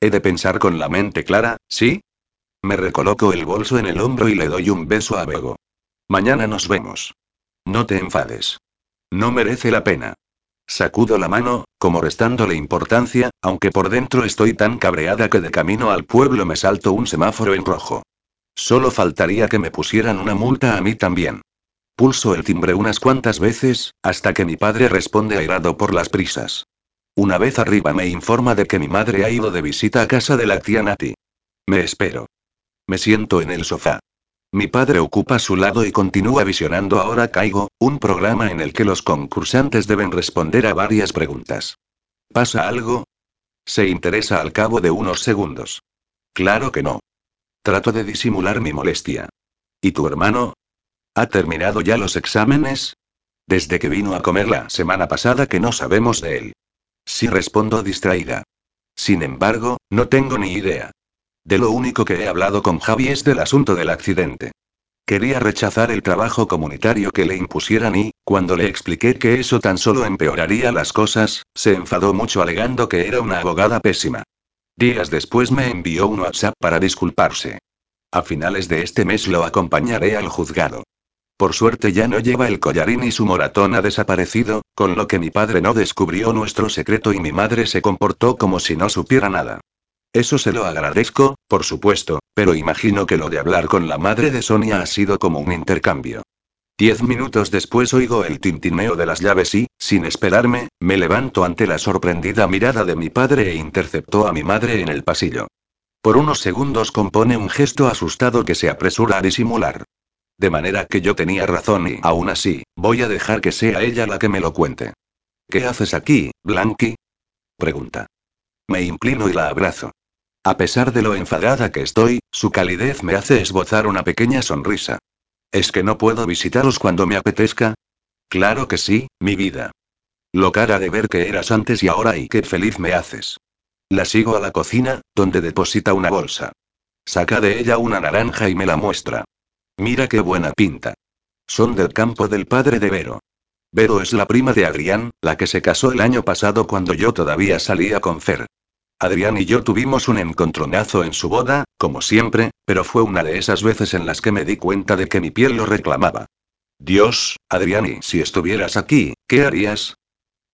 He de pensar con la mente clara, ¿sí? Me recoloco el bolso en el hombro y le doy un beso a Bego. Mañana nos vemos. No te enfades. No merece la pena. Sacudo la mano, como restándole importancia, aunque por dentro estoy tan cabreada que de camino al pueblo me salto un semáforo en rojo. Solo faltaría que me pusieran una multa a mí también. Pulso el timbre unas cuantas veces, hasta que mi padre responde airado por las prisas. Una vez arriba me informa de que mi madre ha ido de visita a casa de la tía Nati. Me espero. Me siento en el sofá. Mi padre ocupa su lado y continúa visionando Ahora Caigo, un programa en el que los concursantes deben responder a varias preguntas. ¿Pasa algo? Se interesa al cabo de unos segundos. Claro que no. Trato de disimular mi molestia. ¿Y tu hermano? ¿Ha terminado ya los exámenes? Desde que vino a comer la semana pasada que no sabemos de él. Sí respondo distraída. Sin embargo, no tengo ni idea. De lo único que he hablado con Javi es del asunto del accidente. Quería rechazar el trabajo comunitario que le impusieran y, cuando le expliqué que eso tan solo empeoraría las cosas, se enfadó mucho alegando que era una abogada pésima. Días después me envió un WhatsApp para disculparse. A finales de este mes lo acompañaré al juzgado. Por suerte ya no lleva el collarín y su moratón ha desaparecido, con lo que mi padre no descubrió nuestro secreto y mi madre se comportó como si no supiera nada. Eso se lo agradezco, por supuesto, pero imagino que lo de hablar con la madre de Sonia ha sido como un intercambio. Diez minutos después oigo el tintineo de las llaves y, sin esperarme, me levanto ante la sorprendida mirada de mi padre e interceptó a mi madre en el pasillo. Por unos segundos compone un gesto asustado que se apresura a disimular. De manera que yo tenía razón y, aún así, voy a dejar que sea ella la que me lo cuente. ¿Qué haces aquí, Blanqui? Pregunta. Me inclino y la abrazo. A pesar de lo enfadada que estoy, su calidez me hace esbozar una pequeña sonrisa. ¿Es que no puedo visitaros cuando me apetezca? Claro que sí, mi vida. Lo cara de ver que eras antes y ahora y qué feliz me haces. La sigo a la cocina, donde deposita una bolsa. Saca de ella una naranja y me la muestra. Mira qué buena pinta. Son del campo del padre de Vero. Vero es la prima de Adrián, la que se casó el año pasado cuando yo todavía salía con Fer. Adrián y yo tuvimos un encontronazo en su boda, como siempre, pero fue una de esas veces en las que me di cuenta de que mi piel lo reclamaba. Dios, Adrián, y si estuvieras aquí, ¿qué harías?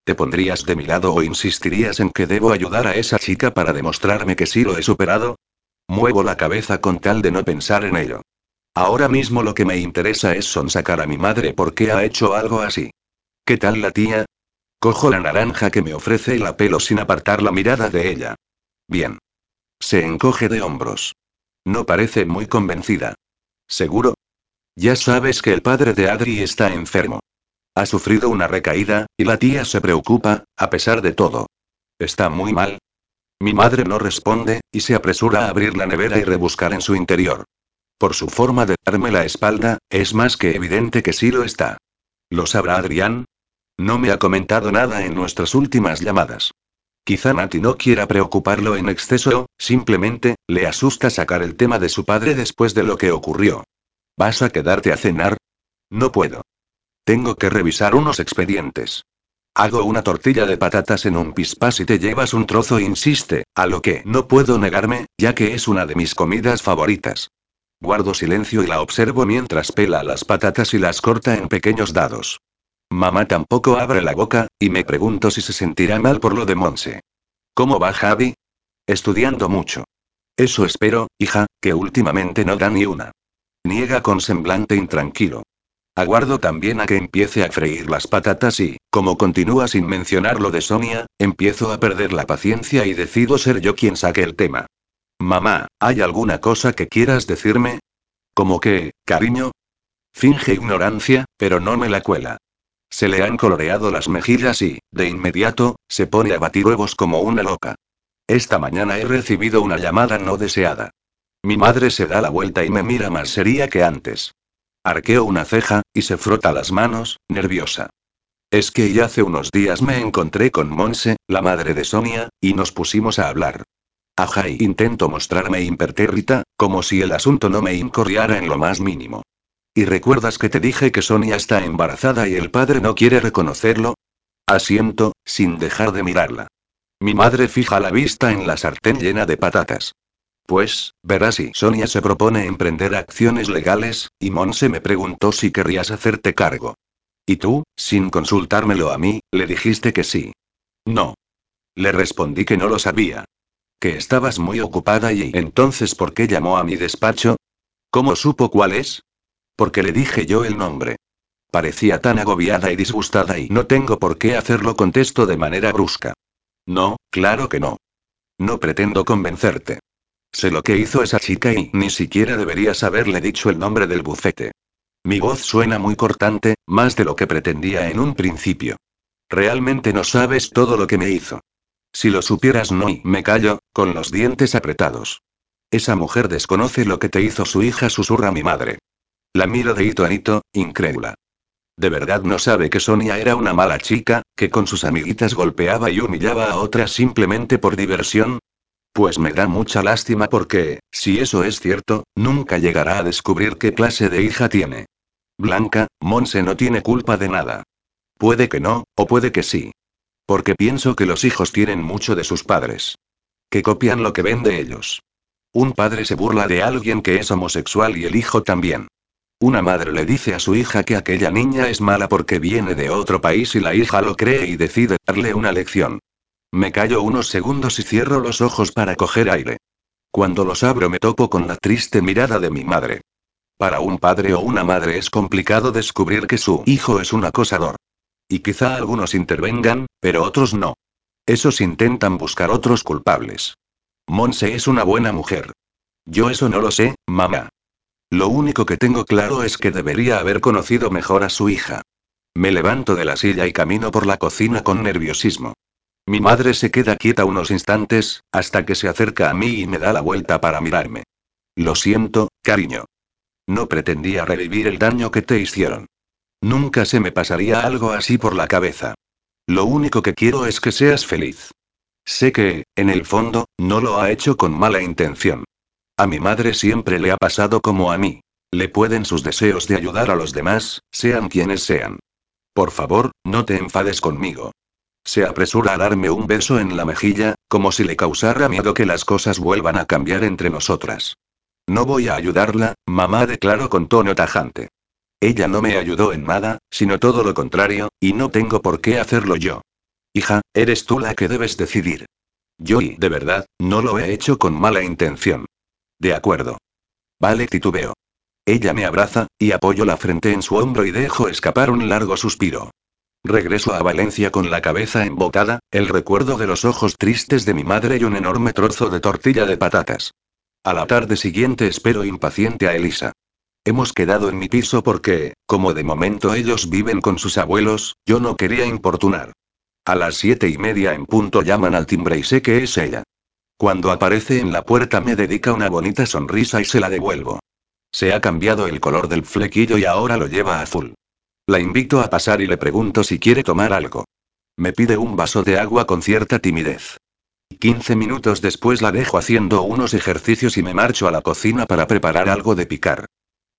¿Te pondrías de mi lado o insistirías en que debo ayudar a esa chica para demostrarme que sí lo he superado? Muevo la cabeza con tal de no pensar en ello. Ahora mismo lo que me interesa es sonsacar a mi madre porque ha hecho algo así. ¿Qué tal la tía? Cojo la naranja que me ofrece y la pelo sin apartar la mirada de ella. Bien. Se encoge de hombros. No parece muy convencida. ¿Seguro? Ya sabes que el padre de Adri está enfermo. Ha sufrido una recaída, y la tía se preocupa, a pesar de todo. ¿Está muy mal? Mi madre no responde, y se apresura a abrir la nevera y rebuscar en su interior. Por su forma de darme la espalda, es más que evidente que sí lo está. ¿Lo sabrá Adrián? No me ha comentado nada en nuestras últimas llamadas. Quizá Nati no quiera preocuparlo en exceso, simplemente, le asusta sacar el tema de su padre después de lo que ocurrió. ¿Vas a quedarte a cenar? No puedo. Tengo que revisar unos expedientes. Hago una tortilla de patatas en un pispás y te llevas un trozo, insiste, a lo que no puedo negarme, ya que es una de mis comidas favoritas. Guardo silencio y la observo mientras pela las patatas y las corta en pequeños dados. Mamá tampoco abre la boca, y me pregunto si se sentirá mal por lo de Monse. ¿Cómo va Javi? Estudiando mucho. Eso espero, hija, que últimamente no da ni una. Niega con semblante intranquilo. Aguardo también a que empiece a freír las patatas y, como continúa sin mencionar lo de Sonia, empiezo a perder la paciencia y decido ser yo quien saque el tema. Mamá, ¿hay alguna cosa que quieras decirme? ¿Como que, cariño? Finge ignorancia, pero no me la cuela. Se le han coloreado las mejillas y, de inmediato, se pone a batir huevos como una loca. Esta mañana he recibido una llamada no deseada. Mi madre se da la vuelta y me mira más seria que antes. Arqueo una ceja, y se frota las manos, nerviosa. Es que ya hace unos días me encontré con Monse, la madre de Sonia, y nos pusimos a hablar. Ajá, y intento mostrarme impertérrita, como si el asunto no me incorriara en lo más mínimo. ¿Y recuerdas que te dije que Sonia está embarazada y el padre no quiere reconocerlo? Asiento, sin dejar de mirarla. Mi madre fija la vista en la sartén llena de patatas. Pues, verás si Sonia se propone emprender acciones legales, y Monse me preguntó si querrías hacerte cargo. Y tú, sin consultármelo a mí, le dijiste que sí. No. Le respondí que no lo sabía. Que estabas muy ocupada y entonces ¿por qué llamó a mi despacho? ¿Cómo supo cuál es? Porque le dije yo el nombre. Parecía tan agobiada y disgustada y no tengo por qué hacerlo, contesto de manera brusca. No, claro que no. No pretendo convencerte. Sé lo que hizo esa chica y ni siquiera deberías haberle dicho el nombre del bufete. Mi voz suena muy cortante, más de lo que pretendía en un principio. Realmente no sabes todo lo que me hizo. Si lo supieras no y me callo, con los dientes apretados. Esa mujer desconoce lo que te hizo su hija, susurra mi madre. La miro de hito a hito, incrédula. ¿De verdad no sabe que Sonia era una mala chica, que con sus amiguitas golpeaba y humillaba a otras simplemente por diversión? Pues me da mucha lástima porque, si eso es cierto, nunca llegará a descubrir qué clase de hija tiene. Blanca, Monse no tiene culpa de nada. Puede que no, o puede que sí. Porque pienso que los hijos tienen mucho de sus padres. Que copian lo que ven de ellos. Un padre se burla de alguien que es homosexual y el hijo también. Una madre le dice a su hija que aquella niña es mala porque viene de otro país y la hija lo cree y decide darle una lección. Me callo unos segundos y cierro los ojos para coger aire. Cuando los abro me topo con la triste mirada de mi madre. Para un padre o una madre es complicado descubrir que su hijo es un acosador. Y quizá algunos intervengan, pero otros no. Esos intentan buscar otros culpables. Monse es una buena mujer. Yo eso no lo sé, mamá. Lo único que tengo claro es que debería haber conocido mejor a su hija. Me levanto de la silla y camino por la cocina con nerviosismo. Mi madre se queda quieta unos instantes, hasta que se acerca a mí y me da la vuelta para mirarme. Lo siento, cariño. No pretendía revivir el daño que te hicieron. Nunca se me pasaría algo así por la cabeza. Lo único que quiero es que seas feliz. Sé que, en el fondo, no lo ha hecho con mala intención. A mi madre siempre le ha pasado como a mí. Le pueden sus deseos de ayudar a los demás, sean quienes sean. Por favor, no te enfades conmigo. Se apresura a darme un beso en la mejilla, como si le causara miedo que las cosas vuelvan a cambiar entre nosotras. No voy a ayudarla, mamá declaró con tono tajante. Ella no me ayudó en nada, sino todo lo contrario, y no tengo por qué hacerlo yo. Hija, eres tú la que debes decidir. Yo y, de verdad, no lo he hecho con mala intención. De acuerdo. Vale, titubeo. Ella me abraza, y apoyo la frente en su hombro y dejo escapar un largo suspiro. Regreso a Valencia con la cabeza embotada, el recuerdo de los ojos tristes de mi madre y un enorme trozo de tortilla de patatas. A la tarde siguiente espero impaciente a Elisa. Hemos quedado en mi piso porque, como de momento ellos viven con sus abuelos, yo no quería importunar. A las siete y media en punto llaman al timbre y sé que es ella. Cuando aparece en la puerta me dedica una bonita sonrisa y se la devuelvo. Se ha cambiado el color del flequillo y ahora lo lleva azul. La invito a pasar y le pregunto si quiere tomar algo. Me pide un vaso de agua con cierta timidez. Quince minutos después la dejo haciendo unos ejercicios y me marcho a la cocina para preparar algo de picar.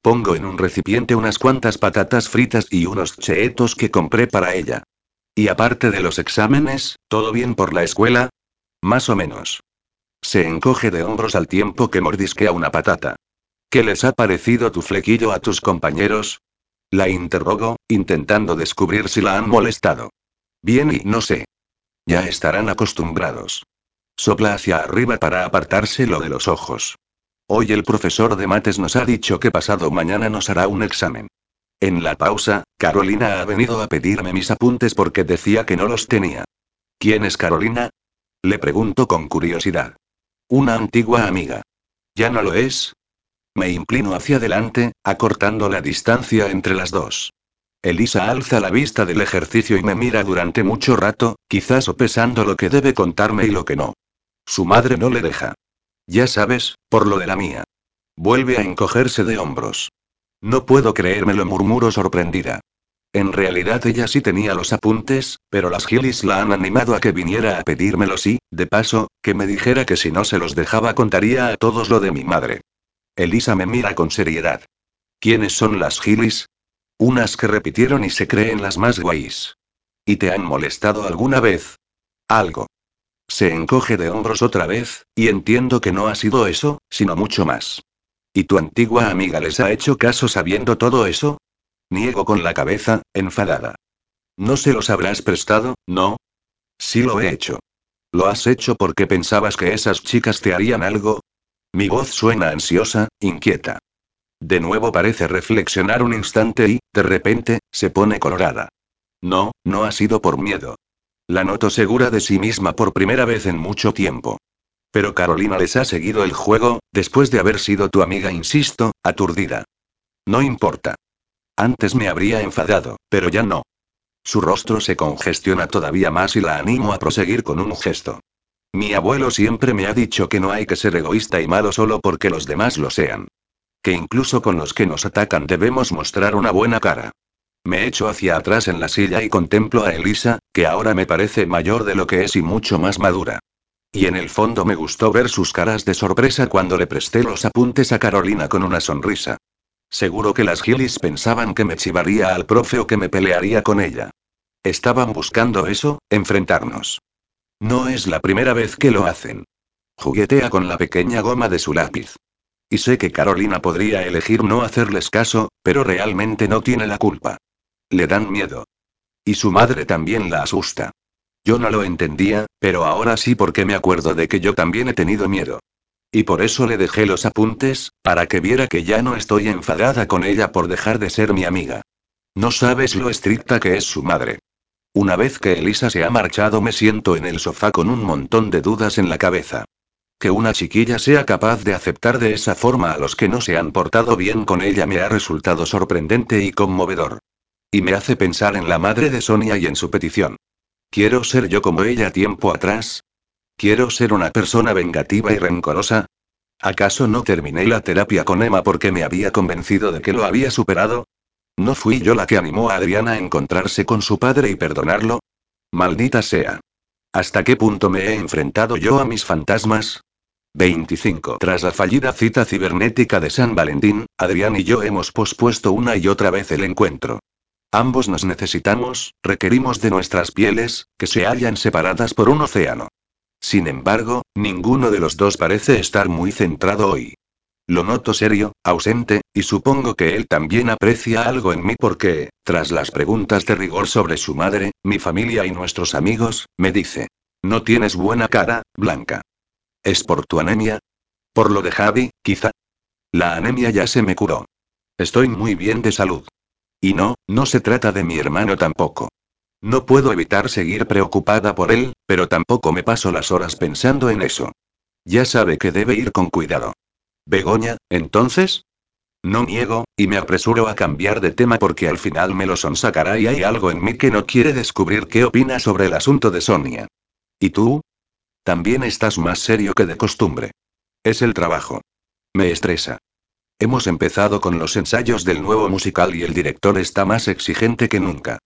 Pongo en un recipiente unas cuantas patatas fritas y unos cheetos que compré para ella. Y aparte de los exámenes, ¿todo bien por la escuela? Más o menos. Se encoge de hombros al tiempo que mordisquea una patata. ¿Qué les ha parecido tu flequillo a tus compañeros? La interrogo, intentando descubrir si la han molestado. Bien y no sé. Ya estarán acostumbrados. Sopla hacia arriba para apartárselo de los ojos. Hoy el profesor de mates nos ha dicho que pasado mañana nos hará un examen. En la pausa, Carolina ha venido a pedirme mis apuntes porque decía que no los tenía. ¿Quién es Carolina? Le pregunto con curiosidad. Una antigua amiga. ¿Ya no lo es? Me inclino hacia adelante, acortando la distancia entre las dos. Elisa alza la vista del ejercicio y me mira durante mucho rato, quizás sopesando lo que debe contarme y lo que no. Su madre no le deja. Ya sabes, por lo de la mía. Vuelve a encogerse de hombros. No puedo creérmelo, murmuro sorprendida. En realidad ella sí tenía los apuntes, pero las Gillis la han animado a que viniera a pedírmelos y, de paso, que me dijera que si no se los dejaba contaría a todos lo de mi madre. Elisa me mira con seriedad. ¿Quiénes son las Gillis? Unas que repitieron y se creen las más guays. ¿Y te han molestado alguna vez? Algo. Se encoge de hombros otra vez, y entiendo que no ha sido eso, sino mucho más. ¿Y tu antigua amiga les ha hecho caso sabiendo todo eso? Niego con la cabeza, enfadada. ¿No se los habrás prestado, no? Sí lo he hecho. ¿Lo has hecho porque pensabas que esas chicas te harían algo? Mi voz suena ansiosa, inquieta. De nuevo parece reflexionar un instante y, de repente, se pone colorada. No, no ha sido por miedo. La noto segura de sí misma por primera vez en mucho tiempo. Pero Carolina les ha seguido el juego, después de haber sido tu amiga, insisto, aturdida. No importa. Antes me habría enfadado, pero ya no. Su rostro se congestiona todavía más y la animo a proseguir con un gesto. Mi abuelo siempre me ha dicho que no hay que ser egoísta y malo solo porque los demás lo sean que incluso con los que nos atacan debemos mostrar una buena cara. Me echo hacia atrás en la silla y contemplo a Elisa, que ahora me parece mayor de lo que es y mucho más madura. Y en el fondo me gustó ver sus caras de sorpresa cuando le presté los apuntes a Carolina con una sonrisa. Seguro que las Gillis pensaban que me chivaría al profe o que me pelearía con ella. Estaban buscando eso, enfrentarnos. No es la primera vez que lo hacen. Juguetea con la pequeña goma de su lápiz. Y sé que Carolina podría elegir no hacerles caso, pero realmente no tiene la culpa. Le dan miedo. Y su madre también la asusta. Yo no lo entendía, pero ahora sí porque me acuerdo de que yo también he tenido miedo. Y por eso le dejé los apuntes, para que viera que ya no estoy enfadada con ella por dejar de ser mi amiga. No sabes lo estricta que es su madre. Una vez que Elisa se ha marchado me siento en el sofá con un montón de dudas en la cabeza. Que una chiquilla sea capaz de aceptar de esa forma a los que no se han portado bien con ella me ha resultado sorprendente y conmovedor. Y me hace pensar en la madre de Sonia y en su petición. ¿Quiero ser yo como ella tiempo atrás? ¿Quiero ser una persona vengativa y rencorosa? ¿Acaso no terminé la terapia con Emma porque me había convencido de que lo había superado? ¿No fui yo la que animó a Adriana a encontrarse con su padre y perdonarlo? Maldita sea. ¿Hasta qué punto me he enfrentado yo a mis fantasmas? 25. Tras la fallida cita cibernética de San Valentín, Adrián y yo hemos pospuesto una y otra vez el encuentro. Ambos nos necesitamos, requerimos de nuestras pieles, que se hallan separadas por un océano. Sin embargo, ninguno de los dos parece estar muy centrado hoy. Lo noto serio, ausente, y supongo que él también aprecia algo en mí porque, tras las preguntas de rigor sobre su madre, mi familia y nuestros amigos, me dice. No tienes buena cara, Blanca. ¿Es por tu anemia? ¿Por lo de Javi, quizá? La anemia ya se me curó. Estoy muy bien de salud. Y no, no se trata de mi hermano tampoco. No puedo evitar seguir preocupada por él, pero tampoco me paso las horas pensando en eso. Ya sabe que debe ir con cuidado. Begoña, entonces? No niego, y me apresuro a cambiar de tema porque al final me lo sonsacará y hay algo en mí que no quiere descubrir qué opina sobre el asunto de Sonia. ¿Y tú? También estás más serio que de costumbre. Es el trabajo. Me estresa. Hemos empezado con los ensayos del nuevo musical y el director está más exigente que nunca.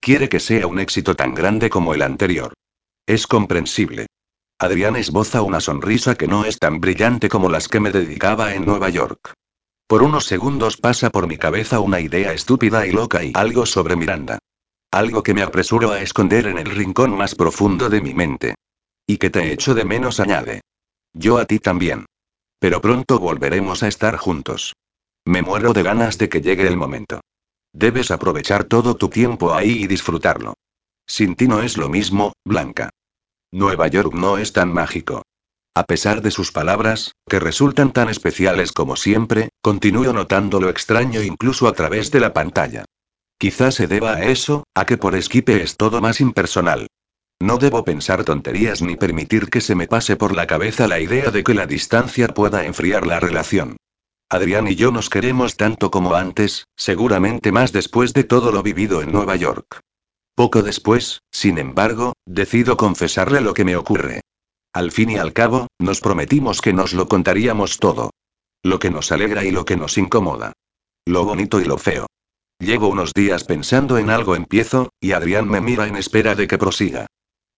Quiere que sea un éxito tan grande como el anterior. Es comprensible. Adrián esboza una sonrisa que no es tan brillante como las que me dedicaba en Nueva York. Por unos segundos pasa por mi cabeza una idea estúpida y loca y algo sobre Miranda. Algo que me apresuro a esconder en el rincón más profundo de mi mente. Y que te echo de menos, añade. Yo a ti también. Pero pronto volveremos a estar juntos. Me muero de ganas de que llegue el momento. Debes aprovechar todo tu tiempo ahí y disfrutarlo. Sin ti no es lo mismo, Blanca. Nueva York no es tan mágico. A pesar de sus palabras, que resultan tan especiales como siempre, continúo notando lo extraño incluso a través de la pantalla. Quizás se deba a eso, a que por Skype es todo más impersonal. No debo pensar tonterías ni permitir que se me pase por la cabeza la idea de que la distancia pueda enfriar la relación. Adrián y yo nos queremos tanto como antes, seguramente más después de todo lo vivido en Nueva York. Poco después, sin embargo, decido confesarle lo que me ocurre. Al fin y al cabo, nos prometimos que nos lo contaríamos todo. Lo que nos alegra y lo que nos incomoda. Lo bonito y lo feo. Llevo unos días pensando en algo empiezo, y Adrián me mira en espera de que prosiga.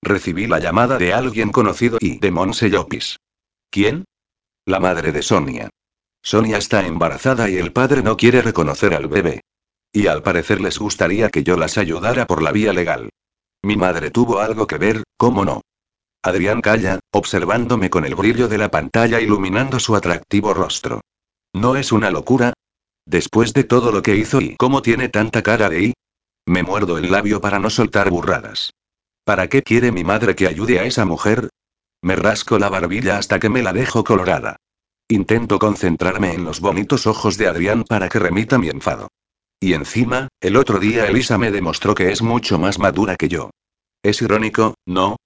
Recibí la llamada de alguien conocido y de Monse Llopis. ¿Quién? La madre de Sonia. Sonia está embarazada y el padre no quiere reconocer al bebé. Y al parecer les gustaría que yo las ayudara por la vía legal. Mi madre tuvo algo que ver, ¿cómo no? Adrián calla, observándome con el brillo de la pantalla iluminando su atractivo rostro. ¿No es una locura? Después de todo lo que hizo y cómo tiene tanta cara de I. Me muerdo el labio para no soltar burradas. ¿Para qué quiere mi madre que ayude a esa mujer? Me rasco la barbilla hasta que me la dejo colorada. Intento concentrarme en los bonitos ojos de Adrián para que remita mi enfado. Y encima, el otro día Elisa me demostró que es mucho más madura que yo. Es irónico, ¿no?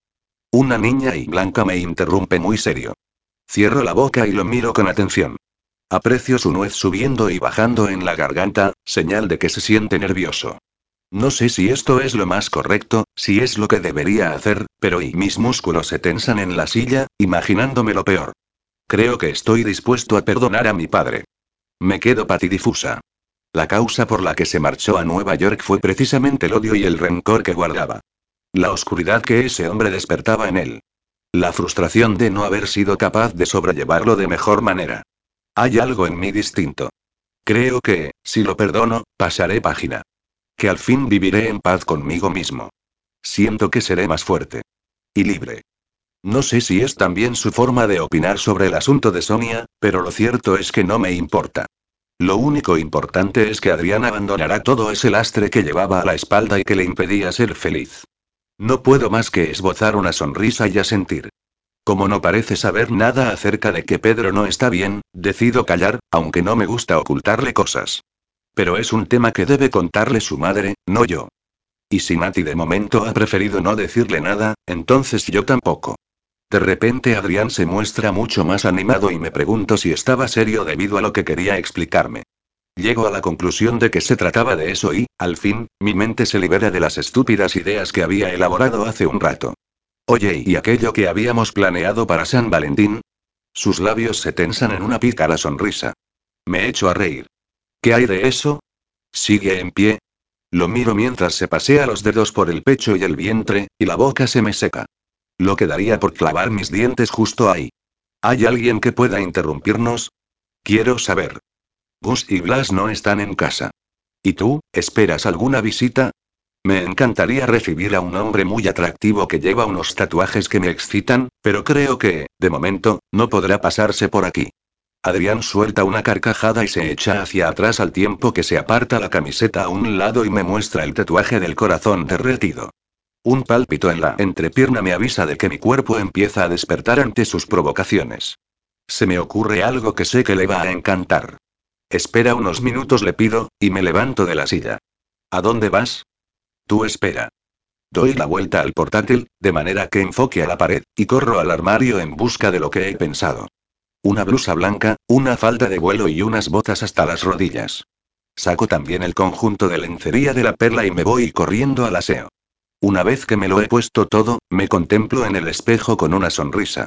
Una niña y Blanca me interrumpe muy serio. Cierro la boca y lo miro con atención. Aprecio su nuez subiendo y bajando en la garganta, señal de que se siente nervioso. No sé si esto es lo más correcto, si es lo que debería hacer, pero y mis músculos se tensan en la silla, imaginándome lo peor. Creo que estoy dispuesto a perdonar a mi padre. Me quedo patidifusa. La causa por la que se marchó a Nueva York fue precisamente el odio y el rencor que guardaba. La oscuridad que ese hombre despertaba en él. La frustración de no haber sido capaz de sobrellevarlo de mejor manera. Hay algo en mí distinto. Creo que, si lo perdono, pasaré página. Que al fin viviré en paz conmigo mismo. Siento que seré más fuerte. Y libre. No sé si es también su forma de opinar sobre el asunto de Sonia, pero lo cierto es que no me importa. Lo único importante es que Adrián abandonará todo ese lastre que llevaba a la espalda y que le impedía ser feliz. No puedo más que esbozar una sonrisa y asentir. Como no parece saber nada acerca de que Pedro no está bien, decido callar, aunque no me gusta ocultarle cosas. Pero es un tema que debe contarle su madre, no yo. Y si Nati de momento ha preferido no decirle nada, entonces yo tampoco. De repente Adrián se muestra mucho más animado y me pregunto si estaba serio debido a lo que quería explicarme. Llego a la conclusión de que se trataba de eso y, al fin, mi mente se libera de las estúpidas ideas que había elaborado hace un rato. Oye, ¿y aquello que habíamos planeado para San Valentín? Sus labios se tensan en una pícara sonrisa. Me echo a reír. ¿Qué hay de eso? Sigue en pie. Lo miro mientras se pasea los dedos por el pecho y el vientre, y la boca se me seca. Lo que daría por clavar mis dientes justo ahí. ¿Hay alguien que pueda interrumpirnos? Quiero saber. Gus y Blas no están en casa. ¿Y tú, esperas alguna visita? Me encantaría recibir a un hombre muy atractivo que lleva unos tatuajes que me excitan, pero creo que, de momento, no podrá pasarse por aquí. Adrián suelta una carcajada y se echa hacia atrás al tiempo que se aparta la camiseta a un lado y me muestra el tatuaje del corazón derretido. Un pálpito en la entrepierna me avisa de que mi cuerpo empieza a despertar ante sus provocaciones. Se me ocurre algo que sé que le va a encantar. Espera unos minutos, le pido, y me levanto de la silla. ¿A dónde vas? Tú espera. Doy la vuelta al portátil, de manera que enfoque a la pared, y corro al armario en busca de lo que he pensado. Una blusa blanca, una falda de vuelo y unas botas hasta las rodillas. Saco también el conjunto de lencería de la perla y me voy corriendo al aseo. Una vez que me lo he puesto todo, me contemplo en el espejo con una sonrisa.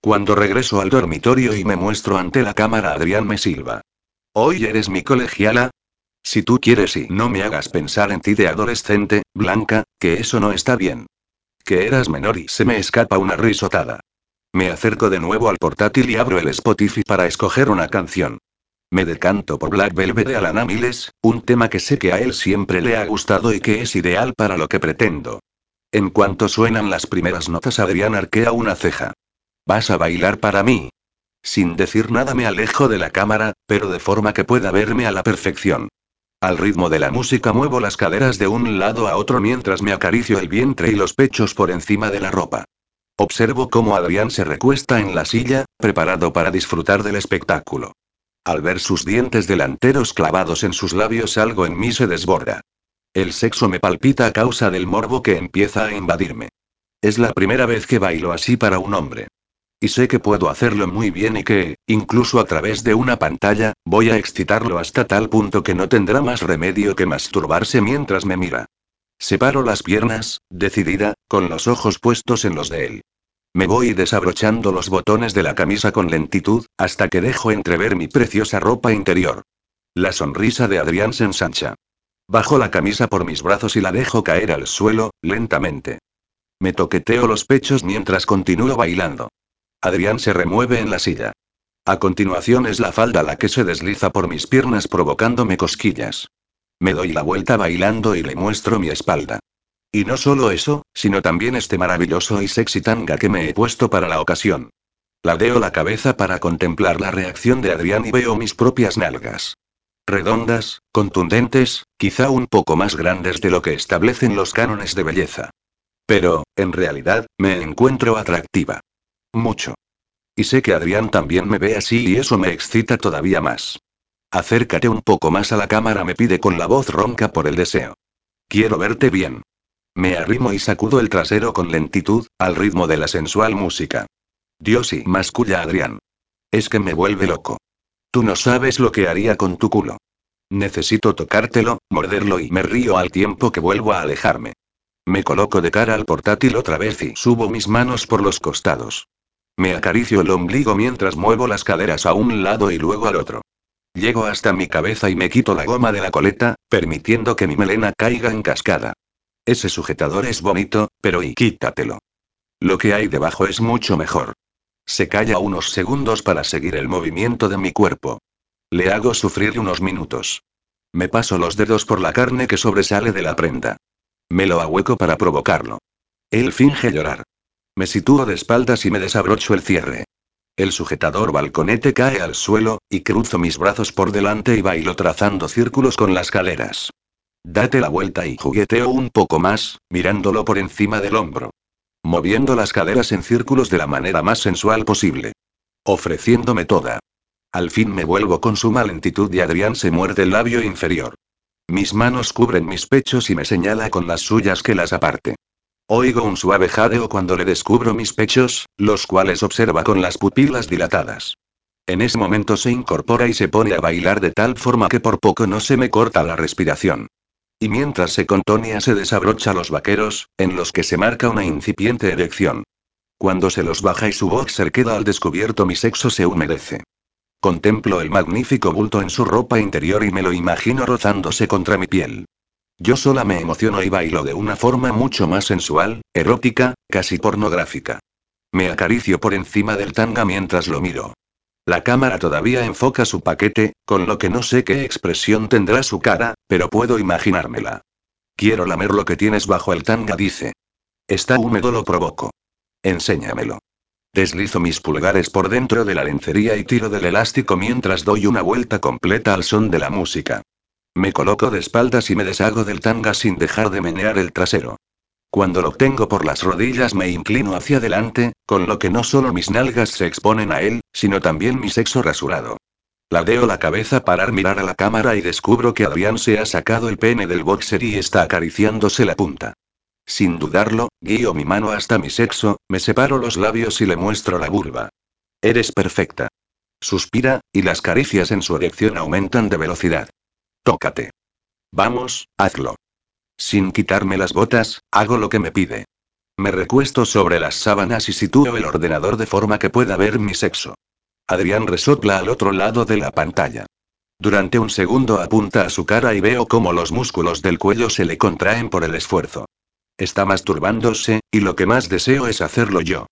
Cuando regreso al dormitorio y me muestro ante la cámara, Adrián me silba. ¿Hoy eres mi colegiala? Si tú quieres y no me hagas pensar en ti de adolescente, Blanca, que eso no está bien. Que eras menor y se me escapa una risotada. Me acerco de nuevo al portátil y abro el Spotify para escoger una canción. Me decanto por Black Velvet de Alana Miles, un tema que sé que a él siempre le ha gustado y que es ideal para lo que pretendo. En cuanto suenan las primeras notas, Adrián arquea una ceja. ¿Vas a bailar para mí? Sin decir nada me alejo de la cámara, pero de forma que pueda verme a la perfección. Al ritmo de la música muevo las caderas de un lado a otro mientras me acaricio el vientre y los pechos por encima de la ropa. Observo cómo Adrián se recuesta en la silla, preparado para disfrutar del espectáculo. Al ver sus dientes delanteros clavados en sus labios algo en mí se desborda. El sexo me palpita a causa del morbo que empieza a invadirme. Es la primera vez que bailo así para un hombre. Y sé que puedo hacerlo muy bien y que, incluso a través de una pantalla, voy a excitarlo hasta tal punto que no tendrá más remedio que masturbarse mientras me mira. Separo las piernas, decidida, con los ojos puestos en los de él. Me voy desabrochando los botones de la camisa con lentitud, hasta que dejo entrever mi preciosa ropa interior. La sonrisa de Adrián se ensancha. Bajo la camisa por mis brazos y la dejo caer al suelo, lentamente. Me toqueteo los pechos mientras continúo bailando. Adrián se remueve en la silla. A continuación es la falda la que se desliza por mis piernas provocándome cosquillas. Me doy la vuelta bailando y le muestro mi espalda. Y no solo eso, sino también este maravilloso y sexy tanga que me he puesto para la ocasión. Ladeo la cabeza para contemplar la reacción de Adrián y veo mis propias nalgas. Redondas, contundentes, quizá un poco más grandes de lo que establecen los cánones de belleza. Pero, en realidad, me encuentro atractiva. Mucho. Y sé que Adrián también me ve así y eso me excita todavía más. Acércate un poco más a la cámara, me pide con la voz ronca por el deseo. Quiero verte bien. Me arrimo y sacudo el trasero con lentitud, al ritmo de la sensual música. Dios y masculla Adrián. Es que me vuelve loco. Tú no sabes lo que haría con tu culo. Necesito tocártelo, morderlo y me río al tiempo que vuelvo a alejarme. Me coloco de cara al portátil otra vez y subo mis manos por los costados. Me acaricio el ombligo mientras muevo las caderas a un lado y luego al otro. Llego hasta mi cabeza y me quito la goma de la coleta, permitiendo que mi melena caiga en cascada. Ese sujetador es bonito, pero y quítatelo. Lo que hay debajo es mucho mejor. Se calla unos segundos para seguir el movimiento de mi cuerpo. Le hago sufrir unos minutos. Me paso los dedos por la carne que sobresale de la prenda. Me lo ahueco para provocarlo. Él finge llorar. Me sitúo de espaldas y me desabrocho el cierre. El sujetador balconete cae al suelo, y cruzo mis brazos por delante y bailo trazando círculos con las caleras. Date la vuelta y jugueteo un poco más, mirándolo por encima del hombro. Moviendo las caderas en círculos de la manera más sensual posible. Ofreciéndome toda. Al fin me vuelvo con suma lentitud y Adrián se muerde el labio inferior. Mis manos cubren mis pechos y me señala con las suyas que las aparte. Oigo un suave jadeo cuando le descubro mis pechos, los cuales observa con las pupilas dilatadas. En ese momento se incorpora y se pone a bailar de tal forma que por poco no se me corta la respiración. Y mientras se contonia se desabrocha los vaqueros, en los que se marca una incipiente erección. Cuando se los baja y su boxer queda al descubierto mi sexo se humedece. Contemplo el magnífico bulto en su ropa interior y me lo imagino rozándose contra mi piel. Yo sola me emociono y bailo de una forma mucho más sensual, erótica, casi pornográfica. Me acaricio por encima del tanga mientras lo miro. La cámara todavía enfoca su paquete, con lo que no sé qué expresión tendrá su cara, pero puedo imaginármela. Quiero lamer lo que tienes bajo el tanga, dice. Está húmedo, lo provoco. Enséñamelo. Deslizo mis pulgares por dentro de la lencería y tiro del elástico mientras doy una vuelta completa al son de la música. Me coloco de espaldas y me deshago del tanga sin dejar de menear el trasero. Cuando lo tengo por las rodillas me inclino hacia adelante, con lo que no solo mis nalgas se exponen a él, sino también mi sexo rasurado. Ladeo la cabeza para mirar a la cámara y descubro que Adrián se ha sacado el pene del boxer y está acariciándose la punta. Sin dudarlo, guío mi mano hasta mi sexo, me separo los labios y le muestro la vulva. Eres perfecta. Suspira, y las caricias en su erección aumentan de velocidad. Tócate. Vamos, hazlo. Sin quitarme las botas, hago lo que me pide. Me recuesto sobre las sábanas y sitúo el ordenador de forma que pueda ver mi sexo. Adrián resopla al otro lado de la pantalla. Durante un segundo apunta a su cara y veo cómo los músculos del cuello se le contraen por el esfuerzo. Está masturbándose, y lo que más deseo es hacerlo yo.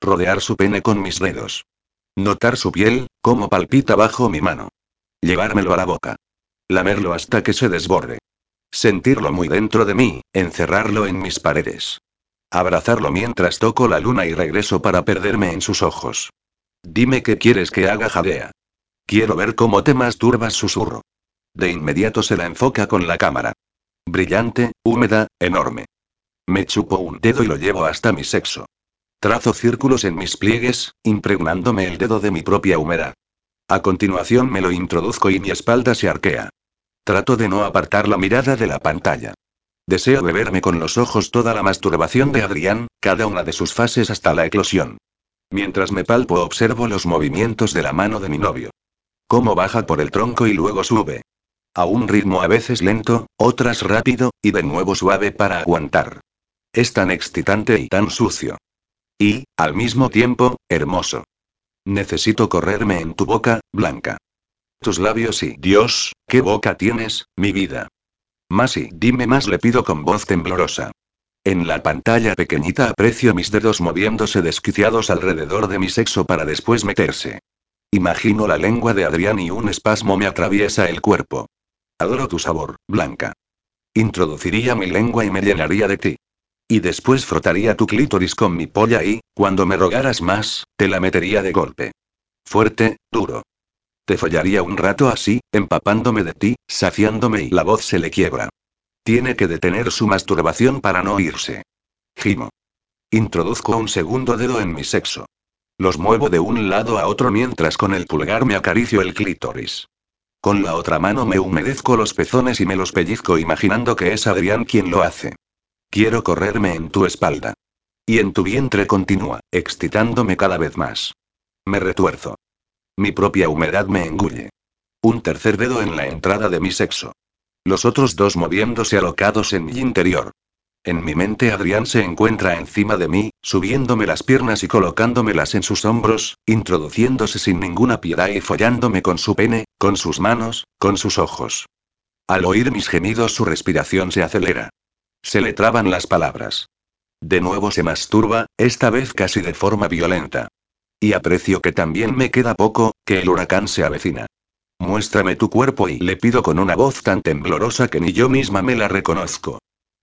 Rodear su pene con mis dedos. Notar su piel, cómo palpita bajo mi mano. Llevármelo a la boca. Lamerlo hasta que se desborde. Sentirlo muy dentro de mí, encerrarlo en mis paredes. Abrazarlo mientras toco la luna y regreso para perderme en sus ojos. Dime qué quieres que haga, jadea. Quiero ver cómo te masturbas, susurro. De inmediato se la enfoca con la cámara. Brillante, húmeda, enorme. Me chupo un dedo y lo llevo hasta mi sexo. Trazo círculos en mis pliegues, impregnándome el dedo de mi propia humedad. A continuación me lo introduzco y mi espalda se arquea. Trato de no apartar la mirada de la pantalla. Deseo beberme con los ojos toda la masturbación de Adrián, cada una de sus fases hasta la eclosión. Mientras me palpo observo los movimientos de la mano de mi novio. Cómo baja por el tronco y luego sube. A un ritmo a veces lento, otras rápido, y de nuevo suave para aguantar. Es tan excitante y tan sucio. Y, al mismo tiempo, hermoso. Necesito correrme en tu boca, Blanca. Tus labios y Dios, qué boca tienes, mi vida. Más y dime más le pido con voz temblorosa. En la pantalla pequeñita aprecio mis dedos moviéndose desquiciados alrededor de mi sexo para después meterse. Imagino la lengua de Adrián y un espasmo me atraviesa el cuerpo. Adoro tu sabor, Blanca. Introduciría mi lengua y me llenaría de ti. Y después frotaría tu clítoris con mi polla y, cuando me rogaras más, te la metería de golpe. Fuerte, duro. Te follaría un rato así, empapándome de ti, saciándome y la voz se le quiebra. Tiene que detener su masturbación para no irse. Gimo. Introduzco un segundo dedo en mi sexo. Los muevo de un lado a otro mientras con el pulgar me acaricio el clítoris. Con la otra mano me humedezco los pezones y me los pellizco imaginando que es Adrián quien lo hace. Quiero correrme en tu espalda. Y en tu vientre continúa, excitándome cada vez más. Me retuerzo. Mi propia humedad me engulle. Un tercer dedo en la entrada de mi sexo. Los otros dos moviéndose alocados en mi interior. En mi mente Adrián se encuentra encima de mí, subiéndome las piernas y colocándomelas en sus hombros, introduciéndose sin ninguna piedad y follándome con su pene, con sus manos, con sus ojos. Al oír mis gemidos su respiración se acelera. Se le traban las palabras. De nuevo se masturba, esta vez casi de forma violenta. Y aprecio que también me queda poco, que el huracán se avecina. Muéstrame tu cuerpo y le pido con una voz tan temblorosa que ni yo misma me la reconozco.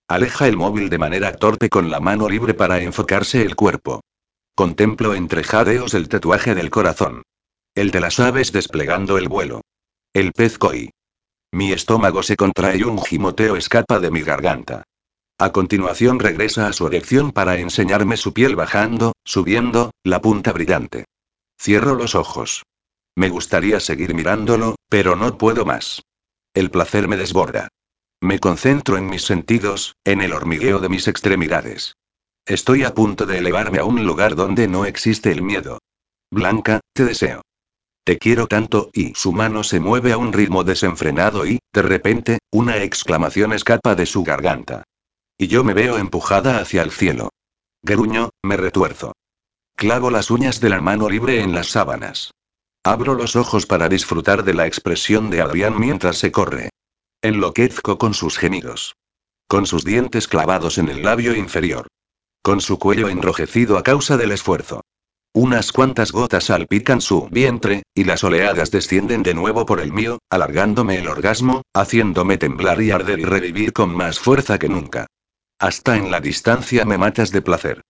Aleja el móvil de manera torpe con la mano libre para enfocarse el cuerpo. Contemplo entre jadeos el tatuaje del corazón. El de las aves desplegando el vuelo. El pez koi. Mi estómago se contrae y un gimoteo escapa de mi garganta. A continuación regresa a su erección para enseñarme su piel bajando, subiendo, la punta brillante. Cierro los ojos. Me gustaría seguir mirándolo, pero no puedo más. El placer me desborda. Me concentro en mis sentidos, en el hormigueo de mis extremidades. Estoy a punto de elevarme a un lugar donde no existe el miedo. Blanca, te deseo. Te quiero tanto, y su mano se mueve a un ritmo desenfrenado y, de repente, una exclamación escapa de su garganta. Y yo me veo empujada hacia el cielo. Gruño, me retuerzo. Clavo las uñas de la mano libre en las sábanas. Abro los ojos para disfrutar de la expresión de Adrián mientras se corre. Enloquezco con sus gemidos. Con sus dientes clavados en el labio inferior. Con su cuello enrojecido a causa del esfuerzo. Unas cuantas gotas salpican su vientre, y las oleadas descienden de nuevo por el mío, alargándome el orgasmo, haciéndome temblar y arder y revivir con más fuerza que nunca. Hasta en la distancia me matas de placer.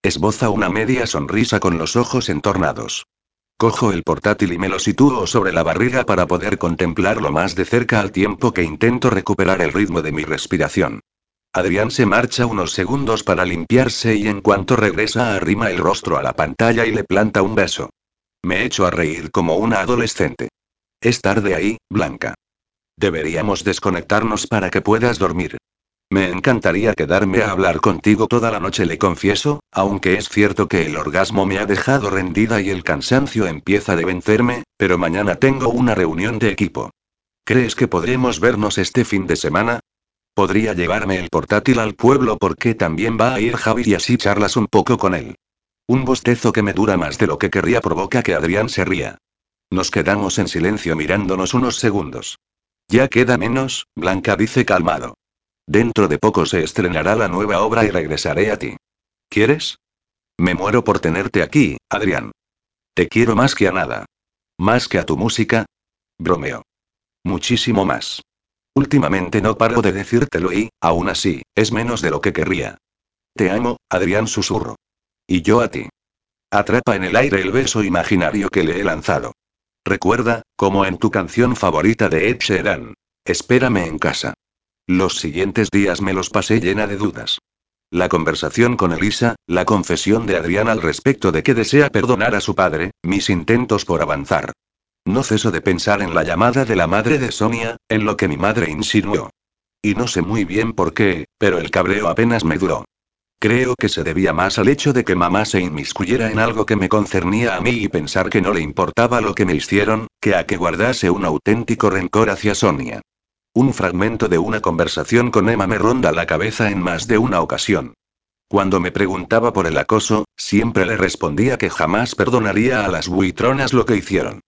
Esboza una media sonrisa con los ojos entornados. Cojo el portátil y me lo sitúo sobre la barriga para poder contemplarlo más de cerca al tiempo que intento recuperar el ritmo de mi respiración. Adrián se marcha unos segundos para limpiarse y en cuanto regresa arrima el rostro a la pantalla y le planta un beso. Me echo a reír como una adolescente. Es tarde ahí, Blanca. Deberíamos desconectarnos para que puedas dormir. Me encantaría quedarme a hablar contigo toda la noche, le confieso, aunque es cierto que el orgasmo me ha dejado rendida y el cansancio empieza de vencerme, pero mañana tengo una reunión de equipo. ¿Crees que podremos vernos este fin de semana? Podría llevarme el portátil al pueblo porque también va a ir Javi y así charlas un poco con él. Un bostezo que me dura más de lo que querría provoca que Adrián se ría. Nos quedamos en silencio mirándonos unos segundos. Ya queda menos, Blanca dice calmado. Dentro de poco se estrenará la nueva obra y regresaré a ti. ¿Quieres? Me muero por tenerte aquí, Adrián. Te quiero más que a nada. ¿Más que a tu música? Bromeo. Muchísimo más. Últimamente no paro de decírtelo y, aún así, es menos de lo que querría. Te amo, Adrián susurro. Y yo a ti. Atrapa en el aire el beso imaginario que le he lanzado. Recuerda, como en tu canción favorita de Ed Sheeran. Espérame en casa. Los siguientes días me los pasé llena de dudas. La conversación con Elisa, la confesión de Adrián al respecto de que desea perdonar a su padre, mis intentos por avanzar. No ceso de pensar en la llamada de la madre de Sonia, en lo que mi madre insinuó. Y no sé muy bien por qué, pero el cabreo apenas me duró. Creo que se debía más al hecho de que mamá se inmiscuyera en algo que me concernía a mí y pensar que no le importaba lo que me hicieron, que a que guardase un auténtico rencor hacia Sonia. Un fragmento de una conversación con Emma me ronda la cabeza en más de una ocasión. Cuando me preguntaba por el acoso, siempre le respondía que jamás perdonaría a las buitronas lo que hicieron.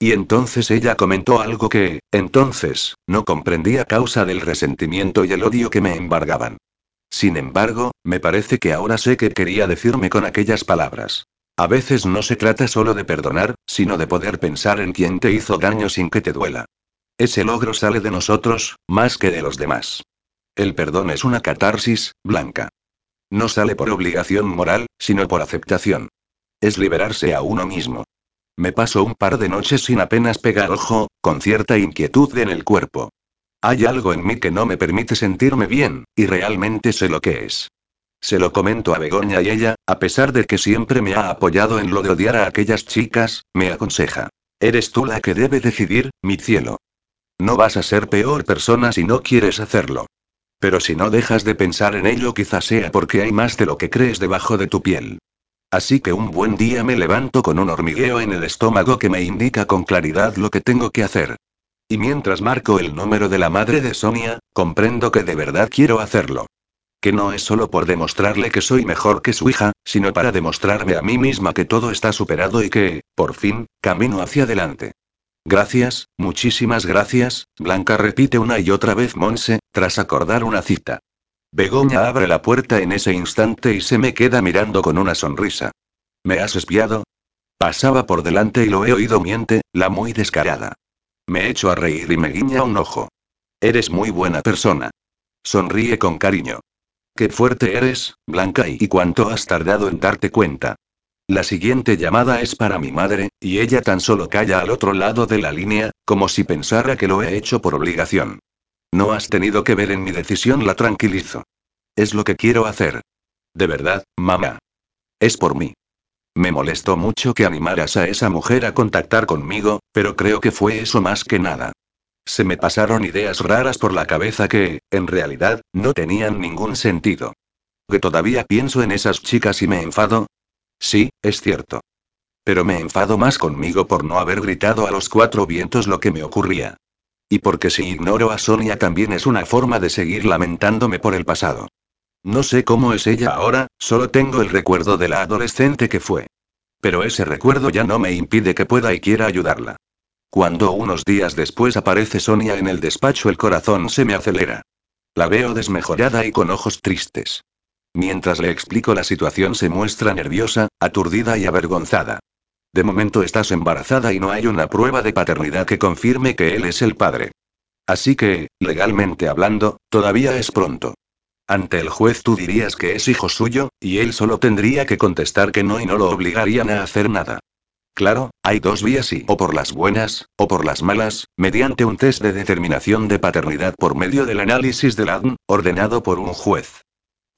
Y entonces ella comentó algo que, entonces, no comprendía causa del resentimiento y el odio que me embargaban. Sin embargo, me parece que ahora sé qué quería decirme con aquellas palabras. A veces no se trata solo de perdonar, sino de poder pensar en quien te hizo daño sin que te duela. Ese logro sale de nosotros, más que de los demás. El perdón es una catarsis, Blanca. No sale por obligación moral, sino por aceptación. Es liberarse a uno mismo. Me paso un par de noches sin apenas pegar ojo, con cierta inquietud en el cuerpo. Hay algo en mí que no me permite sentirme bien, y realmente sé lo que es. Se lo comento a Begoña y ella, a pesar de que siempre me ha apoyado en lo de odiar a aquellas chicas, me aconseja. Eres tú la que debe decidir, mi cielo. No vas a ser peor persona si no quieres hacerlo. Pero si no dejas de pensar en ello quizás sea porque hay más de lo que crees debajo de tu piel. Así que un buen día me levanto con un hormigueo en el estómago que me indica con claridad lo que tengo que hacer. Y mientras marco el número de la madre de Sonia, comprendo que de verdad quiero hacerlo. Que no es solo por demostrarle que soy mejor que su hija, sino para demostrarme a mí misma que todo está superado y que, por fin, camino hacia adelante. Gracias, muchísimas gracias, Blanca repite una y otra vez Monse, tras acordar una cita. Begoña abre la puerta en ese instante y se me queda mirando con una sonrisa. ¿Me has espiado? Pasaba por delante y lo he oído miente, la muy descarada. Me echo a reír y me guiña un ojo. Eres muy buena persona. Sonríe con cariño. Qué fuerte eres, Blanca, y cuánto has tardado en darte cuenta. La siguiente llamada es para mi madre, y ella tan solo calla al otro lado de la línea, como si pensara que lo he hecho por obligación. No has tenido que ver en mi decisión, la tranquilizo. Es lo que quiero hacer. De verdad, mamá. Es por mí. Me molestó mucho que animaras a esa mujer a contactar conmigo, pero creo que fue eso más que nada. Se me pasaron ideas raras por la cabeza que, en realidad, no tenían ningún sentido. ¿Que todavía pienso en esas chicas y me enfado? Sí, es cierto. Pero me enfado más conmigo por no haber gritado a los cuatro vientos lo que me ocurría. Y porque si ignoro a Sonia también es una forma de seguir lamentándome por el pasado. No sé cómo es ella ahora, solo tengo el recuerdo de la adolescente que fue. Pero ese recuerdo ya no me impide que pueda y quiera ayudarla. Cuando unos días después aparece Sonia en el despacho el corazón se me acelera. La veo desmejorada y con ojos tristes. Mientras le explico la situación se muestra nerviosa, aturdida y avergonzada. De momento estás embarazada y no hay una prueba de paternidad que confirme que él es el padre. Así que, legalmente hablando, todavía es pronto. Ante el juez tú dirías que es hijo suyo, y él solo tendría que contestar que no y no lo obligarían a hacer nada. Claro, hay dos vías y o por las buenas, o por las malas, mediante un test de determinación de paternidad por medio del análisis del ADN, ordenado por un juez.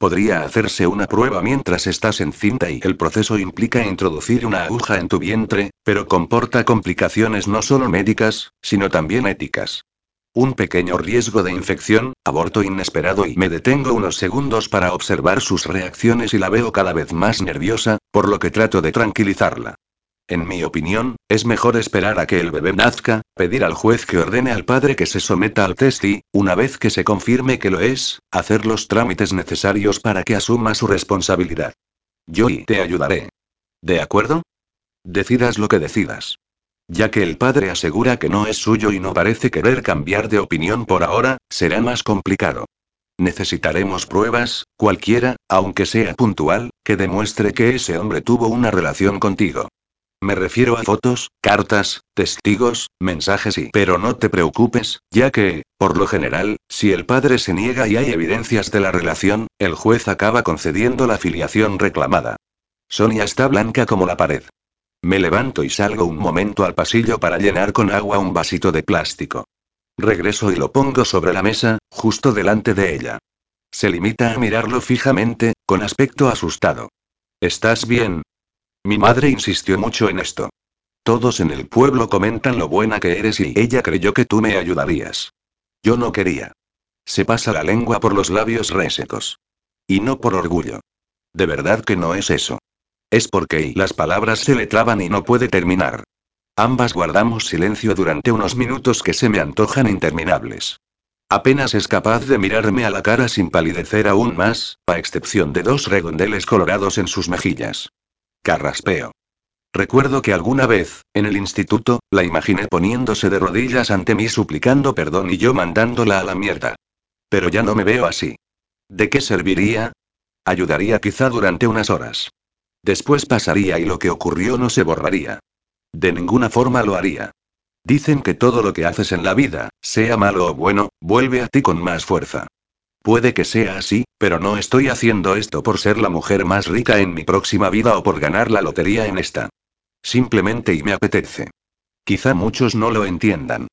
Podría hacerse una prueba mientras estás encinta y el proceso implica introducir una aguja en tu vientre, pero comporta complicaciones no solo médicas, sino también éticas. Un pequeño riesgo de infección, aborto inesperado y me detengo unos segundos para observar sus reacciones y la veo cada vez más nerviosa, por lo que trato de tranquilizarla. En mi opinión, es mejor esperar a que el bebé nazca, pedir al juez que ordene al padre que se someta al test y, una vez que se confirme que lo es, hacer los trámites necesarios para que asuma su responsabilidad. Yo y te ayudaré. ¿De acuerdo? Decidas lo que decidas. Ya que el padre asegura que no es suyo y no parece querer cambiar de opinión por ahora, será más complicado. Necesitaremos pruebas, cualquiera, aunque sea puntual, que demuestre que ese hombre tuvo una relación contigo. Me refiero a fotos, cartas, testigos, mensajes y... Pero no te preocupes, ya que, por lo general, si el padre se niega y hay evidencias de la relación, el juez acaba concediendo la filiación reclamada. Sonia está blanca como la pared. Me levanto y salgo un momento al pasillo para llenar con agua un vasito de plástico. Regreso y lo pongo sobre la mesa, justo delante de ella. Se limita a mirarlo fijamente, con aspecto asustado. ¿Estás bien? Mi madre insistió mucho en esto. Todos en el pueblo comentan lo buena que eres y ella creyó que tú me ayudarías. Yo no quería. Se pasa la lengua por los labios resecos. Y no por orgullo. De verdad que no es eso. Es porque las palabras se le traban y no puede terminar. Ambas guardamos silencio durante unos minutos que se me antojan interminables. Apenas es capaz de mirarme a la cara sin palidecer aún más, a excepción de dos redondeles colorados en sus mejillas. Carraspeo. Recuerdo que alguna vez, en el instituto, la imaginé poniéndose de rodillas ante mí suplicando perdón y yo mandándola a la mierda. Pero ya no me veo así. ¿De qué serviría? Ayudaría quizá durante unas horas. Después pasaría y lo que ocurrió no se borraría. De ninguna forma lo haría. Dicen que todo lo que haces en la vida, sea malo o bueno, vuelve a ti con más fuerza. Puede que sea así, pero no estoy haciendo esto por ser la mujer más rica en mi próxima vida o por ganar la lotería en esta. Simplemente y me apetece. Quizá muchos no lo entiendan.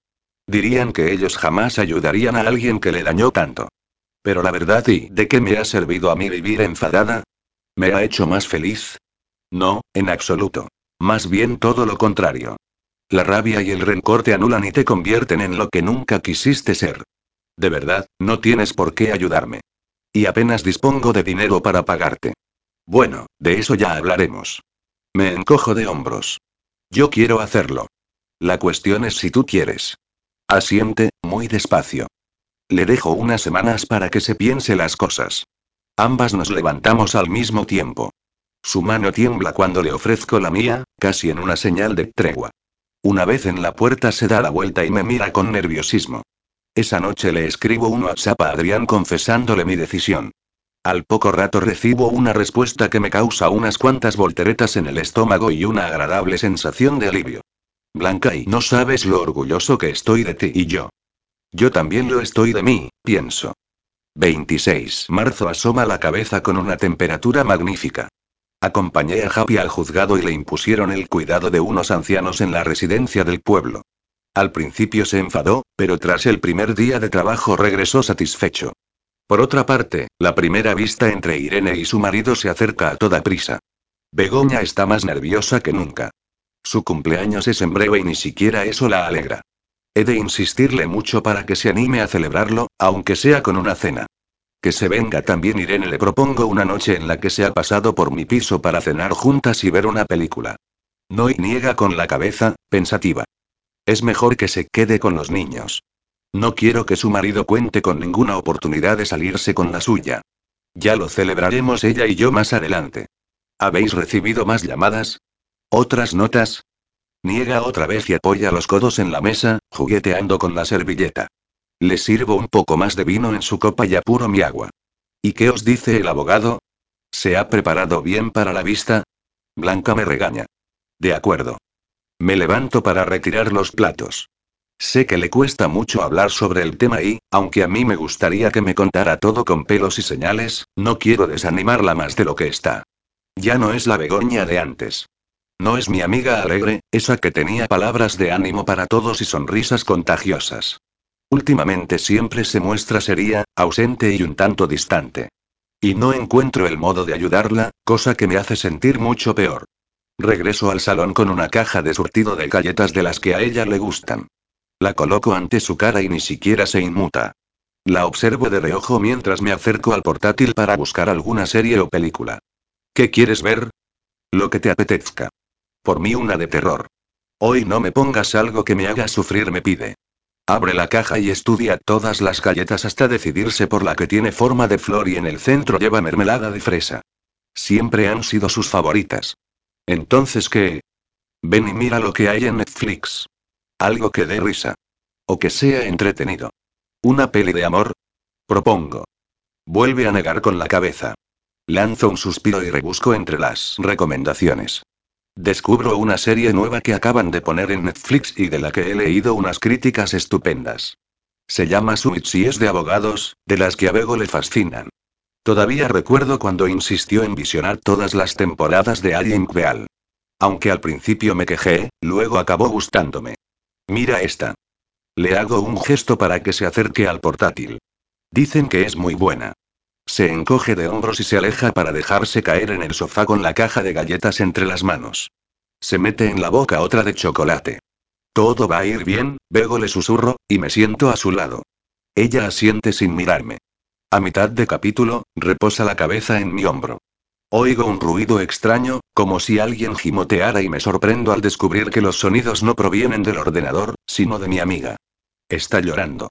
Dirían que ellos jamás ayudarían a alguien que le dañó tanto. Pero la verdad y ¿de qué me ha servido a mí vivir enfadada? ¿Me ha hecho más feliz? No, en absoluto. Más bien todo lo contrario. La rabia y el rencor te anulan y te convierten en lo que nunca quisiste ser. De verdad, no tienes por qué ayudarme. Y apenas dispongo de dinero para pagarte. Bueno, de eso ya hablaremos. Me encojo de hombros. Yo quiero hacerlo. La cuestión es si tú quieres. Asiente, muy despacio. Le dejo unas semanas para que se piense las cosas. Ambas nos levantamos al mismo tiempo. Su mano tiembla cuando le ofrezco la mía, casi en una señal de tregua. Una vez en la puerta se da la vuelta y me mira con nerviosismo. Esa noche le escribo un WhatsApp a Adrián confesándole mi decisión. Al poco rato recibo una respuesta que me causa unas cuantas volteretas en el estómago y una agradable sensación de alivio. Blanca y no sabes lo orgulloso que estoy de ti y yo. Yo también lo estoy de mí, pienso. 26. Marzo asoma la cabeza con una temperatura magnífica. Acompañé a Happy al juzgado y le impusieron el cuidado de unos ancianos en la residencia del pueblo. Al principio se enfadó, pero tras el primer día de trabajo regresó satisfecho. Por otra parte, la primera vista entre Irene y su marido se acerca a toda prisa. Begoña está más nerviosa que nunca. Su cumpleaños es en breve y ni siquiera eso la alegra. He de insistirle mucho para que se anime a celebrarlo, aunque sea con una cena. Que se venga también Irene le propongo una noche en la que se ha pasado por mi piso para cenar juntas y ver una película. No y niega con la cabeza, pensativa. Es mejor que se quede con los niños. No quiero que su marido cuente con ninguna oportunidad de salirse con la suya. Ya lo celebraremos ella y yo más adelante. ¿Habéis recibido más llamadas? ¿Otras notas? Niega otra vez y apoya los codos en la mesa, jugueteando con la servilleta. Le sirvo un poco más de vino en su copa y apuro mi agua. ¿Y qué os dice el abogado? ¿Se ha preparado bien para la vista? Blanca me regaña. De acuerdo. Me levanto para retirar los platos. Sé que le cuesta mucho hablar sobre el tema y, aunque a mí me gustaría que me contara todo con pelos y señales, no quiero desanimarla más de lo que está. Ya no es la Begoña de antes. No es mi amiga alegre, esa que tenía palabras de ánimo para todos y sonrisas contagiosas. Últimamente siempre se muestra seria, ausente y un tanto distante. Y no encuentro el modo de ayudarla, cosa que me hace sentir mucho peor. Regreso al salón con una caja de surtido de galletas de las que a ella le gustan. La coloco ante su cara y ni siquiera se inmuta. La observo de reojo mientras me acerco al portátil para buscar alguna serie o película. ¿Qué quieres ver? Lo que te apetezca. Por mí una de terror. Hoy no me pongas algo que me haga sufrir, me pide. Abre la caja y estudia todas las galletas hasta decidirse por la que tiene forma de flor y en el centro lleva mermelada de fresa. Siempre han sido sus favoritas. Entonces, ¿qué? Ven y mira lo que hay en Netflix. Algo que dé risa. O que sea entretenido. ¿Una peli de amor? Propongo. Vuelve a negar con la cabeza. Lanzo un suspiro y rebusco entre las recomendaciones. Descubro una serie nueva que acaban de poner en Netflix y de la que he leído unas críticas estupendas. Se llama Suits y es de abogados, de las que a Bego le fascinan. Todavía recuerdo cuando insistió en visionar todas las temporadas de Alien Real. Aunque al principio me quejé, luego acabó gustándome. Mira esta. Le hago un gesto para que se acerque al portátil. Dicen que es muy buena. Se encoge de hombros y se aleja para dejarse caer en el sofá con la caja de galletas entre las manos. Se mete en la boca otra de chocolate. Todo va a ir bien, Bego le susurro, y me siento a su lado. Ella asiente sin mirarme. A mitad de capítulo, reposa la cabeza en mi hombro. Oigo un ruido extraño, como si alguien gimoteara y me sorprendo al descubrir que los sonidos no provienen del ordenador, sino de mi amiga. Está llorando.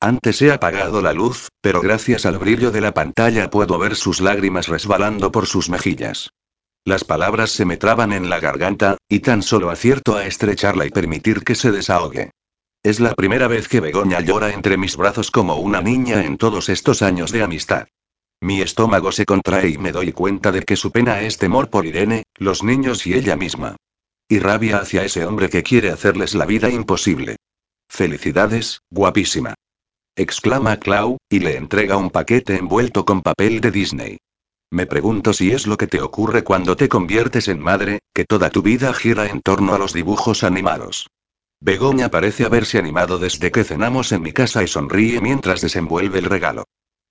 Antes he apagado la luz, pero gracias al brillo de la pantalla puedo ver sus lágrimas resbalando por sus mejillas. Las palabras se me traban en la garganta, y tan solo acierto a estrecharla y permitir que se desahogue. Es la primera vez que Begoña llora entre mis brazos como una niña en todos estos años de amistad. Mi estómago se contrae y me doy cuenta de que su pena es temor por Irene, los niños y ella misma. Y rabia hacia ese hombre que quiere hacerles la vida imposible. Felicidades, guapísima. exclama Clau, y le entrega un paquete envuelto con papel de Disney. Me pregunto si es lo que te ocurre cuando te conviertes en madre, que toda tu vida gira en torno a los dibujos animados. Begoña parece haberse animado desde que cenamos en mi casa y sonríe mientras desenvuelve el regalo.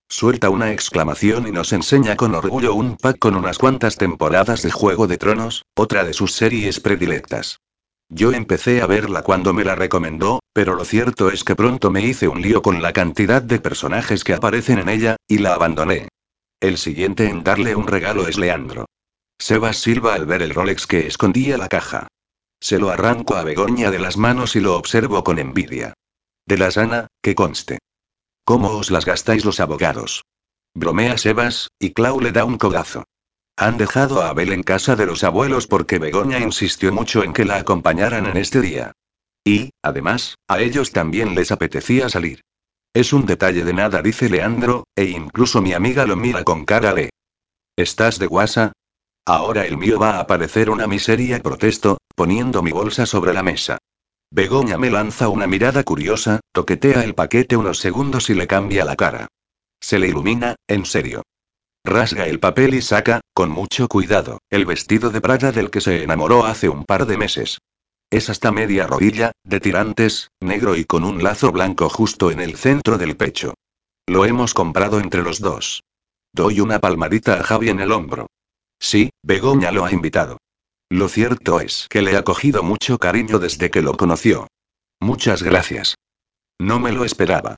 Suelta una exclamación y nos enseña con orgullo un pack con unas cuantas temporadas de Juego de Tronos, otra de sus series predilectas. Yo empecé a verla cuando me la recomendó, pero lo cierto es que pronto me hice un lío con la cantidad de personajes que aparecen en ella, y la abandoné. El siguiente en darle un regalo es Leandro. Sebas silba al ver el Rolex que escondía la caja. Se lo arranco a Begoña de las manos y lo observo con envidia. De la sana, que conste. ¿Cómo os las gastáis los abogados? Bromea Sebas, y Clau le da un codazo. Han dejado a Abel en casa de los abuelos porque Begoña insistió mucho en que la acompañaran en este día. Y, además, a ellos también les apetecía salir. Es un detalle de nada, dice Leandro, e incluso mi amiga lo mira con cara de... ¿Estás de guasa? Ahora el mío va a parecer una miseria, protesto, poniendo mi bolsa sobre la mesa. Begoña me lanza una mirada curiosa, toquetea el paquete unos segundos y le cambia la cara. Se le ilumina, en serio. Rasga el papel y saca, con mucho cuidado, el vestido de Prada del que se enamoró hace un par de meses. Es hasta media rodilla, de tirantes, negro y con un lazo blanco justo en el centro del pecho. Lo hemos comprado entre los dos. Doy una palmadita a Javi en el hombro. Sí, Begoña lo ha invitado. Lo cierto es que le ha cogido mucho cariño desde que lo conoció. Muchas gracias. No me lo esperaba.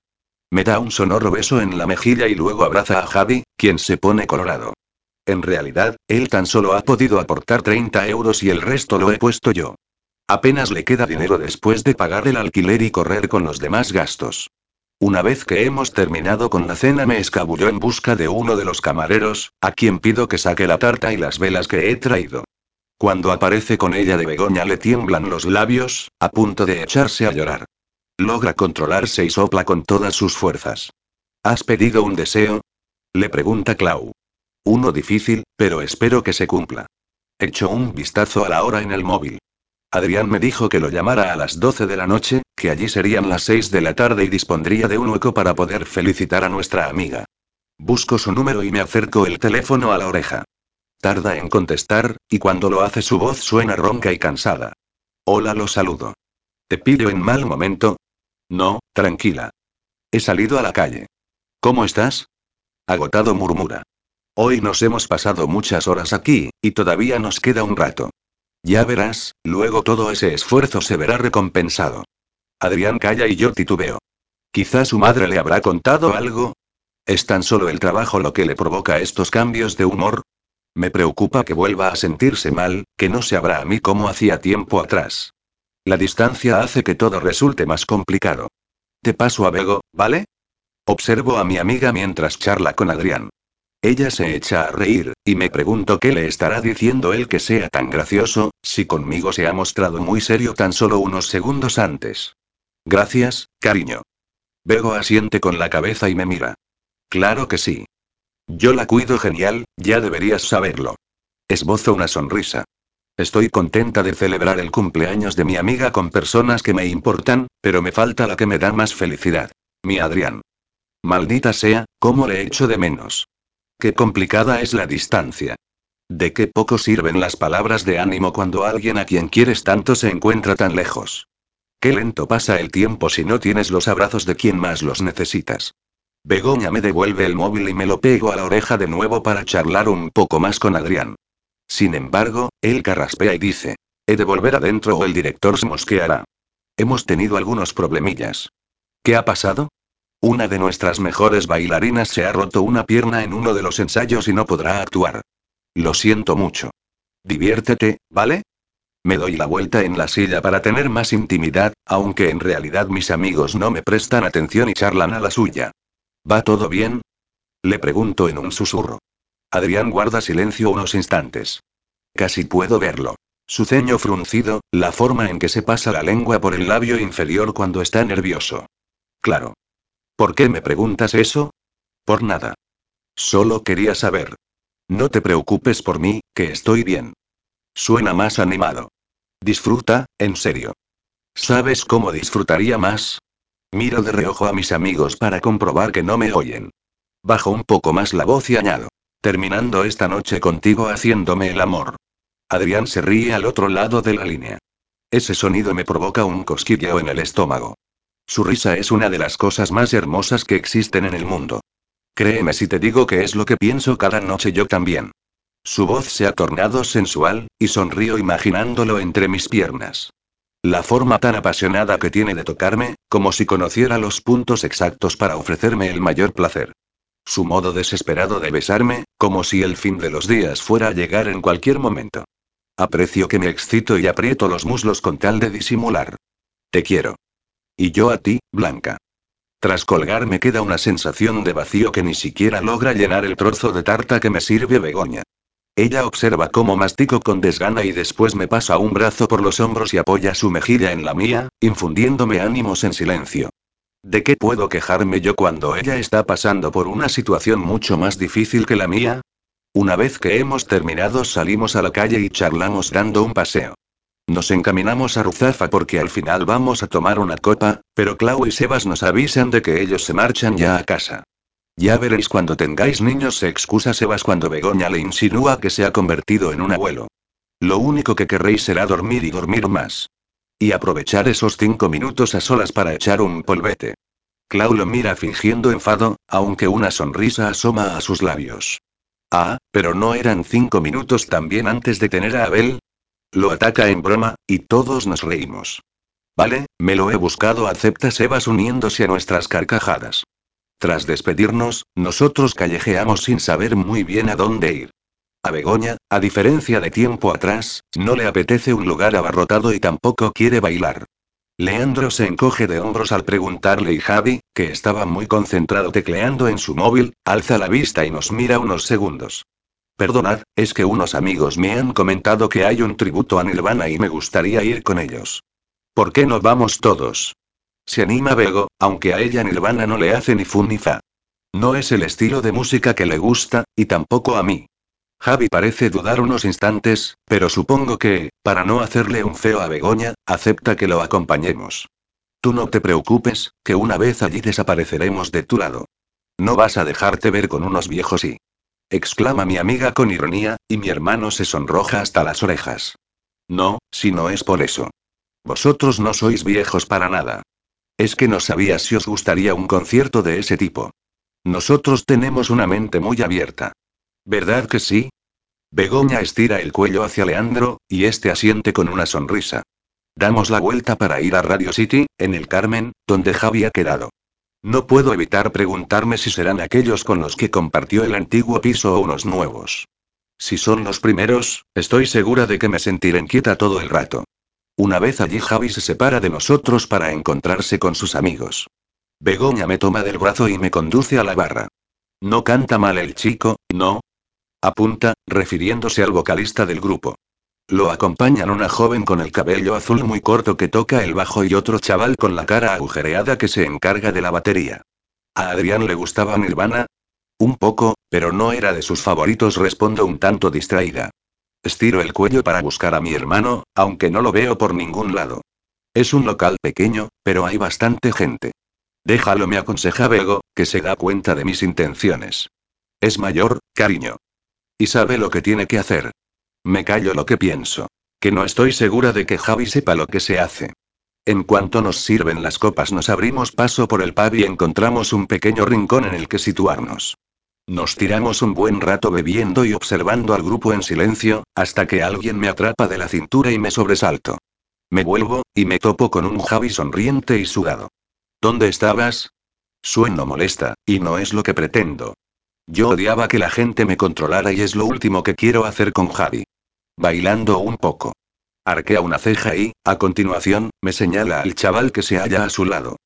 Me da un sonoro beso en la mejilla y luego abraza a Javi, quien se pone colorado. En realidad, él tan solo ha podido aportar 30 euros y el resto lo he puesto yo. Apenas le queda dinero después de pagar el alquiler y correr con los demás gastos. Una vez que hemos terminado con la cena me escabulló en busca de uno de los camareros, a quien pido que saque la tarta y las velas que he traído. Cuando aparece con ella de Begoña le tiemblan los labios, a punto de echarse a llorar. Logra controlarse y sopla con todas sus fuerzas. ¿Has pedido un deseo? Le pregunta Clau. Uno difícil, pero espero que se cumpla. Echo un vistazo a la hora en el móvil. Adrián me dijo que lo llamara a las 12 de la noche, que allí serían las 6 de la tarde y dispondría de un hueco para poder felicitar a nuestra amiga. Busco su número y me acerco el teléfono a la oreja. Tarda en contestar, y cuando lo hace su voz suena ronca y cansada. Hola, lo saludo. ¿Te pillo en mal momento? No, tranquila. He salido a la calle. ¿Cómo estás? Agotado murmura. Hoy nos hemos pasado muchas horas aquí, y todavía nos queda un rato. Ya verás, luego todo ese esfuerzo se verá recompensado. Adrián calla y yo titubeo. Quizá su madre le habrá contado algo. ¿Es tan solo el trabajo lo que le provoca estos cambios de humor? Me preocupa que vuelva a sentirse mal, que no se abra a mí como hacía tiempo atrás. La distancia hace que todo resulte más complicado. Te paso a Bego, ¿vale? Observo a mi amiga mientras charla con Adrián. Ella se echa a reír, y me pregunto qué le estará diciendo él que sea tan gracioso, si conmigo se ha mostrado muy serio tan solo unos segundos antes. Gracias, cariño. Bego asiente con la cabeza y me mira. Claro que sí. Yo la cuido genial, ya deberías saberlo. Esbozo una sonrisa. Estoy contenta de celebrar el cumpleaños de mi amiga con personas que me importan, pero me falta la que me da más felicidad. Mi Adrián. Maldita sea, cómo le echo de menos. Qué complicada es la distancia. De qué poco sirven las palabras de ánimo cuando alguien a quien quieres tanto se encuentra tan lejos. Qué lento pasa el tiempo si no tienes los abrazos de quien más los necesitas. Begoña me devuelve el móvil y me lo pego a la oreja de nuevo para charlar un poco más con Adrián. Sin embargo, él carraspea y dice, he de volver adentro o el director se mosqueará. Hemos tenido algunos problemillas. ¿Qué ha pasado? Una de nuestras mejores bailarinas se ha roto una pierna en uno de los ensayos y no podrá actuar. Lo siento mucho. Diviértete, ¿vale? Me doy la vuelta en la silla para tener más intimidad, aunque en realidad mis amigos no me prestan atención y charlan a la suya. ¿Va todo bien? Le pregunto en un susurro. Adrián guarda silencio unos instantes. Casi puedo verlo. Su ceño fruncido, la forma en que se pasa la lengua por el labio inferior cuando está nervioso. Claro. ¿Por qué me preguntas eso? Por nada. Solo quería saber. No te preocupes por mí, que estoy bien. Suena más animado. Disfruta, en serio. ¿Sabes cómo disfrutaría más? Miro de reojo a mis amigos para comprobar que no me oyen. Bajo un poco más la voz y añado. Terminando esta noche contigo haciéndome el amor. Adrián se ríe al otro lado de la línea. Ese sonido me provoca un cosquilleo en el estómago. Su risa es una de las cosas más hermosas que existen en el mundo. Créeme si te digo que es lo que pienso cada noche yo también. Su voz se ha tornado sensual, y sonrío imaginándolo entre mis piernas. La forma tan apasionada que tiene de tocarme, como si conociera los puntos exactos para ofrecerme el mayor placer. Su modo desesperado de besarme, como si el fin de los días fuera a llegar en cualquier momento. Aprecio que me excito y aprieto los muslos con tal de disimular. Te quiero. Y yo a ti, Blanca. Tras colgar me queda una sensación de vacío que ni siquiera logra llenar el trozo de tarta que me sirve Begoña. Ella observa cómo mastico con desgana y después me pasa un brazo por los hombros y apoya su mejilla en la mía, infundiéndome ánimos en silencio. ¿De qué puedo quejarme yo cuando ella está pasando por una situación mucho más difícil que la mía? Una vez que hemos terminado salimos a la calle y charlamos dando un paseo. Nos encaminamos a Ruzafa porque al final vamos a tomar una copa, pero Clau y Sebas nos avisan de que ellos se marchan ya a casa. Ya veréis cuando tengáis niños, se excusa Sebas cuando Begoña le insinúa que se ha convertido en un abuelo. Lo único que querréis será dormir y dormir más. Y aprovechar esos cinco minutos a solas para echar un polvete. Clau lo mira fingiendo enfado, aunque una sonrisa asoma a sus labios. Ah, pero no eran cinco minutos también antes de tener a Abel. Lo ataca en broma, y todos nos reímos. Vale, me lo he buscado, acepta Sebas uniéndose a nuestras carcajadas. Tras despedirnos, nosotros callejeamos sin saber muy bien a dónde ir. A Begoña, a diferencia de tiempo atrás, no le apetece un lugar abarrotado y tampoco quiere bailar. Leandro se encoge de hombros al preguntarle y Javi, que estaba muy concentrado tecleando en su móvil, alza la vista y nos mira unos segundos. Perdonad, es que unos amigos me han comentado que hay un tributo a Nirvana y me gustaría ir con ellos. ¿Por qué no vamos todos? Se anima Bego, aunque a ella Nirvana no le hace ni fu ni fa. No es el estilo de música que le gusta, y tampoco a mí. Javi parece dudar unos instantes, pero supongo que, para no hacerle un feo a Begoña, acepta que lo acompañemos. Tú no te preocupes, que una vez allí desapareceremos de tu lado. No vas a dejarte ver con unos viejos y... exclama mi amiga con ironía, y mi hermano se sonroja hasta las orejas. No, si no es por eso. Vosotros no sois viejos para nada. Es que no sabía si os gustaría un concierto de ese tipo. Nosotros tenemos una mente muy abierta. ¿Verdad que sí? Begoña estira el cuello hacia Leandro, y este asiente con una sonrisa. Damos la vuelta para ir a Radio City, en el Carmen, donde Javi ha quedado. No puedo evitar preguntarme si serán aquellos con los que compartió el antiguo piso o unos nuevos. Si son los primeros, estoy segura de que me sentiré inquieta todo el rato. Una vez allí Javi se separa de nosotros para encontrarse con sus amigos. Begoña me toma del brazo y me conduce a la barra. No canta mal el chico, ¿no? Apunta, refiriéndose al vocalista del grupo. Lo acompañan una joven con el cabello azul muy corto que toca el bajo y otro chaval con la cara agujereada que se encarga de la batería. ¿A Adrián le gustaba Nirvana? Un poco, pero no era de sus favoritos, respondo un tanto distraída. Estiro el cuello para buscar a mi hermano, aunque no lo veo por ningún lado. Es un local pequeño, pero hay bastante gente. Déjalo, me aconseja Bego, que se da cuenta de mis intenciones. Es mayor, cariño. Y sabe lo que tiene que hacer. Me callo lo que pienso. Que no estoy segura de que Javi sepa lo que se hace. En cuanto nos sirven las copas nos abrimos paso por el pub y encontramos un pequeño rincón en el que situarnos. Nos tiramos un buen rato bebiendo y observando al grupo en silencio, hasta que alguien me atrapa de la cintura y me sobresalto. Me vuelvo, y me topo con un Javi sonriente y sudado. ¿Dónde estabas? Sueno molesta, y no es lo que pretendo. Yo odiaba que la gente me controlara y es lo último que quiero hacer con Javi. Bailando un poco. Arquea una ceja y, a continuación, me señala al chaval que se halla a su lado.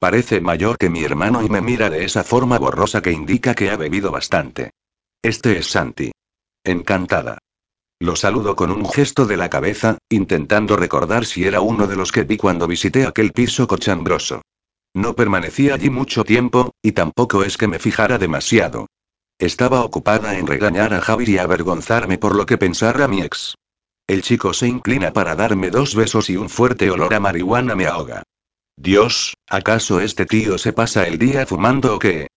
Parece mayor que mi hermano y me mira de esa forma borrosa que indica que ha bebido bastante. Este es Santi. Encantada. Lo saludo con un gesto de la cabeza, intentando recordar si era uno de los que vi cuando visité aquel piso cochambroso. No permanecí allí mucho tiempo, y tampoco es que me fijara demasiado. Estaba ocupada en regañar a Javi y avergonzarme por lo que pensara mi ex. El chico se inclina para darme dos besos y un fuerte olor a marihuana me ahoga. Dios, ¿acaso este tío se pasa el día fumando o qué?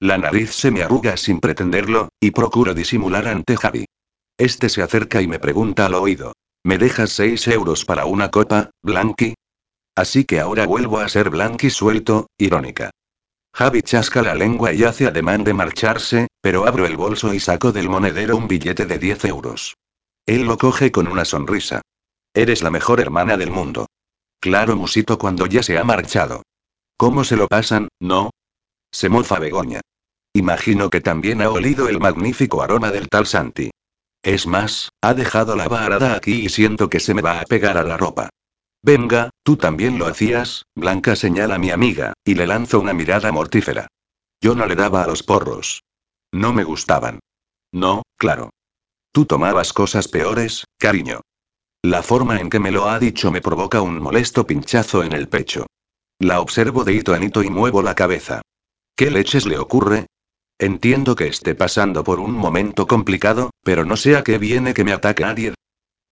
La nariz se me arruga sin pretenderlo, y procuro disimular ante Javi. Este se acerca y me pregunta al oído. ¿Me dejas seis euros para una copa, Blanqui? Así que ahora vuelvo a ser Blanqui suelto, irónica. Javi chasca la lengua y hace ademán de marcharse, pero abro el bolso y saco del monedero un billete de 10 euros. Él lo coge con una sonrisa. Eres la mejor hermana del mundo. Claro, musito cuando ya se ha marchado. ¿Cómo se lo pasan, no? Se mofa Begoña. Imagino que también ha olido el magnífico aroma del tal Santi. Es más, ha dejado la varada aquí y siento que se me va a pegar a la ropa. Venga, tú también lo hacías, Blanca señala a mi amiga, y le lanzo una mirada mortífera. Yo no le daba a los porros. No me gustaban. No, claro. Tú tomabas cosas peores, cariño. La forma en que me lo ha dicho me provoca un molesto pinchazo en el pecho. La observo de hito en hito y muevo la cabeza. ¿Qué leches le ocurre? Entiendo que esté pasando por un momento complicado, pero no sé a qué viene que me ataque nadie.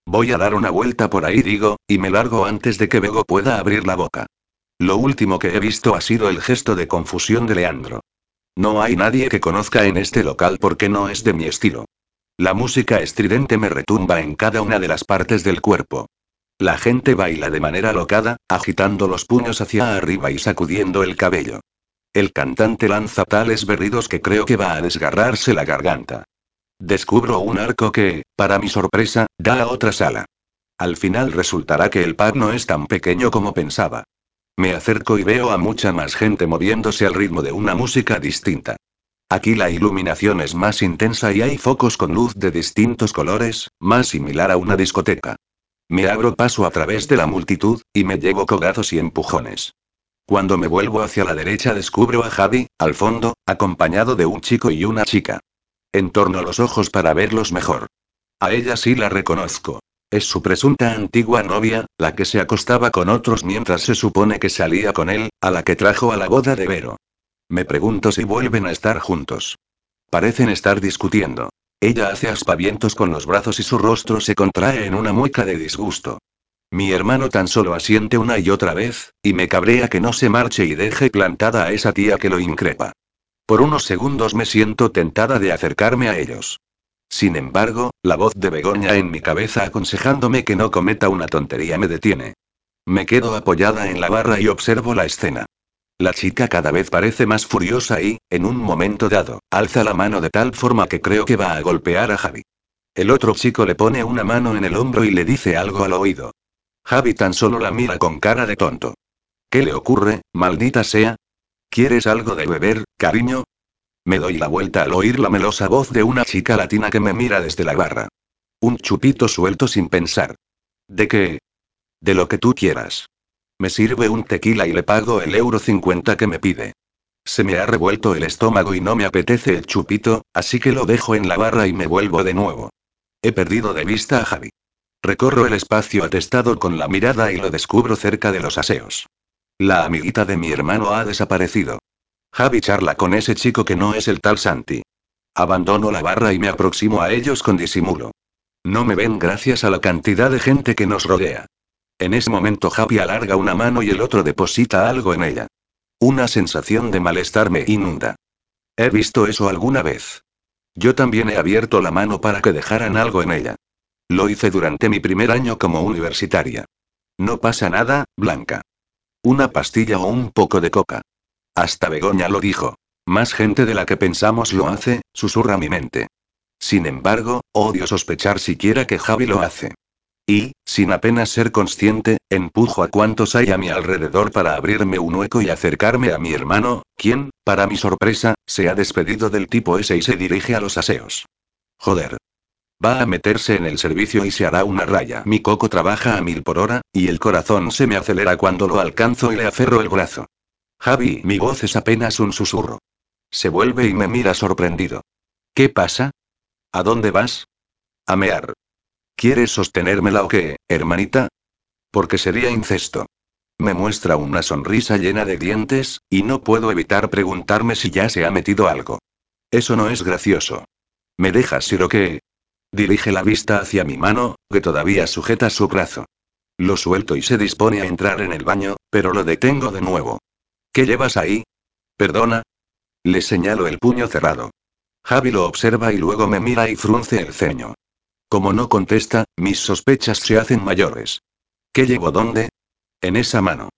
Voy a dar una vuelta por ahí, digo, y me largo antes de que Bego pueda abrir la boca. Lo último que he visto ha sido el gesto de confusión de Leandro. No hay nadie que conozca en este local porque no es de mi estilo. La música estridente me retumba en cada una de las partes del cuerpo. La gente baila de manera locada, agitando los puños hacia arriba y sacudiendo el cabello. El cantante lanza tales berridos que creo que va a desgarrarse la garganta. Descubro un arco que, para mi sorpresa, da a otra sala. Al final resultará que el pub no es tan pequeño como pensaba. Me acerco y veo a mucha más gente moviéndose al ritmo de una música distinta. Aquí la iluminación es más intensa y hay focos con luz de distintos colores, más similar a una discoteca. Me abro paso a través de la multitud, y me llevo cogazos y empujones. Cuando me vuelvo hacia la derecha descubro a Javi, al fondo, acompañado de un chico y una chica. Entorno los ojos para verlos mejor. A ella sí la reconozco. Es su presunta antigua novia, la que se acostaba con otros mientras se supone que salía con él, a la que trajo a la boda de Vero. Me pregunto si vuelven a estar juntos. Parecen estar discutiendo. Ella hace aspavientos con los brazos y su rostro se contrae en una mueca de disgusto. Mi hermano tan solo asiente una y otra vez, y me cabrea que no se marche y deje plantada a esa tía que lo increpa. Por unos segundos me siento tentada de acercarme a ellos. Sin embargo, la voz de Begoña en mi cabeza aconsejándome que no cometa una tontería me detiene. Me quedo apoyada en la barra y observo la escena. La chica cada vez parece más furiosa y, en un momento dado, alza la mano de tal forma que creo que va a golpear a Javi. El otro chico le pone una mano en el hombro y le dice algo al oído. Javi tan solo la mira con cara de tonto. ¿Qué le ocurre, maldita sea? ¿Quieres algo de beber, cariño? Me doy la vuelta al oír la melosa voz de una chica latina que me mira desde la barra. Un chupito suelto sin pensar. ¿De qué? De lo que tú quieras. Me sirve un tequila y le pago el euro cincuenta que me pide. Se me ha revuelto el estómago y no me apetece el chupito, así que lo dejo en la barra y me vuelvo de nuevo. He perdido de vista a Javi. Recorro el espacio atestado con la mirada y lo descubro cerca de los aseos. La amiguita de mi hermano ha desaparecido. Javi charla con ese chico que no es el tal Santi. Abandono la barra y me aproximo a ellos con disimulo. No me ven gracias a la cantidad de gente que nos rodea. En ese momento Javi alarga una mano y el otro deposita algo en ella. Una sensación de malestar me inunda. He visto eso alguna vez. Yo también he abierto la mano para que dejaran algo en ella. Lo hice durante mi primer año como universitaria. No pasa nada, Blanca. Una pastilla o un poco de coca. Hasta Begoña lo dijo. Más gente de la que pensamos lo hace, susurra mi mente. Sin embargo, odio sospechar siquiera que Javi lo hace. Y, sin apenas ser consciente, empujo a cuantos hay a mi alrededor para abrirme un hueco y acercarme a mi hermano, quien, para mi sorpresa, se ha despedido del tipo ese y se dirige a los aseos. Joder. Va a meterse en el servicio y se hará una raya. Mi coco trabaja a mil por hora, y el corazón se me acelera cuando lo alcanzo y le aferro el brazo. Javi, mi voz es apenas un susurro. Se vuelve y me mira sorprendido. ¿Qué pasa? ¿A dónde vas? A mear. ¿Quieres sostenérmela o qué, hermanita? Porque sería incesto. Me muestra una sonrisa llena de dientes, y no puedo evitar preguntarme si ya se ha metido algo. Eso no es gracioso. ¿Me dejas ir o qué? Dirige la vista hacia mi mano, que todavía sujeta su brazo. Lo suelto y se dispone a entrar en el baño, pero lo detengo de nuevo. ¿Qué llevas ahí? ¿Perdona? Le señalo el puño cerrado. Javi lo observa y luego me mira y frunce el ceño. Como no contesta, mis sospechas se hacen mayores. ¿Qué llevo dónde? En esa mano.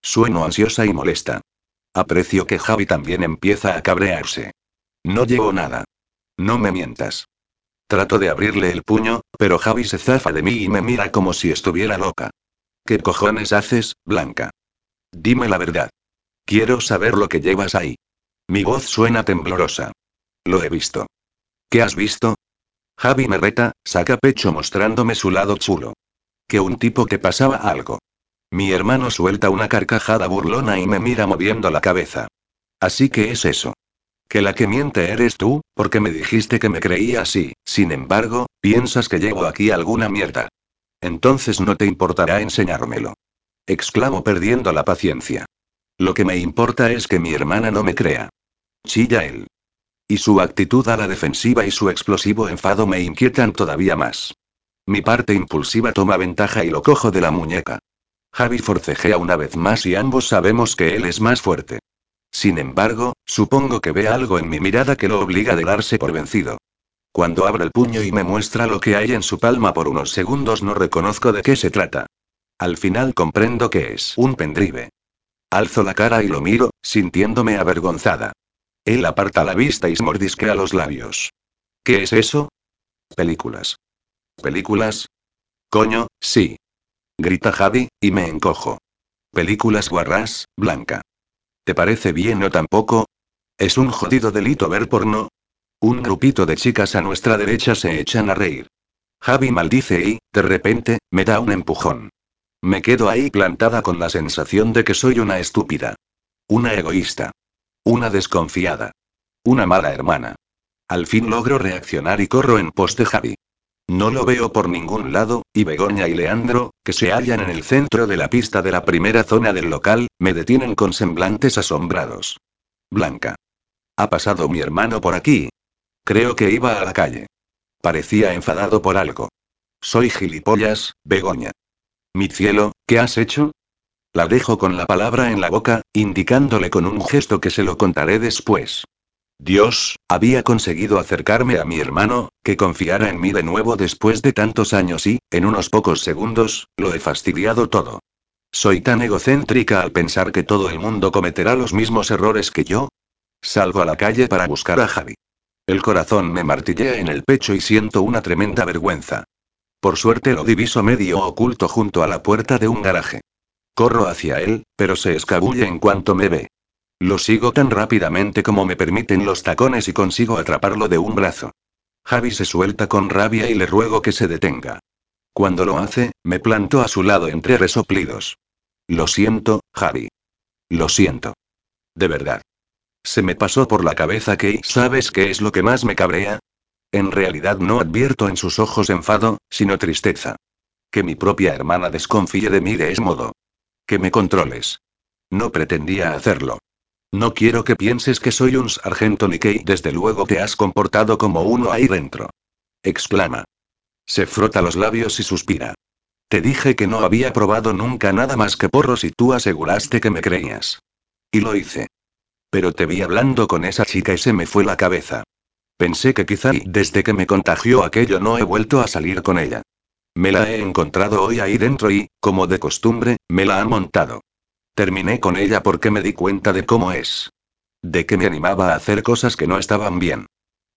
Sueno ansiosa y molesta. Aprecio que Javi también empieza a cabrearse. No llevo nada. No me mientas. Trato de abrirle el puño, pero Javi se zafa de mí y me mira como si estuviera loca. ¿Qué cojones haces, Blanca? Dime la verdad. Quiero saber lo que llevas ahí. Mi voz suena temblorosa. Lo he visto. ¿Qué has visto? Javi me reta, saca pecho mostrándome su lado chulo. Que un tipo que pasaba algo. Mi hermano suelta una carcajada burlona y me mira moviendo la cabeza. Así que es eso. Que la que miente eres tú, porque me dijiste que me creía así, sin embargo, piensas que llevo aquí alguna mierda. Entonces no te importará enseñármelo. Exclamo perdiendo la paciencia. Lo que me importa es que mi hermana no me crea. Chilla él. Y su actitud a la defensiva y su explosivo enfado me inquietan todavía más. Mi parte impulsiva toma ventaja y lo cojo de la muñeca. Javi forcejea una vez más y ambos sabemos que él es más fuerte. Sin embargo, supongo que ve algo en mi mirada que lo obliga a darse por vencido. Cuando abre el puño y me muestra lo que hay en su palma por unos segundos no reconozco de qué se trata. Al final comprendo que es un pendrive. Alzo la cara y lo miro, sintiéndome avergonzada. Él aparta la vista y mordisquea los labios. ¿Qué es eso? Películas. ¿Películas? Coño, sí. Grita Javi, y me encojo. Películas guarras, Blanca. ¿Te parece bien o tampoco? ¿Es un jodido delito ver porno? Un grupito de chicas a nuestra derecha se echan a reír. Javi maldice y, de repente, me da un empujón. Me quedo ahí plantada con la sensación de que soy una estúpida. Una egoísta. Una desconfiada. Una mala hermana. Al fin logro reaccionar y corro en pos de Javi. No lo veo por ningún lado, y Begoña y Leandro, que se hallan en el centro de la pista de la primera zona del local, me detienen con semblantes asombrados. Blanca. ¿Ha pasado mi hermano por aquí? Creo que iba a la calle. Parecía enfadado por algo. Soy gilipollas, Begoña. Mi cielo, ¿qué has hecho? La dejo con la palabra en la boca, indicándole con un gesto que se lo contaré después. Dios, había conseguido acercarme a mi hermano, que confiara en mí de nuevo después de tantos años y, en unos pocos segundos, lo he fastidiado todo. ¿Soy tan egocéntrica al pensar que todo el mundo cometerá los mismos errores que yo? Salgo a la calle para buscar a Javi. El corazón me martillea en el pecho y siento una tremenda vergüenza. Por suerte lo diviso medio oculto junto a la puerta de un garaje. Corro hacia él, pero se escabulle en cuanto me ve. Lo sigo tan rápidamente como me permiten los tacones y consigo atraparlo de un brazo. Javi se suelta con rabia y le ruego que se detenga. Cuando lo hace, me planto a su lado entre resoplidos. Lo siento, Javi. Lo siento. De verdad. Se me pasó por la cabeza que, ¿sabes qué es lo que más me cabrea? En realidad no advierto en sus ojos enfado, sino tristeza. Que mi propia hermana desconfíe de mí de ese modo. Que me controles. No pretendía hacerlo. No quiero que pienses que soy un sargento ni que desde luego te has comportado como uno ahí dentro. Exclama. Se frota los labios y suspira. Te dije que no había probado nunca nada más que porros y tú aseguraste que me creías. Y lo hice. Pero te vi hablando con esa chica y se me fue la cabeza. Pensé que quizá desde que me contagió aquello no he vuelto a salir con ella. Me la he encontrado hoy ahí dentro y, como de costumbre, me la ha montado. Terminé con ella porque me di cuenta de cómo es. De que me animaba a hacer cosas que no estaban bien.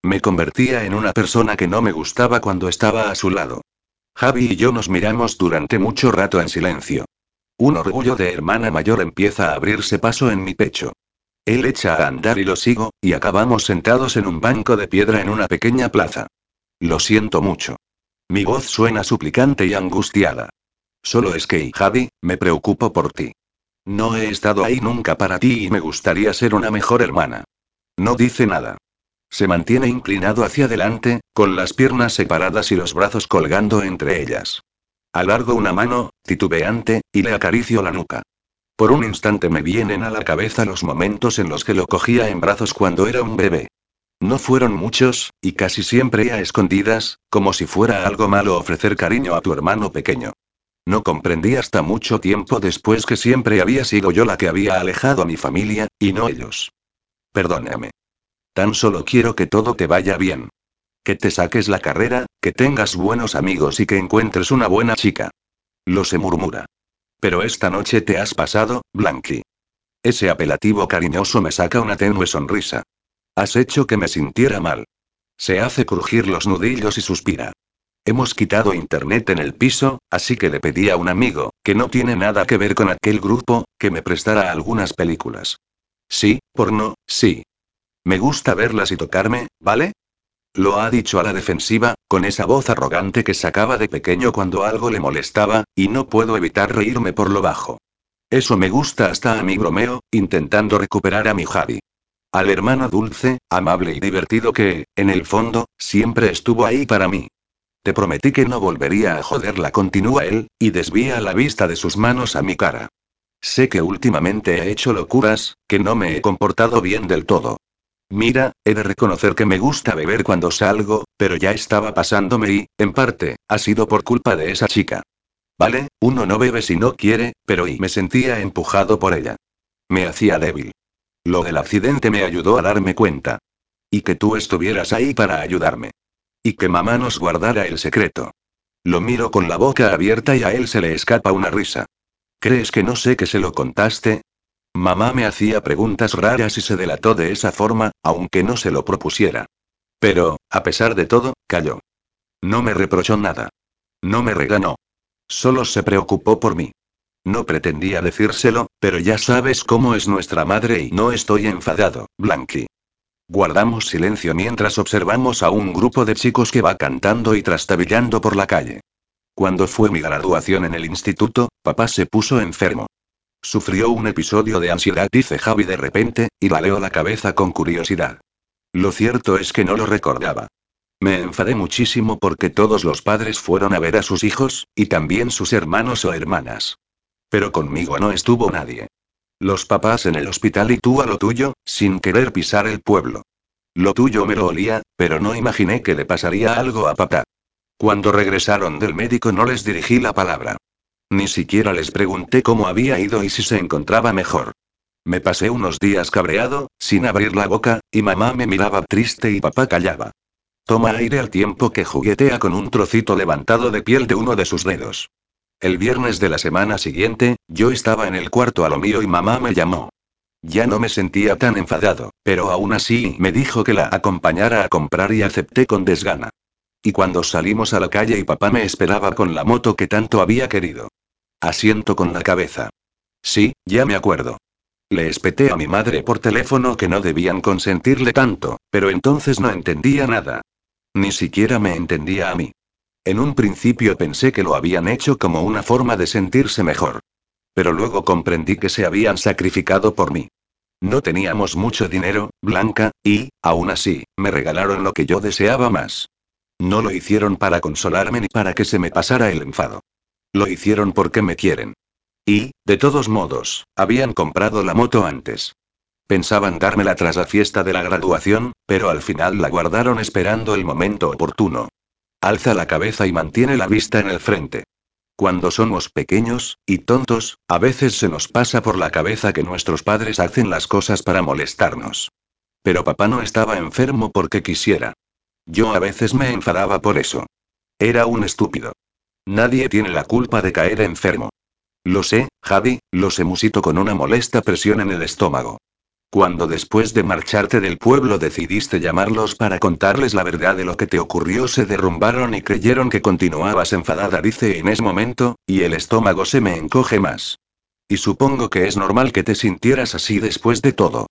Me convertía en una persona que no me gustaba cuando estaba a su lado. Javi y yo nos miramos durante mucho rato en silencio. Un orgullo de hermana mayor empieza a abrirse paso en mi pecho. Él echa a andar y lo sigo, y acabamos sentados en un banco de piedra en una pequeña plaza. Lo siento mucho. Mi voz suena suplicante y angustiada. Solo es que, Javi, me preocupo por ti. No he estado ahí nunca para ti y me gustaría ser una mejor hermana. No dice nada. Se mantiene inclinado hacia adelante, con las piernas separadas y los brazos colgando entre ellas. Alargo una mano, titubeante, y le acaricio la nuca. Por un instante me vienen a la cabeza los momentos en los que lo cogía en brazos cuando era un bebé. No fueron muchos, y casi siempre a escondidas, como si fuera algo malo ofrecer cariño a tu hermano pequeño. No comprendí hasta mucho tiempo después que siempre había sido yo la que había alejado a mi familia, y no ellos. Perdóname. Tan solo quiero que todo te vaya bien. Que te saques la carrera, que tengas buenos amigos y que encuentres una buena chica. Lo se murmura. Pero esta noche te has pasado, Blanqui. Ese apelativo cariñoso me saca una tenue sonrisa. Has hecho que me sintiera mal. Se hace crujir los nudillos y suspira. Hemos quitado internet en el piso, así que le pedí a un amigo, que no tiene nada que ver con aquel grupo, que me prestara algunas películas. Sí, porno, sí. Me gusta verlas y tocarme, ¿vale? Lo ha dicho a la defensiva, con esa voz arrogante que sacaba de pequeño cuando algo le molestaba, y no puedo evitar reírme por lo bajo. Eso me gusta hasta a mi bromeo, intentando recuperar a mi Javi. Al hermano dulce, amable y divertido que, en el fondo, siempre estuvo ahí para mí. Te prometí que no volvería a joderla, continúa él, y desvía la vista de sus manos a mi cara. Sé que últimamente he hecho locuras, que no me he comportado bien del todo. Mira, he de reconocer que me gusta beber cuando salgo, pero ya estaba pasándome y, en parte, ha sido por culpa de esa chica. Vale, uno no bebe si no quiere, pero y me sentía empujado por ella. Me hacía débil. Lo del accidente me ayudó a darme cuenta. Y que tú estuvieras ahí para ayudarme. Y que mamá nos guardara el secreto. Lo miro con la boca abierta y a él se le escapa una risa. ¿Crees que no sé que se lo contaste? Mamá me hacía preguntas raras y se delató de esa forma, aunque no se lo propusiera. Pero, a pesar de todo, calló. No me reprochó nada. No me reganó. Solo se preocupó por mí. No pretendía decírselo, pero ya sabes cómo es nuestra madre y no estoy enfadado, Blanqui. Guardamos silencio mientras observamos a un grupo de chicos que va cantando y trastabillando por la calle. Cuando fue mi graduación en el instituto, papá se puso enfermo. Sufrió un episodio de ansiedad, dice Javi de repente, y baleó la cabeza con curiosidad. Lo cierto es que no lo recordaba. Me enfadé muchísimo porque todos los padres fueron a ver a sus hijos, y también sus hermanos o hermanas. Pero conmigo no estuvo nadie. Los papás en el hospital y tú a lo tuyo, sin querer pisar el pueblo. Lo tuyo me lo olía, pero no imaginé que le pasaría algo a papá. Cuando regresaron del médico no les dirigí la palabra. Ni siquiera les pregunté cómo había ido y si se encontraba mejor. Me pasé unos días cabreado, sin abrir la boca, y mamá me miraba triste y papá callaba. Toma aire al tiempo que juguetea con un trocito levantado de piel de uno de sus dedos. El viernes de la semana siguiente, yo estaba en el cuarto a lo mío y mamá me llamó. Ya no me sentía tan enfadado, pero aún así me dijo que la acompañara a comprar y acepté con desgana. Y cuando salimos a la calle y papá me esperaba con la moto que tanto había querido. Asiento con la cabeza. Sí, ya me acuerdo. Le espeté a mi madre por teléfono que no debían consentirle tanto, pero entonces no entendía nada. Ni siquiera me entendía a mí. En un principio pensé que lo habían hecho como una forma de sentirse mejor. Pero luego comprendí que se habían sacrificado por mí. No teníamos mucho dinero, Blanca, y, aún así, me regalaron lo que yo deseaba más. No lo hicieron para consolarme ni para que se me pasara el enfado. Lo hicieron porque me quieren. Y, de todos modos, habían comprado la moto antes. Pensaban dármela tras la fiesta de la graduación, pero al final la guardaron esperando el momento oportuno. Alza la cabeza y mantiene la vista en el frente. Cuando somos pequeños, y tontos, a veces se nos pasa por la cabeza que nuestros padres hacen las cosas para molestarnos. Pero papá no estaba enfermo porque quisiera. Yo a veces me enfadaba por eso. Era un estúpido. Nadie tiene la culpa de caer enfermo. Lo sé, Javi, lo sé musito con una molesta presión en el estómago. Cuando después de marcharte del pueblo decidiste llamarlos para contarles la verdad de lo que te ocurrió, se derrumbaron y creyeron que continuabas enfadada, dice en ese momento, y el estómago se me encoge más. Y supongo que es normal que te sintieras así después de todo.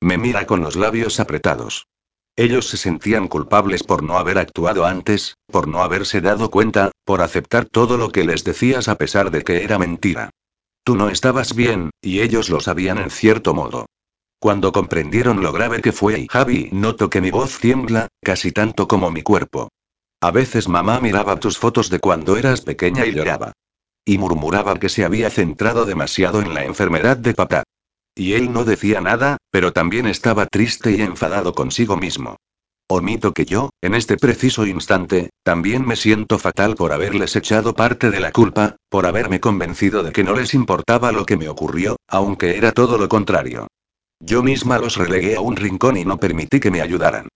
Me mira con los labios apretados. Ellos se sentían culpables por no haber actuado antes, por no haberse dado cuenta, por aceptar todo lo que les decías a pesar de que era mentira. Tú no estabas bien, y ellos lo sabían en cierto modo. Cuando comprendieron lo grave que fue y Javi, noto que mi voz tiembla, casi tanto como mi cuerpo. A veces mamá miraba tus fotos de cuando eras pequeña y lloraba. Y murmuraba que se había centrado demasiado en la enfermedad de papá. Y él no decía nada, pero también estaba triste y enfadado consigo mismo. Omito que yo, en este preciso instante, también me siento fatal por haberles echado parte de la culpa, por haberme convencido de que no les importaba lo que me ocurrió, aunque era todo lo contrario. Yo misma los relegué a un rincón y no permití que me ayudaran.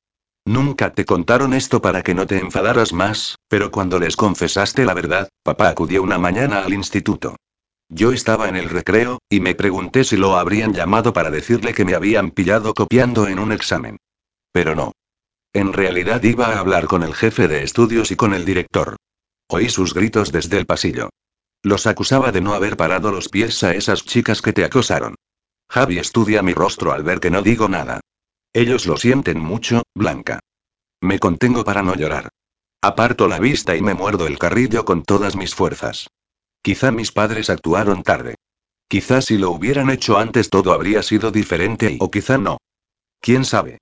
Nunca te contaron esto para que no te enfadaras más, pero cuando les confesaste la verdad, papá acudió una mañana al instituto. Yo estaba en el recreo, y me pregunté si lo habrían llamado para decirle que me habían pillado copiando en un examen. Pero no. En realidad iba a hablar con el jefe de estudios y con el director. Oí sus gritos desde el pasillo. Los acusaba de no haber parado los pies a esas chicas que te acosaron. Javi estudia mi rostro al ver que no digo nada. Ellos lo sienten mucho, Blanca. Me contengo para no llorar. Aparto la vista y me muerdo el carrillo con todas mis fuerzas. Quizá mis padres actuaron tarde. Quizá si lo hubieran hecho antes todo habría sido diferente y o quizá no. ¿Quién sabe?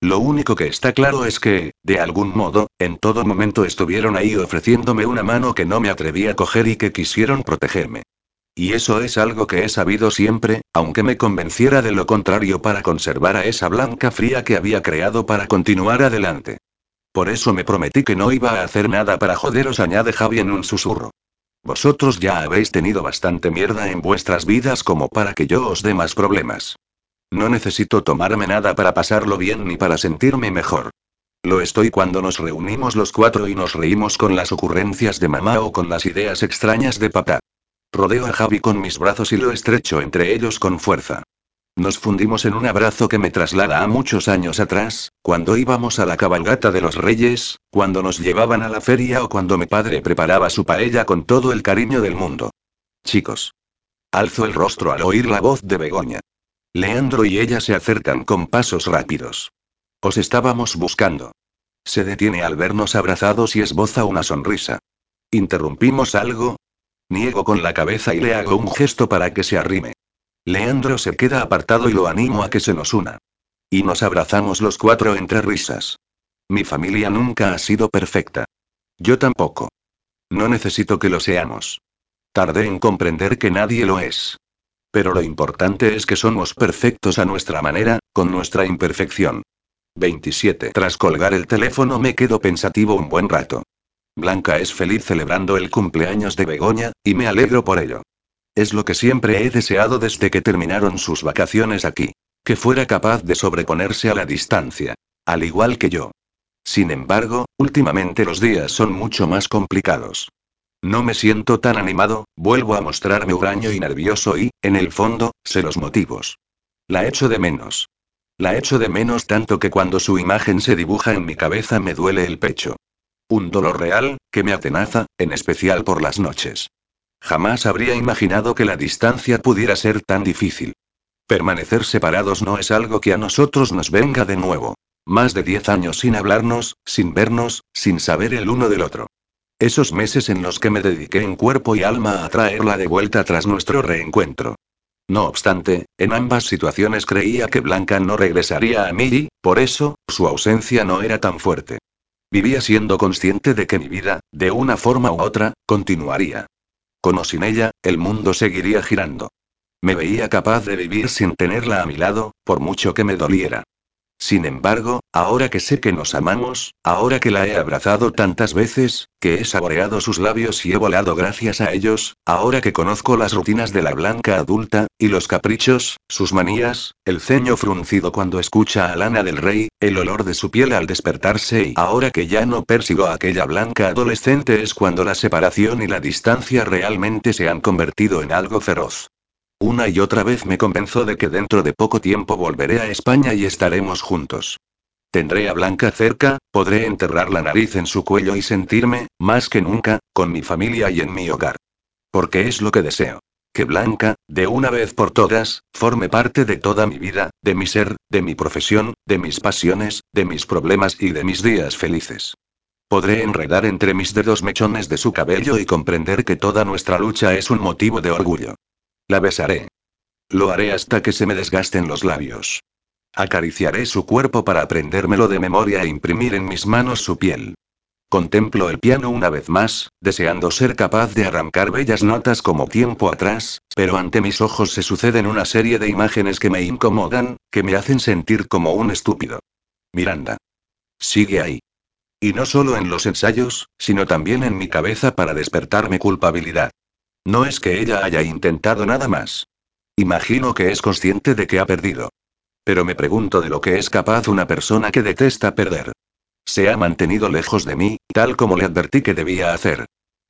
Lo único que está claro es que, de algún modo, en todo momento estuvieron ahí ofreciéndome una mano que no me atreví a coger y que quisieron protegerme. Y eso es algo que he sabido siempre, aunque me convenciera de lo contrario para conservar a esa blanca fría que había creado para continuar adelante. Por eso me prometí que no iba a hacer nada para joderos, añade Javi en un susurro. Vosotros ya habéis tenido bastante mierda en vuestras vidas como para que yo os dé más problemas. No necesito tomarme nada para pasarlo bien ni para sentirme mejor. Lo estoy cuando nos reunimos los cuatro y nos reímos con las ocurrencias de mamá o con las ideas extrañas de papá. Rodeo a Javi con mis brazos y lo estrecho entre ellos con fuerza. Nos fundimos en un abrazo que me traslada a muchos años atrás, cuando íbamos a la cabalgata de los reyes, cuando nos llevaban a la feria o cuando mi padre preparaba su paella con todo el cariño del mundo. Chicos. Alzo el rostro al oír la voz de Begoña. Leandro y ella se acercan con pasos rápidos. Os estábamos buscando. Se detiene al vernos abrazados y esboza una sonrisa. ¿Interrumpimos algo? Niego con la cabeza y le hago un gesto para que se arrime. Leandro se queda apartado y lo animo a que se nos una. Y nos abrazamos los cuatro entre risas. Mi familia nunca ha sido perfecta. Yo tampoco. No necesito que lo seamos. Tardé en comprender que nadie lo es. Pero lo importante es que somos perfectos a nuestra manera, con nuestra imperfección. 27. Tras colgar el teléfono me quedo pensativo un buen rato. Blanca es feliz celebrando el cumpleaños de Begoña, y me alegro por ello. Es lo que siempre he deseado desde que terminaron sus vacaciones aquí. Que fuera capaz de sobreponerse a la distancia. Al igual que yo. Sin embargo, últimamente los días son mucho más complicados. No me siento tan animado, vuelvo a mostrarme huraño y nervioso y, en el fondo, sé los motivos. La echo de menos. La echo de menos tanto que cuando su imagen se dibuja en mi cabeza me duele el pecho. Un dolor real, que me atenaza, en especial por las noches. Jamás habría imaginado que la distancia pudiera ser tan difícil. Permanecer separados no es algo que a nosotros nos venga de nuevo. Más de diez años sin hablarnos, sin vernos, sin saber el uno del otro. Esos meses en los que me dediqué en cuerpo y alma a traerla de vuelta tras nuestro reencuentro. No obstante, en ambas situaciones creía que Blanca no regresaría a mí y, por eso, su ausencia no era tan fuerte. Vivía siendo consciente de que mi vida, de una forma u otra, continuaría. Con o sin ella, el mundo seguiría girando. Me veía capaz de vivir sin tenerla a mi lado, por mucho que me doliera. Sin embargo, ahora que sé que nos amamos, ahora que la he abrazado tantas veces, que he saboreado sus labios y he volado gracias a ellos, ahora que conozco las rutinas de la blanca adulta, y los caprichos, sus manías, el ceño fruncido cuando escucha a Lana del Rey, el olor de su piel al despertarse y ahora que ya no persigo a aquella blanca adolescente es cuando la separación y la distancia realmente se han convertido en algo feroz. Una y otra vez me convenzo de que dentro de poco tiempo volveré a España y estaremos juntos. Tendré a Blanca cerca, podré enterrar la nariz en su cuello y sentirme, más que nunca, con mi familia y en mi hogar. Porque es lo que deseo. Que Blanca, de una vez por todas, forme parte de toda mi vida, de mi ser, de mi profesión, de mis pasiones, de mis problemas y de mis días felices. Podré enredar entre mis dedos mechones de su cabello y comprender que toda nuestra lucha es un motivo de orgullo. La besaré. Lo haré hasta que se me desgasten los labios. Acariciaré su cuerpo para aprendérmelo de memoria e imprimir en mis manos su piel. Contemplo el piano una vez más, deseando ser capaz de arrancar bellas notas como tiempo atrás, pero ante mis ojos se suceden una serie de imágenes que me incomodan, que me hacen sentir como un estúpido. Miranda. Sigue ahí. Y no solo en los ensayos, sino también en mi cabeza para despertarme culpabilidad. No es que ella haya intentado nada más. Imagino que es consciente de que ha perdido. Pero me pregunto de lo que es capaz una persona que detesta perder. Se ha mantenido lejos de mí, tal como le advertí que debía hacer.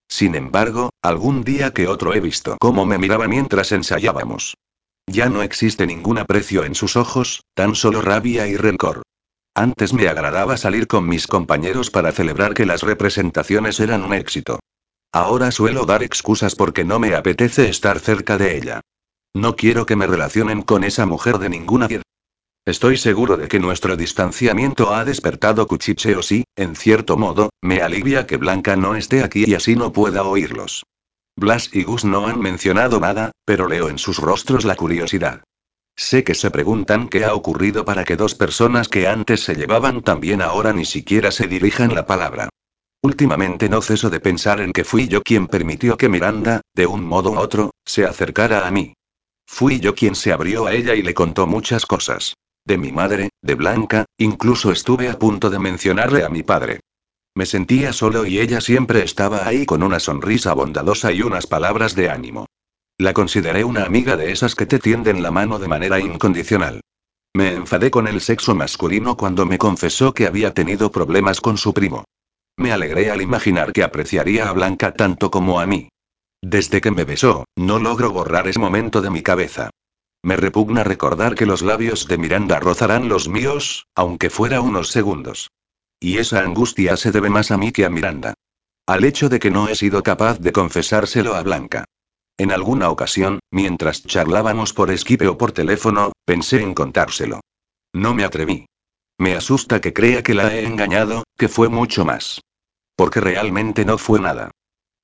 Sin embargo, algún día que otro he visto cómo me miraba mientras ensayábamos. Ya no existe ningún aprecio en sus ojos, tan solo rabia y rencor. Antes me agradaba salir con mis compañeros para celebrar que las representaciones eran un éxito. Ahora suelo dar excusas porque no me apetece estar cerca de ella. No quiero que me relacionen con esa mujer de ninguna Estoy seguro de que nuestro distanciamiento ha despertado cuchicheos y, en cierto modo, me alivia que Blanca no esté aquí y así no pueda oírlos. Blas y Gus no han mencionado nada, pero leo en sus rostros la curiosidad. Sé que se preguntan qué ha ocurrido para que dos personas que antes se llevaban tan bien ahora ni siquiera se dirijan la palabra. Últimamente no ceso de pensar en que fui yo quien permitió que Miranda, de un modo u otro, se acercara a mí. Fui yo quien se abrió a ella y le contó muchas cosas. De mi madre, de Blanca, incluso estuve a punto de mencionarle a mi padre. Me sentía solo y ella siempre estaba ahí con una sonrisa bondadosa y unas palabras de ánimo. La consideré una amiga de esas que te tienden la mano de manera incondicional. Me enfadé con el sexo masculino cuando me confesó que había tenido problemas con su primo. Me alegré al imaginar que apreciaría a Blanca tanto como a mí. Desde que me besó, no logro borrar ese momento de mi cabeza. Me repugna recordar que los labios de Miranda rozarán los míos, aunque fuera unos segundos. Y esa angustia se debe más a mí que a Miranda. Al hecho de que no he sido capaz de confesárselo a Blanca. En alguna ocasión, mientras charlábamos por Skype o por teléfono, pensé en contárselo. No me atreví. Me asusta que crea que la he engañado, que fue mucho más. Porque realmente no fue nada.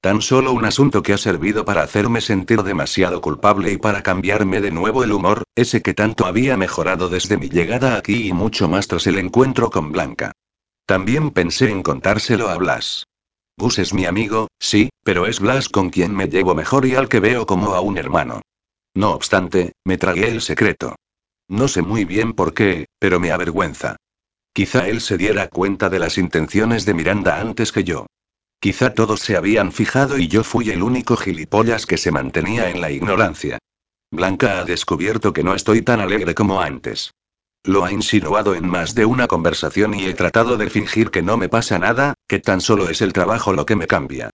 Tan solo un asunto que ha servido para hacerme sentir demasiado culpable y para cambiarme de nuevo el humor, ese que tanto había mejorado desde mi llegada aquí y mucho más tras el encuentro con Blanca. También pensé en contárselo a Blas. Gus es mi amigo, sí, pero es Blas con quien me llevo mejor y al que veo como a un hermano. No obstante, me tragué el secreto. No sé muy bien por qué, pero me avergüenza. Quizá él se diera cuenta de las intenciones de Miranda antes que yo. Quizá todos se habían fijado y yo fui el único gilipollas que se mantenía en la ignorancia. Blanca ha descubierto que no estoy tan alegre como antes. Lo ha insinuado en más de una conversación y he tratado de fingir que no me pasa nada, que tan solo es el trabajo lo que me cambia.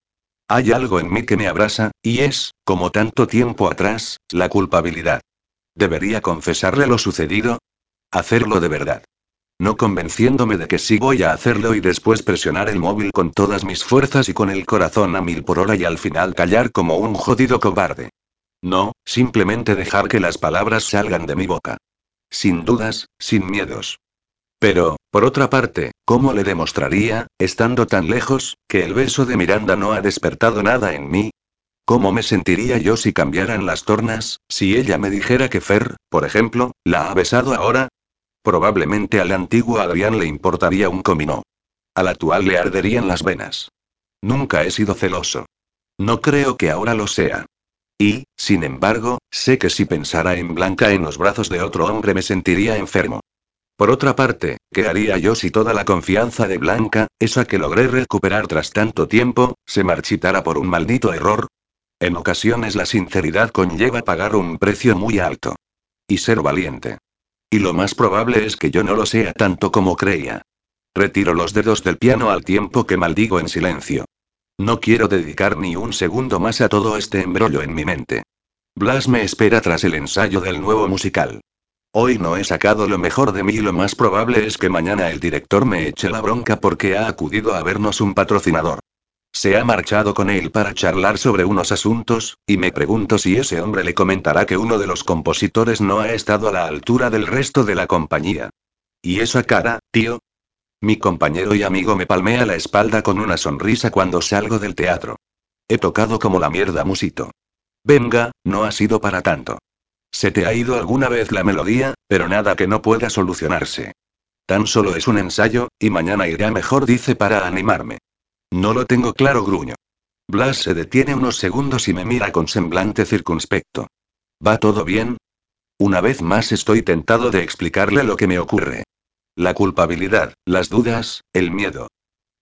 Hay algo en mí que me abrasa, y es, como tanto tiempo atrás, la culpabilidad. ¿Debería confesarle lo sucedido? Hacerlo de verdad. No convenciéndome de que sí voy a hacerlo y después presionar el móvil con todas mis fuerzas y con el corazón a mil por hora y al final callar como un jodido cobarde. No, simplemente dejar que las palabras salgan de mi boca. Sin dudas, sin miedos. Pero, por otra parte, ¿cómo le demostraría, estando tan lejos, que el beso de Miranda no ha despertado nada en mí? ¿Cómo me sentiría yo si cambiaran las tornas, si ella me dijera que Fer, por ejemplo, la ha besado ahora, Probablemente al antiguo Adrián le importaría un comino. Al actual le arderían las venas. Nunca he sido celoso. No creo que ahora lo sea. Y, sin embargo, sé que si pensara en Blanca en los brazos de otro hombre me sentiría enfermo. Por otra parte, ¿qué haría yo si toda la confianza de Blanca, esa que logré recuperar tras tanto tiempo, se marchitara por un maldito error? En ocasiones la sinceridad conlleva pagar un precio muy alto. Y ser valiente. Y lo más probable es que yo no lo sea tanto como creía. Retiro los dedos del piano al tiempo que maldigo en silencio. No quiero dedicar ni un segundo más a todo este embrollo en mi mente. Blas me espera tras el ensayo del nuevo musical. Hoy no he sacado lo mejor de mí y lo más probable es que mañana el director me eche la bronca porque ha acudido a vernos un patrocinador. Se ha marchado con él para charlar sobre unos asuntos, y me pregunto si ese hombre le comentará que uno de los compositores no ha estado a la altura del resto de la compañía. ¿Y esa cara, tío? Mi compañero y amigo me palmea la espalda con una sonrisa cuando salgo del teatro. He tocado como la mierda musito. Venga, no ha sido para tanto. Se te ha ido alguna vez la melodía, pero nada que no pueda solucionarse. Tan solo es un ensayo, y mañana irá mejor, dice para animarme. No lo tengo claro, gruño. Blas se detiene unos segundos y me mira con semblante circunspecto. ¿Va todo bien? Una vez más estoy tentado de explicarle lo que me ocurre. La culpabilidad, las dudas, el miedo.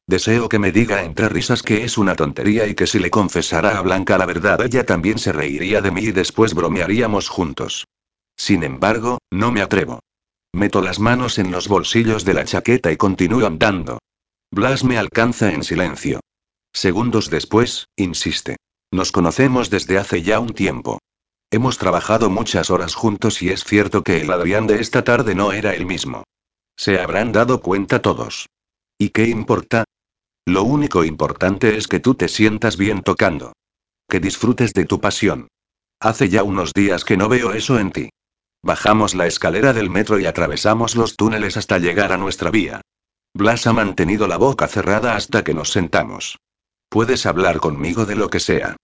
Deseo que me diga entre risas que es una tontería y que si le confesara a Blanca la verdad ella también se reiría de mí y después bromearíamos juntos. Sin embargo, no me atrevo. Meto las manos en los bolsillos de la chaqueta y continúo andando. Blas me alcanza en silencio. Segundos después, insiste. Nos conocemos desde hace ya un tiempo. Hemos trabajado muchas horas juntos y es cierto que el Adrián de esta tarde no era el mismo. Se habrán dado cuenta todos. ¿Y qué importa? Lo único importante es que tú te sientas bien tocando. Que disfrutes de tu pasión. Hace ya unos días que no veo eso en ti. Bajamos la escalera del metro y atravesamos los túneles hasta llegar a nuestra vía. Blas ha mantenido la boca cerrada hasta que nos sentamos. Puedes hablar conmigo de lo que sea.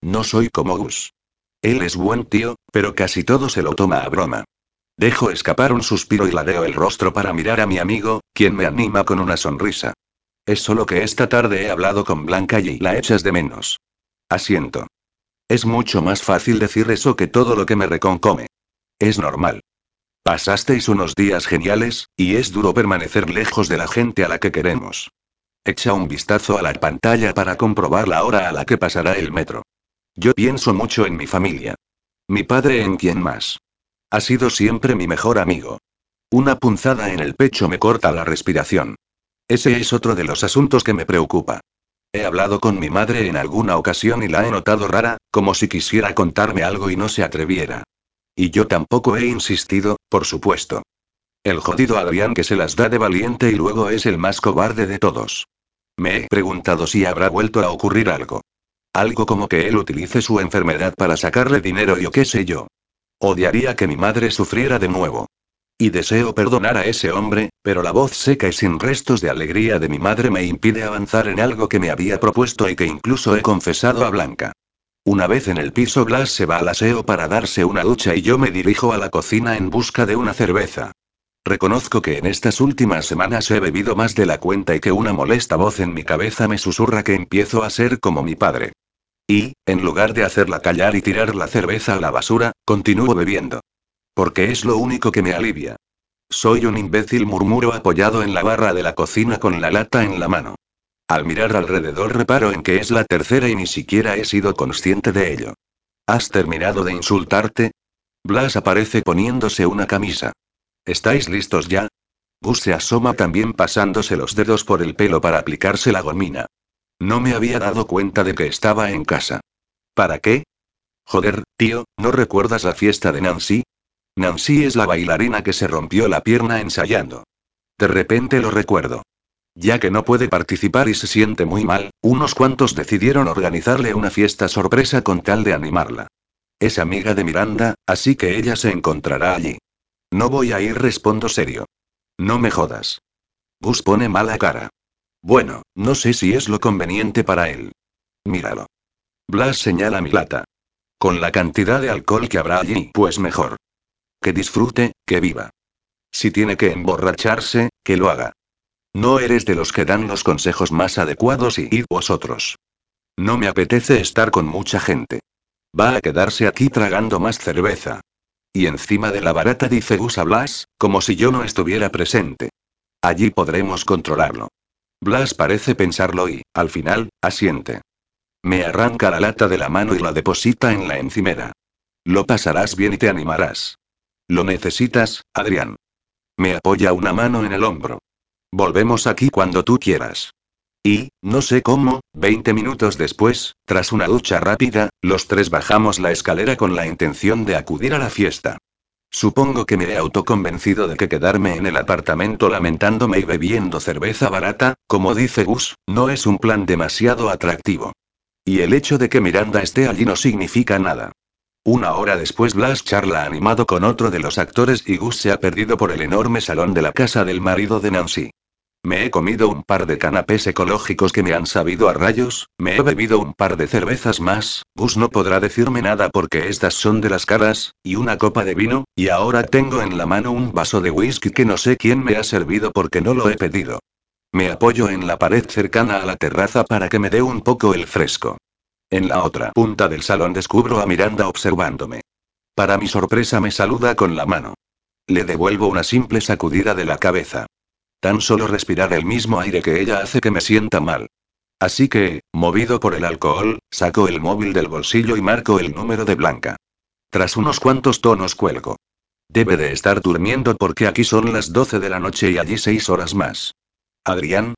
No soy como Gus. Él es buen tío, pero casi todo se lo toma a broma. Dejo escapar un suspiro y ladeo el rostro para mirar a mi amigo, quien me anima con una sonrisa. Es solo que esta tarde he hablado con Blanca y la echas de menos. Asiento. Es mucho más fácil decir eso que todo lo que me reconcome. Es normal. Pasasteis unos días geniales, y es duro permanecer lejos de la gente a la que queremos. Echa un vistazo a la pantalla para comprobar la hora a la que pasará el metro. Yo pienso mucho en mi familia. Mi padre en quien más. Ha sido siempre mi mejor amigo. Una punzada en el pecho me corta la respiración. Ese es otro de los asuntos que me preocupa. He hablado con mi madre en alguna ocasión y la he notado rara, como si quisiera contarme algo y no se atreviera. Y yo tampoco he insistido, por supuesto. El jodido Adrián que se las da de valiente y luego es el más cobarde de todos. Me he preguntado si habrá vuelto a ocurrir algo. Algo como que él utilice su enfermedad para sacarle dinero y o qué sé yo. Odiaría que mi madre sufriera de nuevo. Y deseo perdonar a ese hombre, pero la voz seca y sin restos de alegría de mi madre me impide avanzar en algo que me había propuesto y que incluso he confesado a Blanca. Una vez en el piso Blas se va al aseo para darse una ducha y yo me dirijo a la cocina en busca de una cerveza. Reconozco que en estas últimas semanas he bebido más de la cuenta y que una molesta voz en mi cabeza me susurra que empiezo a ser como mi padre. Y, en lugar de hacerla callar y tirar la cerveza a la basura, continúo bebiendo. Porque es lo único que me alivia. Soy un imbécil, murmuro apoyado en la barra de la cocina con la lata en la mano. Al mirar alrededor reparo en que es la tercera y ni siquiera he sido consciente de ello. ¿Has terminado de insultarte? Blas aparece poniéndose una camisa. ¿Estáis listos ya? Gus se asoma también pasándose los dedos por el pelo para aplicarse la gomina. No me había dado cuenta de que estaba en casa. ¿Para qué? Joder, tío, ¿no recuerdas la fiesta de Nancy? Nancy es la bailarina que se rompió la pierna ensayando. De repente lo recuerdo. Ya que no puede participar y se siente muy mal, unos cuantos decidieron organizarle una fiesta sorpresa con tal de animarla. Es amiga de Miranda, así que ella se encontrará allí. No voy a ir, respondo serio. No me jodas. Gus pone mala cara. Bueno, no sé si es lo conveniente para él. Míralo. Blas señala mi lata. Con la cantidad de alcohol que habrá allí, pues mejor. Que disfrute, que viva. Si tiene que emborracharse, que lo haga. No eres de los que dan los consejos más adecuados y id vosotros. No me apetece estar con mucha gente. Va a quedarse aquí tragando más cerveza. Y encima de la barata dice Gus a Blas, como si yo no estuviera presente. Allí podremos controlarlo. Blas parece pensarlo y, al final, asiente. Me arranca la lata de la mano y la deposita en la encimera. Lo pasarás bien y te animarás. Lo necesitas, Adrián. Me apoya una mano en el hombro. Volvemos aquí cuando tú quieras. Y, no sé cómo, 20 minutos después, tras una ducha rápida, los tres bajamos la escalera con la intención de acudir a la fiesta. Supongo que me he autoconvencido de que quedarme en el apartamento lamentándome y bebiendo cerveza barata, como dice Gus, no es un plan demasiado atractivo. Y el hecho de que Miranda esté allí no significa nada. Una hora después Blas charla animado con otro de los actores y Gus se ha perdido por el enorme salón de la casa del marido de Nancy. Me he comido un par de canapés ecológicos que me han sabido a rayos, me he bebido un par de cervezas más, Gus no podrá decirme nada porque estas son de las caras, y una copa de vino, y ahora tengo en la mano un vaso de whisky que no sé quién me ha servido porque no lo he pedido. Me apoyo en la pared cercana a la terraza para que me dé un poco el fresco. En la otra punta del salón descubro a Miranda observándome. Para mi sorpresa me saluda con la mano. Le devuelvo una simple sacudida de la cabeza. Tan solo respirar el mismo aire que ella hace que me sienta mal. Así que, movido por el alcohol, saco el móvil del bolsillo y marco el número de Blanca. Tras unos cuantos tonos cuelgo. Debe de estar durmiendo porque aquí son las 12 de la noche y allí seis horas más. Adrián.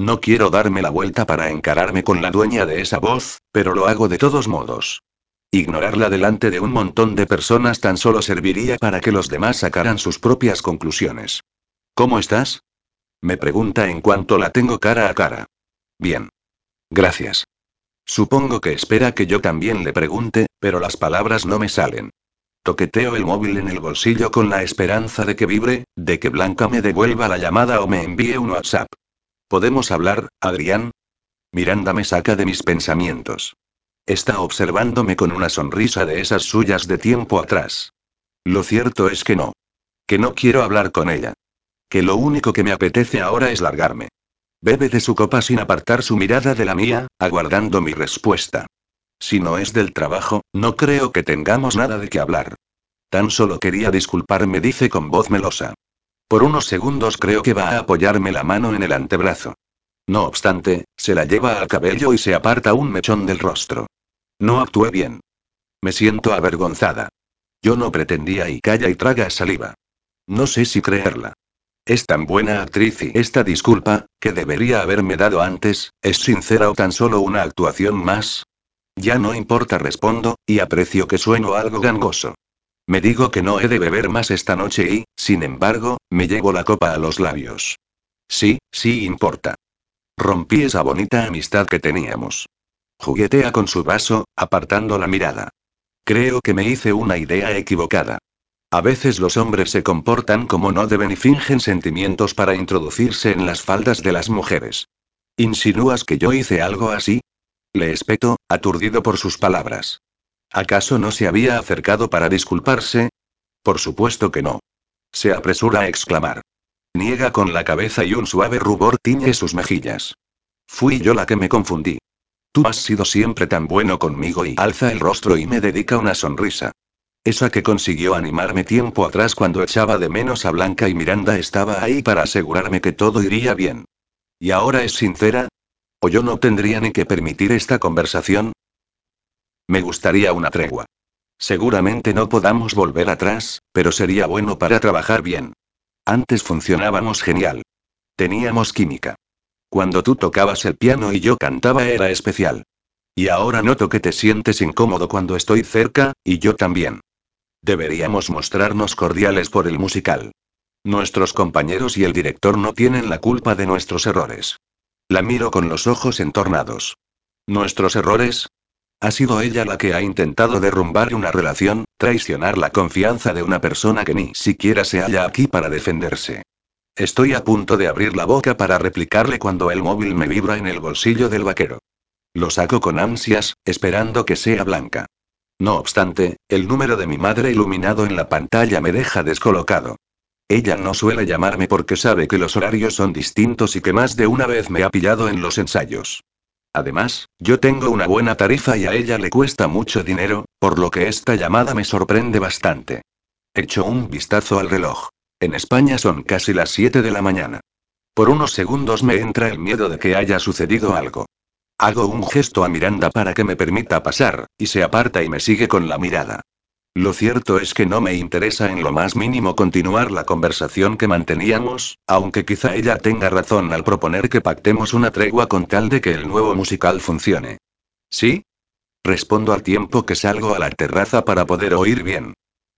No quiero darme la vuelta para encararme con la dueña de esa voz, pero lo hago de todos modos. Ignorarla delante de un montón de personas tan solo serviría para que los demás sacaran sus propias conclusiones. ¿Cómo estás? Me pregunta en cuanto la tengo cara a cara. Bien. Gracias. Supongo que espera que yo también le pregunte, pero las palabras no me salen. Toqueteo el móvil en el bolsillo con la esperanza de que vibre, de que Blanca me devuelva la llamada o me envíe un WhatsApp. ¿Podemos hablar, Adrián? Miranda me saca de mis pensamientos. Está observándome con una sonrisa de esas suyas de tiempo atrás. Lo cierto es que no. Que no quiero hablar con ella. Que lo único que me apetece ahora es largarme. Bebe de su copa sin apartar su mirada de la mía, aguardando mi respuesta. Si no es del trabajo, no creo que tengamos nada de qué hablar. Tan solo quería disculparme, dice con voz melosa. Por unos segundos creo que va a apoyarme la mano en el antebrazo. No obstante, se la lleva al cabello y se aparta un mechón del rostro. No actué bien. Me siento avergonzada. Yo no pretendía y calla y traga saliva. No sé si creerla. Es tan buena actriz y esta disculpa, que debería haberme dado antes, ¿es sincera o tan solo una actuación más? Ya no importa, respondo, y aprecio que sueno algo gangoso. Me digo que no he de beber más esta noche y, sin embargo, me llevo la copa a los labios. Sí, sí importa. Rompí esa bonita amistad que teníamos. Juguetea con su vaso, apartando la mirada. Creo que me hice una idea equivocada. A veces los hombres se comportan como no deben y fingen sentimientos para introducirse en las faldas de las mujeres. ¿Insinúas que yo hice algo así? Le espeto, aturdido por sus palabras. ¿Acaso no se había acercado para disculparse? Por supuesto que no. Se apresura a exclamar. Niega con la cabeza y un suave rubor tiñe sus mejillas. Fui yo la que me confundí. Tú has sido siempre tan bueno conmigo y alza el rostro y me dedica una sonrisa. Esa que consiguió animarme tiempo atrás cuando echaba de menos a Blanca y Miranda estaba ahí para asegurarme que todo iría bien. ¿Y ahora es sincera? ¿O yo no tendría ni que permitir esta conversación? Me gustaría una tregua. Seguramente no podamos volver atrás, pero sería bueno para trabajar bien. Antes funcionábamos genial. Teníamos química. Cuando tú tocabas el piano y yo cantaba era especial. Y ahora noto que te sientes incómodo cuando estoy cerca, y yo también. Deberíamos mostrarnos cordiales por el musical. Nuestros compañeros y el director no tienen la culpa de nuestros errores. La miro con los ojos entornados. ¿Nuestros errores? Ha sido ella la que ha intentado derrumbar una relación, traicionar la confianza de una persona que ni siquiera se halla aquí para defenderse. Estoy a punto de abrir la boca para replicarle cuando el móvil me vibra en el bolsillo del vaquero. Lo saco con ansias, esperando que sea blanca. No obstante, el número de mi madre iluminado en la pantalla me deja descolocado. Ella no suele llamarme porque sabe que los horarios son distintos y que más de una vez me ha pillado en los ensayos. Además, yo tengo una buena tarifa y a ella le cuesta mucho dinero, por lo que esta llamada me sorprende bastante. Echo un vistazo al reloj. En España son casi las 7 de la mañana. Por unos segundos me entra el miedo de que haya sucedido algo. Hago un gesto a Miranda para que me permita pasar, y se aparta y me sigue con la mirada. Lo cierto es que no me interesa en lo más mínimo continuar la conversación que manteníamos, aunque quizá ella tenga razón al proponer que pactemos una tregua con tal de que el nuevo musical funcione. ¿Sí? Respondo al tiempo que salgo a la terraza para poder oír bien.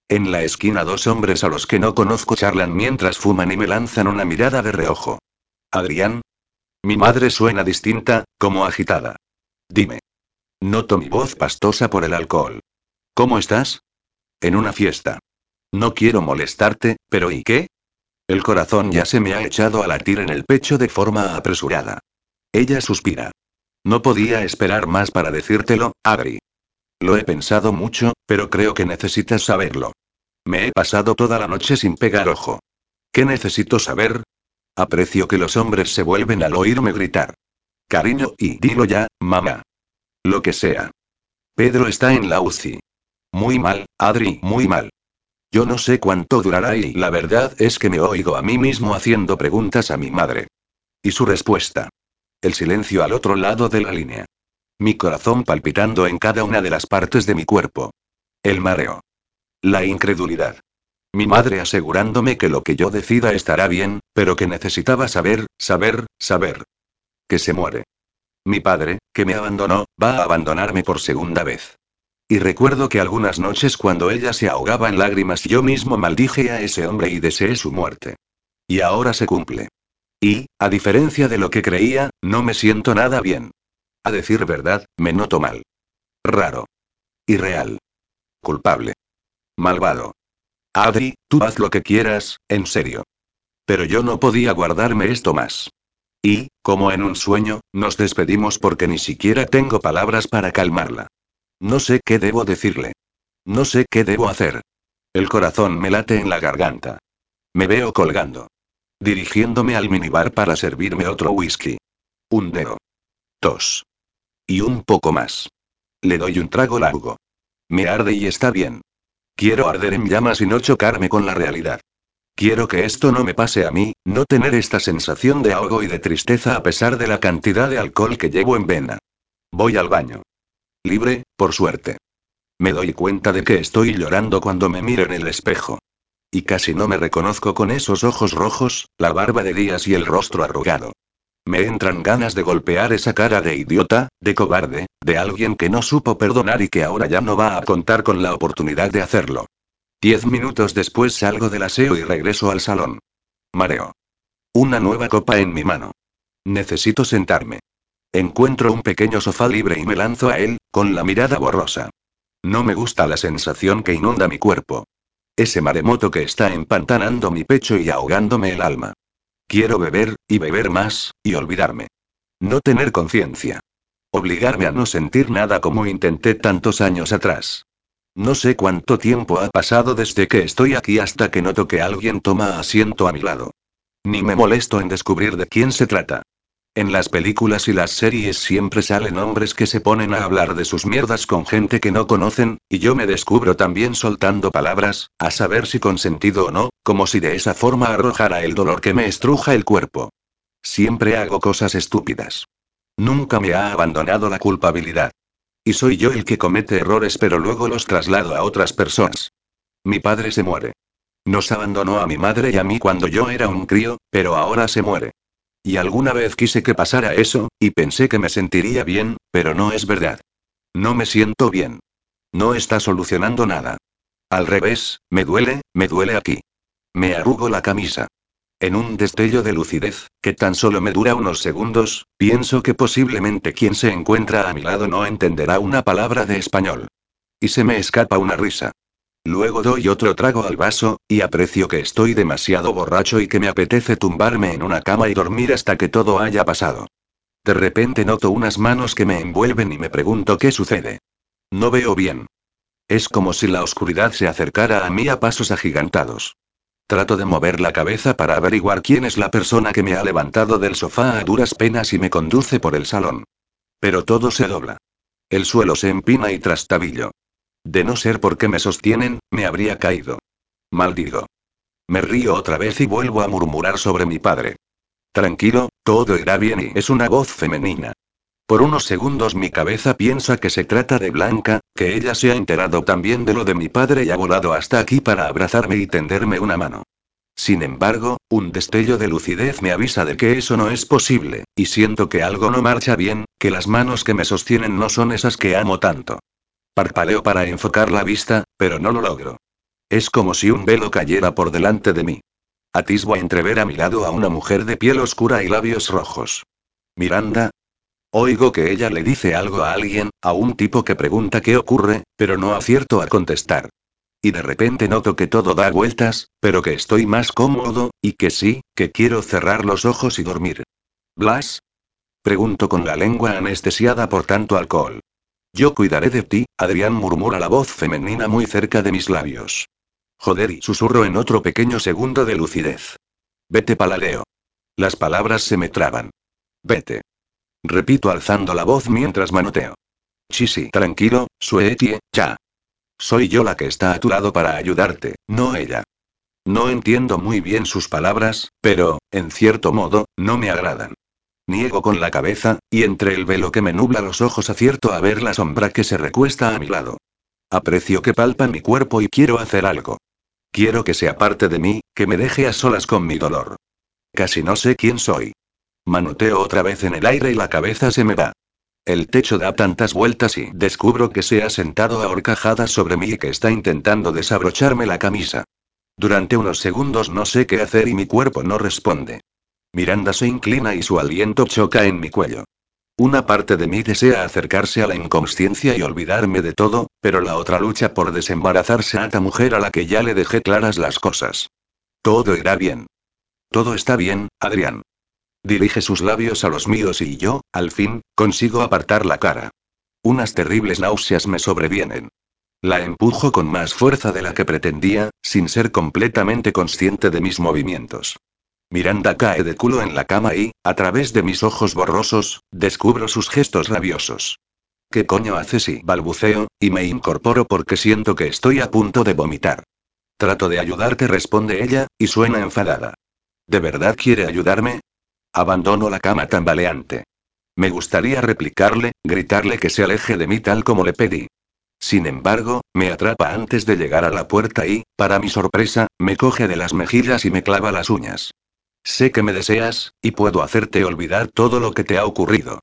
En la esquina dos hombres a los que no conozco charlan mientras fuman y me lanzan una mirada de reojo. Adrián, mi madre suena distinta, como agitada. Dime. Noto mi voz pastosa por el alcohol. ¿Cómo estás? En una fiesta. No quiero molestarte, pero ¿y qué? El corazón ya se me ha echado a latir en el pecho de forma apresurada. Ella suspira. No podía esperar más para decírtelo, Adri. Lo he pensado mucho, pero creo que necesitas saberlo. Me he pasado toda la noche sin pegar ojo. ¿Qué necesito saber? Aprecio que los hombres se vuelven al oírme gritar. Cariño, y dilo ya, mamá. Lo que sea. Pedro está en la UCI. Muy mal, Adri, muy mal. Yo no sé cuánto durará y la verdad es que me oigo a mí mismo haciendo preguntas a mi madre. Y su respuesta. El silencio al otro lado de la línea. Mi corazón palpitando en cada una de las partes de mi cuerpo. El mareo. La incredulidad. Mi madre asegurándome que lo que yo decida estará bien, pero que necesitaba saber, saber, saber. Que se muere. Mi padre, que me abandonó, va a abandonarme por segunda vez. Y recuerdo que algunas noches cuando ella se ahogaba en lágrimas yo mismo maldije a ese hombre y deseé su muerte. Y ahora se cumple. Y, a diferencia de lo que creía, no me siento nada bien. A decir verdad, me noto mal. Raro. Irreal. Culpable. Malvado. Adri, tú haz lo que quieras, en serio. Pero yo no podía guardarme esto más. Y, como en un sueño, nos despedimos porque ni siquiera tengo palabras para calmarla. No sé qué debo decirle. No sé qué debo hacer. El corazón me late en la garganta. Me veo colgando. Dirigiéndome al minibar para servirme otro whisky. Un dedo. Tos. Y un poco más. Le doy un trago largo. Me arde y está bien. Quiero arder en llamas y no chocarme con la realidad. Quiero que esto no me pase a mí, no tener esta sensación de ahogo y de tristeza a pesar de la cantidad de alcohol que llevo en vena. Voy al baño. Libre, por suerte. Me doy cuenta de que estoy llorando cuando me miro en el espejo. Y casi no me reconozco con esos ojos rojos, la barba de días y el rostro arrugado. Me entran ganas de golpear esa cara de idiota, de cobarde, de alguien que no supo perdonar y que ahora ya no va a contar con la oportunidad de hacerlo. Diez minutos después salgo del aseo y regreso al salón. Mareo. Una nueva copa en mi mano. Necesito sentarme. Encuentro un pequeño sofá libre y me lanzo a él, con la mirada borrosa. No me gusta la sensación que inunda mi cuerpo. Ese maremoto que está empantanando mi pecho y ahogándome el alma. Quiero beber, y beber más, y olvidarme. No tener conciencia. Obligarme a no sentir nada como intenté tantos años atrás. No sé cuánto tiempo ha pasado desde que estoy aquí hasta que noto que alguien toma asiento a mi lado. Ni me molesto en descubrir de quién se trata. En las películas y las series siempre salen hombres que se ponen a hablar de sus mierdas con gente que no conocen, y yo me descubro también soltando palabras, a saber si con sentido o no, como si de esa forma arrojara el dolor que me estruja el cuerpo. Siempre hago cosas estúpidas. Nunca me ha abandonado la culpabilidad. Y soy yo el que comete errores pero luego los traslado a otras personas. Mi padre se muere. Nos abandonó a mi madre y a mí cuando yo era un crío, pero ahora se muere. Y alguna vez quise que pasara eso, y pensé que me sentiría bien, pero no es verdad. No me siento bien. No está solucionando nada. Al revés, me duele, me duele aquí. Me arrugo la camisa. En un destello de lucidez, que tan solo me dura unos segundos, pienso que posiblemente quien se encuentra a mi lado no entenderá una palabra de español. Y se me escapa una risa. Luego doy otro trago al vaso, y aprecio que estoy demasiado borracho y que me apetece tumbarme en una cama y dormir hasta que todo haya pasado. De repente noto unas manos que me envuelven y me pregunto qué sucede. No veo bien. Es como si la oscuridad se acercara a mí a pasos agigantados. Trato de mover la cabeza para averiguar quién es la persona que me ha levantado del sofá a duras penas y me conduce por el salón. Pero todo se dobla. El suelo se empina y trastabillo. De no ser porque me sostienen, me habría caído. Maldigo. Me río otra vez y vuelvo a murmurar sobre mi padre. Tranquilo, todo irá bien y es una voz femenina. Por unos segundos mi cabeza piensa que se trata de Blanca, que ella se ha enterado también de lo de mi padre y ha volado hasta aquí para abrazarme y tenderme una mano. Sin embargo, un destello de lucidez me avisa de que eso no es posible, y siento que algo no marcha bien, que las manos que me sostienen no son esas que amo tanto. Parpaleo para enfocar la vista, pero no lo logro. Es como si un velo cayera por delante de mí. Atisbo a entrever a mi lado a una mujer de piel oscura y labios rojos. Miranda. Oigo que ella le dice algo a alguien, a un tipo que pregunta qué ocurre, pero no acierto a contestar. Y de repente noto que todo da vueltas, pero que estoy más cómodo, y que sí, que quiero cerrar los ojos y dormir. ¿Blas? Pregunto con la lengua anestesiada por tanto alcohol. Yo cuidaré de ti, Adrián murmura la voz femenina muy cerca de mis labios. Joder y susurro en otro pequeño segundo de lucidez. Vete paladeo. Las palabras se me traban. Vete. Repito alzando la voz mientras manoteo. Chisi, tranquilo, suetie, ya. Soy yo la que está a tu lado para ayudarte, no ella. No entiendo muy bien sus palabras, pero, en cierto modo, no me agradan. Niego con la cabeza, y entre el velo que me nubla los ojos acierto a ver la sombra que se recuesta a mi lado. Aprecio que palpa mi cuerpo y quiero hacer algo. Quiero que se aparte de mí, que me deje a solas con mi dolor. Casi no sé quién soy. Manoteo otra vez en el aire y la cabeza se me va. El techo da tantas vueltas y descubro que se ha sentado a horcajadas sobre mí y que está intentando desabrocharme la camisa. Durante unos segundos no sé qué hacer y mi cuerpo no responde. Miranda se inclina y su aliento choca en mi cuello. Una parte de mí desea acercarse a la inconsciencia y olvidarme de todo, pero la otra lucha por desembarazarse a esta mujer a la que ya le dejé claras las cosas. Todo irá bien. Todo está bien, Adrián. Dirige sus labios a los míos y yo, al fin, consigo apartar la cara. Unas terribles náuseas me sobrevienen. La empujo con más fuerza de la que pretendía, sin ser completamente consciente de mis movimientos. Miranda cae de culo en la cama y, a través de mis ojos borrosos, descubro sus gestos rabiosos. ¿Qué coño hace si balbuceo, y me incorporo porque siento que estoy a punto de vomitar? Trato de ayudarte, responde ella, y suena enfadada. ¿De verdad quiere ayudarme? Abandono la cama tambaleante. Me gustaría replicarle, gritarle que se aleje de mí tal como le pedí. Sin embargo, me atrapa antes de llegar a la puerta y, para mi sorpresa, me coge de las mejillas y me clava las uñas. Sé que me deseas, y puedo hacerte olvidar todo lo que te ha ocurrido.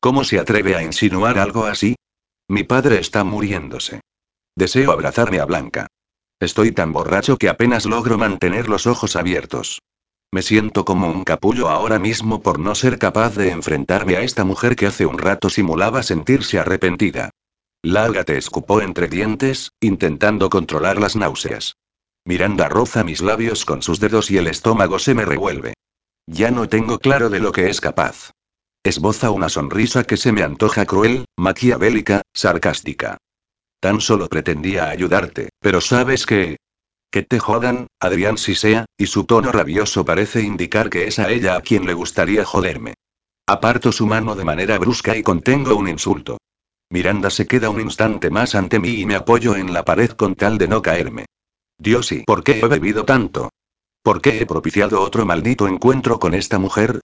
¿Cómo se atreve a insinuar algo así? Mi padre está muriéndose. Deseo abrazarme a Blanca. Estoy tan borracho que apenas logro mantener los ojos abiertos. Me siento como un capullo ahora mismo por no ser capaz de enfrentarme a esta mujer que hace un rato simulaba sentirse arrepentida. Lárgate, escupó entre dientes, intentando controlar las náuseas. Miranda roza mis labios con sus dedos y el estómago se me revuelve. Ya no tengo claro de lo que es capaz. Esboza una sonrisa que se me antoja cruel, maquiavélica, sarcástica. Tan solo pretendía ayudarte, pero sabes que... Que te jodan, Adrián si sea, y su tono rabioso parece indicar que es a ella a quien le gustaría joderme. Aparto su mano de manera brusca y contengo un insulto. Miranda se queda un instante más ante mí y me apoyo en la pared con tal de no caerme. Dios y ¿por qué he bebido tanto? ¿Por qué he propiciado otro maldito encuentro con esta mujer?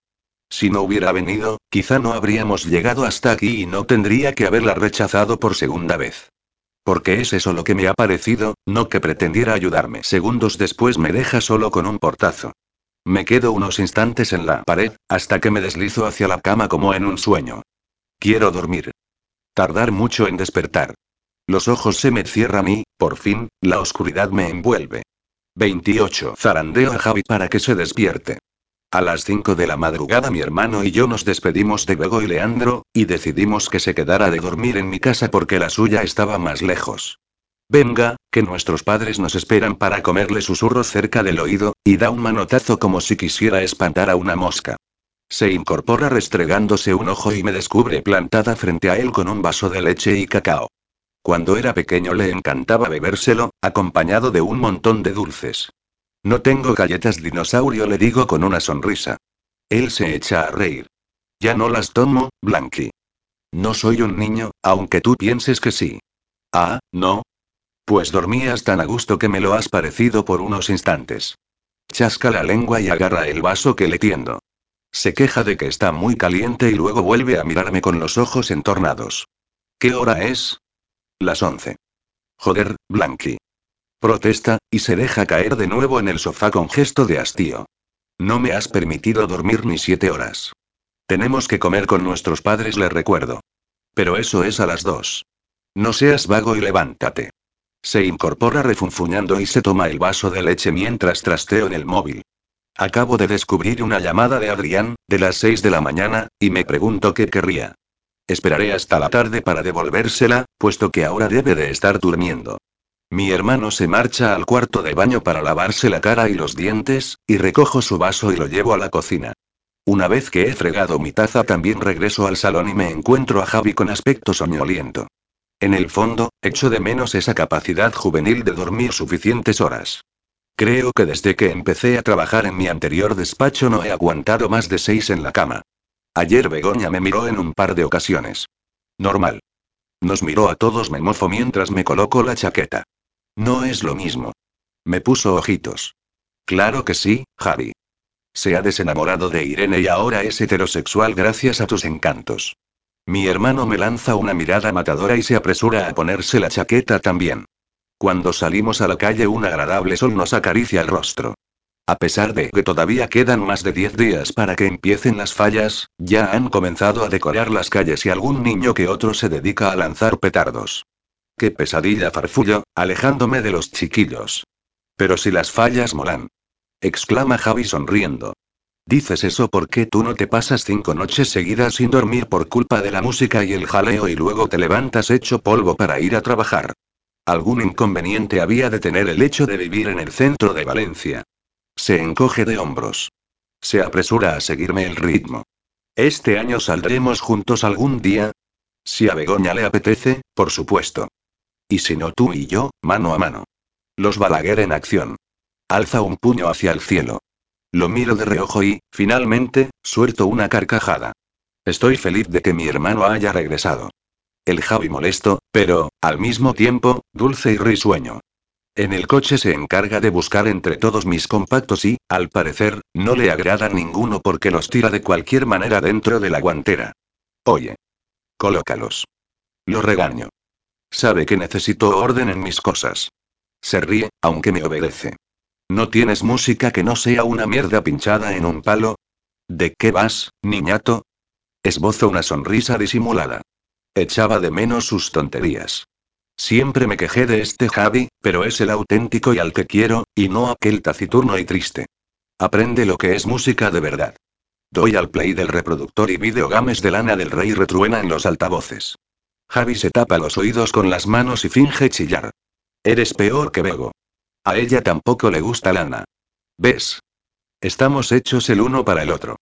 Si no hubiera venido, quizá no habríamos llegado hasta aquí y no tendría que haberla rechazado por segunda vez. Porque es eso lo que me ha parecido, no que pretendiera ayudarme. Segundos después me deja solo con un portazo. Me quedo unos instantes en la pared, hasta que me deslizo hacia la cama como en un sueño. Quiero dormir. Tardar mucho en despertar. Los ojos se me cierran y, por fin, la oscuridad me envuelve. 28. Zarandeo a Javi para que se despierte. A las 5 de la madrugada mi hermano y yo nos despedimos de Bego y Leandro, y decidimos que se quedara de dormir en mi casa porque la suya estaba más lejos. Venga, que nuestros padres nos esperan para comerle susurros cerca del oído, y da un manotazo como si quisiera espantar a una mosca. Se incorpora restregándose un ojo y me descubre plantada frente a él con un vaso de leche y cacao. Cuando era pequeño le encantaba bebérselo, acompañado de un montón de dulces. No tengo galletas dinosaurio, le digo con una sonrisa. Él se echa a reír. Ya no las tomo, Blanqui. No soy un niño, aunque tú pienses que sí. Ah, ¿no? Pues dormías tan a gusto que me lo has parecido por unos instantes. Chasca la lengua y agarra el vaso que le tiendo. Se queja de que está muy caliente y luego vuelve a mirarme con los ojos entornados. ¿Qué hora es? Las once. Joder, Blanqui. Protesta, y se deja caer de nuevo en el sofá con gesto de hastío. No me has permitido dormir ni siete horas. Tenemos que comer con nuestros padres, le recuerdo. Pero eso es a las dos. No seas vago y levántate. Se incorpora refunfuñando y se toma el vaso de leche mientras trasteo en el móvil. Acabo de descubrir una llamada de Adrián, de las 6 de la mañana, y me pregunto qué querría. Esperaré hasta la tarde para devolvérsela, puesto que ahora debe de estar durmiendo. Mi hermano se marcha al cuarto de baño para lavarse la cara y los dientes, y recojo su vaso y lo llevo a la cocina. Una vez que he fregado mi taza también regreso al salón y me encuentro a Javi con aspecto soñoliento. En el fondo, echo de menos esa capacidad juvenil de dormir suficientes horas. Creo que desde que empecé a trabajar en mi anterior despacho no he aguantado más de seis en la cama. Ayer Begoña me miró en un par de ocasiones. Normal. Nos miró a todos, me mofo mientras me coloco la chaqueta. No es lo mismo. Me puso ojitos. Claro que sí, Javi. Se ha desenamorado de Irene y ahora es heterosexual gracias a tus encantos. Mi hermano me lanza una mirada matadora y se apresura a ponerse la chaqueta también. Cuando salimos a la calle un agradable sol nos acaricia el rostro. A pesar de que todavía quedan más de 10 días para que empiecen las fallas, ya han comenzado a decorar las calles y algún niño que otro se dedica a lanzar petardos. Qué pesadilla farfullo, alejándome de los chiquillos. Pero si las fallas molan. exclama Javi sonriendo. Dices eso porque tú no te pasas cinco noches seguidas sin dormir por culpa de la música y el jaleo y luego te levantas hecho polvo para ir a trabajar. Algún inconveniente había de tener el hecho de vivir en el centro de Valencia. Se encoge de hombros. Se apresura a seguirme el ritmo. Este año saldremos juntos algún día. Si a Begoña le apetece, por supuesto. Y si no tú y yo, mano a mano. Los Balaguer en acción. Alza un puño hacia el cielo. Lo miro de reojo y, finalmente, suelto una carcajada. Estoy feliz de que mi hermano haya regresado. El Javi molesto, pero, al mismo tiempo, dulce y risueño. En el coche se encarga de buscar entre todos mis compactos y, al parecer, no le agrada ninguno porque los tira de cualquier manera dentro de la guantera. Oye. Colócalos. Lo regaño. Sabe que necesito orden en mis cosas. Se ríe, aunque me obedece. ¿No tienes música que no sea una mierda pinchada en un palo? ¿De qué vas, niñato? Esbozo una sonrisa disimulada. Echaba de menos sus tonterías. Siempre me quejé de este Javi, pero es el auténtico y al que quiero, y no aquel taciturno y triste. Aprende lo que es música de verdad. Doy al play del reproductor y videogames de lana del rey retruena en los altavoces. Javi se tapa los oídos con las manos y finge chillar. Eres peor que Bego. A ella tampoco le gusta Lana. ¿Ves? Estamos hechos el uno para el otro.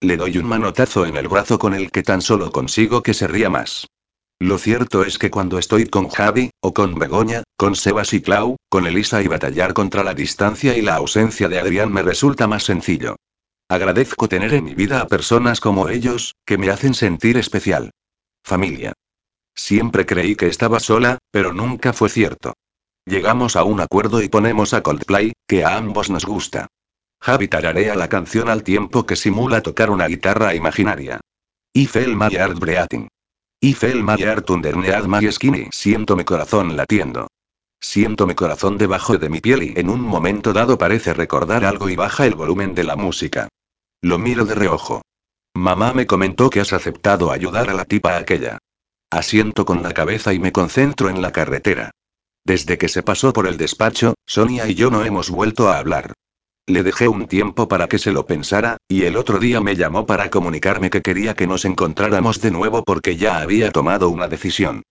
Le doy un manotazo en el brazo con el que tan solo consigo que se ría más. Lo cierto es que cuando estoy con Javi, o con Begoña, con Sebas y Clau, con Elisa y batallar contra la distancia y la ausencia de Adrián me resulta más sencillo. Agradezco tener en mi vida a personas como ellos, que me hacen sentir especial. Familia. Siempre creí que estaba sola, pero nunca fue cierto. Llegamos a un acuerdo y ponemos a Coldplay, que a ambos nos gusta. Javi tararea la canción al tiempo que simula tocar una guitarra imaginaria. Ifel my heart breathing. Ifel my heart underneath my skinny. Siento mi corazón latiendo. Siento mi corazón debajo de mi piel y en un momento dado parece recordar algo y baja el volumen de la música. Lo miro de reojo. Mamá me comentó que has aceptado ayudar a la tipa aquella. Asiento con la cabeza y me concentro en la carretera. Desde que se pasó por el despacho, Sonia y yo no hemos vuelto a hablar. Le dejé un tiempo para que se lo pensara, y el otro día me llamó para comunicarme que quería que nos encontráramos de nuevo porque ya había tomado una decisión.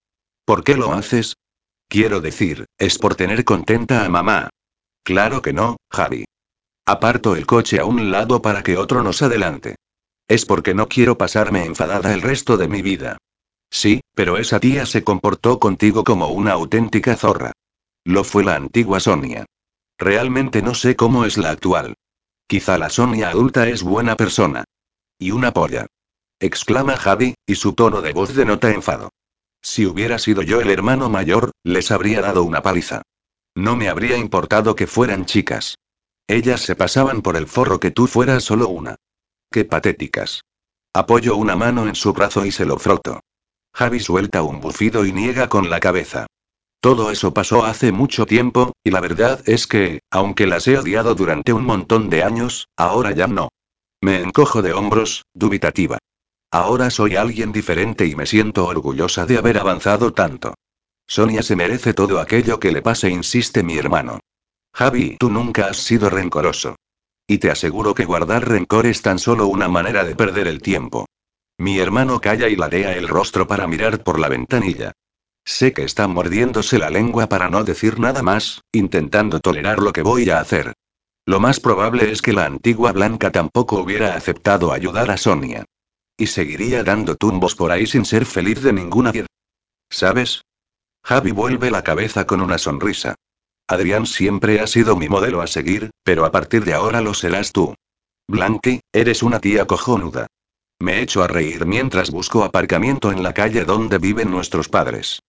¿Por qué lo haces? Quiero decir, es por tener contenta a mamá. Claro que no, Javi. Aparto el coche a un lado para que otro nos adelante. Es porque no quiero pasarme enfadada el resto de mi vida. Sí, pero esa tía se comportó contigo como una auténtica zorra. Lo fue la antigua Sonia. Realmente no sé cómo es la actual. Quizá la Sonia adulta es buena persona. Y una polla. Exclama Javi, y su tono de voz denota enfado. Si hubiera sido yo el hermano mayor, les habría dado una paliza. No me habría importado que fueran chicas. Ellas se pasaban por el forro que tú fueras solo una. Qué patéticas. Apoyo una mano en su brazo y se lo froto. Javi suelta un bufido y niega con la cabeza. Todo eso pasó hace mucho tiempo, y la verdad es que, aunque las he odiado durante un montón de años, ahora ya no. Me encojo de hombros, dubitativa. Ahora soy alguien diferente y me siento orgullosa de haber avanzado tanto. Sonia se merece todo aquello que le pase, insiste mi hermano. Javi, tú nunca has sido rencoroso. Y te aseguro que guardar rencor es tan solo una manera de perder el tiempo. Mi hermano calla y ladea el rostro para mirar por la ventanilla. Sé que está mordiéndose la lengua para no decir nada más, intentando tolerar lo que voy a hacer. Lo más probable es que la antigua Blanca tampoco hubiera aceptado ayudar a Sonia. Y seguiría dando tumbos por ahí sin ser feliz de ninguna ¿Sabes? Javi vuelve la cabeza con una sonrisa. Adrián siempre ha sido mi modelo a seguir, pero a partir de ahora lo serás tú. Blanqui, eres una tía cojonuda. Me echo a reír mientras busco aparcamiento en la calle donde viven nuestros padres.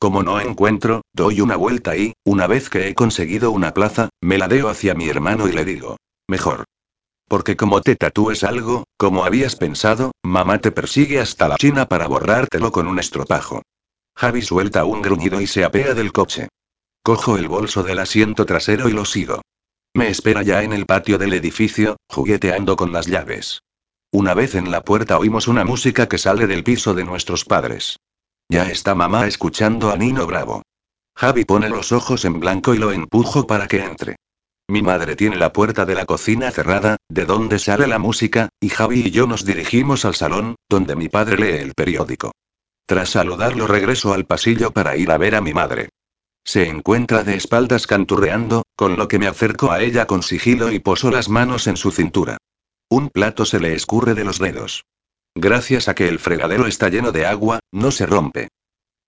Como no encuentro, doy una vuelta y, una vez que he conseguido una plaza, me ladeo hacia mi hermano y le digo, mejor. Porque como te tatúes algo, como habías pensado, mamá te persigue hasta la China para borrártelo con un estropajo. Javi suelta un gruñido y se apea del coche. Cojo el bolso del asiento trasero y lo sigo. Me espera ya en el patio del edificio, jugueteando con las llaves. Una vez en la puerta oímos una música que sale del piso de nuestros padres. Ya está mamá escuchando a Nino Bravo. Javi pone los ojos en blanco y lo empujo para que entre. Mi madre tiene la puerta de la cocina cerrada, de donde sale la música, y Javi y yo nos dirigimos al salón, donde mi padre lee el periódico. Tras saludarlo regreso al pasillo para ir a ver a mi madre. Se encuentra de espaldas canturreando, con lo que me acerco a ella con sigilo y poso las manos en su cintura. Un plato se le escurre de los dedos. Gracias a que el fregadero está lleno de agua, no se rompe.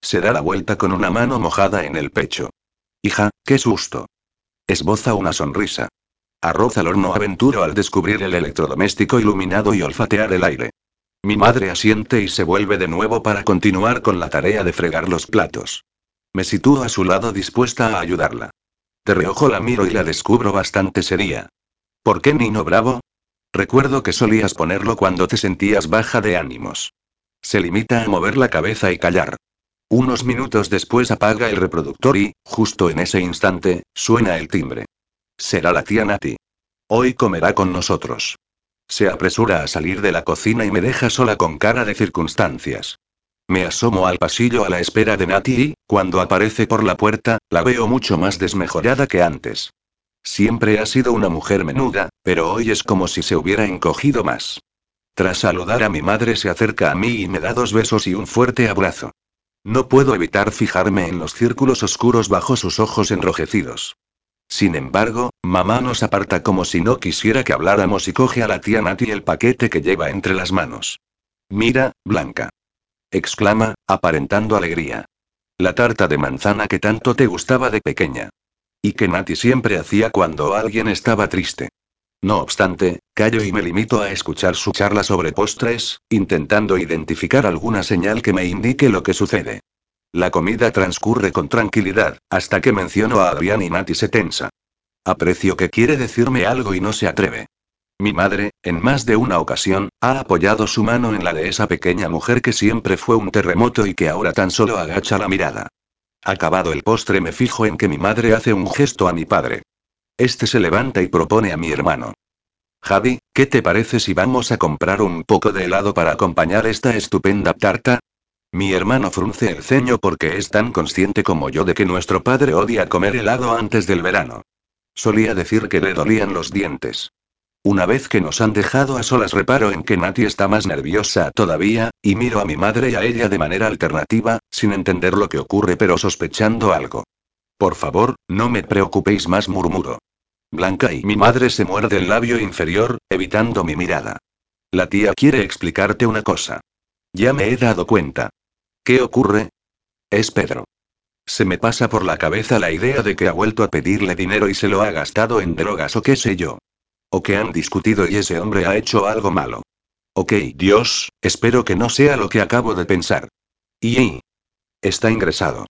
Se da la vuelta con una mano mojada en el pecho. Hija, qué susto. Esboza una sonrisa. Arroz al horno aventuro al descubrir el electrodoméstico iluminado y olfatear el aire. Mi madre asiente y se vuelve de nuevo para continuar con la tarea de fregar los platos. Me sitúo a su lado dispuesta a ayudarla. De reojo la miro y la descubro bastante seria. ¿Por qué Nino Bravo? Recuerdo que solías ponerlo cuando te sentías baja de ánimos. Se limita a mover la cabeza y callar. Unos minutos después apaga el reproductor y, justo en ese instante, suena el timbre. Será la tía Nati. Hoy comerá con nosotros. Se apresura a salir de la cocina y me deja sola con cara de circunstancias. Me asomo al pasillo a la espera de Nati y, cuando aparece por la puerta, la veo mucho más desmejorada que antes. Siempre ha sido una mujer menuda, pero hoy es como si se hubiera encogido más. Tras saludar a mi madre se acerca a mí y me da dos besos y un fuerte abrazo. No puedo evitar fijarme en los círculos oscuros bajo sus ojos enrojecidos. Sin embargo, mamá nos aparta como si no quisiera que habláramos y coge a la tía Nati el paquete que lleva entre las manos. Mira, Blanca exclama, aparentando alegría. La tarta de manzana que tanto te gustaba de pequeña. Y que Nati siempre hacía cuando alguien estaba triste. No obstante, callo y me limito a escuchar su charla sobre postres, intentando identificar alguna señal que me indique lo que sucede. La comida transcurre con tranquilidad, hasta que menciono a Adrián y Nati se tensa. Aprecio que quiere decirme algo y no se atreve. Mi madre, en más de una ocasión, ha apoyado su mano en la de esa pequeña mujer que siempre fue un terremoto y que ahora tan solo agacha la mirada. Acabado el postre me fijo en que mi madre hace un gesto a mi padre. Este se levanta y propone a mi hermano. Javi, ¿qué te parece si vamos a comprar un poco de helado para acompañar esta estupenda tarta? Mi hermano frunce el ceño porque es tan consciente como yo de que nuestro padre odia comer helado antes del verano. Solía decir que le dolían los dientes. Una vez que nos han dejado a solas reparo en que Nati está más nerviosa todavía, y miro a mi madre y a ella de manera alternativa, sin entender lo que ocurre pero sospechando algo. Por favor, no me preocupéis más, murmuro. Blanca y mi madre se muerde el labio inferior, evitando mi mirada. La tía quiere explicarte una cosa. Ya me he dado cuenta. ¿Qué ocurre? Es Pedro. Se me pasa por la cabeza la idea de que ha vuelto a pedirle dinero y se lo ha gastado en drogas o qué sé yo. O que han discutido y ese hombre ha hecho algo malo. Ok, Dios, espero que no sea lo que acabo de pensar. Y... Está ingresado.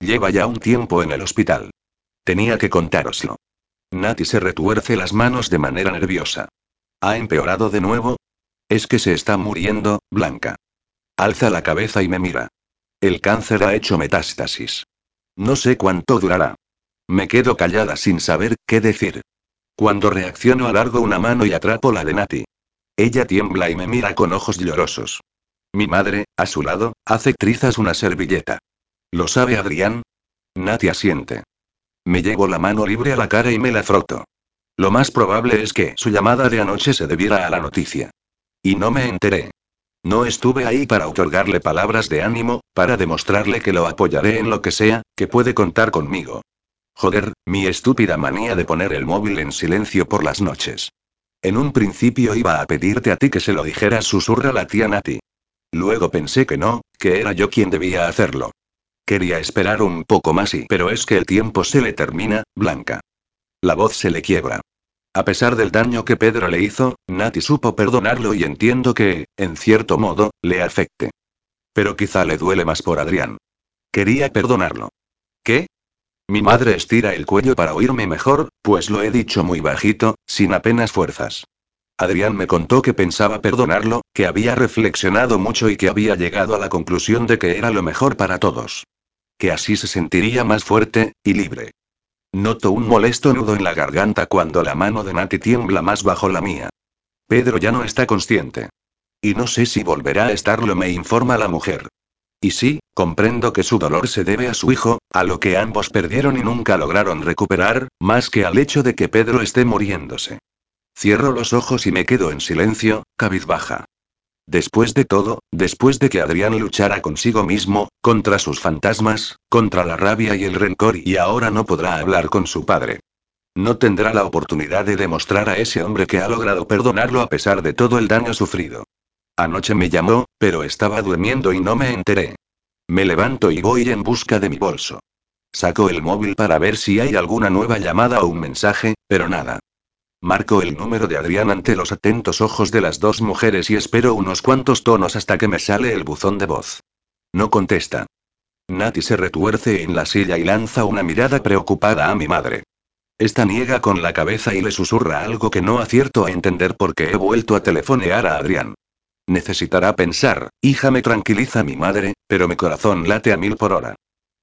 Lleva ya un tiempo en el hospital. Tenía que contároslo. Nati se retuerce las manos de manera nerviosa. ¿Ha empeorado de nuevo? Es que se está muriendo, Blanca. Alza la cabeza y me mira. El cáncer ha hecho metástasis. No sé cuánto durará. Me quedo callada sin saber qué decir. Cuando reacciono alargo una mano y atrapo la de Nati. Ella tiembla y me mira con ojos llorosos. Mi madre, a su lado, hace trizas una servilleta. ¿Lo sabe Adrián? Nati asiente. Me llevo la mano libre a la cara y me la froto. Lo más probable es que su llamada de anoche se debiera a la noticia. Y no me enteré. No estuve ahí para otorgarle palabras de ánimo, para demostrarle que lo apoyaré en lo que sea, que puede contar conmigo. Joder, mi estúpida manía de poner el móvil en silencio por las noches. En un principio iba a pedirte a ti que se lo dijera, susurra la tía Nati. Luego pensé que no, que era yo quien debía hacerlo. Quería esperar un poco más y... Pero es que el tiempo se le termina, Blanca. La voz se le quiebra. A pesar del daño que Pedro le hizo, Nati supo perdonarlo y entiendo que, en cierto modo, le afecte. Pero quizá le duele más por Adrián. Quería perdonarlo. ¿Qué? Mi madre estira el cuello para oírme mejor, pues lo he dicho muy bajito, sin apenas fuerzas. Adrián me contó que pensaba perdonarlo, que había reflexionado mucho y que había llegado a la conclusión de que era lo mejor para todos. Que así se sentiría más fuerte, y libre. Noto un molesto nudo en la garganta cuando la mano de Nati tiembla más bajo la mía. Pedro ya no está consciente. Y no sé si volverá a estarlo, me informa la mujer. Y sí, comprendo que su dolor se debe a su hijo, a lo que ambos perdieron y nunca lograron recuperar, más que al hecho de que Pedro esté muriéndose. Cierro los ojos y me quedo en silencio, cabizbaja. Después de todo, después de que Adrián luchara consigo mismo, contra sus fantasmas, contra la rabia y el rencor y ahora no podrá hablar con su padre. No tendrá la oportunidad de demostrar a ese hombre que ha logrado perdonarlo a pesar de todo el daño sufrido. Anoche me llamó, pero estaba durmiendo y no me enteré. Me levanto y voy en busca de mi bolso. Saco el móvil para ver si hay alguna nueva llamada o un mensaje, pero nada. Marco el número de Adrián ante los atentos ojos de las dos mujeres y espero unos cuantos tonos hasta que me sale el buzón de voz. No contesta. Nati se retuerce en la silla y lanza una mirada preocupada a mi madre. Esta niega con la cabeza y le susurra algo que no acierto a entender porque he vuelto a telefonear a Adrián. Necesitará pensar, hija me tranquiliza mi madre, pero mi corazón late a mil por hora.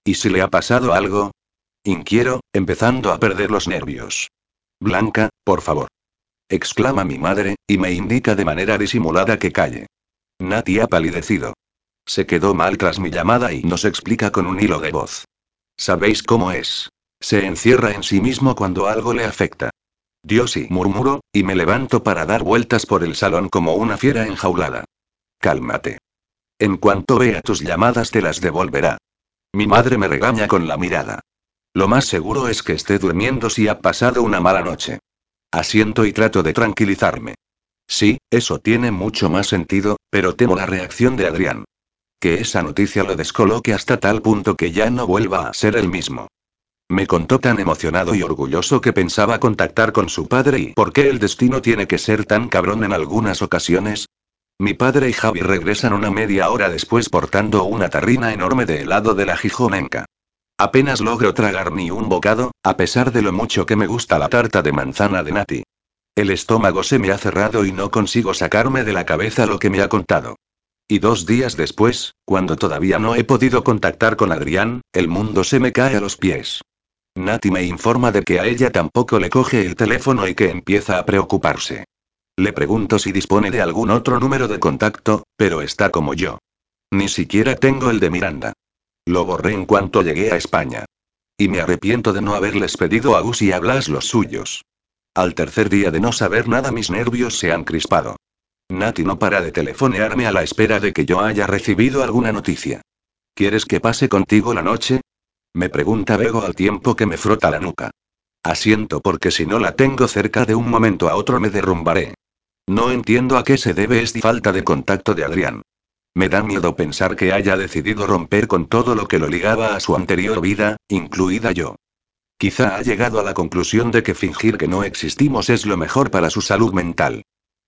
¿Y si le ha pasado algo? Inquiero, empezando a perder los nervios. Blanca, por favor. Exclama mi madre, y me indica de manera disimulada que calle. Nati ha palidecido. Se quedó mal tras mi llamada y nos explica con un hilo de voz. ¿Sabéis cómo es? Se encierra en sí mismo cuando algo le afecta. Dios y murmuro, y me levanto para dar vueltas por el salón como una fiera enjaulada. Cálmate. En cuanto vea tus llamadas te las devolverá. Mi madre me regaña con la mirada. Lo más seguro es que esté durmiendo si ha pasado una mala noche. Asiento y trato de tranquilizarme. Sí, eso tiene mucho más sentido, pero temo la reacción de Adrián. Que esa noticia lo descoloque hasta tal punto que ya no vuelva a ser el mismo. Me contó tan emocionado y orgulloso que pensaba contactar con su padre y ¿por qué el destino tiene que ser tan cabrón en algunas ocasiones? Mi padre y Javi regresan una media hora después portando una tarrina enorme de helado de la Gijonenca. Apenas logro tragar ni un bocado, a pesar de lo mucho que me gusta la tarta de manzana de Nati. El estómago se me ha cerrado y no consigo sacarme de la cabeza lo que me ha contado. Y dos días después, cuando todavía no he podido contactar con Adrián, el mundo se me cae a los pies. Nati me informa de que a ella tampoco le coge el teléfono y que empieza a preocuparse. Le pregunto si dispone de algún otro número de contacto, pero está como yo. Ni siquiera tengo el de Miranda. Lo borré en cuanto llegué a España. Y me arrepiento de no haberles pedido a Gus y a Blas los suyos. Al tercer día de no saber nada mis nervios se han crispado. Nati no para de telefonearme a la espera de que yo haya recibido alguna noticia. ¿Quieres que pase contigo la noche? Me pregunta Bego al tiempo que me frota la nuca. Asiento porque si no la tengo cerca de un momento a otro me derrumbaré. No entiendo a qué se debe esta falta de contacto de Adrián. Me da miedo pensar que haya decidido romper con todo lo que lo ligaba a su anterior vida, incluida yo. Quizá ha llegado a la conclusión de que fingir que no existimos es lo mejor para su salud mental.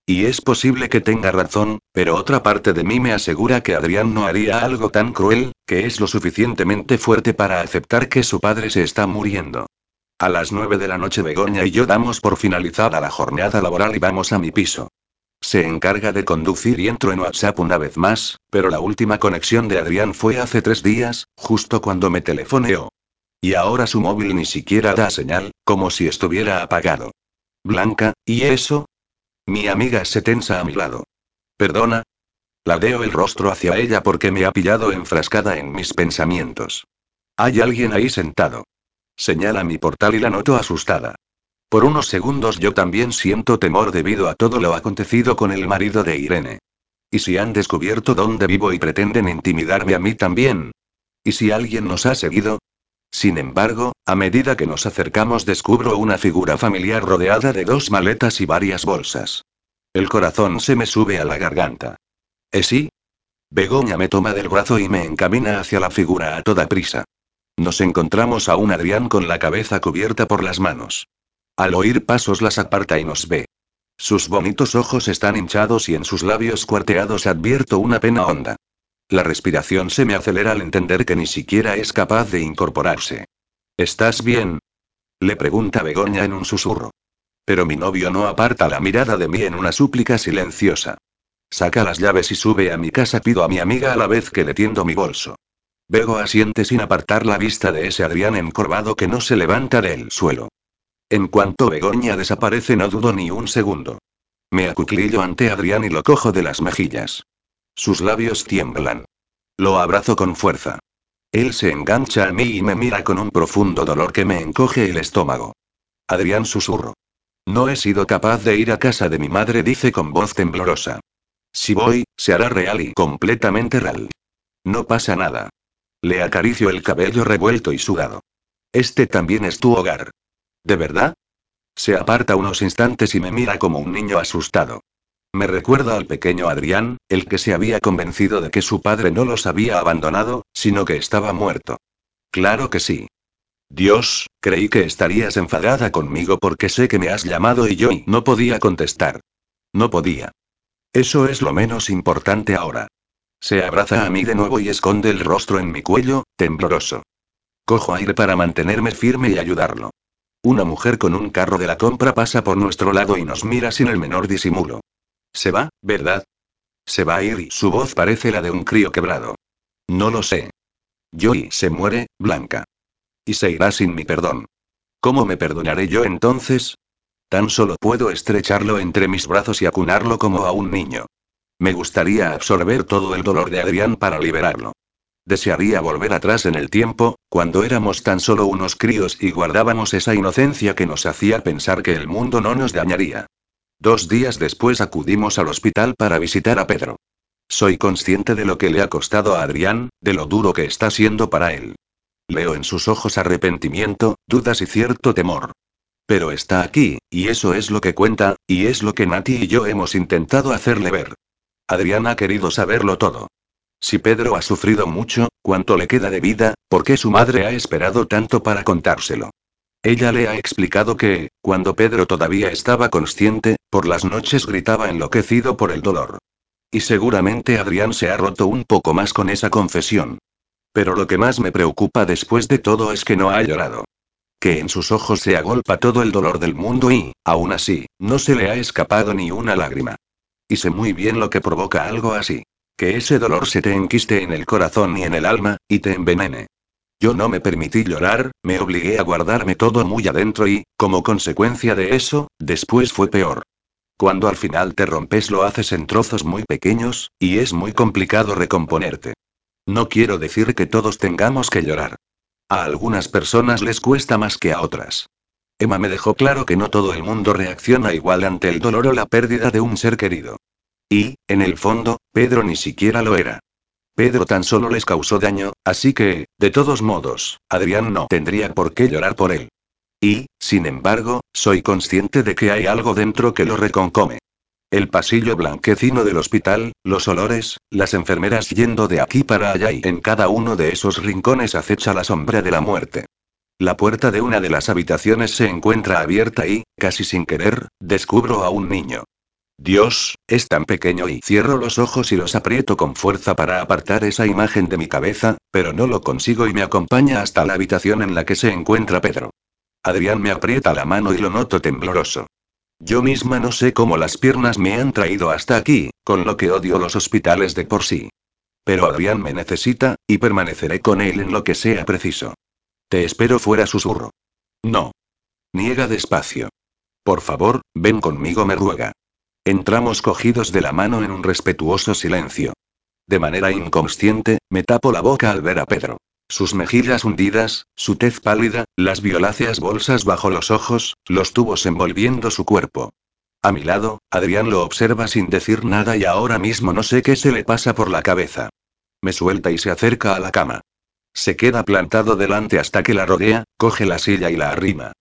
Y es posible que tenga razón, pero otra parte de mí me asegura que Adrián no haría algo tan cruel, que es lo suficientemente fuerte para aceptar que su padre se está muriendo. A las nueve de la noche Begoña y yo damos por finalizada la jornada laboral y vamos a mi piso. Se encarga de conducir y entro en WhatsApp una vez más, pero la última conexión de Adrián fue hace tres días, justo cuando me telefoneó. Y ahora su móvil ni siquiera da señal, como si estuviera apagado. Blanca, ¿y eso? Mi amiga se tensa a mi lado. ¿Perdona? Ladeo el rostro hacia ella porque me ha pillado enfrascada en mis pensamientos. Hay alguien ahí sentado. Señala mi portal y la noto asustada. Por unos segundos yo también siento temor debido a todo lo acontecido con el marido de Irene. ¿Y si han descubierto dónde vivo y pretenden intimidarme a mí también? ¿Y si alguien nos ha seguido? Sin embargo, a medida que nos acercamos descubro una figura familiar rodeada de dos maletas y varias bolsas. El corazón se me sube a la garganta. ¿Es sí? Begoña me toma del brazo y me encamina hacia la figura a toda prisa. Nos encontramos a un Adrián con la cabeza cubierta por las manos. Al oír pasos las aparta y nos ve. Sus bonitos ojos están hinchados y en sus labios cuarteados advierto una pena honda. La respiración se me acelera al entender que ni siquiera es capaz de incorporarse. ¿Estás bien? Le pregunta Begoña en un susurro. Pero mi novio no aparta la mirada de mí en una súplica silenciosa. Saca las llaves y sube a mi casa. Pido a mi amiga a la vez que le tiendo mi bolso. Bego asiente sin apartar la vista de ese Adrián encorvado que no se levanta del suelo. En cuanto Begoña desaparece no dudo ni un segundo. Me acuclillo ante Adrián y lo cojo de las mejillas. Sus labios tiemblan. Lo abrazo con fuerza. Él se engancha a mí y me mira con un profundo dolor que me encoge el estómago. Adrián susurro. No he sido capaz de ir a casa de mi madre, dice con voz temblorosa. Si voy, se hará real y completamente real. No pasa nada. Le acaricio el cabello revuelto y sudado. Este también es tu hogar. ¿De verdad? Se aparta unos instantes y me mira como un niño asustado. Me recuerda al pequeño Adrián, el que se había convencido de que su padre no los había abandonado, sino que estaba muerto. Claro que sí. Dios, creí que estarías enfadada conmigo porque sé que me has llamado y yo no podía contestar. No podía. Eso es lo menos importante ahora. Se abraza a mí de nuevo y esconde el rostro en mi cuello, tembloroso. Cojo aire para mantenerme firme y ayudarlo. Una mujer con un carro de la compra pasa por nuestro lado y nos mira sin el menor disimulo. Se va, ¿verdad? Se va a ir y su voz parece la de un crío quebrado. No lo sé. Joy se muere, Blanca. Y se irá sin mi perdón. ¿Cómo me perdonaré yo entonces? Tan solo puedo estrecharlo entre mis brazos y acunarlo como a un niño. Me gustaría absorber todo el dolor de Adrián para liberarlo. Desearía volver atrás en el tiempo, cuando éramos tan solo unos críos y guardábamos esa inocencia que nos hacía pensar que el mundo no nos dañaría. Dos días después acudimos al hospital para visitar a Pedro. Soy consciente de lo que le ha costado a Adrián, de lo duro que está siendo para él. Leo en sus ojos arrepentimiento, dudas y cierto temor. Pero está aquí, y eso es lo que cuenta, y es lo que Nati y yo hemos intentado hacerle ver. Adrián ha querido saberlo todo. Si Pedro ha sufrido mucho, ¿cuánto le queda de vida? ¿Por qué su madre ha esperado tanto para contárselo? Ella le ha explicado que, cuando Pedro todavía estaba consciente, por las noches gritaba enloquecido por el dolor. Y seguramente Adrián se ha roto un poco más con esa confesión. Pero lo que más me preocupa después de todo es que no ha llorado. Que en sus ojos se agolpa todo el dolor del mundo y, aún así, no se le ha escapado ni una lágrima. Y sé muy bien lo que provoca algo así. Que ese dolor se te enquiste en el corazón y en el alma, y te envenene. Yo no me permití llorar, me obligué a guardarme todo muy adentro y, como consecuencia de eso, después fue peor. Cuando al final te rompes lo haces en trozos muy pequeños, y es muy complicado recomponerte. No quiero decir que todos tengamos que llorar. A algunas personas les cuesta más que a otras. Emma me dejó claro que no todo el mundo reacciona igual ante el dolor o la pérdida de un ser querido. Y, en el fondo, Pedro ni siquiera lo era. Pedro tan solo les causó daño, así que, de todos modos, Adrián no tendría por qué llorar por él. Y, sin embargo, soy consciente de que hay algo dentro que lo reconcome. El pasillo blanquecino del hospital, los olores, las enfermeras yendo de aquí para allá y en cada uno de esos rincones acecha la sombra de la muerte. La puerta de una de las habitaciones se encuentra abierta y, casi sin querer, descubro a un niño. Dios, es tan pequeño y cierro los ojos y los aprieto con fuerza para apartar esa imagen de mi cabeza, pero no lo consigo y me acompaña hasta la habitación en la que se encuentra Pedro. Adrián me aprieta la mano y lo noto tembloroso. Yo misma no sé cómo las piernas me han traído hasta aquí, con lo que odio los hospitales de por sí. Pero Adrián me necesita, y permaneceré con él en lo que sea preciso. Te espero fuera, susurro. No. Niega despacio. Por favor, ven conmigo, me ruega. Entramos cogidos de la mano en un respetuoso silencio. De manera inconsciente, me tapo la boca al ver a Pedro. Sus mejillas hundidas, su tez pálida, las violáceas bolsas bajo los ojos, los tubos envolviendo su cuerpo. A mi lado, Adrián lo observa sin decir nada y ahora mismo no sé qué se le pasa por la cabeza. Me suelta y se acerca a la cama. Se queda plantado delante hasta que la rodea, coge la silla y la arrima.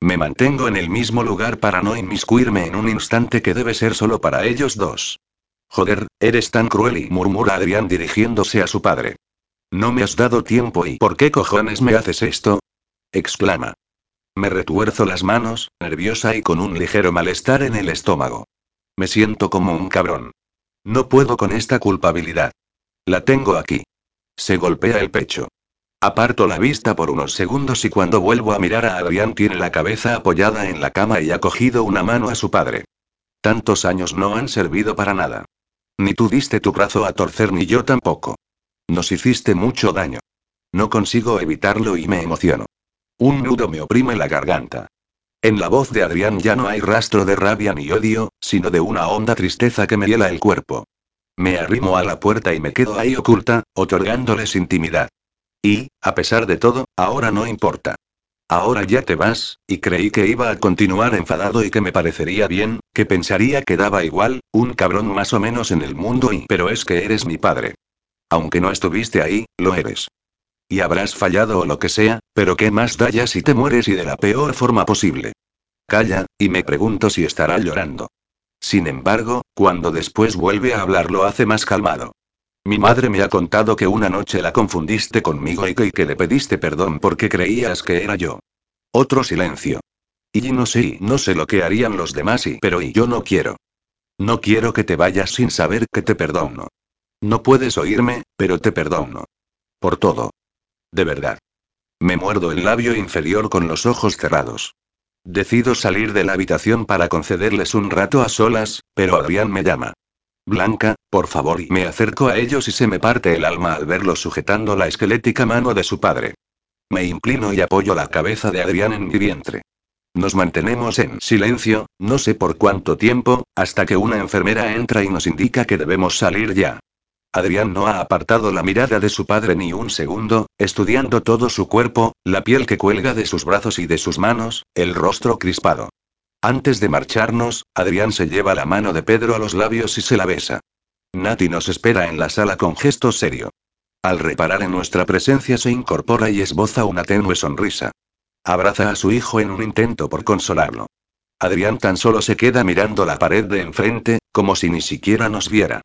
Me mantengo en el mismo lugar para no inmiscuirme en un instante que debe ser solo para ellos dos. Joder, eres tan cruel y murmura Adrián dirigiéndose a su padre. No me has dado tiempo y ¿por qué cojones me haces esto? exclama. Me retuerzo las manos, nerviosa y con un ligero malestar en el estómago. Me siento como un cabrón. No puedo con esta culpabilidad. La tengo aquí. Se golpea el pecho. Aparto la vista por unos segundos y cuando vuelvo a mirar a Adrián tiene la cabeza apoyada en la cama y ha cogido una mano a su padre. Tantos años no han servido para nada. Ni tú diste tu brazo a torcer ni yo tampoco. Nos hiciste mucho daño. No consigo evitarlo y me emociono. Un nudo me oprime la garganta. En la voz de Adrián ya no hay rastro de rabia ni odio, sino de una honda tristeza que me hiela el cuerpo. Me arrimo a la puerta y me quedo ahí oculta, otorgándoles intimidad. Y, a pesar de todo, ahora no importa. Ahora ya te vas, y creí que iba a continuar enfadado y que me parecería bien, que pensaría que daba igual, un cabrón más o menos en el mundo y... Pero es que eres mi padre. Aunque no estuviste ahí, lo eres. Y habrás fallado o lo que sea, pero ¿qué más da ya si te mueres y de la peor forma posible? Calla, y me pregunto si estará llorando. Sin embargo, cuando después vuelve a hablar lo hace más calmado. Mi madre me ha contado que una noche la confundiste conmigo y que, y que le pediste perdón porque creías que era yo. Otro silencio. Y no sé, no sé lo que harían los demás y pero y yo no quiero. No quiero que te vayas sin saber que te perdono. No puedes oírme, pero te perdono. Por todo. De verdad. Me muerdo el labio inferior con los ojos cerrados. Decido salir de la habitación para concederles un rato a solas, pero Adrián me llama. Blanca, por favor, y me acerco a ellos y se me parte el alma al verlo sujetando la esquelética mano de su padre. Me inclino y apoyo la cabeza de Adrián en mi vientre. Nos mantenemos en silencio, no sé por cuánto tiempo, hasta que una enfermera entra y nos indica que debemos salir ya. Adrián no ha apartado la mirada de su padre ni un segundo, estudiando todo su cuerpo, la piel que cuelga de sus brazos y de sus manos, el rostro crispado. Antes de marcharnos, Adrián se lleva la mano de Pedro a los labios y se la besa. Nati nos espera en la sala con gesto serio. Al reparar en nuestra presencia se incorpora y esboza una tenue sonrisa. Abraza a su hijo en un intento por consolarlo. Adrián tan solo se queda mirando la pared de enfrente, como si ni siquiera nos viera.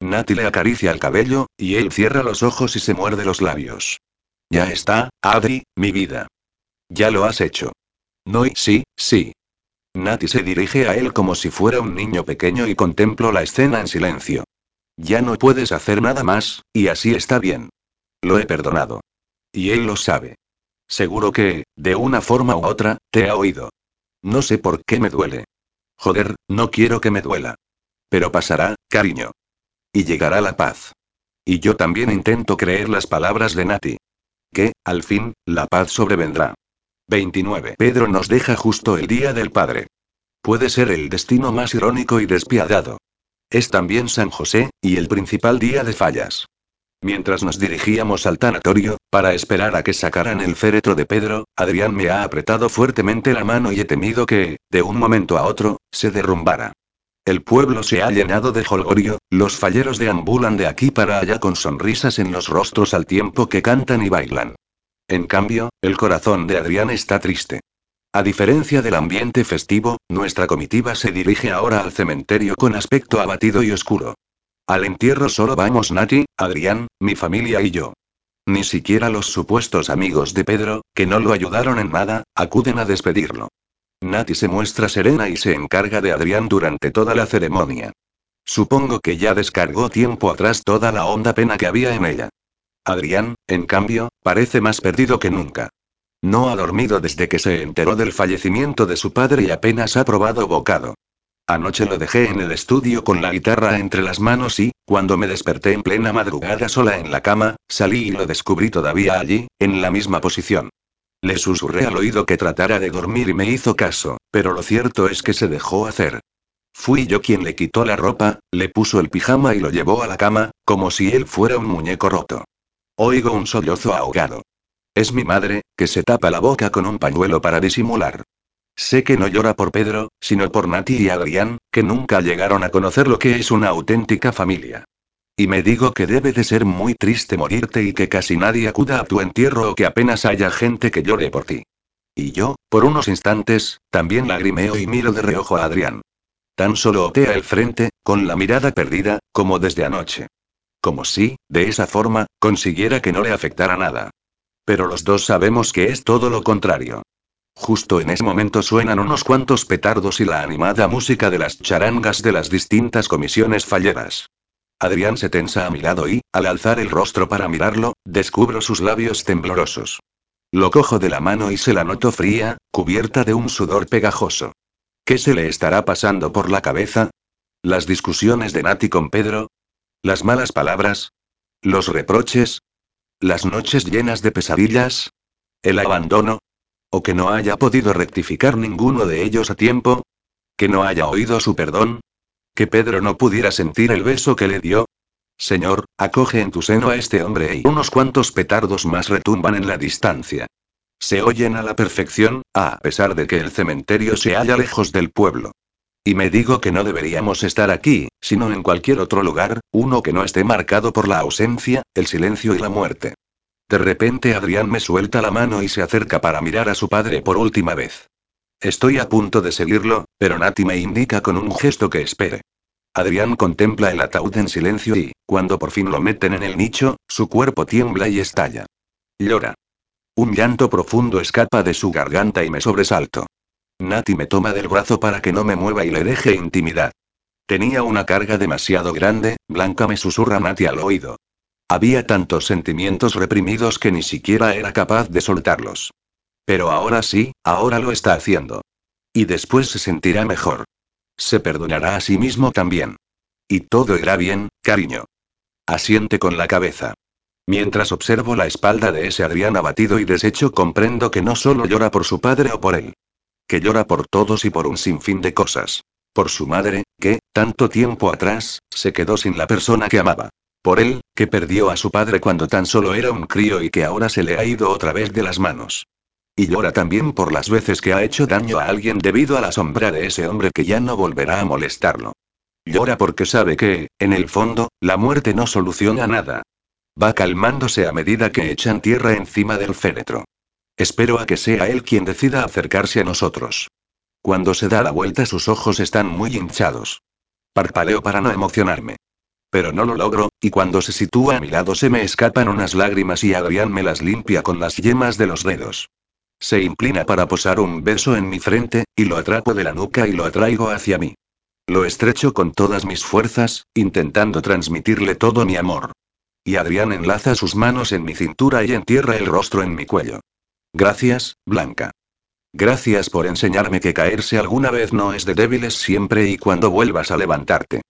Nati le acaricia el cabello, y él cierra los ojos y se muerde los labios. Ya está, Adri, mi vida. Ya lo has hecho. No y sí, sí. Nati se dirige a él como si fuera un niño pequeño y contemplo la escena en silencio. Ya no puedes hacer nada más, y así está bien. Lo he perdonado. Y él lo sabe. Seguro que, de una forma u otra, te ha oído. No sé por qué me duele. Joder, no quiero que me duela. Pero pasará, cariño. Y llegará la paz. Y yo también intento creer las palabras de Nati. Que, al fin, la paz sobrevendrá. 29. Pedro nos deja justo el día del Padre. Puede ser el destino más irónico y despiadado. Es también San José, y el principal día de fallas. Mientras nos dirigíamos al tanatorio, para esperar a que sacaran el féretro de Pedro, Adrián me ha apretado fuertemente la mano y he temido que, de un momento a otro, se derrumbara. El pueblo se ha llenado de jolgorio, los falleros deambulan de aquí para allá con sonrisas en los rostros al tiempo que cantan y bailan. En cambio, el corazón de Adrián está triste. A diferencia del ambiente festivo, nuestra comitiva se dirige ahora al cementerio con aspecto abatido y oscuro. Al entierro solo vamos Nati, Adrián, mi familia y yo. Ni siquiera los supuestos amigos de Pedro, que no lo ayudaron en nada, acuden a despedirlo. Nati se muestra serena y se encarga de Adrián durante toda la ceremonia. Supongo que ya descargó tiempo atrás toda la honda pena que había en ella. Adrián, en cambio, parece más perdido que nunca. No ha dormido desde que se enteró del fallecimiento de su padre y apenas ha probado bocado. Anoche lo dejé en el estudio con la guitarra entre las manos y, cuando me desperté en plena madrugada sola en la cama, salí y lo descubrí todavía allí, en la misma posición. Le susurré al oído que tratara de dormir y me hizo caso, pero lo cierto es que se dejó hacer. Fui yo quien le quitó la ropa, le puso el pijama y lo llevó a la cama, como si él fuera un muñeco roto. Oigo un sollozo ahogado. Es mi madre, que se tapa la boca con un pañuelo para disimular. Sé que no llora por Pedro, sino por Nati y Adrián, que nunca llegaron a conocer lo que es una auténtica familia. Y me digo que debe de ser muy triste morirte y que casi nadie acuda a tu entierro o que apenas haya gente que llore por ti. Y yo, por unos instantes, también lagrimeo y miro de reojo a Adrián. Tan solo otea el frente, con la mirada perdida, como desde anoche. Como si, de esa forma, consiguiera que no le afectara nada. Pero los dos sabemos que es todo lo contrario. Justo en ese momento suenan unos cuantos petardos y la animada música de las charangas de las distintas comisiones falleras. Adrián se tensa a mi lado y, al alzar el rostro para mirarlo, descubro sus labios temblorosos. Lo cojo de la mano y se la noto fría, cubierta de un sudor pegajoso. ¿Qué se le estará pasando por la cabeza? ¿Las discusiones de Nati con Pedro? ¿Las malas palabras? ¿Los reproches? ¿Las noches llenas de pesadillas? ¿El abandono? ¿O que no haya podido rectificar ninguno de ellos a tiempo? ¿Que no haya oído su perdón? ¿Que Pedro no pudiera sentir el beso que le dio? Señor, acoge en tu seno a este hombre y unos cuantos petardos más retumban en la distancia. Se oyen a la perfección, a pesar de que el cementerio se halla lejos del pueblo. Y me digo que no deberíamos estar aquí, sino en cualquier otro lugar, uno que no esté marcado por la ausencia, el silencio y la muerte. De repente Adrián me suelta la mano y se acerca para mirar a su padre por última vez. Estoy a punto de seguirlo, pero Nati me indica con un gesto que espere. Adrián contempla el ataúd en silencio y, cuando por fin lo meten en el nicho, su cuerpo tiembla y estalla. Llora. Un llanto profundo escapa de su garganta y me sobresalto. Nati me toma del brazo para que no me mueva y le deje intimidad. Tenía una carga demasiado grande, Blanca me susurra Nati al oído. Había tantos sentimientos reprimidos que ni siquiera era capaz de soltarlos. Pero ahora sí, ahora lo está haciendo. Y después se sentirá mejor. Se perdonará a sí mismo también. Y todo irá bien, cariño. Asiente con la cabeza. Mientras observo la espalda de ese Adrián abatido y deshecho comprendo que no solo llora por su padre o por él que llora por todos y por un sinfín de cosas. Por su madre, que, tanto tiempo atrás, se quedó sin la persona que amaba. Por él, que perdió a su padre cuando tan solo era un crío y que ahora se le ha ido otra vez de las manos. Y llora también por las veces que ha hecho daño a alguien debido a la sombra de ese hombre que ya no volverá a molestarlo. Llora porque sabe que, en el fondo, la muerte no soluciona nada. Va calmándose a medida que echan tierra encima del féretro. Espero a que sea él quien decida acercarse a nosotros. Cuando se da la vuelta sus ojos están muy hinchados. Parpaleo para no emocionarme. Pero no lo logro, y cuando se sitúa a mi lado se me escapan unas lágrimas y Adrián me las limpia con las yemas de los dedos. Se inclina para posar un beso en mi frente, y lo atrapo de la nuca y lo atraigo hacia mí. Lo estrecho con todas mis fuerzas, intentando transmitirle todo mi amor. Y Adrián enlaza sus manos en mi cintura y entierra el rostro en mi cuello. Gracias, Blanca. Gracias por enseñarme que caerse alguna vez no es de débiles siempre y cuando vuelvas a levantarte.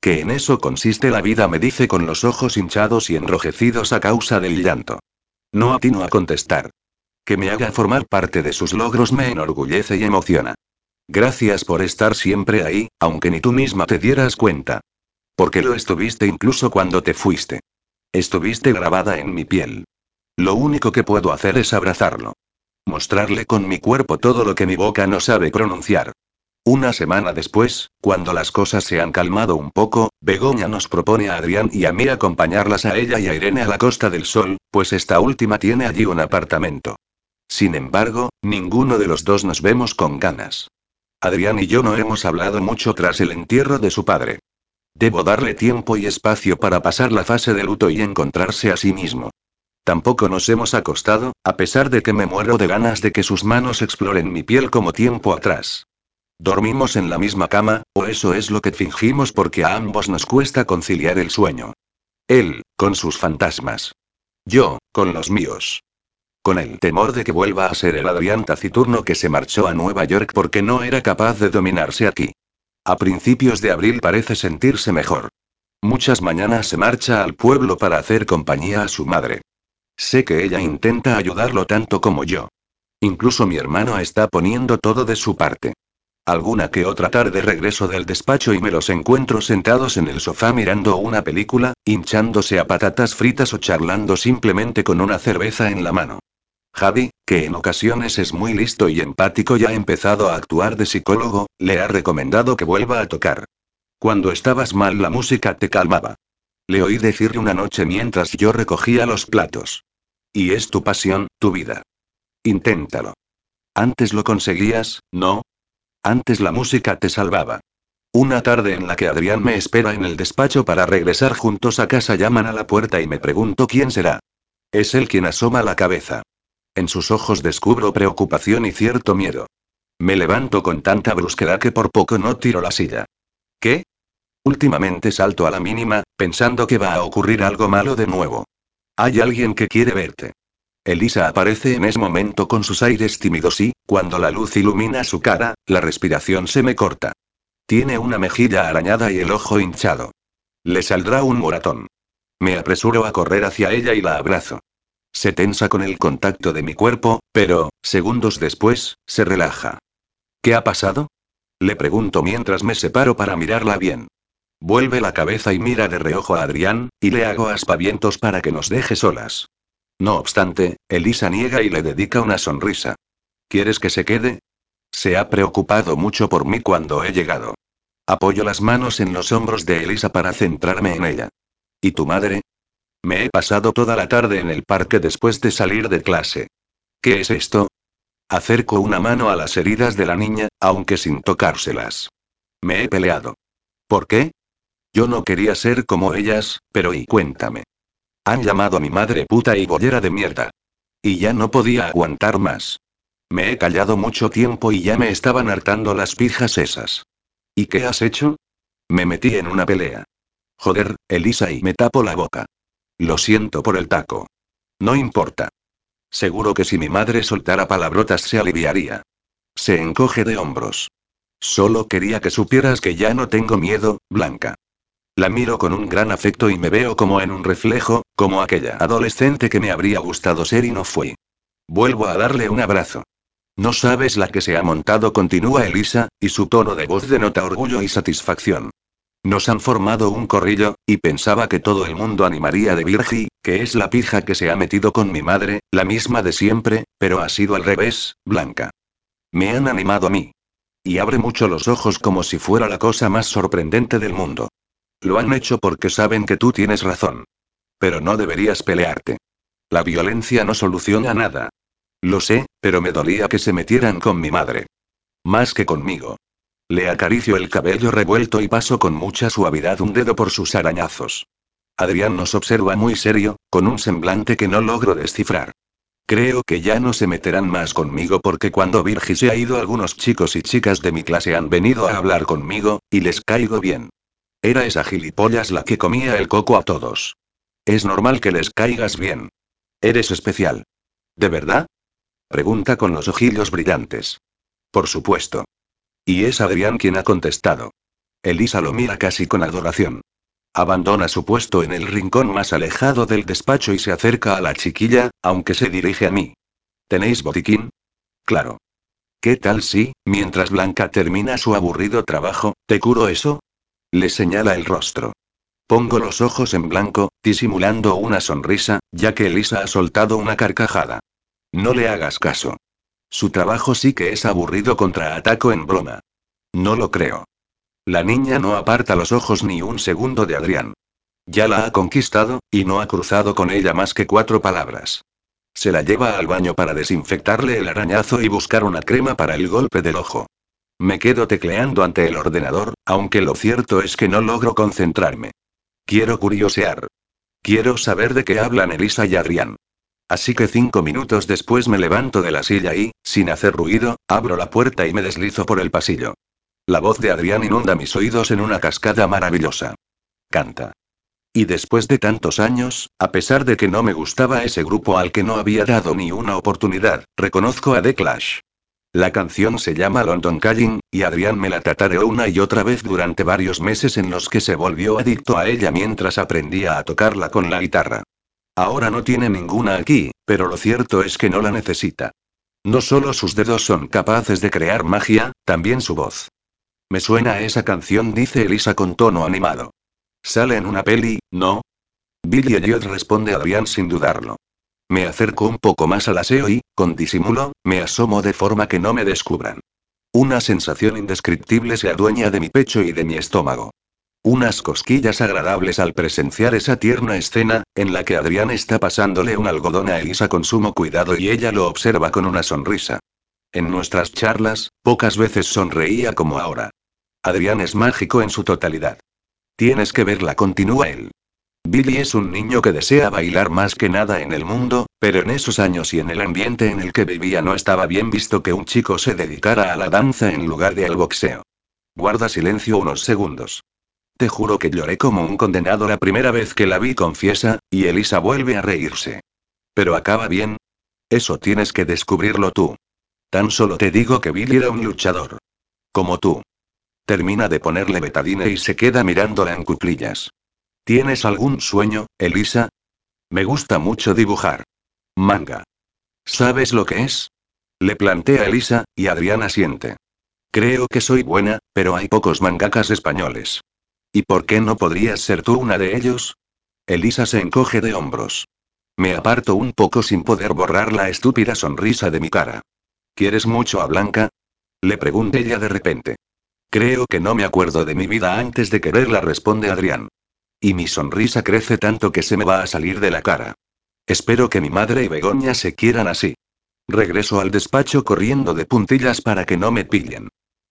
Que en eso consiste la vida, me dice con los ojos hinchados y enrojecidos a causa del llanto. No atino a contestar. Que me haga formar parte de sus logros me enorgullece y emociona. Gracias por estar siempre ahí, aunque ni tú misma te dieras cuenta. Porque lo estuviste incluso cuando te fuiste. Estuviste grabada en mi piel. Lo único que puedo hacer es abrazarlo. Mostrarle con mi cuerpo todo lo que mi boca no sabe pronunciar. Una semana después, cuando las cosas se han calmado un poco, Begoña nos propone a Adrián y a mí acompañarlas a ella y a Irene a la Costa del Sol, pues esta última tiene allí un apartamento. Sin embargo, ninguno de los dos nos vemos con ganas. Adrián y yo no hemos hablado mucho tras el entierro de su padre. Debo darle tiempo y espacio para pasar la fase de luto y encontrarse a sí mismo. Tampoco nos hemos acostado, a pesar de que me muero de ganas de que sus manos exploren mi piel como tiempo atrás. Dormimos en la misma cama, o eso es lo que fingimos porque a ambos nos cuesta conciliar el sueño. Él, con sus fantasmas. Yo, con los míos. Con el temor de que vuelva a ser el Adrián taciturno que se marchó a Nueva York porque no era capaz de dominarse aquí. A principios de abril parece sentirse mejor. Muchas mañanas se marcha al pueblo para hacer compañía a su madre. Sé que ella intenta ayudarlo tanto como yo. Incluso mi hermano está poniendo todo de su parte. Alguna que otra tarde regreso del despacho y me los encuentro sentados en el sofá mirando una película, hinchándose a patatas fritas o charlando simplemente con una cerveza en la mano. Javi, que en ocasiones es muy listo y empático y ha empezado a actuar de psicólogo, le ha recomendado que vuelva a tocar. Cuando estabas mal la música te calmaba. Le oí decirle una noche mientras yo recogía los platos. Y es tu pasión, tu vida. Inténtalo. Antes lo conseguías, ¿no? Antes la música te salvaba. Una tarde en la que Adrián me espera en el despacho para regresar juntos a casa llaman a la puerta y me pregunto quién será. Es él quien asoma la cabeza. En sus ojos descubro preocupación y cierto miedo. Me levanto con tanta brusquedad que por poco no tiro la silla. ¿Qué? Últimamente salto a la mínima, pensando que va a ocurrir algo malo de nuevo. Hay alguien que quiere verte. Elisa aparece en ese momento con sus aires tímidos y, cuando la luz ilumina su cara, la respiración se me corta. Tiene una mejilla arañada y el ojo hinchado. Le saldrá un moratón. Me apresuro a correr hacia ella y la abrazo. Se tensa con el contacto de mi cuerpo, pero, segundos después, se relaja. ¿Qué ha pasado? Le pregunto mientras me separo para mirarla bien. Vuelve la cabeza y mira de reojo a Adrián, y le hago aspavientos para que nos deje solas. No obstante, Elisa niega y le dedica una sonrisa. ¿Quieres que se quede? Se ha preocupado mucho por mí cuando he llegado. Apoyo las manos en los hombros de Elisa para centrarme en ella. ¿Y tu madre? Me he pasado toda la tarde en el parque después de salir de clase. ¿Qué es esto? Acerco una mano a las heridas de la niña, aunque sin tocárselas. Me he peleado. ¿Por qué? Yo no quería ser como ellas, pero y cuéntame. Han llamado a mi madre puta y bollera de mierda. Y ya no podía aguantar más. Me he callado mucho tiempo y ya me estaban hartando las pijas esas. ¿Y qué has hecho? Me metí en una pelea. Joder, Elisa y me tapo la boca. Lo siento por el taco. No importa. Seguro que si mi madre soltara palabrotas se aliviaría. Se encoge de hombros. Solo quería que supieras que ya no tengo miedo, Blanca. La miro con un gran afecto y me veo como en un reflejo, como aquella adolescente que me habría gustado ser y no fui. Vuelvo a darle un abrazo. No sabes la que se ha montado, continúa Elisa, y su tono de voz denota orgullo y satisfacción. Nos han formado un corrillo, y pensaba que todo el mundo animaría de Virgi, que es la pija que se ha metido con mi madre, la misma de siempre, pero ha sido al revés, Blanca. Me han animado a mí. Y abre mucho los ojos como si fuera la cosa más sorprendente del mundo. Lo han hecho porque saben que tú tienes razón. Pero no deberías pelearte. La violencia no soluciona nada. Lo sé, pero me dolía que se metieran con mi madre. Más que conmigo. Le acaricio el cabello revuelto y paso con mucha suavidad un dedo por sus arañazos. Adrián nos observa muy serio, con un semblante que no logro descifrar. Creo que ya no se meterán más conmigo porque cuando Virgi se ha ido algunos chicos y chicas de mi clase han venido a hablar conmigo, y les caigo bien. Era esa gilipollas la que comía el coco a todos. Es normal que les caigas bien. Eres especial. ¿De verdad? Pregunta con los ojillos brillantes. Por supuesto. Y es Adrián quien ha contestado. Elisa lo mira casi con adoración. Abandona su puesto en el rincón más alejado del despacho y se acerca a la chiquilla, aunque se dirige a mí. ¿Tenéis botiquín? Claro. ¿Qué tal si, mientras Blanca termina su aburrido trabajo, te curo eso? Le señala el rostro. Pongo los ojos en blanco, disimulando una sonrisa, ya que Elisa ha soltado una carcajada. No le hagas caso. Su trabajo sí que es aburrido contra ataco en broma. No lo creo. La niña no aparta los ojos ni un segundo de Adrián. Ya la ha conquistado, y no ha cruzado con ella más que cuatro palabras. Se la lleva al baño para desinfectarle el arañazo y buscar una crema para el golpe del ojo. Me quedo tecleando ante el ordenador, aunque lo cierto es que no logro concentrarme. Quiero curiosear. Quiero saber de qué hablan Elisa y Adrián. Así que cinco minutos después me levanto de la silla y, sin hacer ruido, abro la puerta y me deslizo por el pasillo. La voz de Adrián inunda mis oídos en una cascada maravillosa. Canta. Y después de tantos años, a pesar de que no me gustaba ese grupo al que no había dado ni una oportunidad, reconozco a The Clash. La canción se llama London Calling, y Adrián me la tatareó una y otra vez durante varios meses en los que se volvió adicto a ella mientras aprendía a tocarla con la guitarra. Ahora no tiene ninguna aquí, pero lo cierto es que no la necesita. No solo sus dedos son capaces de crear magia, también su voz. Me suena esa canción, dice Elisa con tono animado. Sale en una peli, ¿no? Billy Elliot responde Adrián sin dudarlo. Me acerco un poco más al aseo y, con disimulo, me asomo de forma que no me descubran. Una sensación indescriptible se adueña de mi pecho y de mi estómago. Unas cosquillas agradables al presenciar esa tierna escena, en la que Adrián está pasándole un algodón a Elisa con sumo cuidado y ella lo observa con una sonrisa. En nuestras charlas, pocas veces sonreía como ahora. Adrián es mágico en su totalidad. Tienes que verla, continúa él. Billy es un niño que desea bailar más que nada en el mundo, pero en esos años y en el ambiente en el que vivía no estaba bien visto que un chico se dedicara a la danza en lugar de al boxeo. Guarda silencio unos segundos. Te juro que lloré como un condenado la primera vez que la vi, confiesa, y Elisa vuelve a reírse. Pero acaba bien. Eso tienes que descubrirlo tú. Tan solo te digo que Billy era un luchador. Como tú. Termina de ponerle betadine y se queda mirándola en cuclillas. ¿Tienes algún sueño, Elisa? Me gusta mucho dibujar. Manga. ¿Sabes lo que es? Le plantea Elisa, y Adriana siente. Creo que soy buena, pero hay pocos mangakas españoles. ¿Y por qué no podrías ser tú una de ellos? Elisa se encoge de hombros. Me aparto un poco sin poder borrar la estúpida sonrisa de mi cara. ¿Quieres mucho a Blanca? Le pregunta ella de repente. Creo que no me acuerdo de mi vida antes de quererla, responde Adrián. Y mi sonrisa crece tanto que se me va a salir de la cara. Espero que mi madre y Begoña se quieran así. Regreso al despacho corriendo de puntillas para que no me pillen.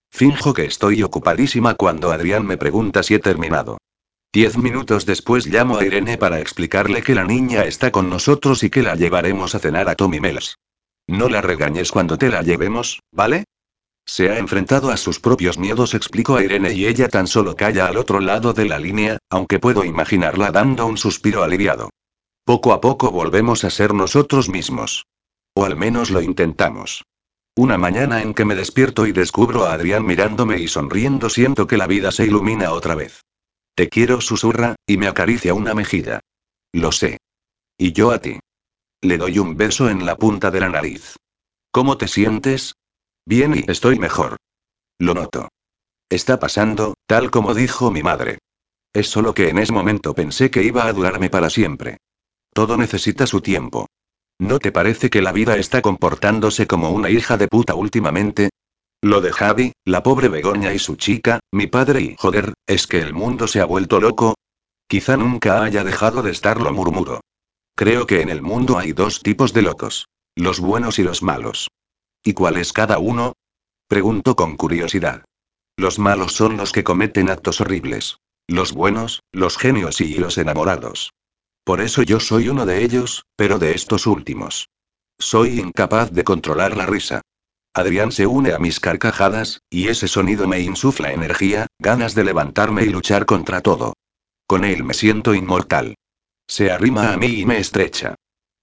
Finjo que estoy ocupadísima cuando Adrián me pregunta si he terminado. Diez minutos después llamo a Irene para explicarle que la niña está con nosotros y que la llevaremos a cenar a Tommy Mel's. No la regañes cuando te la llevemos, ¿vale? Se ha enfrentado a sus propios miedos, explico a Irene, y ella tan solo calla al otro lado de la línea, aunque puedo imaginarla dando un suspiro aliviado. Poco a poco volvemos a ser nosotros mismos. O al menos lo intentamos. Una mañana en que me despierto y descubro a Adrián mirándome y sonriendo, siento que la vida se ilumina otra vez. Te quiero, susurra, y me acaricia una mejilla. Lo sé. Y yo a ti. Le doy un beso en la punta de la nariz. ¿Cómo te sientes? Bien y estoy mejor. Lo noto. Está pasando, tal como dijo mi madre. Es solo que en ese momento pensé que iba a durarme para siempre. Todo necesita su tiempo. ¿No te parece que la vida está comportándose como una hija de puta últimamente? Lo de Javi, la pobre Begoña y su chica, mi padre y joder, es que el mundo se ha vuelto loco. Quizá nunca haya dejado de estarlo, murmuro. Creo que en el mundo hay dos tipos de locos. Los buenos y los malos. ¿Y cuál es cada uno? Pregunto con curiosidad. Los malos son los que cometen actos horribles. Los buenos, los genios y los enamorados. Por eso yo soy uno de ellos, pero de estos últimos. Soy incapaz de controlar la risa. Adrián se une a mis carcajadas, y ese sonido me insufla energía, ganas de levantarme y luchar contra todo. Con él me siento inmortal. Se arrima a mí y me estrecha.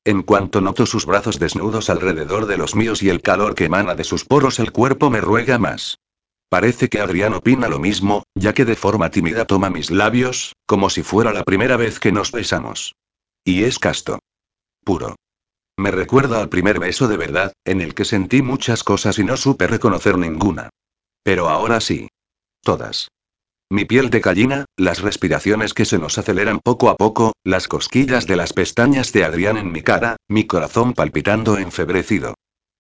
En cuanto noto sus brazos desnudos alrededor de los míos y el calor que emana de sus poros, el cuerpo me ruega más. Parece que Adrián opina lo mismo, ya que de forma tímida toma mis labios, como si fuera la primera vez que nos besamos. Y es casto. Puro. Me recuerda al primer beso de verdad, en el que sentí muchas cosas y no supe reconocer ninguna. Pero ahora sí. Todas. Mi piel de gallina, las respiraciones que se nos aceleran poco a poco, las cosquillas de las pestañas de Adrián en mi cara, mi corazón palpitando enfebrecido.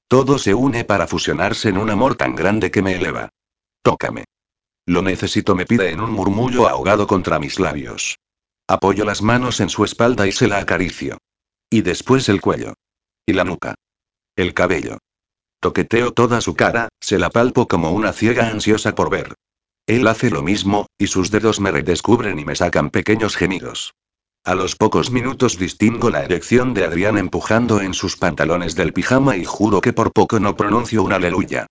Todo se une para fusionarse en un amor tan grande que me eleva. Tócame. Lo necesito, me pide en un murmullo ahogado contra mis labios. Apoyo las manos en su espalda y se la acaricio. Y después el cuello. Y la nuca. El cabello. Toqueteo toda su cara, se la palpo como una ciega ansiosa por ver. Él hace lo mismo, y sus dedos me redescubren y me sacan pequeños gemidos. A los pocos minutos distingo la erección de Adrián empujando en sus pantalones del pijama y juro que por poco no pronuncio un aleluya.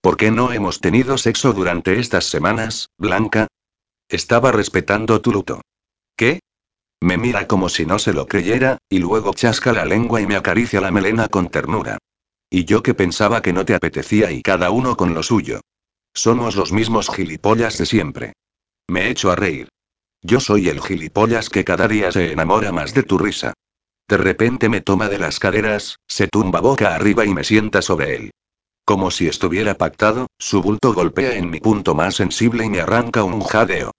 ¿Por qué no hemos tenido sexo durante estas semanas, Blanca? Estaba respetando tu luto. ¿Qué? Me mira como si no se lo creyera, y luego chasca la lengua y me acaricia la melena con ternura. Y yo que pensaba que no te apetecía y cada uno con lo suyo. Somos los mismos gilipollas de siempre. Me echo a reír. Yo soy el gilipollas que cada día se enamora más de tu risa. De repente me toma de las caderas, se tumba boca arriba y me sienta sobre él. Como si estuviera pactado, su bulto golpea en mi punto más sensible y me arranca un jadeo.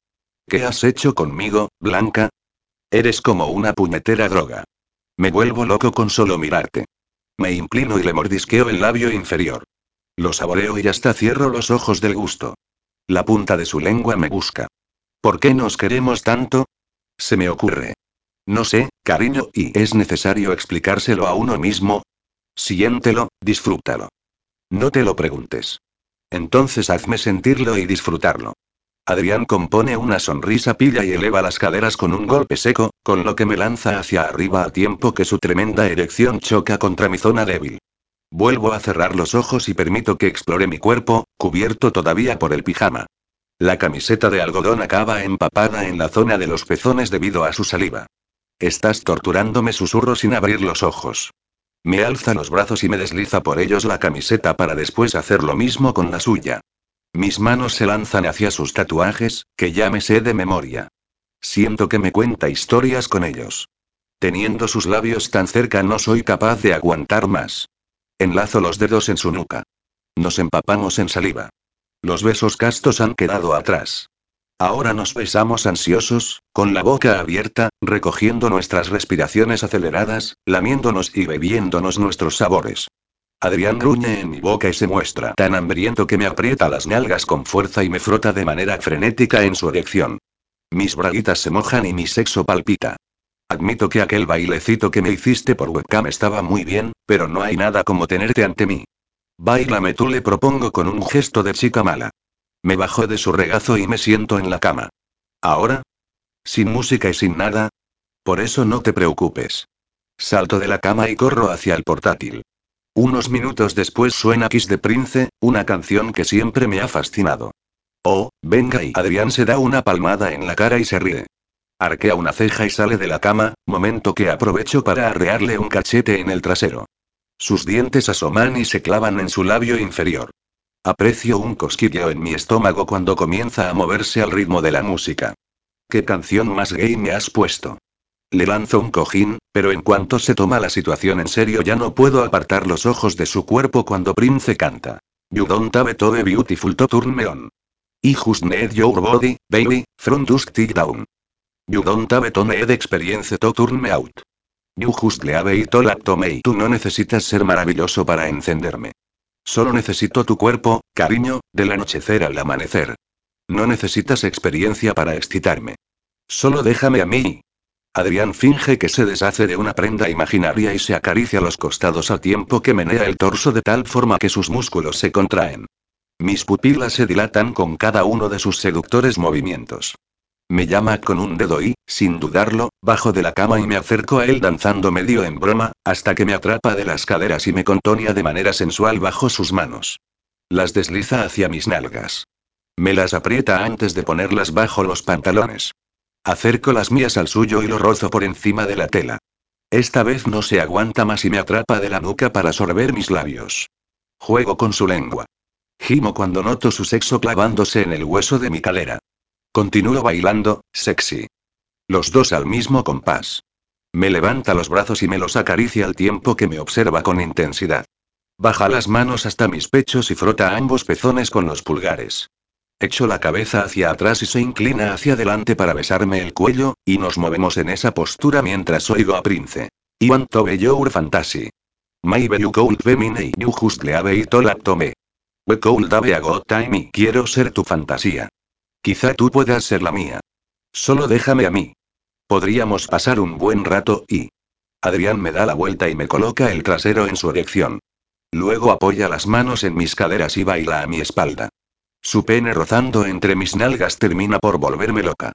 ¿Qué has hecho conmigo, Blanca? Eres como una puñetera droga. Me vuelvo loco con solo mirarte. Me inclino y le mordisqueo el labio inferior. Lo saboreo y hasta cierro los ojos del gusto. La punta de su lengua me busca. ¿Por qué nos queremos tanto? Se me ocurre. No sé, cariño, y es necesario explicárselo a uno mismo. Siéntelo, disfrútalo. No te lo preguntes. Entonces hazme sentirlo y disfrutarlo. Adrián compone una sonrisa pilla y eleva las caderas con un golpe seco, con lo que me lanza hacia arriba a tiempo que su tremenda erección choca contra mi zona débil. Vuelvo a cerrar los ojos y permito que explore mi cuerpo, cubierto todavía por el pijama. La camiseta de algodón acaba empapada en la zona de los pezones debido a su saliva. Estás torturándome, susurro sin abrir los ojos. Me alza los brazos y me desliza por ellos la camiseta para después hacer lo mismo con la suya. Mis manos se lanzan hacia sus tatuajes, que ya me sé de memoria. Siento que me cuenta historias con ellos. Teniendo sus labios tan cerca no soy capaz de aguantar más. Enlazo los dedos en su nuca. Nos empapamos en saliva. Los besos castos han quedado atrás. Ahora nos besamos ansiosos, con la boca abierta, recogiendo nuestras respiraciones aceleradas, lamiéndonos y bebiéndonos nuestros sabores. Adrián gruñe en mi boca y se muestra tan hambriento que me aprieta las nalgas con fuerza y me frota de manera frenética en su erección. Mis braguitas se mojan y mi sexo palpita. Admito que aquel bailecito que me hiciste por webcam estaba muy bien, pero no hay nada como tenerte ante mí. Báilame tú le propongo con un gesto de chica mala. Me bajo de su regazo y me siento en la cama. ¿Ahora? Sin música y sin nada. Por eso no te preocupes. Salto de la cama y corro hacia el portátil. Unos minutos después suena Kiss de Prince, una canción que siempre me ha fascinado. Oh, venga y Adrián se da una palmada en la cara y se ríe. Arquea una ceja y sale de la cama, momento que aprovecho para arrearle un cachete en el trasero. Sus dientes asoman y se clavan en su labio inferior. Aprecio un cosquilleo en mi estómago cuando comienza a moverse al ritmo de la música. ¿Qué canción más gay me has puesto? Le lanzo un cojín, pero en cuanto se toma la situación en serio ya no puedo apartar los ojos de su cuerpo cuando Prince canta. You don't have to be beautiful to turn me on. I just need your body, baby, from dusk till down. You don't have to need experience to turn me out. You just leave it all to me. Tú no necesitas ser maravilloso para encenderme. Solo necesito tu cuerpo, cariño, del anochecer al amanecer. No necesitas experiencia para excitarme. Solo déjame a mí. Adrián finge que se deshace de una prenda imaginaria y se acaricia los costados al tiempo que menea el torso de tal forma que sus músculos se contraen. Mis pupilas se dilatan con cada uno de sus seductores movimientos. Me llama con un dedo y, sin dudarlo, bajo de la cama y me acerco a él danzando medio en broma, hasta que me atrapa de las caderas y me contonia de manera sensual bajo sus manos. Las desliza hacia mis nalgas. Me las aprieta antes de ponerlas bajo los pantalones. Acerco las mías al suyo y lo rozo por encima de la tela. Esta vez no se aguanta más y me atrapa de la nuca para sorber mis labios. Juego con su lengua. Gimo cuando noto su sexo clavándose en el hueso de mi calera. Continúo bailando, sexy. Los dos al mismo compás. Me levanta los brazos y me los acaricia al tiempo que me observa con intensidad. Baja las manos hasta mis pechos y frota ambos pezones con los pulgares. Echo la cabeza hacia atrás y se inclina hacia adelante para besarme el cuello, y nos movemos en esa postura mientras oigo a Prince. I want to be your fantasy. Maybe you could be you just leave it all up to me. We could have a good time y quiero ser tu fantasía. Quizá tú puedas ser la mía. Solo déjame a mí. Podríamos pasar un buen rato y... Adrián me da la vuelta y me coloca el trasero en su erección. Luego apoya las manos en mis caderas y baila a mi espalda. Su pene rozando entre mis nalgas termina por volverme loca.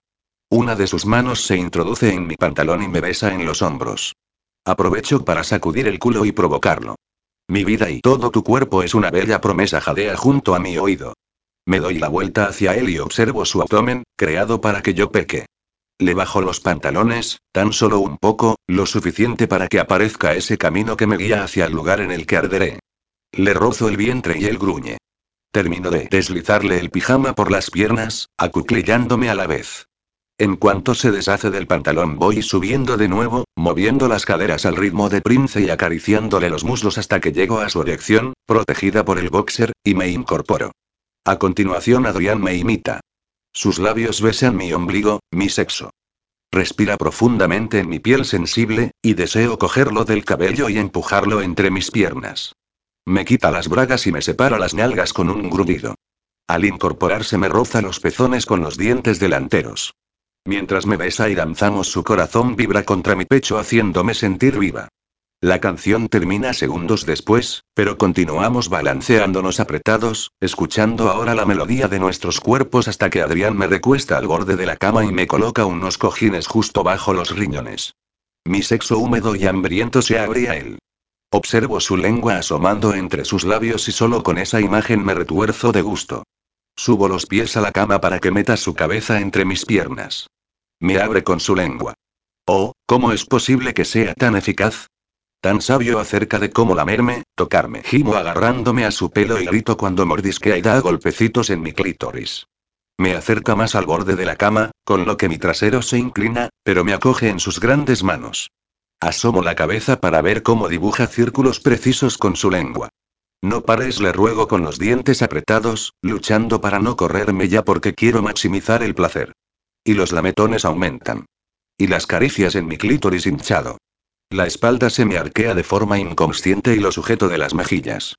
Una de sus manos se introduce en mi pantalón y me besa en los hombros. Aprovecho para sacudir el culo y provocarlo. Mi vida y todo tu cuerpo es una bella promesa jadea junto a mi oído. Me doy la vuelta hacia él y observo su abdomen, creado para que yo peque. Le bajo los pantalones, tan solo un poco, lo suficiente para que aparezca ese camino que me guía hacia el lugar en el que arderé. Le rozo el vientre y él gruñe. Termino de deslizarle el pijama por las piernas, acuclillándome a la vez. En cuanto se deshace del pantalón voy subiendo de nuevo, moviendo las caderas al ritmo de Prince y acariciándole los muslos hasta que llego a su erección, protegida por el boxer, y me incorporo. A continuación Adrián me imita. Sus labios besan mi ombligo, mi sexo. Respira profundamente en mi piel sensible, y deseo cogerlo del cabello y empujarlo entre mis piernas. Me quita las bragas y me separa las nalgas con un grudido. Al incorporarse me roza los pezones con los dientes delanteros. Mientras me besa y danzamos su corazón vibra contra mi pecho haciéndome sentir viva. La canción termina segundos después, pero continuamos balanceándonos apretados, escuchando ahora la melodía de nuestros cuerpos hasta que Adrián me recuesta al borde de la cama y me coloca unos cojines justo bajo los riñones. Mi sexo húmedo y hambriento se abre a él. Observo su lengua asomando entre sus labios y solo con esa imagen me retuerzo de gusto. Subo los pies a la cama para que meta su cabeza entre mis piernas. Me abre con su lengua. Oh, ¿cómo es posible que sea tan eficaz? Tan sabio acerca de cómo lamerme, tocarme. Gimo agarrándome a su pelo y grito cuando mordisquea y da golpecitos en mi clítoris. Me acerca más al borde de la cama, con lo que mi trasero se inclina, pero me acoge en sus grandes manos. Asomo la cabeza para ver cómo dibuja círculos precisos con su lengua. No pares, le ruego con los dientes apretados, luchando para no correrme ya porque quiero maximizar el placer. Y los lametones aumentan. Y las caricias en mi clítoris hinchado. La espalda se me arquea de forma inconsciente y lo sujeto de las mejillas.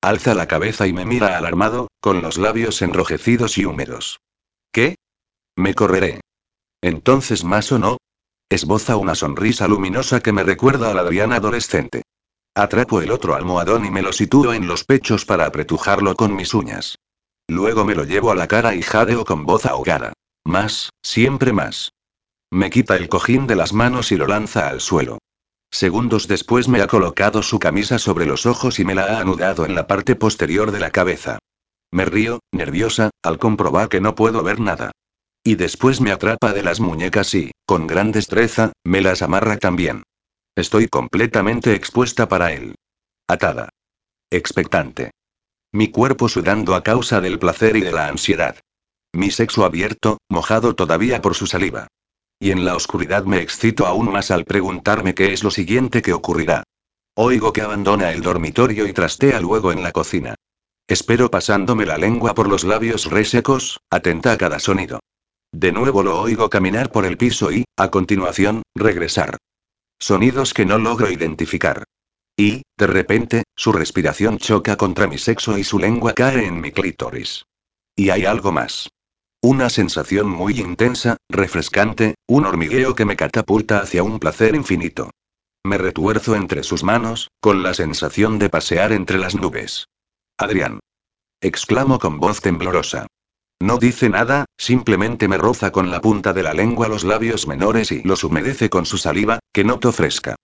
Alza la cabeza y me mira alarmado, con los labios enrojecidos y húmedos. ¿Qué? Me correré. Entonces más o no? Esboza una sonrisa luminosa que me recuerda a la Adriana adolescente. Atrapo el otro almohadón y me lo sitúo en los pechos para apretujarlo con mis uñas. Luego me lo llevo a la cara y jadeo con voz ahogada. Más, siempre más. Me quita el cojín de las manos y lo lanza al suelo. Segundos después me ha colocado su camisa sobre los ojos y me la ha anudado en la parte posterior de la cabeza. Me río, nerviosa, al comprobar que no puedo ver nada. Y después me atrapa de las muñecas y, con gran destreza, me las amarra también. Estoy completamente expuesta para él. Atada. Expectante. Mi cuerpo sudando a causa del placer y de la ansiedad. Mi sexo abierto, mojado todavía por su saliva. Y en la oscuridad me excito aún más al preguntarme qué es lo siguiente que ocurrirá. Oigo que abandona el dormitorio y trastea luego en la cocina. Espero pasándome la lengua por los labios resecos, atenta a cada sonido. De nuevo lo oigo caminar por el piso y, a continuación, regresar. Sonidos que no logro identificar. Y, de repente, su respiración choca contra mi sexo y su lengua cae en mi clítoris. Y hay algo más. Una sensación muy intensa, refrescante, un hormigueo que me catapulta hacia un placer infinito. Me retuerzo entre sus manos, con la sensación de pasear entre las nubes. Adrián. Exclamo con voz temblorosa. No dice nada, simplemente me roza con la punta de la lengua los labios menores y los humedece con su saliva, que noto fresca.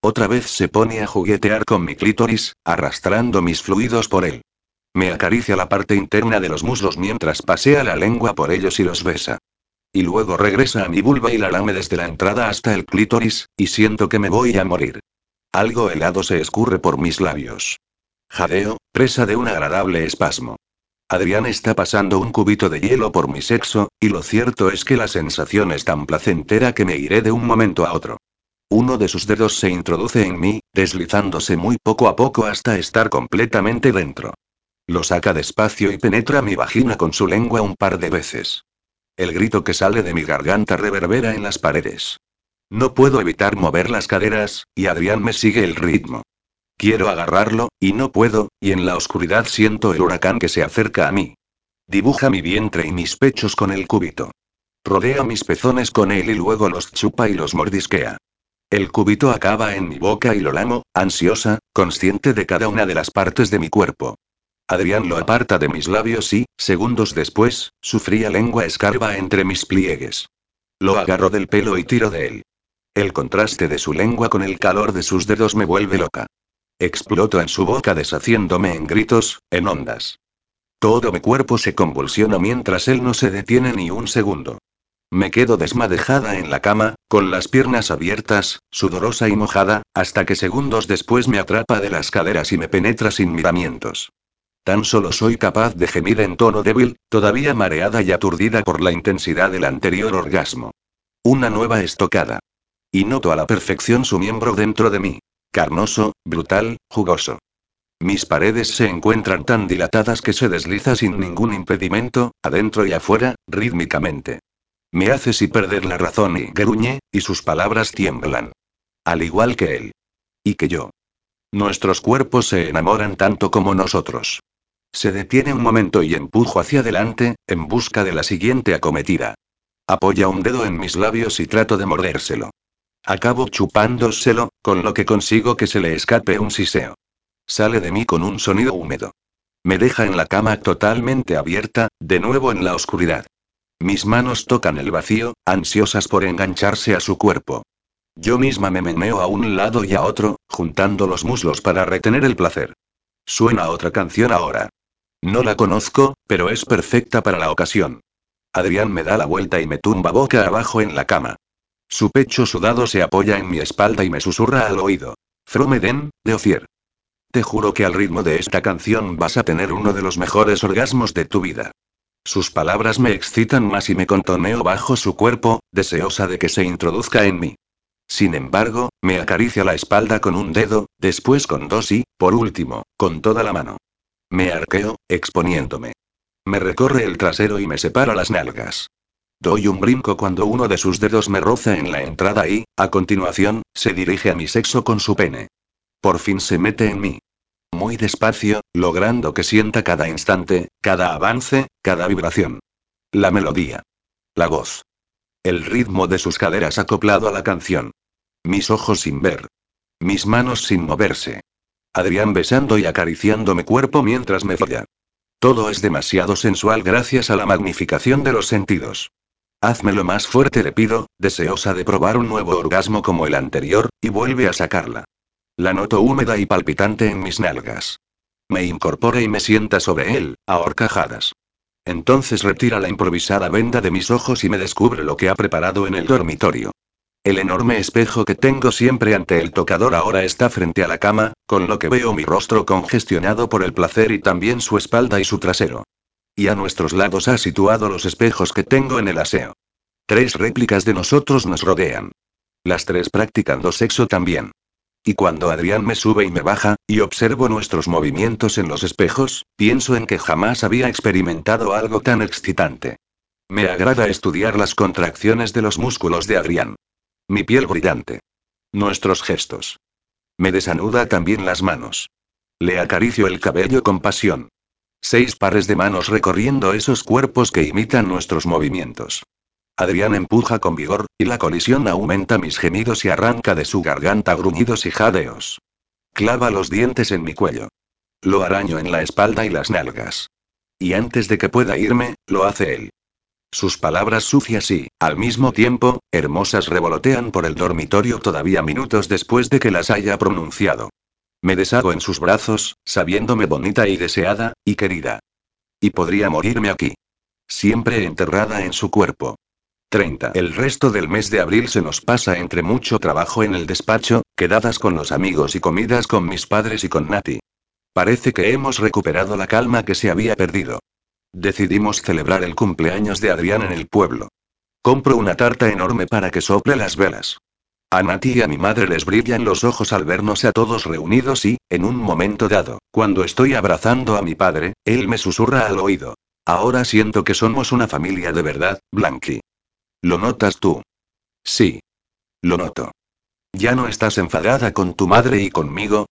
Otra vez se pone a juguetear con mi clítoris, arrastrando mis fluidos por él. Me acaricia la parte interna de los muslos mientras pasea la lengua por ellos y los besa. Y luego regresa a mi vulva y la lame desde la entrada hasta el clítoris, y siento que me voy a morir. Algo helado se escurre por mis labios. Jadeo, presa de un agradable espasmo. Adrián está pasando un cubito de hielo por mi sexo, y lo cierto es que la sensación es tan placentera que me iré de un momento a otro. Uno de sus dedos se introduce en mí, deslizándose muy poco a poco hasta estar completamente dentro. Lo saca despacio y penetra mi vagina con su lengua un par de veces. El grito que sale de mi garganta reverbera en las paredes. No puedo evitar mover las caderas, y Adrián me sigue el ritmo. Quiero agarrarlo, y no puedo, y en la oscuridad siento el huracán que se acerca a mí. Dibuja mi vientre y mis pechos con el cúbito. Rodea mis pezones con él y luego los chupa y los mordisquea. El cúbito acaba en mi boca y lo lamo, ansiosa, consciente de cada una de las partes de mi cuerpo. Adrián lo aparta de mis labios y, segundos después, su fría lengua escarba entre mis pliegues. Lo agarro del pelo y tiro de él. El contraste de su lengua con el calor de sus dedos me vuelve loca. Exploto en su boca deshaciéndome en gritos, en ondas. Todo mi cuerpo se convulsiona mientras él no se detiene ni un segundo. Me quedo desmadejada en la cama, con las piernas abiertas, sudorosa y mojada, hasta que segundos después me atrapa de las caderas y me penetra sin miramientos. Tan solo soy capaz de gemir en tono débil, todavía mareada y aturdida por la intensidad del anterior orgasmo. Una nueva estocada. Y noto a la perfección su miembro dentro de mí. Carnoso, brutal, jugoso. Mis paredes se encuentran tan dilatadas que se desliza sin ningún impedimento, adentro y afuera, rítmicamente. Me hace si perder la razón y gruñe, y sus palabras tiemblan. Al igual que él. Y que yo. Nuestros cuerpos se enamoran tanto como nosotros. Se detiene un momento y empujo hacia adelante, en busca de la siguiente acometida. Apoya un dedo en mis labios y trato de mordérselo. Acabo chupándoselo, con lo que consigo que se le escape un siseo. Sale de mí con un sonido húmedo. Me deja en la cama totalmente abierta, de nuevo en la oscuridad. Mis manos tocan el vacío, ansiosas por engancharse a su cuerpo. Yo misma me meneo a un lado y a otro, juntando los muslos para retener el placer. Suena otra canción ahora. No la conozco, pero es perfecta para la ocasión. Adrián me da la vuelta y me tumba boca abajo en la cama. Su pecho sudado se apoya en mi espalda y me susurra al oído. Fromeden, de Ofier. Te juro que al ritmo de esta canción vas a tener uno de los mejores orgasmos de tu vida. Sus palabras me excitan más y me contoneo bajo su cuerpo, deseosa de que se introduzca en mí. Sin embargo, me acaricia la espalda con un dedo, después con dos y, por último, con toda la mano. Me arqueo, exponiéndome. Me recorre el trasero y me separa las nalgas. Doy un brinco cuando uno de sus dedos me roza en la entrada y, a continuación, se dirige a mi sexo con su pene. Por fin se mete en mí. Muy despacio, logrando que sienta cada instante, cada avance, cada vibración. La melodía. La voz. El ritmo de sus caderas acoplado a la canción. Mis ojos sin ver. Mis manos sin moverse. Adrián besando y acariciando mi cuerpo mientras me folla. Todo es demasiado sensual gracias a la magnificación de los sentidos. Házmelo más fuerte, le pido, deseosa de probar un nuevo orgasmo como el anterior, y vuelve a sacarla. La noto húmeda y palpitante en mis nalgas. Me incorpora y me sienta sobre él, a horcajadas. Entonces retira la improvisada venda de mis ojos y me descubre lo que ha preparado en el dormitorio. El enorme espejo que tengo siempre ante el tocador ahora está frente a la cama, con lo que veo mi rostro congestionado por el placer y también su espalda y su trasero. Y a nuestros lados ha situado los espejos que tengo en el aseo. Tres réplicas de nosotros nos rodean. Las tres practicando sexo también. Y cuando Adrián me sube y me baja, y observo nuestros movimientos en los espejos, pienso en que jamás había experimentado algo tan excitante. Me agrada estudiar las contracciones de los músculos de Adrián. Mi piel brillante. Nuestros gestos. Me desanuda también las manos. Le acaricio el cabello con pasión. Seis pares de manos recorriendo esos cuerpos que imitan nuestros movimientos. Adrián empuja con vigor, y la colisión aumenta mis gemidos y arranca de su garganta gruñidos y jadeos. Clava los dientes en mi cuello. Lo araño en la espalda y las nalgas. Y antes de que pueda irme, lo hace él. Sus palabras sucias y, al mismo tiempo, hermosas revolotean por el dormitorio todavía minutos después de que las haya pronunciado. Me deshago en sus brazos, sabiéndome bonita y deseada, y querida. Y podría morirme aquí. Siempre enterrada en su cuerpo. 30. El resto del mes de abril se nos pasa entre mucho trabajo en el despacho, quedadas con los amigos y comidas con mis padres y con Nati. Parece que hemos recuperado la calma que se había perdido. Decidimos celebrar el cumpleaños de Adrián en el pueblo. Compro una tarta enorme para que sople las velas. A Nati y a mi madre les brillan los ojos al vernos a todos reunidos y, en un momento dado, cuando estoy abrazando a mi padre, él me susurra al oído. Ahora siento que somos una familia de verdad, Blanqui. ¿Lo notas tú? Sí. Lo noto. ¿Ya no estás enfadada con tu madre y conmigo?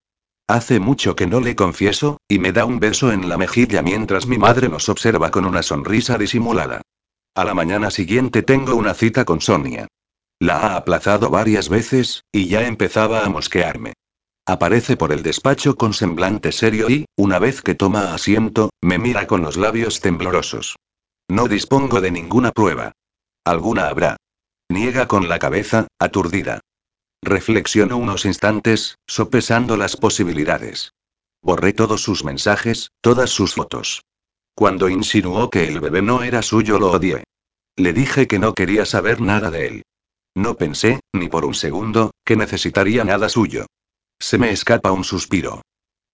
Hace mucho que no le confieso, y me da un beso en la mejilla mientras mi madre nos observa con una sonrisa disimulada. A la mañana siguiente tengo una cita con Sonia. La ha aplazado varias veces, y ya empezaba a mosquearme. Aparece por el despacho con semblante serio y, una vez que toma asiento, me mira con los labios temblorosos. No dispongo de ninguna prueba. Alguna habrá. Niega con la cabeza, aturdida. Reflexionó unos instantes, sopesando las posibilidades. Borré todos sus mensajes, todas sus fotos. Cuando insinuó que el bebé no era suyo lo odié. Le dije que no quería saber nada de él. No pensé, ni por un segundo, que necesitaría nada suyo. Se me escapa un suspiro.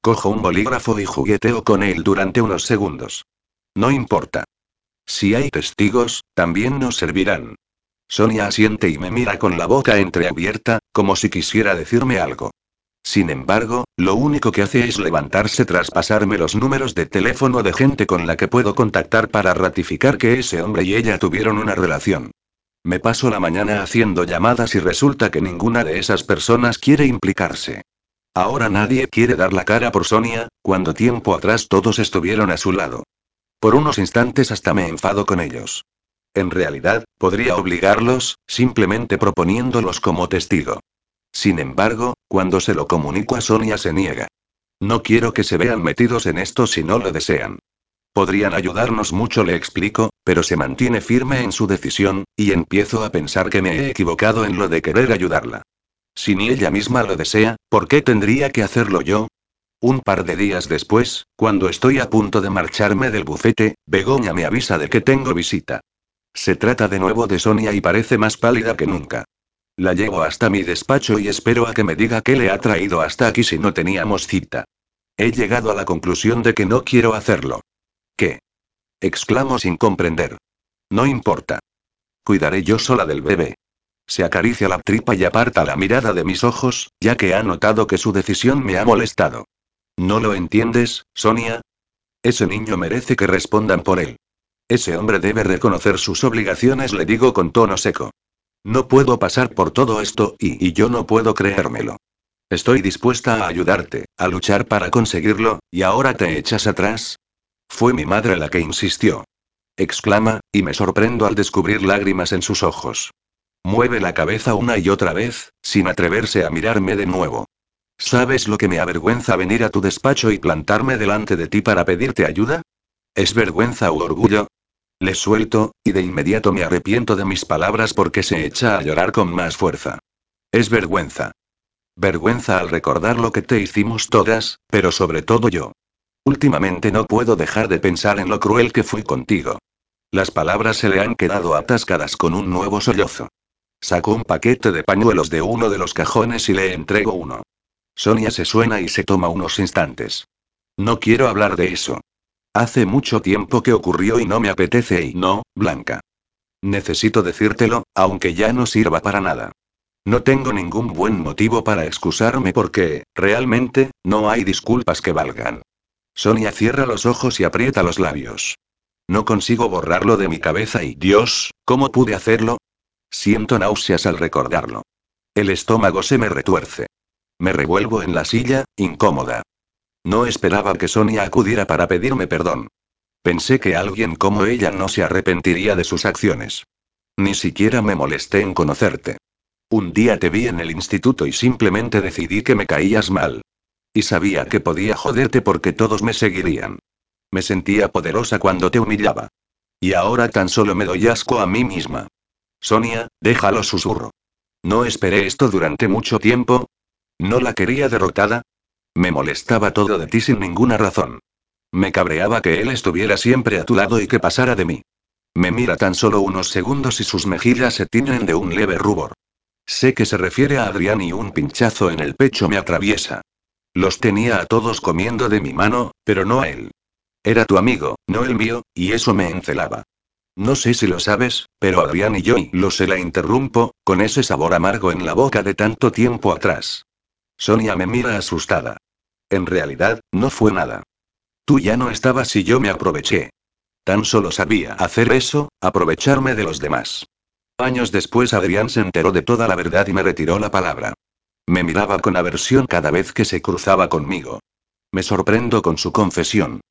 Cojo un bolígrafo y jugueteo con él durante unos segundos. No importa. Si hay testigos, también nos servirán. Sonia asiente y me mira con la boca entreabierta, como si quisiera decirme algo. Sin embargo, lo único que hace es levantarse tras pasarme los números de teléfono de gente con la que puedo contactar para ratificar que ese hombre y ella tuvieron una relación. Me paso la mañana haciendo llamadas y resulta que ninguna de esas personas quiere implicarse. Ahora nadie quiere dar la cara por Sonia, cuando tiempo atrás todos estuvieron a su lado. Por unos instantes hasta me enfado con ellos. En realidad, podría obligarlos, simplemente proponiéndolos como testigo. Sin embargo, cuando se lo comunico a Sonia se niega. No quiero que se vean metidos en esto si no lo desean. Podrían ayudarnos mucho, le explico, pero se mantiene firme en su decisión, y empiezo a pensar que me he equivocado en lo de querer ayudarla. Si ni ella misma lo desea, ¿por qué tendría que hacerlo yo? Un par de días después, cuando estoy a punto de marcharme del bufete, Begoña me avisa de que tengo visita. Se trata de nuevo de Sonia y parece más pálida que nunca. La llevo hasta mi despacho y espero a que me diga qué le ha traído hasta aquí si no teníamos cita. He llegado a la conclusión de que no quiero hacerlo. ¿Qué? exclamo sin comprender. No importa. Cuidaré yo sola del bebé. Se acaricia la tripa y aparta la mirada de mis ojos, ya que ha notado que su decisión me ha molestado. ¿No lo entiendes, Sonia? Ese niño merece que respondan por él. Ese hombre debe reconocer sus obligaciones, le digo con tono seco. No puedo pasar por todo esto, y, y yo no puedo creérmelo. Estoy dispuesta a ayudarte, a luchar para conseguirlo, y ahora te echas atrás. Fue mi madre la que insistió. Exclama, y me sorprendo al descubrir lágrimas en sus ojos. Mueve la cabeza una y otra vez, sin atreverse a mirarme de nuevo. ¿Sabes lo que me avergüenza venir a tu despacho y plantarme delante de ti para pedirte ayuda? ¿Es vergüenza u orgullo? Le suelto, y de inmediato me arrepiento de mis palabras porque se echa a llorar con más fuerza. Es vergüenza. Vergüenza al recordar lo que te hicimos todas, pero sobre todo yo. Últimamente no puedo dejar de pensar en lo cruel que fui contigo. Las palabras se le han quedado atascadas con un nuevo sollozo. Saco un paquete de pañuelos de uno de los cajones y le entrego uno. Sonia se suena y se toma unos instantes. No quiero hablar de eso. Hace mucho tiempo que ocurrió y no me apetece y no, Blanca. Necesito decírtelo, aunque ya no sirva para nada. No tengo ningún buen motivo para excusarme porque, realmente, no hay disculpas que valgan. Sonia cierra los ojos y aprieta los labios. No consigo borrarlo de mi cabeza y Dios, ¿cómo pude hacerlo? Siento náuseas al recordarlo. El estómago se me retuerce. Me revuelvo en la silla, incómoda. No esperaba que Sonia acudiera para pedirme perdón. Pensé que alguien como ella no se arrepentiría de sus acciones. Ni siquiera me molesté en conocerte. Un día te vi en el instituto y simplemente decidí que me caías mal. Y sabía que podía joderte porque todos me seguirían. Me sentía poderosa cuando te humillaba. Y ahora tan solo me doy asco a mí misma. Sonia, déjalo susurro. No esperé esto durante mucho tiempo. ¿No la quería derrotada? Me molestaba todo de ti sin ninguna razón. Me cabreaba que él estuviera siempre a tu lado y que pasara de mí. Me mira tan solo unos segundos y sus mejillas se tiñen de un leve rubor. Sé que se refiere a Adrián y un pinchazo en el pecho me atraviesa. Los tenía a todos comiendo de mi mano, pero no a él. Era tu amigo, no el mío, y eso me encelaba. No sé si lo sabes, pero Adrián y yo y lo se la interrumpo, con ese sabor amargo en la boca de tanto tiempo atrás. Sonia me mira asustada. En realidad, no fue nada. Tú ya no estabas y yo me aproveché. Tan solo sabía hacer eso, aprovecharme de los demás. Años después Adrián se enteró de toda la verdad y me retiró la palabra. Me miraba con aversión cada vez que se cruzaba conmigo. Me sorprendo con su confesión.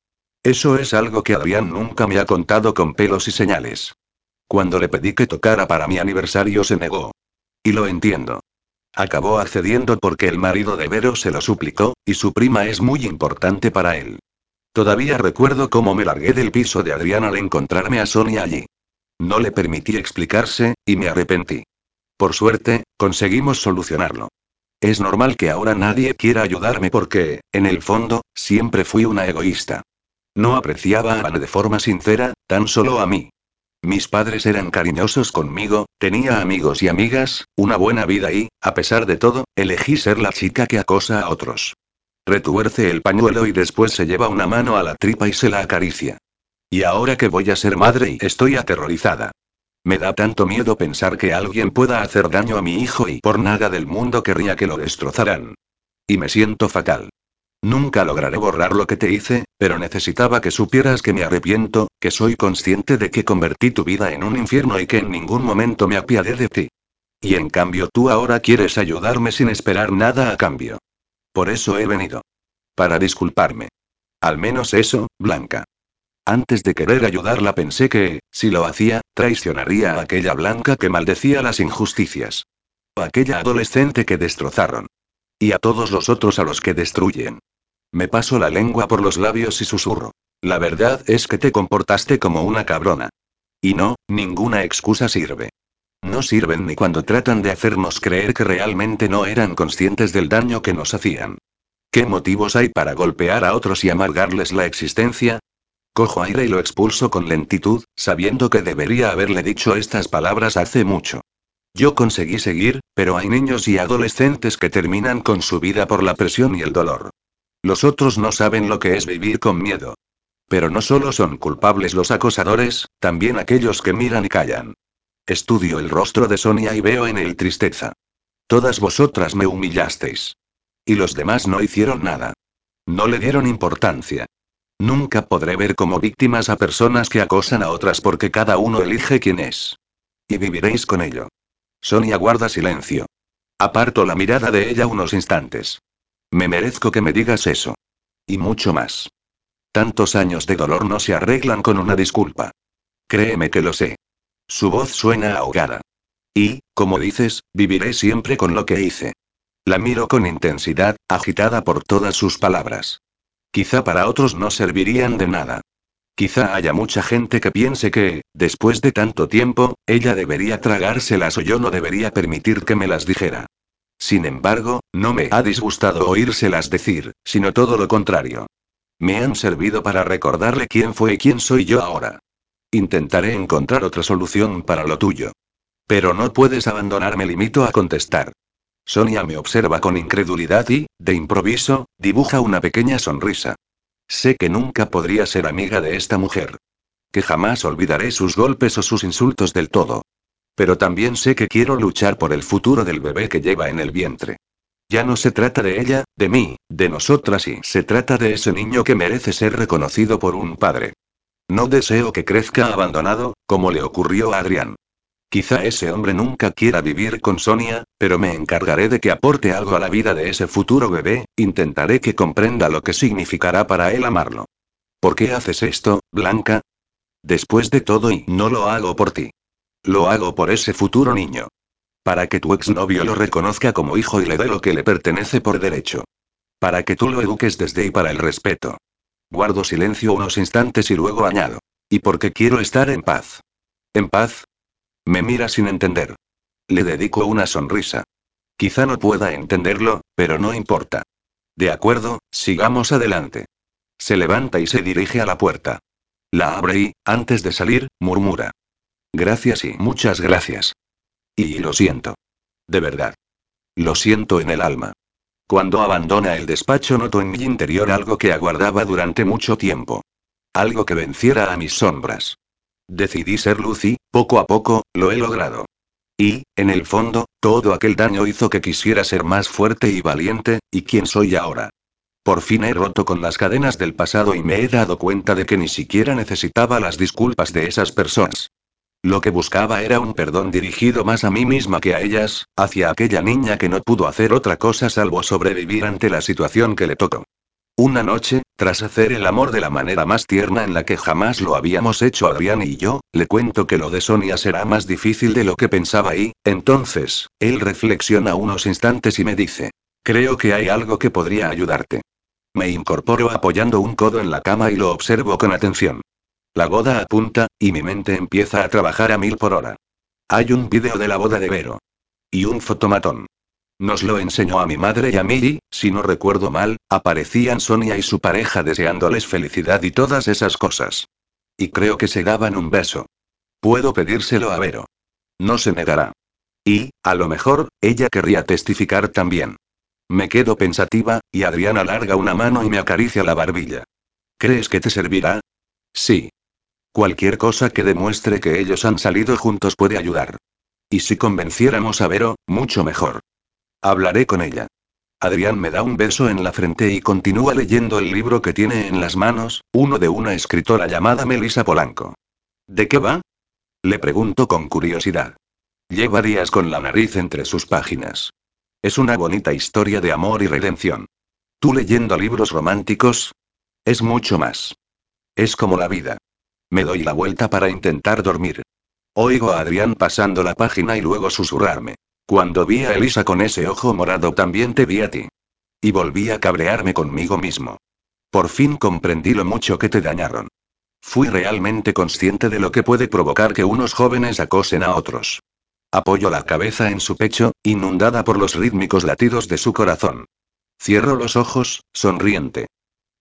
Eso es algo que Adrián nunca me ha contado con pelos y señales. Cuando le pedí que tocara para mi aniversario se negó. Y lo entiendo. Acabó accediendo porque el marido de Vero se lo suplicó, y su prima es muy importante para él. Todavía recuerdo cómo me largué del piso de Adrián al encontrarme a Sonia allí. No le permití explicarse, y me arrepentí. Por suerte, conseguimos solucionarlo. Es normal que ahora nadie quiera ayudarme porque, en el fondo, siempre fui una egoísta. No apreciaba a Ana de forma sincera, tan solo a mí. Mis padres eran cariñosos conmigo, tenía amigos y amigas, una buena vida y, a pesar de todo, elegí ser la chica que acosa a otros. Retuerce el pañuelo y después se lleva una mano a la tripa y se la acaricia. Y ahora que voy a ser madre y estoy aterrorizada. Me da tanto miedo pensar que alguien pueda hacer daño a mi hijo y por nada del mundo querría que lo destrozaran. Y me siento fatal. Nunca lograré borrar lo que te hice, pero necesitaba que supieras que me arrepiento, que soy consciente de que convertí tu vida en un infierno y que en ningún momento me apiadé de ti. Y en cambio tú ahora quieres ayudarme sin esperar nada a cambio. Por eso he venido. Para disculparme. Al menos eso, Blanca. Antes de querer ayudarla pensé que, si lo hacía, traicionaría a aquella blanca que maldecía las injusticias. Aquella adolescente que destrozaron. Y a todos los otros a los que destruyen. Me paso la lengua por los labios y susurro. La verdad es que te comportaste como una cabrona. Y no, ninguna excusa sirve. No sirven ni cuando tratan de hacernos creer que realmente no eran conscientes del daño que nos hacían. ¿Qué motivos hay para golpear a otros y amargarles la existencia? Cojo aire y lo expulso con lentitud, sabiendo que debería haberle dicho estas palabras hace mucho. Yo conseguí seguir, pero hay niños y adolescentes que terminan con su vida por la presión y el dolor. Los otros no saben lo que es vivir con miedo. Pero no solo son culpables los acosadores, también aquellos que miran y callan. Estudio el rostro de Sonia y veo en él tristeza. Todas vosotras me humillasteis. Y los demás no hicieron nada. No le dieron importancia. Nunca podré ver como víctimas a personas que acosan a otras porque cada uno elige quién es. Y viviréis con ello. Sonia guarda silencio. Aparto la mirada de ella unos instantes. Me merezco que me digas eso. Y mucho más. Tantos años de dolor no se arreglan con una disculpa. Créeme que lo sé. Su voz suena ahogada. Y, como dices, viviré siempre con lo que hice. La miro con intensidad, agitada por todas sus palabras. Quizá para otros no servirían de nada. Quizá haya mucha gente que piense que, después de tanto tiempo, ella debería tragárselas o yo no debería permitir que me las dijera. Sin embargo, no me ha disgustado oírselas decir, sino todo lo contrario. Me han servido para recordarle quién fue y quién soy yo ahora. Intentaré encontrar otra solución para lo tuyo. Pero no puedes abandonarme, limito a contestar. Sonia me observa con incredulidad y, de improviso, dibuja una pequeña sonrisa. Sé que nunca podría ser amiga de esta mujer. Que jamás olvidaré sus golpes o sus insultos del todo. Pero también sé que quiero luchar por el futuro del bebé que lleva en el vientre. Ya no se trata de ella, de mí, de nosotras y se trata de ese niño que merece ser reconocido por un padre. No deseo que crezca abandonado, como le ocurrió a Adrián. Quizá ese hombre nunca quiera vivir con Sonia, pero me encargaré de que aporte algo a la vida de ese futuro bebé, intentaré que comprenda lo que significará para él amarlo. ¿Por qué haces esto, Blanca? Después de todo y no lo hago por ti. Lo hago por ese futuro niño. Para que tu exnovio lo reconozca como hijo y le dé lo que le pertenece por derecho. Para que tú lo eduques desde y para el respeto. Guardo silencio unos instantes y luego añado. Y porque quiero estar en paz. ¿En paz? Me mira sin entender. Le dedico una sonrisa. Quizá no pueda entenderlo, pero no importa. De acuerdo, sigamos adelante. Se levanta y se dirige a la puerta. La abre y, antes de salir, murmura. Gracias y muchas gracias. Y lo siento. De verdad. Lo siento en el alma. Cuando abandona el despacho noto en mi interior algo que aguardaba durante mucho tiempo. Algo que venciera a mis sombras. Decidí ser Lucy, poco a poco, lo he logrado. Y, en el fondo, todo aquel daño hizo que quisiera ser más fuerte y valiente, y quién soy ahora. Por fin he roto con las cadenas del pasado y me he dado cuenta de que ni siquiera necesitaba las disculpas de esas personas. Lo que buscaba era un perdón dirigido más a mí misma que a ellas, hacia aquella niña que no pudo hacer otra cosa salvo sobrevivir ante la situación que le tocó. Una noche, tras hacer el amor de la manera más tierna en la que jamás lo habíamos hecho Adrián y yo, le cuento que lo de Sonia será más difícil de lo que pensaba y, entonces, él reflexiona unos instantes y me dice, creo que hay algo que podría ayudarte. Me incorporo apoyando un codo en la cama y lo observo con atención. La boda apunta, y mi mente empieza a trabajar a mil por hora. Hay un vídeo de la boda de Vero. Y un fotomatón. Nos lo enseñó a mi madre y a mí y, si no recuerdo mal, aparecían Sonia y su pareja deseándoles felicidad y todas esas cosas. Y creo que se daban un beso. Puedo pedírselo a Vero. No se negará. Y, a lo mejor, ella querría testificar también. Me quedo pensativa, y Adrián alarga una mano y me acaricia la barbilla. ¿Crees que te servirá? Sí. Cualquier cosa que demuestre que ellos han salido juntos puede ayudar. Y si convenciéramos a Vero, mucho mejor. Hablaré con ella. Adrián me da un beso en la frente y continúa leyendo el libro que tiene en las manos, uno de una escritora llamada Melissa Polanco. ¿De qué va? Le pregunto con curiosidad. Lleva días con la nariz entre sus páginas. Es una bonita historia de amor y redención. ¿Tú leyendo libros románticos? Es mucho más. Es como la vida. Me doy la vuelta para intentar dormir. Oigo a Adrián pasando la página y luego susurrarme. Cuando vi a Elisa con ese ojo morado también te vi a ti. Y volví a cabrearme conmigo mismo. Por fin comprendí lo mucho que te dañaron. Fui realmente consciente de lo que puede provocar que unos jóvenes acosen a otros. Apoyo la cabeza en su pecho, inundada por los rítmicos latidos de su corazón. Cierro los ojos, sonriente.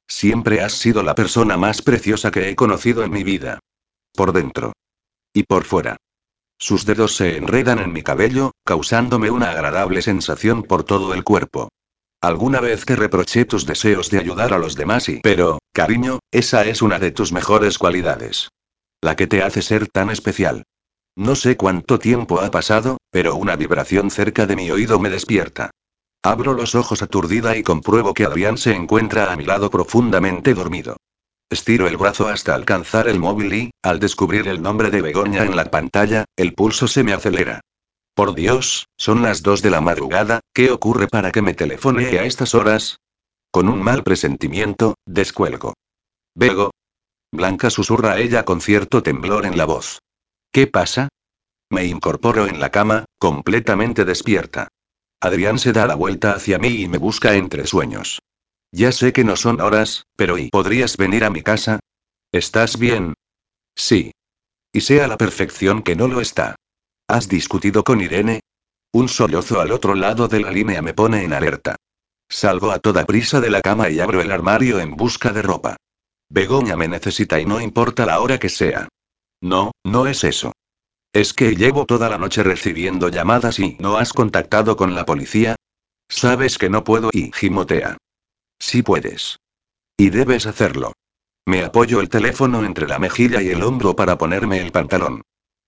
Siempre has sido la persona más preciosa que he conocido en mi vida. Por dentro. Y por fuera. Sus dedos se enredan en mi cabello, causándome una agradable sensación por todo el cuerpo. Alguna vez te reproché tus deseos de ayudar a los demás y... Pero, cariño, esa es una de tus mejores cualidades. La que te hace ser tan especial. No sé cuánto tiempo ha pasado, pero una vibración cerca de mi oído me despierta. Abro los ojos aturdida y compruebo que Adrián se encuentra a mi lado profundamente dormido. Estiro el brazo hasta alcanzar el móvil y, al descubrir el nombre de Begoña en la pantalla, el pulso se me acelera. Por Dios, son las dos de la madrugada, ¿qué ocurre para que me telefonee a estas horas? Con un mal presentimiento, descuelgo. Bego. Blanca susurra ella con cierto temblor en la voz. ¿Qué pasa? Me incorporo en la cama, completamente despierta. Adrián se da la vuelta hacia mí y me busca entre sueños. Ya sé que no son horas, pero ¿y podrías venir a mi casa? ¿Estás bien? Sí. Y sea la perfección que no lo está. ¿Has discutido con Irene? Un sollozo al otro lado de la línea me pone en alerta. Salgo a toda prisa de la cama y abro el armario en busca de ropa. Begoña me necesita y no importa la hora que sea. No, no es eso. Es que llevo toda la noche recibiendo llamadas y no has contactado con la policía. Sabes que no puedo y gimotea. Sí puedes. Y debes hacerlo. Me apoyo el teléfono entre la mejilla y el hombro para ponerme el pantalón.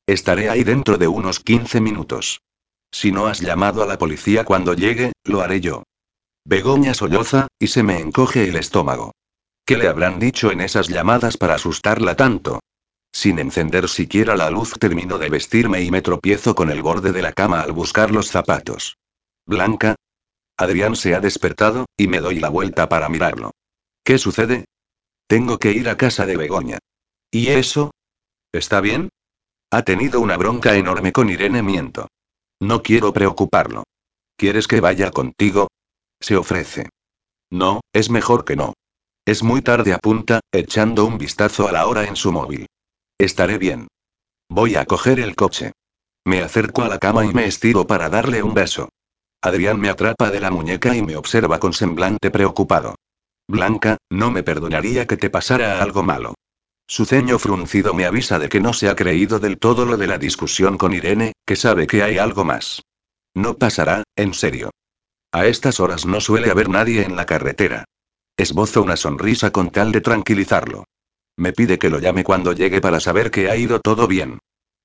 Estaré ahí dentro de unos 15 minutos. Si no has llamado a la policía cuando llegue, lo haré yo. Begoña solloza, y se me encoge el estómago. ¿Qué le habrán dicho en esas llamadas para asustarla tanto? Sin encender siquiera la luz termino de vestirme y me tropiezo con el borde de la cama al buscar los zapatos. Blanca. Adrián se ha despertado, y me doy la vuelta para mirarlo. ¿Qué sucede? Tengo que ir a casa de Begoña. ¿Y eso? ¿Está bien? Ha tenido una bronca enorme con Irene Miento. No quiero preocuparlo. ¿Quieres que vaya contigo? Se ofrece. No, es mejor que no. Es muy tarde apunta, echando un vistazo a la hora en su móvil. Estaré bien. Voy a coger el coche. Me acerco a la cama y me estiro para darle un beso. Adrián me atrapa de la muñeca y me observa con semblante preocupado. Blanca, no me perdonaría que te pasara algo malo. Su ceño fruncido me avisa de que no se ha creído del todo lo de la discusión con Irene, que sabe que hay algo más. No pasará, en serio. A estas horas no suele haber nadie en la carretera. Esbozo una sonrisa con tal de tranquilizarlo. Me pide que lo llame cuando llegue para saber que ha ido todo bien.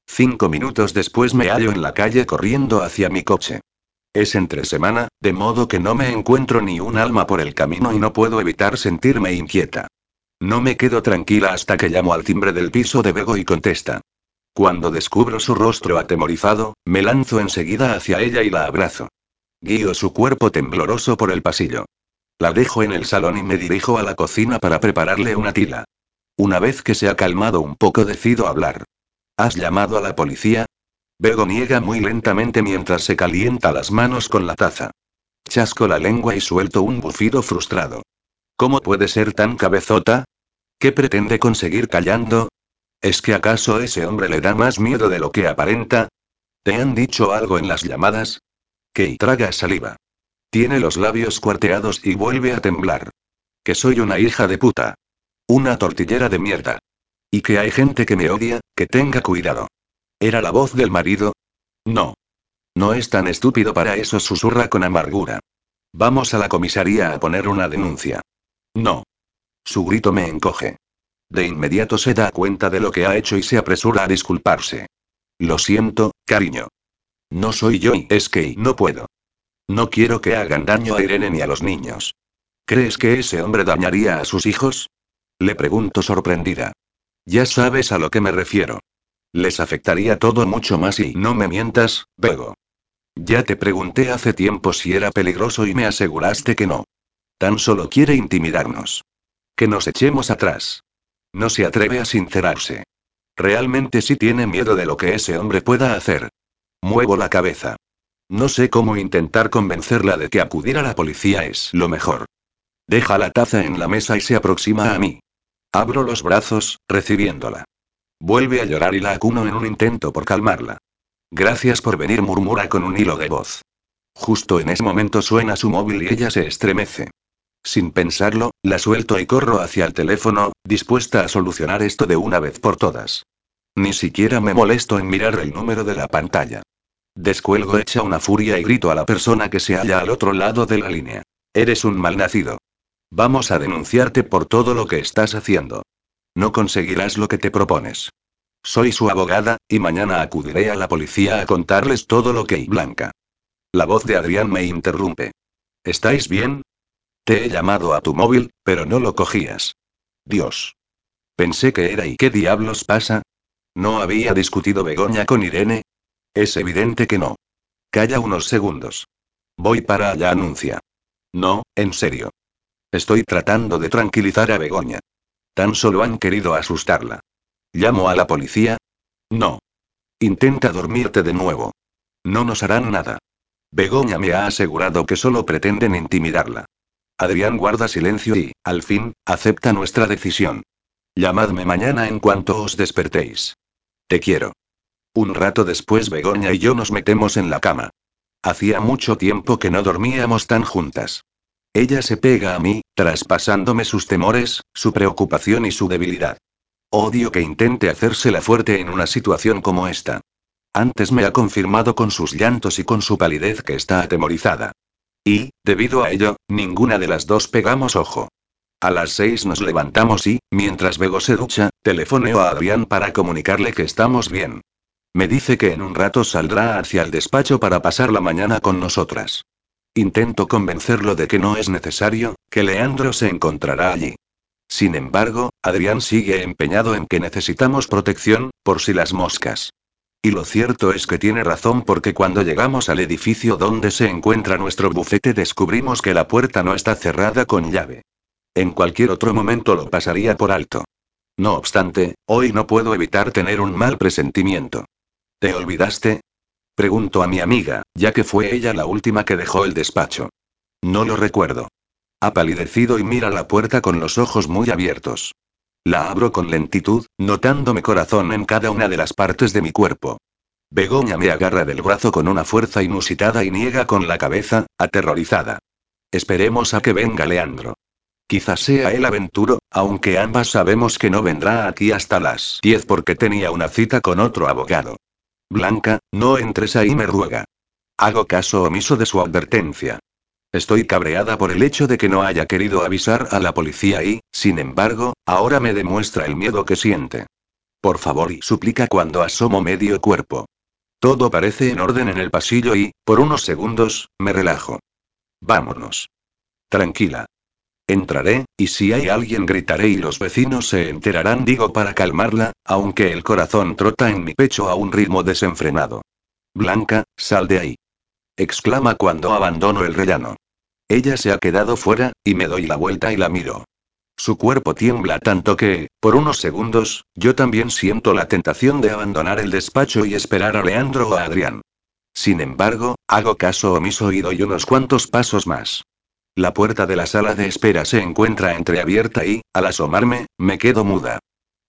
Cinco minutos después me hallo en la calle corriendo hacia mi coche. Es entre semana, de modo que no me encuentro ni un alma por el camino y no puedo evitar sentirme inquieta. No me quedo tranquila hasta que llamo al timbre del piso de Bego y contesta. Cuando descubro su rostro atemorizado, me lanzo enseguida hacia ella y la abrazo. Guío su cuerpo tembloroso por el pasillo. La dejo en el salón y me dirijo a la cocina para prepararle una tila. Una vez que se ha calmado un poco decido hablar. ¿Has llamado a la policía? Bego niega muy lentamente mientras se calienta las manos con la taza. Chasco la lengua y suelto un bufido frustrado. ¿Cómo puede ser tan cabezota? ¿Qué pretende conseguir callando? ¿Es que acaso ese hombre le da más miedo de lo que aparenta? ¿Te han dicho algo en las llamadas? Que traga saliva. Tiene los labios cuarteados y vuelve a temblar. Que soy una hija de puta. Una tortillera de mierda. Y que hay gente que me odia, que tenga cuidado. ¿Era la voz del marido? No. No es tan estúpido para eso, susurra con amargura. Vamos a la comisaría a poner una denuncia. No. Su grito me encoge. De inmediato se da cuenta de lo que ha hecho y se apresura a disculparse. Lo siento, cariño. No soy yo y es que no puedo. No quiero que hagan daño a Irene ni a los niños. ¿Crees que ese hombre dañaría a sus hijos? Le pregunto sorprendida. Ya sabes a lo que me refiero. Les afectaría todo mucho más y no me mientas, Bego. Ya te pregunté hace tiempo si era peligroso y me aseguraste que no. Tan solo quiere intimidarnos. Que nos echemos atrás. No se atreve a sincerarse. Realmente sí tiene miedo de lo que ese hombre pueda hacer. Muevo la cabeza. No sé cómo intentar convencerla de que acudir a la policía es lo mejor. Deja la taza en la mesa y se aproxima a mí. Abro los brazos, recibiéndola. Vuelve a llorar y la acuno en un intento por calmarla. Gracias por venir, murmura con un hilo de voz. Justo en ese momento suena su móvil y ella se estremece. Sin pensarlo, la suelto y corro hacia el teléfono, dispuesta a solucionar esto de una vez por todas. Ni siquiera me molesto en mirar el número de la pantalla. Descuelgo hecha una furia y grito a la persona que se halla al otro lado de la línea. Eres un malnacido. Vamos a denunciarte por todo lo que estás haciendo. No conseguirás lo que te propones. Soy su abogada, y mañana acudiré a la policía a contarles todo lo que hay. Blanca. La voz de Adrián me interrumpe. ¿Estáis bien? Te he llamado a tu móvil, pero no lo cogías. Dios. Pensé que era y qué diablos pasa. ¿No había discutido Begoña con Irene? Es evidente que no. Calla unos segundos. Voy para allá, anuncia. No, en serio. Estoy tratando de tranquilizar a Begoña. Tan solo han querido asustarla. ¿Llamo a la policía? No. Intenta dormirte de nuevo. No nos harán nada. Begoña me ha asegurado que solo pretenden intimidarla. Adrián guarda silencio y, al fin, acepta nuestra decisión. Llamadme mañana en cuanto os despertéis. Te quiero. Un rato después Begoña y yo nos metemos en la cama. Hacía mucho tiempo que no dormíamos tan juntas. Ella se pega a mí, traspasándome sus temores, su preocupación y su debilidad. Odio que intente hacérsela fuerte en una situación como esta. Antes me ha confirmado con sus llantos y con su palidez que está atemorizada. Y, debido a ello, ninguna de las dos pegamos ojo. A las seis nos levantamos y, mientras Bego se ducha, telefoneo a Adrián para comunicarle que estamos bien. Me dice que en un rato saldrá hacia el despacho para pasar la mañana con nosotras. Intento convencerlo de que no es necesario, que Leandro se encontrará allí. Sin embargo, Adrián sigue empeñado en que necesitamos protección, por si las moscas. Y lo cierto es que tiene razón porque cuando llegamos al edificio donde se encuentra nuestro bufete descubrimos que la puerta no está cerrada con llave. En cualquier otro momento lo pasaría por alto. No obstante, hoy no puedo evitar tener un mal presentimiento. ¿Te olvidaste? Pregunto a mi amiga, ya que fue ella la última que dejó el despacho. No lo recuerdo. Ha palidecido y mira la puerta con los ojos muy abiertos. La abro con lentitud, notándome corazón en cada una de las partes de mi cuerpo. Begoña me agarra del brazo con una fuerza inusitada y niega con la cabeza, aterrorizada. Esperemos a que venga Leandro. Quizás sea el aventuro, aunque ambas sabemos que no vendrá aquí hasta las 10 porque tenía una cita con otro abogado. Blanca, no entres ahí, me ruega. Hago caso omiso de su advertencia. Estoy cabreada por el hecho de que no haya querido avisar a la policía y, sin embargo, ahora me demuestra el miedo que siente. Por favor, y suplica cuando asomo medio cuerpo. Todo parece en orden en el pasillo y, por unos segundos, me relajo. Vámonos. Tranquila. Entraré, y si hay alguien gritaré y los vecinos se enterarán, digo para calmarla, aunque el corazón trota en mi pecho a un ritmo desenfrenado. Blanca, sal de ahí. exclama cuando abandono el rellano. Ella se ha quedado fuera, y me doy la vuelta y la miro. Su cuerpo tiembla tanto que, por unos segundos, yo también siento la tentación de abandonar el despacho y esperar a Leandro o a Adrián. Sin embargo, hago caso omiso y doy unos cuantos pasos más. La puerta de la sala de espera se encuentra entreabierta y, al asomarme, me quedo muda.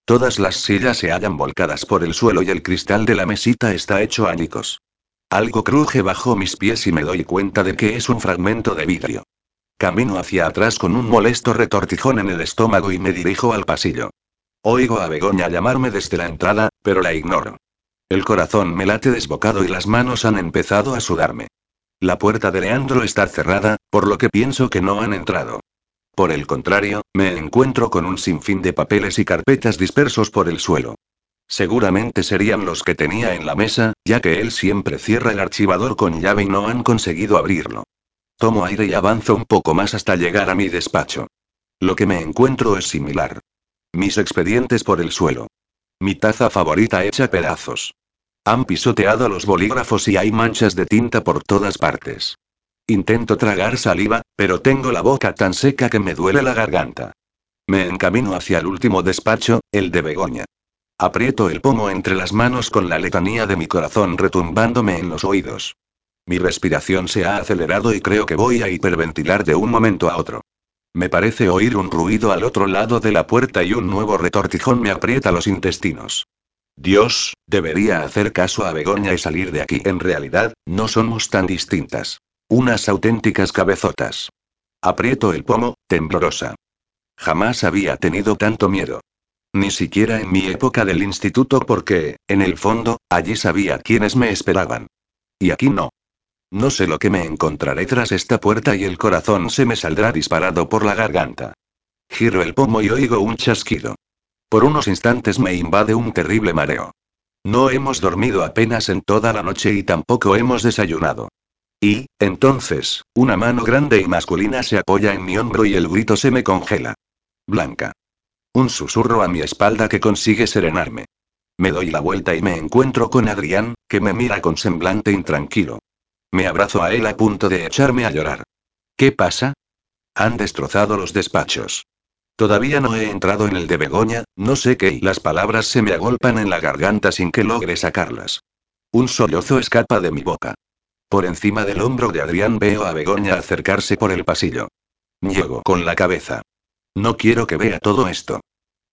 Todas las sillas se hallan volcadas por el suelo y el cristal de la mesita está hecho añicos. Algo cruje bajo mis pies y me doy cuenta de que es un fragmento de vidrio. Camino hacia atrás con un molesto retortijón en el estómago y me dirijo al pasillo. Oigo a Begoña llamarme desde la entrada, pero la ignoro. El corazón me late desbocado y las manos han empezado a sudarme. La puerta de Leandro está cerrada, por lo que pienso que no han entrado. Por el contrario, me encuentro con un sinfín de papeles y carpetas dispersos por el suelo. Seguramente serían los que tenía en la mesa, ya que él siempre cierra el archivador con llave y no han conseguido abrirlo. Tomo aire y avanzo un poco más hasta llegar a mi despacho. Lo que me encuentro es similar. Mis expedientes por el suelo. Mi taza favorita hecha pedazos. Han pisoteado los bolígrafos y hay manchas de tinta por todas partes. Intento tragar saliva, pero tengo la boca tan seca que me duele la garganta. Me encamino hacia el último despacho, el de Begoña. Aprieto el pomo entre las manos con la letanía de mi corazón retumbándome en los oídos. Mi respiración se ha acelerado y creo que voy a hiperventilar de un momento a otro. Me parece oír un ruido al otro lado de la puerta y un nuevo retortijón me aprieta los intestinos. Dios, debería hacer caso a Begoña y salir de aquí. En realidad, no somos tan distintas. Unas auténticas cabezotas. Aprieto el pomo, temblorosa. Jamás había tenido tanto miedo. Ni siquiera en mi época del instituto porque, en el fondo, allí sabía quiénes me esperaban. Y aquí no. No sé lo que me encontraré tras esta puerta y el corazón se me saldrá disparado por la garganta. Giro el pomo y oigo un chasquido. Por unos instantes me invade un terrible mareo. No hemos dormido apenas en toda la noche y tampoco hemos desayunado. Y, entonces, una mano grande y masculina se apoya en mi hombro y el grito se me congela. Blanca. Un susurro a mi espalda que consigue serenarme. Me doy la vuelta y me encuentro con Adrián, que me mira con semblante intranquilo. Me abrazo a él a punto de echarme a llorar. ¿Qué pasa? Han destrozado los despachos. Todavía no he entrado en el de Begoña, no sé qué y las palabras se me agolpan en la garganta sin que logre sacarlas. Un sollozo escapa de mi boca. Por encima del hombro de Adrián veo a Begoña acercarse por el pasillo. Niego con la cabeza. No quiero que vea todo esto.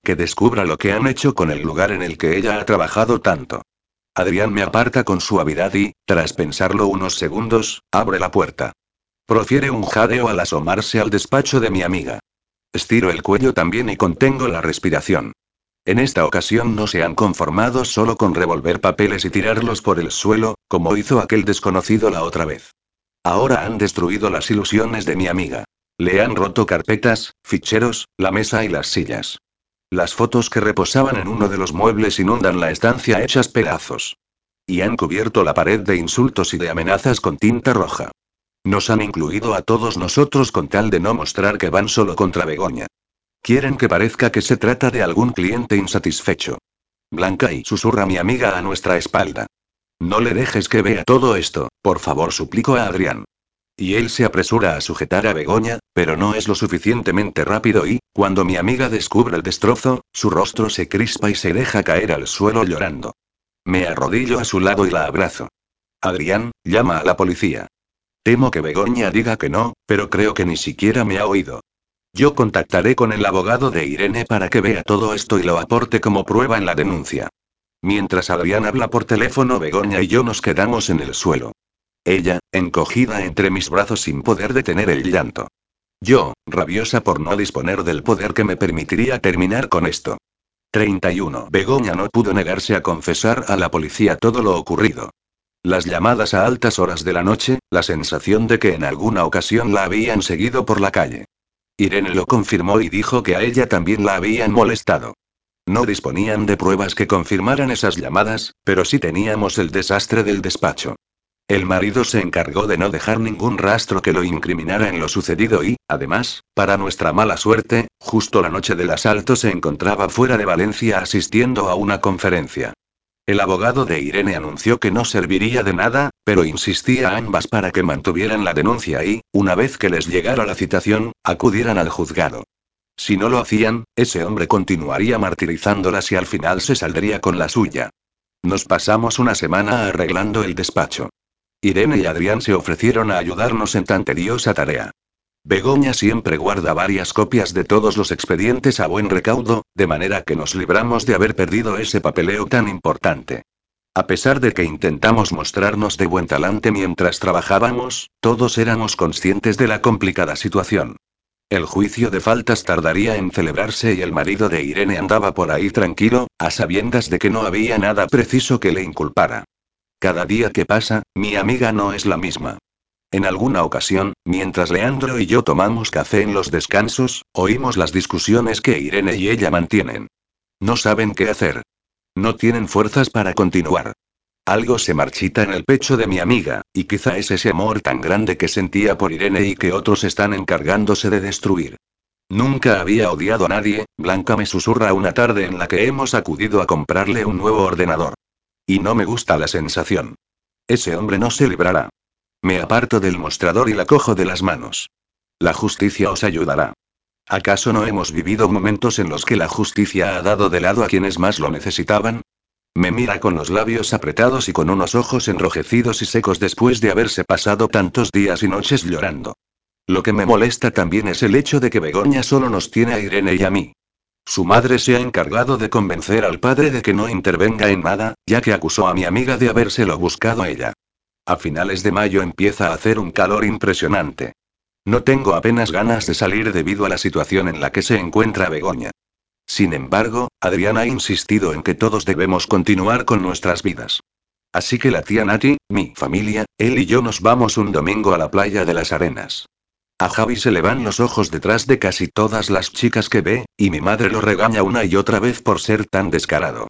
Que descubra lo que han hecho con el lugar en el que ella ha trabajado tanto. Adrián me aparta con suavidad y, tras pensarlo unos segundos, abre la puerta. Profiere un jadeo al asomarse al despacho de mi amiga. Estiro el cuello también y contengo la respiración. En esta ocasión no se han conformado solo con revolver papeles y tirarlos por el suelo, como hizo aquel desconocido la otra vez. Ahora han destruido las ilusiones de mi amiga. Le han roto carpetas, ficheros, la mesa y las sillas. Las fotos que reposaban en uno de los muebles inundan la estancia hechas pedazos. Y han cubierto la pared de insultos y de amenazas con tinta roja. Nos han incluido a todos nosotros con tal de no mostrar que van solo contra Begoña. Quieren que parezca que se trata de algún cliente insatisfecho. Blanca y susurra mi amiga a nuestra espalda. No le dejes que vea todo esto, por favor, suplico a Adrián. Y él se apresura a sujetar a Begoña, pero no es lo suficientemente rápido y, cuando mi amiga descubre el destrozo, su rostro se crispa y se deja caer al suelo llorando. Me arrodillo a su lado y la abrazo. Adrián, llama a la policía. Temo que Begoña diga que no, pero creo que ni siquiera me ha oído. Yo contactaré con el abogado de Irene para que vea todo esto y lo aporte como prueba en la denuncia. Mientras Adrián habla por teléfono, Begoña y yo nos quedamos en el suelo. Ella, encogida entre mis brazos sin poder detener el llanto. Yo, rabiosa por no disponer del poder que me permitiría terminar con esto. 31. Begoña no pudo negarse a confesar a la policía todo lo ocurrido. Las llamadas a altas horas de la noche, la sensación de que en alguna ocasión la habían seguido por la calle. Irene lo confirmó y dijo que a ella también la habían molestado. No disponían de pruebas que confirmaran esas llamadas, pero sí teníamos el desastre del despacho. El marido se encargó de no dejar ningún rastro que lo incriminara en lo sucedido y, además, para nuestra mala suerte, justo la noche del asalto se encontraba fuera de Valencia asistiendo a una conferencia. El abogado de Irene anunció que no serviría de nada, pero insistía a ambas para que mantuvieran la denuncia y, una vez que les llegara la citación, acudieran al juzgado. Si no lo hacían, ese hombre continuaría martirizándolas y al final se saldría con la suya. Nos pasamos una semana arreglando el despacho. Irene y Adrián se ofrecieron a ayudarnos en tan tediosa tarea. Begoña siempre guarda varias copias de todos los expedientes a buen recaudo, de manera que nos libramos de haber perdido ese papeleo tan importante. A pesar de que intentamos mostrarnos de buen talante mientras trabajábamos, todos éramos conscientes de la complicada situación. El juicio de faltas tardaría en celebrarse y el marido de Irene andaba por ahí tranquilo, a sabiendas de que no había nada preciso que le inculpara. Cada día que pasa, mi amiga no es la misma. En alguna ocasión, mientras Leandro y yo tomamos café en los descansos, oímos las discusiones que Irene y ella mantienen. No saben qué hacer. No tienen fuerzas para continuar. Algo se marchita en el pecho de mi amiga, y quizá es ese amor tan grande que sentía por Irene y que otros están encargándose de destruir. Nunca había odiado a nadie, Blanca me susurra una tarde en la que hemos acudido a comprarle un nuevo ordenador. Y no me gusta la sensación. Ese hombre no se librará. Me aparto del mostrador y la cojo de las manos. La justicia os ayudará. ¿Acaso no hemos vivido momentos en los que la justicia ha dado de lado a quienes más lo necesitaban? Me mira con los labios apretados y con unos ojos enrojecidos y secos después de haberse pasado tantos días y noches llorando. Lo que me molesta también es el hecho de que Begoña solo nos tiene a Irene y a mí. Su madre se ha encargado de convencer al padre de que no intervenga en nada, ya que acusó a mi amiga de habérselo buscado a ella. A finales de mayo empieza a hacer un calor impresionante. No tengo apenas ganas de salir debido a la situación en la que se encuentra Begoña. Sin embargo, Adrián ha insistido en que todos debemos continuar con nuestras vidas. Así que la tía Nati, mi familia, él y yo nos vamos un domingo a la playa de las arenas. A Javi se le van los ojos detrás de casi todas las chicas que ve, y mi madre lo regaña una y otra vez por ser tan descarado.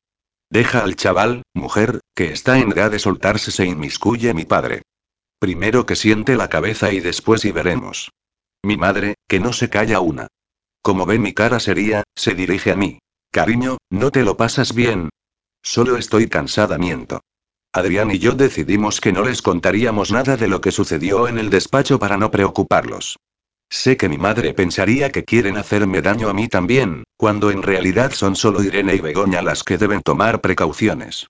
Deja al chaval, mujer, que está en edad de soltarse, se inmiscuye mi padre. Primero que siente la cabeza y después y veremos. Mi madre, que no se calla una. Como ve mi cara seria, se dirige a mí. Cariño, ¿no te lo pasas bien? Solo estoy cansada, miento. Adrián y yo decidimos que no les contaríamos nada de lo que sucedió en el despacho para no preocuparlos. Sé que mi madre pensaría que quieren hacerme daño a mí también, cuando en realidad son solo Irene y Begoña las que deben tomar precauciones.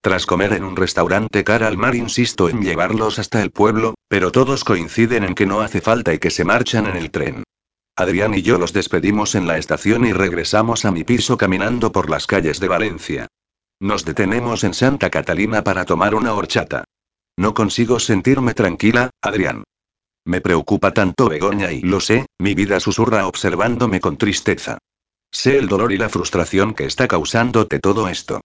Tras comer en un restaurante cara al mar insisto en llevarlos hasta el pueblo, pero todos coinciden en que no hace falta y que se marchan en el tren. Adrián y yo los despedimos en la estación y regresamos a mi piso caminando por las calles de Valencia. Nos detenemos en Santa Catalina para tomar una horchata. No consigo sentirme tranquila, Adrián. Me preocupa tanto Begoña y lo sé, mi vida susurra observándome con tristeza. Sé el dolor y la frustración que está causándote todo esto.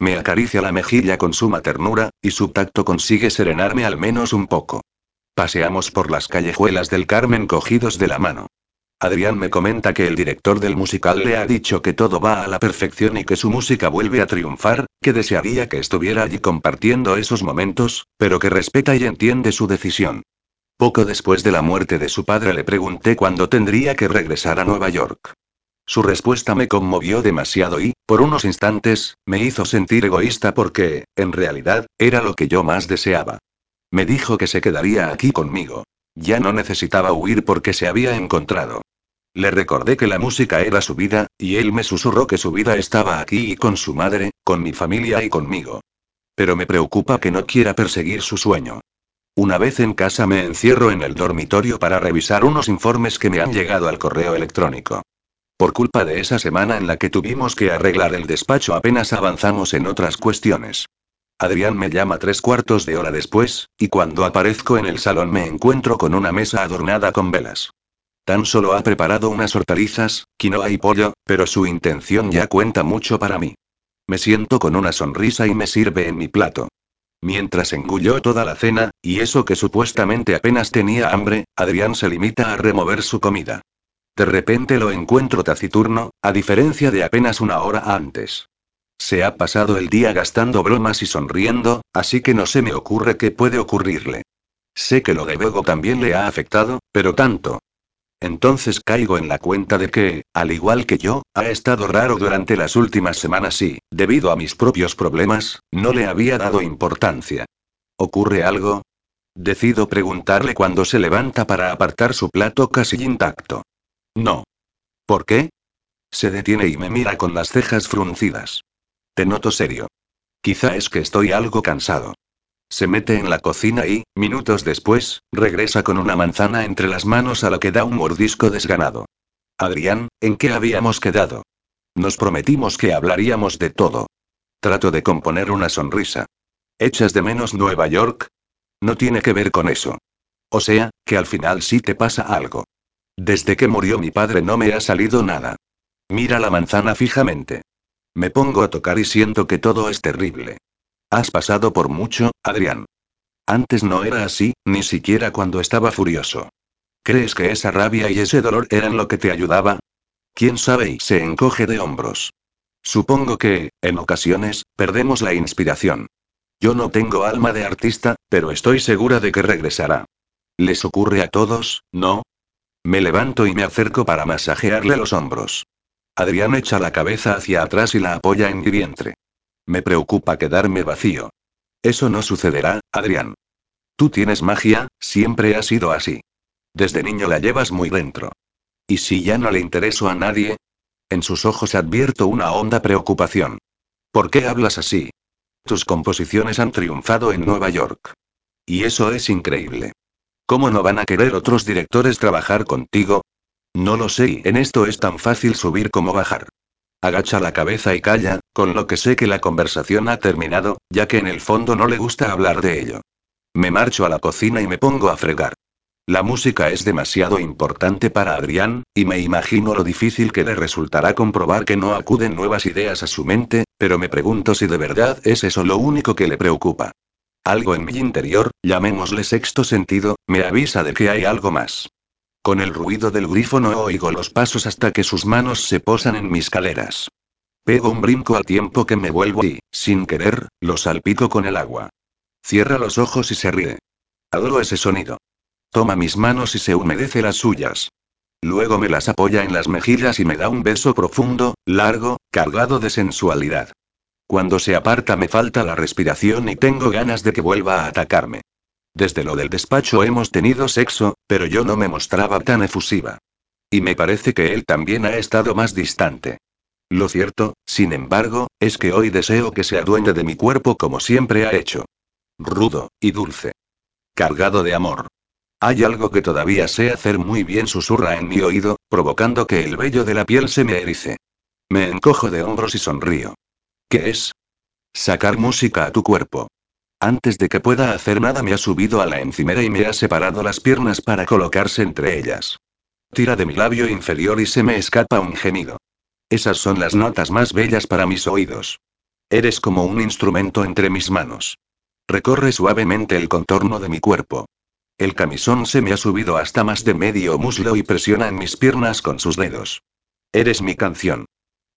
Me acaricia la mejilla con suma ternura, y su tacto consigue serenarme al menos un poco. Paseamos por las callejuelas del Carmen cogidos de la mano. Adrián me comenta que el director del musical le ha dicho que todo va a la perfección y que su música vuelve a triunfar, que desearía que estuviera allí compartiendo esos momentos, pero que respeta y entiende su decisión. Poco después de la muerte de su padre le pregunté cuándo tendría que regresar a Nueva York. Su respuesta me conmovió demasiado y, por unos instantes, me hizo sentir egoísta porque, en realidad, era lo que yo más deseaba. Me dijo que se quedaría aquí conmigo. Ya no necesitaba huir porque se había encontrado. Le recordé que la música era su vida, y él me susurró que su vida estaba aquí y con su madre, con mi familia y conmigo. Pero me preocupa que no quiera perseguir su sueño. Una vez en casa me encierro en el dormitorio para revisar unos informes que me han llegado al correo electrónico. Por culpa de esa semana en la que tuvimos que arreglar el despacho apenas avanzamos en otras cuestiones. Adrián me llama tres cuartos de hora después, y cuando aparezco en el salón me encuentro con una mesa adornada con velas. Tan solo ha preparado unas hortalizas, quinoa y pollo, pero su intención ya cuenta mucho para mí. Me siento con una sonrisa y me sirve en mi plato. Mientras engulló toda la cena, y eso que supuestamente apenas tenía hambre, Adrián se limita a remover su comida. De repente lo encuentro taciturno, a diferencia de apenas una hora antes. Se ha pasado el día gastando bromas y sonriendo, así que no se me ocurre qué puede ocurrirle. Sé que lo de Bego también le ha afectado, pero tanto. Entonces caigo en la cuenta de que, al igual que yo, ha estado raro durante las últimas semanas y, debido a mis propios problemas, no le había dado importancia. ¿Ocurre algo? Decido preguntarle cuando se levanta para apartar su plato casi intacto. No. ¿Por qué? Se detiene y me mira con las cejas fruncidas. Te noto serio. Quizá es que estoy algo cansado. Se mete en la cocina y, minutos después, regresa con una manzana entre las manos a la que da un mordisco desganado. Adrián, ¿en qué habíamos quedado? Nos prometimos que hablaríamos de todo. Trato de componer una sonrisa. ¿Echas de menos Nueva York? No tiene que ver con eso. O sea, que al final sí te pasa algo. Desde que murió mi padre no me ha salido nada. Mira la manzana fijamente. Me pongo a tocar y siento que todo es terrible. Has pasado por mucho, Adrián. Antes no era así, ni siquiera cuando estaba furioso. ¿Crees que esa rabia y ese dolor eran lo que te ayudaba? ¿Quién sabe? Y se encoge de hombros. Supongo que, en ocasiones, perdemos la inspiración. Yo no tengo alma de artista, pero estoy segura de que regresará. Les ocurre a todos, ¿no? Me levanto y me acerco para masajearle los hombros. Adrián echa la cabeza hacia atrás y la apoya en mi vientre. Me preocupa quedarme vacío. Eso no sucederá, Adrián. Tú tienes magia, siempre ha sido así. Desde niño la llevas muy dentro. ¿Y si ya no le intereso a nadie? En sus ojos advierto una honda preocupación. ¿Por qué hablas así? Tus composiciones han triunfado en Nueva York. Y eso es increíble. ¿Cómo no van a querer otros directores trabajar contigo? No lo sé y en esto es tan fácil subir como bajar. Agacha la cabeza y calla, con lo que sé que la conversación ha terminado, ya que en el fondo no le gusta hablar de ello. Me marcho a la cocina y me pongo a fregar. La música es demasiado importante para Adrián, y me imagino lo difícil que le resultará comprobar que no acuden nuevas ideas a su mente, pero me pregunto si de verdad es eso lo único que le preocupa. Algo en mi interior, llamémosle sexto sentido, me avisa de que hay algo más. Con el ruido del grifo no oigo los pasos hasta que sus manos se posan en mis caleras. Pego un brinco al tiempo que me vuelvo y, sin querer, lo salpico con el agua. Cierra los ojos y se ríe. Adoro ese sonido. Toma mis manos y se humedece las suyas. Luego me las apoya en las mejillas y me da un beso profundo, largo, cargado de sensualidad. Cuando se aparta me falta la respiración y tengo ganas de que vuelva a atacarme. Desde lo del despacho hemos tenido sexo, pero yo no me mostraba tan efusiva. Y me parece que él también ha estado más distante. Lo cierto, sin embargo, es que hoy deseo que se adueñe de mi cuerpo como siempre ha hecho. Rudo, y dulce. Cargado de amor. Hay algo que todavía sé hacer muy bien, susurra en mi oído, provocando que el vello de la piel se me erice. Me encojo de hombros y sonrío. ¿Qué es? Sacar música a tu cuerpo. Antes de que pueda hacer nada me ha subido a la encimera y me ha separado las piernas para colocarse entre ellas. Tira de mi labio inferior y se me escapa un gemido. Esas son las notas más bellas para mis oídos. Eres como un instrumento entre mis manos. Recorre suavemente el contorno de mi cuerpo. El camisón se me ha subido hasta más de medio muslo y presiona en mis piernas con sus dedos. Eres mi canción.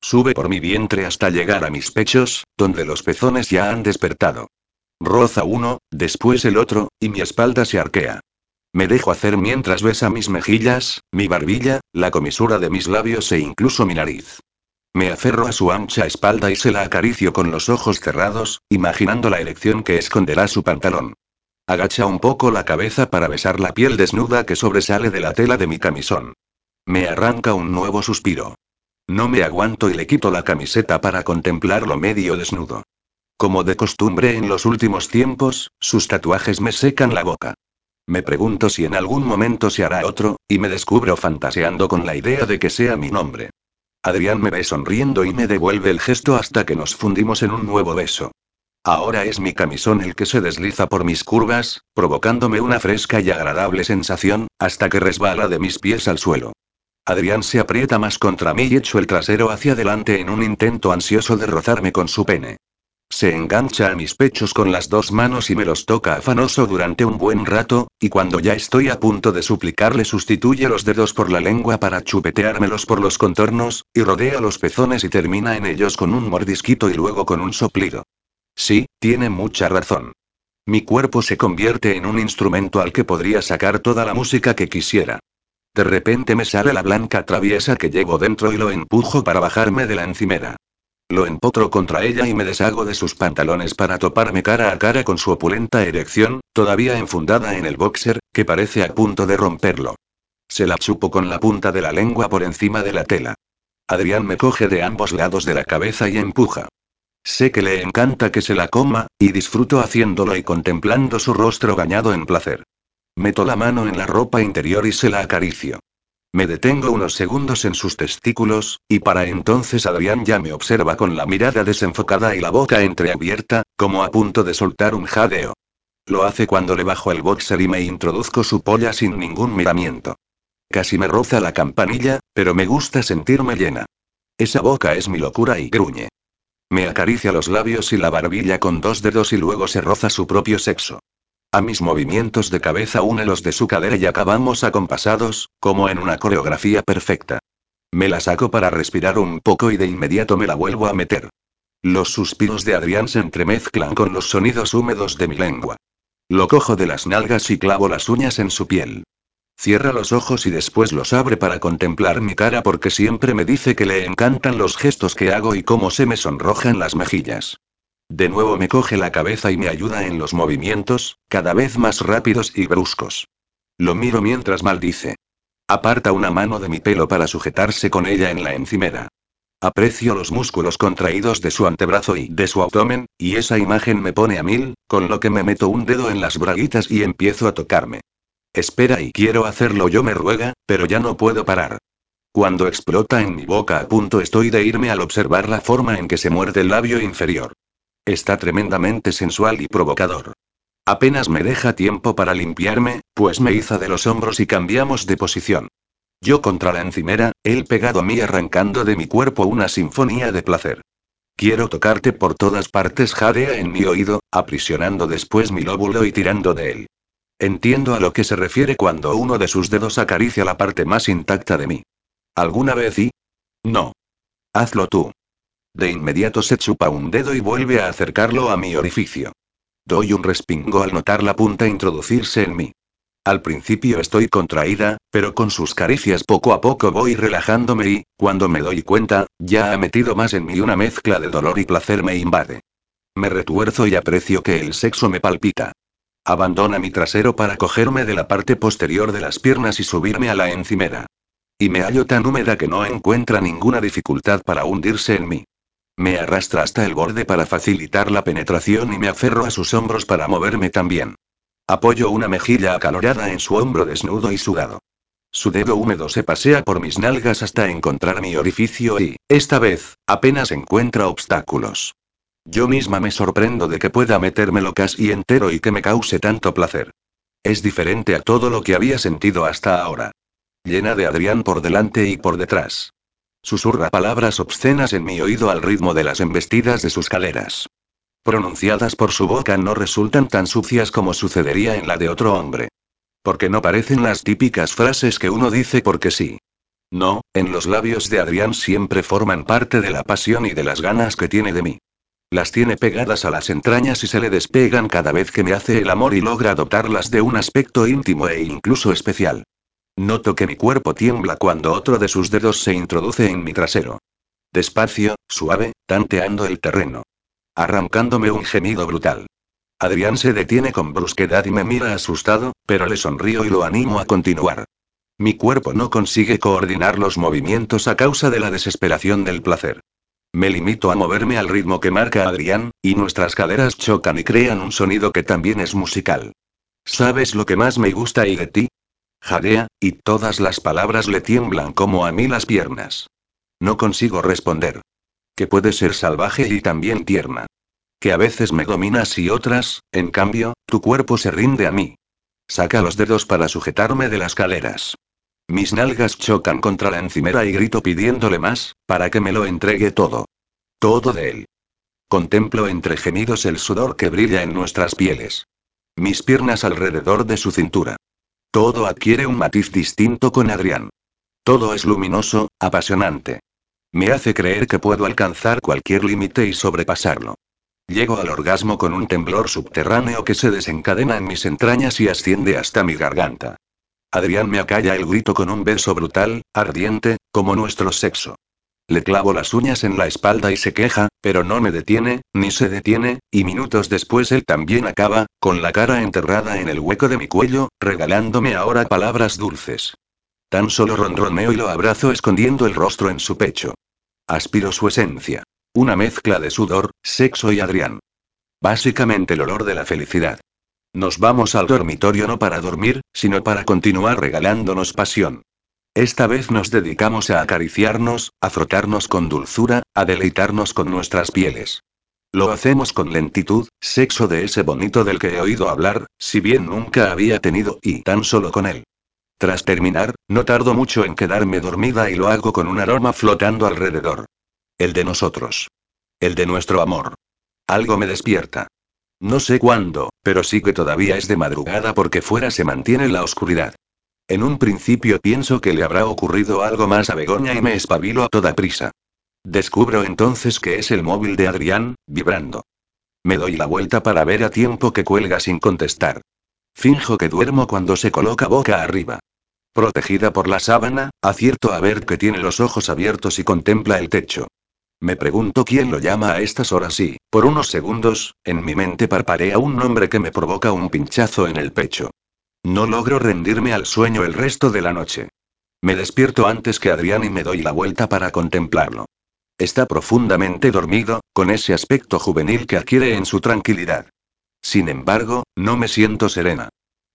Sube por mi vientre hasta llegar a mis pechos, donde los pezones ya han despertado. Roza uno, después el otro, y mi espalda se arquea. Me dejo hacer mientras besa mis mejillas, mi barbilla, la comisura de mis labios e incluso mi nariz. Me aferro a su ancha espalda y se la acaricio con los ojos cerrados, imaginando la elección que esconderá su pantalón. Agacha un poco la cabeza para besar la piel desnuda que sobresale de la tela de mi camisón. Me arranca un nuevo suspiro. No me aguanto y le quito la camiseta para contemplarlo medio desnudo. Como de costumbre en los últimos tiempos, sus tatuajes me secan la boca. Me pregunto si en algún momento se hará otro, y me descubro fantaseando con la idea de que sea mi nombre. Adrián me ve sonriendo y me devuelve el gesto hasta que nos fundimos en un nuevo beso. Ahora es mi camisón el que se desliza por mis curvas, provocándome una fresca y agradable sensación, hasta que resbala de mis pies al suelo. Adrián se aprieta más contra mí y echo el trasero hacia adelante en un intento ansioso de rozarme con su pene. Se engancha a mis pechos con las dos manos y me los toca afanoso durante un buen rato, y cuando ya estoy a punto de suplicarle sustituye los dedos por la lengua para chupeteármelos por los contornos, y rodea los pezones y termina en ellos con un mordisquito y luego con un soplido. Sí, tiene mucha razón. Mi cuerpo se convierte en un instrumento al que podría sacar toda la música que quisiera. De repente me sale la blanca traviesa que llevo dentro y lo empujo para bajarme de la encimera. Lo empotro contra ella y me deshago de sus pantalones para toparme cara a cara con su opulenta erección, todavía enfundada en el boxer, que parece a punto de romperlo. Se la chupo con la punta de la lengua por encima de la tela. Adrián me coge de ambos lados de la cabeza y empuja. Sé que le encanta que se la coma, y disfruto haciéndolo y contemplando su rostro bañado en placer. Meto la mano en la ropa interior y se la acaricio. Me detengo unos segundos en sus testículos, y para entonces Adrián ya me observa con la mirada desenfocada y la boca entreabierta, como a punto de soltar un jadeo. Lo hace cuando le bajo el boxer y me introduzco su polla sin ningún miramiento. Casi me roza la campanilla, pero me gusta sentirme llena. Esa boca es mi locura y gruñe. Me acaricia los labios y la barbilla con dos dedos y luego se roza su propio sexo. A mis movimientos de cabeza une los de su cadera y acabamos acompasados, como en una coreografía perfecta. Me la saco para respirar un poco y de inmediato me la vuelvo a meter. Los suspiros de Adrián se entremezclan con los sonidos húmedos de mi lengua. Lo cojo de las nalgas y clavo las uñas en su piel. Cierra los ojos y después los abre para contemplar mi cara porque siempre me dice que le encantan los gestos que hago y cómo se me sonrojan las mejillas. De nuevo me coge la cabeza y me ayuda en los movimientos, cada vez más rápidos y bruscos. Lo miro mientras maldice. Aparta una mano de mi pelo para sujetarse con ella en la encimera. Aprecio los músculos contraídos de su antebrazo y de su abdomen, y esa imagen me pone a mil, con lo que me meto un dedo en las braguitas y empiezo a tocarme. Espera y quiero hacerlo yo me ruega, pero ya no puedo parar. Cuando explota en mi boca a punto estoy de irme al observar la forma en que se muerde el labio inferior. Está tremendamente sensual y provocador. Apenas me deja tiempo para limpiarme, pues me iza de los hombros y cambiamos de posición. Yo contra la encimera, él pegado a mí arrancando de mi cuerpo una sinfonía de placer. Quiero tocarte por todas partes, jadea en mi oído, aprisionando después mi lóbulo y tirando de él. Entiendo a lo que se refiere cuando uno de sus dedos acaricia la parte más intacta de mí. ¿Alguna vez y? No. Hazlo tú. De inmediato se chupa un dedo y vuelve a acercarlo a mi orificio. Doy un respingo al notar la punta introducirse en mí. Al principio estoy contraída, pero con sus caricias poco a poco voy relajándome y, cuando me doy cuenta, ya ha metido más en mí una mezcla de dolor y placer me invade. Me retuerzo y aprecio que el sexo me palpita. Abandona mi trasero para cogerme de la parte posterior de las piernas y subirme a la encimera. Y me hallo tan húmeda que no encuentra ninguna dificultad para hundirse en mí. Me arrastra hasta el borde para facilitar la penetración y me aferro a sus hombros para moverme también. Apoyo una mejilla acalorada en su hombro desnudo y sudado. Su dedo húmedo se pasea por mis nalgas hasta encontrar mi orificio y, esta vez, apenas encuentra obstáculos. Yo misma me sorprendo de que pueda metérmelo casi entero y que me cause tanto placer. Es diferente a todo lo que había sentido hasta ahora. Llena de Adrián por delante y por detrás. Susurra palabras obscenas en mi oído al ritmo de las embestidas de sus caleras pronunciadas por su boca no resultan tan sucias como sucedería en la de otro hombre. Porque no parecen las típicas frases que uno dice porque sí. No, en los labios de Adrián siempre forman parte de la pasión y de las ganas que tiene de mí. Las tiene pegadas a las entrañas y se le despegan cada vez que me hace el amor y logra dotarlas de un aspecto íntimo e incluso especial. Noto que mi cuerpo tiembla cuando otro de sus dedos se introduce en mi trasero. Despacio, suave, tanteando el terreno arrancándome un gemido brutal. Adrián se detiene con brusquedad y me mira asustado, pero le sonrío y lo animo a continuar. Mi cuerpo no consigue coordinar los movimientos a causa de la desesperación del placer. Me limito a moverme al ritmo que marca Adrián, y nuestras caderas chocan y crean un sonido que también es musical. ¿Sabes lo que más me gusta y de ti? Jadea, y todas las palabras le tiemblan como a mí las piernas. No consigo responder. Que puede ser salvaje y también tierna. Que a veces me dominas y otras, en cambio, tu cuerpo se rinde a mí. Saca los dedos para sujetarme de las caleras. Mis nalgas chocan contra la encimera y grito pidiéndole más, para que me lo entregue todo. Todo de él. Contemplo entre gemidos el sudor que brilla en nuestras pieles. Mis piernas alrededor de su cintura. Todo adquiere un matiz distinto con Adrián. Todo es luminoso, apasionante. Me hace creer que puedo alcanzar cualquier límite y sobrepasarlo. Llego al orgasmo con un temblor subterráneo que se desencadena en mis entrañas y asciende hasta mi garganta. Adrián me acalla el grito con un beso brutal, ardiente, como nuestro sexo. Le clavo las uñas en la espalda y se queja, pero no me detiene, ni se detiene, y minutos después él también acaba, con la cara enterrada en el hueco de mi cuello, regalándome ahora palabras dulces. Tan solo ronroneo y lo abrazo escondiendo el rostro en su pecho. Aspiro su esencia. Una mezcla de sudor, sexo y Adrián. Básicamente el olor de la felicidad. Nos vamos al dormitorio no para dormir, sino para continuar regalándonos pasión. Esta vez nos dedicamos a acariciarnos, a frotarnos con dulzura, a deleitarnos con nuestras pieles. Lo hacemos con lentitud, sexo de ese bonito del que he oído hablar, si bien nunca había tenido y tan solo con él. Tras terminar, no tardo mucho en quedarme dormida y lo hago con un aroma flotando alrededor. El de nosotros. El de nuestro amor. Algo me despierta. No sé cuándo, pero sí que todavía es de madrugada porque fuera se mantiene la oscuridad. En un principio pienso que le habrá ocurrido algo más a Begoña y me espabilo a toda prisa. Descubro entonces que es el móvil de Adrián, vibrando. Me doy la vuelta para ver a tiempo que cuelga sin contestar. Finjo que duermo cuando se coloca boca arriba. Protegida por la sábana, acierto a ver que tiene los ojos abiertos y contempla el techo. Me pregunto quién lo llama a estas horas y, por unos segundos, en mi mente parparea un nombre que me provoca un pinchazo en el pecho. No logro rendirme al sueño el resto de la noche. Me despierto antes que Adrián y me doy la vuelta para contemplarlo. Está profundamente dormido, con ese aspecto juvenil que adquiere en su tranquilidad. Sin embargo, no me siento serena.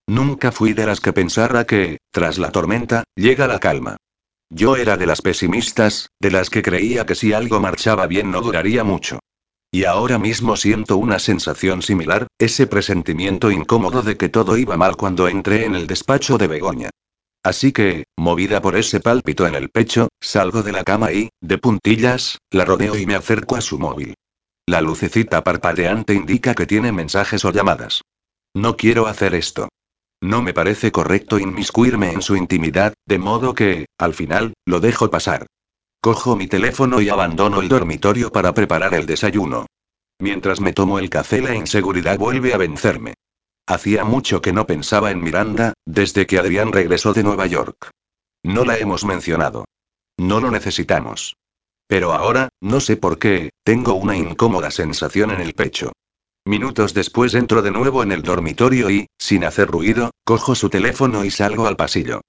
Nunca fui de las que pensara que, tras la tormenta, llega la calma. Yo era de las pesimistas, de las que creía que si algo marchaba bien no duraría mucho. Y ahora mismo siento una sensación similar, ese presentimiento incómodo de que todo iba mal cuando entré en el despacho de Begoña. Así que, movida por ese pálpito en el pecho, salgo de la cama y, de puntillas, la rodeo y me acerco a su móvil. La lucecita parpadeante indica que tiene mensajes o llamadas. No quiero hacer esto. No me parece correcto inmiscuirme en su intimidad, de modo que, al final, lo dejo pasar. Cojo mi teléfono y abandono el dormitorio para preparar el desayuno. Mientras me tomo el café la inseguridad vuelve a vencerme. Hacía mucho que no pensaba en Miranda, desde que Adrián regresó de Nueva York. No la hemos mencionado. No lo necesitamos. Pero ahora, no sé por qué, tengo una incómoda sensación en el pecho. Minutos después entro de nuevo en el dormitorio y, sin hacer ruido, cojo su teléfono y salgo al pasillo.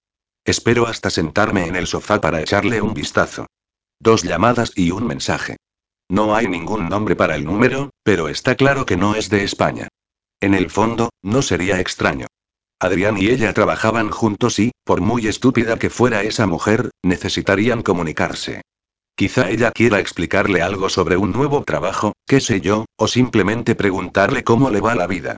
Espero hasta sentarme en el sofá para echarle un vistazo. Dos llamadas y un mensaje. No hay ningún nombre para el número, pero está claro que no es de España. En el fondo, no sería extraño. Adrián y ella trabajaban juntos y, por muy estúpida que fuera esa mujer, necesitarían comunicarse. Quizá ella quiera explicarle algo sobre un nuevo trabajo, qué sé yo, o simplemente preguntarle cómo le va la vida.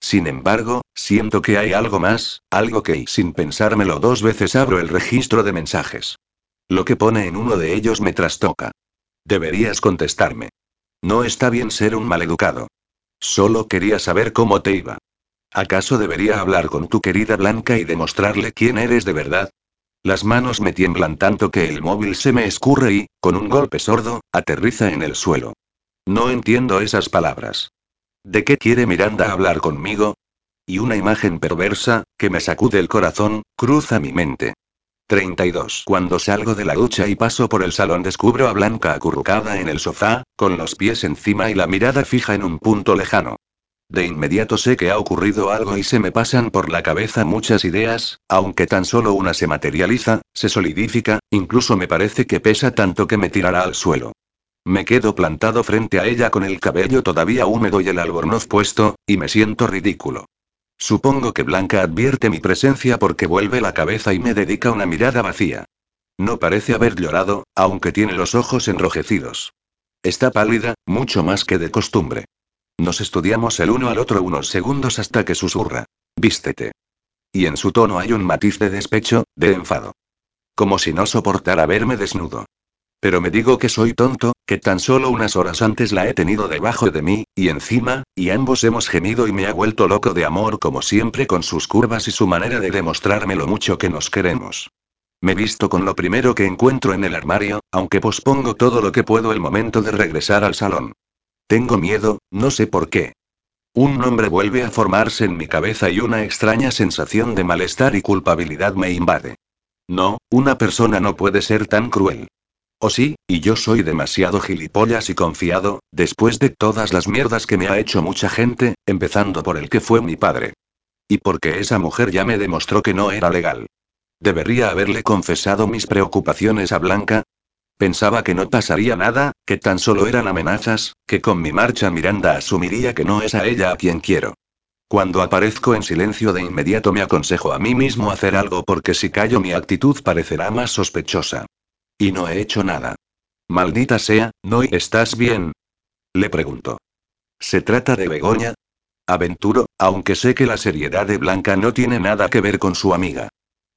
Sin embargo, siento que hay algo más, algo que, sin pensármelo dos veces, abro el registro de mensajes. Lo que pone en uno de ellos me trastoca. Deberías contestarme. No está bien ser un maleducado. Solo quería saber cómo te iba. ¿Acaso debería hablar con tu querida Blanca y demostrarle quién eres de verdad? Las manos me tiemblan tanto que el móvil se me escurre y, con un golpe sordo, aterriza en el suelo. No entiendo esas palabras. ¿De qué quiere Miranda hablar conmigo? Y una imagen perversa, que me sacude el corazón, cruza mi mente. 32. Cuando salgo de la ducha y paso por el salón descubro a Blanca acurrucada en el sofá, con los pies encima y la mirada fija en un punto lejano. De inmediato sé que ha ocurrido algo y se me pasan por la cabeza muchas ideas, aunque tan solo una se materializa, se solidifica, incluso me parece que pesa tanto que me tirará al suelo. Me quedo plantado frente a ella con el cabello todavía húmedo y el albornoz puesto, y me siento ridículo. Supongo que Blanca advierte mi presencia porque vuelve la cabeza y me dedica una mirada vacía. No parece haber llorado, aunque tiene los ojos enrojecidos. Está pálida, mucho más que de costumbre. Nos estudiamos el uno al otro unos segundos hasta que susurra. Vístete. Y en su tono hay un matiz de despecho, de enfado. Como si no soportara verme desnudo. Pero me digo que soy tonto, que tan solo unas horas antes la he tenido debajo de mí, y encima, y ambos hemos gemido y me ha vuelto loco de amor como siempre con sus curvas y su manera de demostrarme lo mucho que nos queremos. Me visto con lo primero que encuentro en el armario, aunque pospongo todo lo que puedo el momento de regresar al salón. Tengo miedo, no sé por qué. Un nombre vuelve a formarse en mi cabeza y una extraña sensación de malestar y culpabilidad me invade. No, una persona no puede ser tan cruel. O sí, y yo soy demasiado gilipollas y confiado, después de todas las mierdas que me ha hecho mucha gente, empezando por el que fue mi padre. Y porque esa mujer ya me demostró que no era legal. ¿Debería haberle confesado mis preocupaciones a Blanca? Pensaba que no pasaría nada, que tan solo eran amenazas, que con mi marcha Miranda asumiría que no es a ella a quien quiero. Cuando aparezco en silencio de inmediato me aconsejo a mí mismo hacer algo porque si callo mi actitud parecerá más sospechosa. Y no he hecho nada. Maldita sea, ¿no estás bien? Le pregunto. ¿Se trata de Begoña? Aventuro, aunque sé que la seriedad de Blanca no tiene nada que ver con su amiga.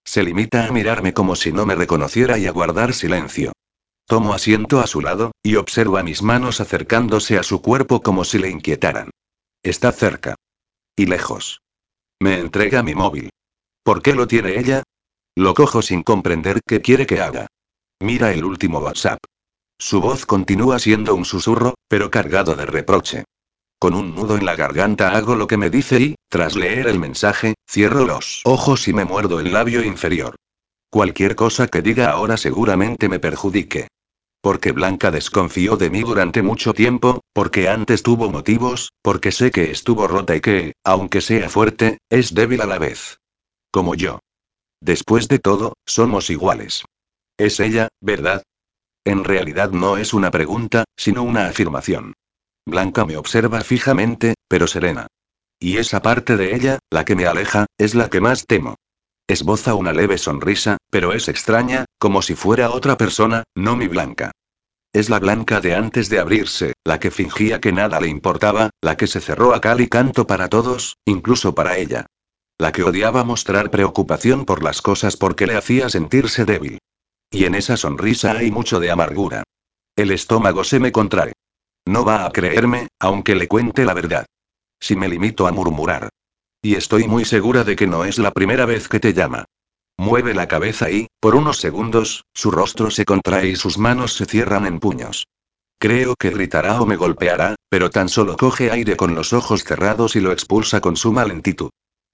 Se limita a mirarme como si no me reconociera y a guardar silencio. Tomo asiento a su lado, y observo a mis manos acercándose a su cuerpo como si le inquietaran. Está cerca. Y lejos. Me entrega mi móvil. ¿Por qué lo tiene ella? Lo cojo sin comprender qué quiere que haga. Mira el último WhatsApp. Su voz continúa siendo un susurro, pero cargado de reproche. Con un nudo en la garganta hago lo que me dice y, tras leer el mensaje, cierro los ojos y me muerdo el labio inferior. Cualquier cosa que diga ahora seguramente me perjudique. Porque Blanca desconfió de mí durante mucho tiempo, porque antes tuvo motivos, porque sé que estuvo rota y que, aunque sea fuerte, es débil a la vez. Como yo. Después de todo, somos iguales. Es ella, ¿verdad? En realidad no es una pregunta, sino una afirmación. Blanca me observa fijamente, pero serena. Y esa parte de ella, la que me aleja, es la que más temo. Esboza una leve sonrisa, pero es extraña, como si fuera otra persona, no mi Blanca. Es la Blanca de antes de abrirse, la que fingía que nada le importaba, la que se cerró a cal y canto para todos, incluso para ella. La que odiaba mostrar preocupación por las cosas porque le hacía sentirse débil. Y en esa sonrisa hay mucho de amargura. El estómago se me contrae. No va a creerme, aunque le cuente la verdad. Si me limito a murmurar. Y estoy muy segura de que no es la primera vez que te llama. Mueve la cabeza y, por unos segundos, su rostro se contrae y sus manos se cierran en puños. Creo que gritará o me golpeará, pero tan solo coge aire con los ojos cerrados y lo expulsa con suma lentitud.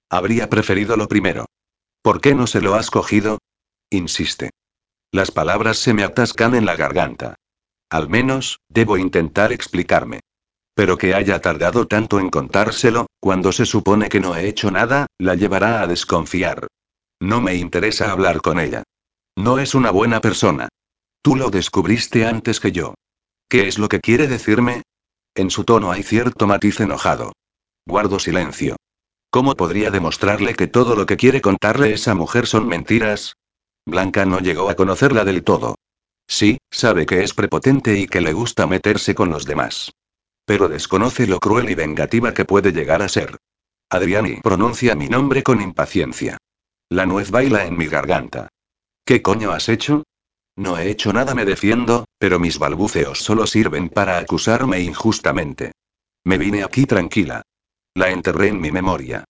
Habría preferido lo primero. ¿Por qué no se lo has cogido? Insiste. Las palabras se me atascan en la garganta. Al menos, debo intentar explicarme. Pero que haya tardado tanto en contárselo, cuando se supone que no he hecho nada, la llevará a desconfiar. No me interesa hablar con ella. No es una buena persona. Tú lo descubriste antes que yo. ¿Qué es lo que quiere decirme? En su tono hay cierto matiz enojado. Guardo silencio. ¿Cómo podría demostrarle que todo lo que quiere contarle esa mujer son mentiras? Blanca no llegó a conocerla del todo. Sí, sabe que es prepotente y que le gusta meterse con los demás. Pero desconoce lo cruel y vengativa que puede llegar a ser. Adriani pronuncia mi nombre con impaciencia. La nuez baila en mi garganta. ¿Qué coño has hecho? No he hecho nada, me defiendo, pero mis balbuceos solo sirven para acusarme injustamente. Me vine aquí tranquila. La enterré en mi memoria.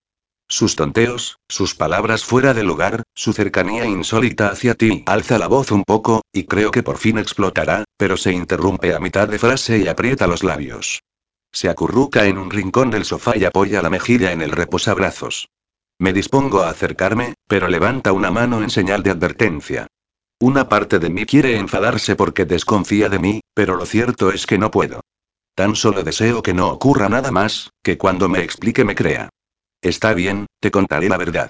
Sus tonteos, sus palabras fuera de lugar, su cercanía insólita hacia ti. Alza la voz un poco, y creo que por fin explotará, pero se interrumpe a mitad de frase y aprieta los labios. Se acurruca en un rincón del sofá y apoya la mejilla en el reposabrazos. Me dispongo a acercarme, pero levanta una mano en señal de advertencia. Una parte de mí quiere enfadarse porque desconfía de mí, pero lo cierto es que no puedo. Tan solo deseo que no ocurra nada más, que cuando me explique me crea. Está bien, te contaré la verdad.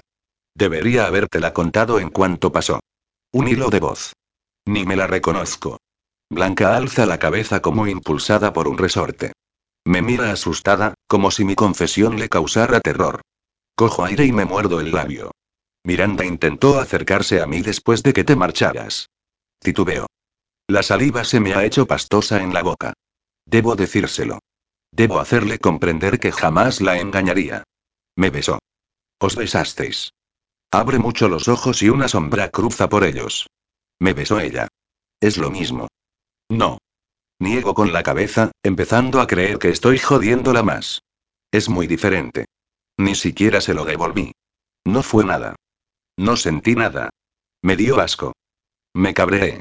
Debería habértela contado en cuanto pasó. Un hilo de voz. Ni me la reconozco. Blanca alza la cabeza como impulsada por un resorte. Me mira asustada, como si mi confesión le causara terror. Cojo aire y me muerdo el labio. Miranda intentó acercarse a mí después de que te marcharas. Titubeo. La saliva se me ha hecho pastosa en la boca. Debo decírselo. Debo hacerle comprender que jamás la engañaría. Me besó. Os besasteis. Abre mucho los ojos y una sombra cruza por ellos. Me besó ella. Es lo mismo. No. Niego con la cabeza, empezando a creer que estoy jodiéndola más. Es muy diferente. Ni siquiera se lo devolví. No fue nada. No sentí nada. Me dio asco. Me cabreé.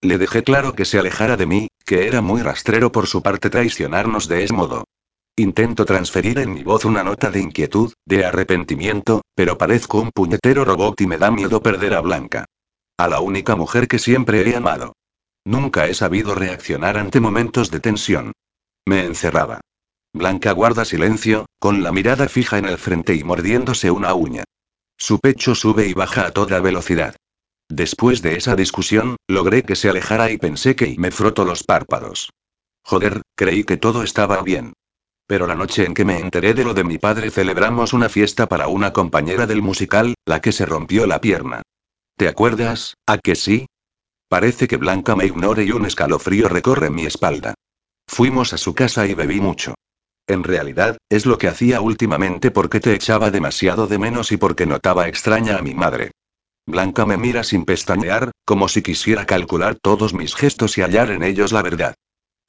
Le dejé claro que se alejara de mí, que era muy rastrero por su parte traicionarnos de ese modo. Intento transferir en mi voz una nota de inquietud, de arrepentimiento, pero parezco un puñetero robot y me da miedo perder a Blanca. A la única mujer que siempre he amado. Nunca he sabido reaccionar ante momentos de tensión. Me encerraba. Blanca guarda silencio, con la mirada fija en el frente y mordiéndose una uña. Su pecho sube y baja a toda velocidad. Después de esa discusión, logré que se alejara y pensé que me froto los párpados. Joder, creí que todo estaba bien. Pero la noche en que me enteré de lo de mi padre celebramos una fiesta para una compañera del musical, la que se rompió la pierna. ¿Te acuerdas? ¿A que sí? Parece que Blanca me ignore y un escalofrío recorre mi espalda. Fuimos a su casa y bebí mucho. En realidad, es lo que hacía últimamente porque te echaba demasiado de menos y porque notaba extraña a mi madre. Blanca me mira sin pestañear, como si quisiera calcular todos mis gestos y hallar en ellos la verdad.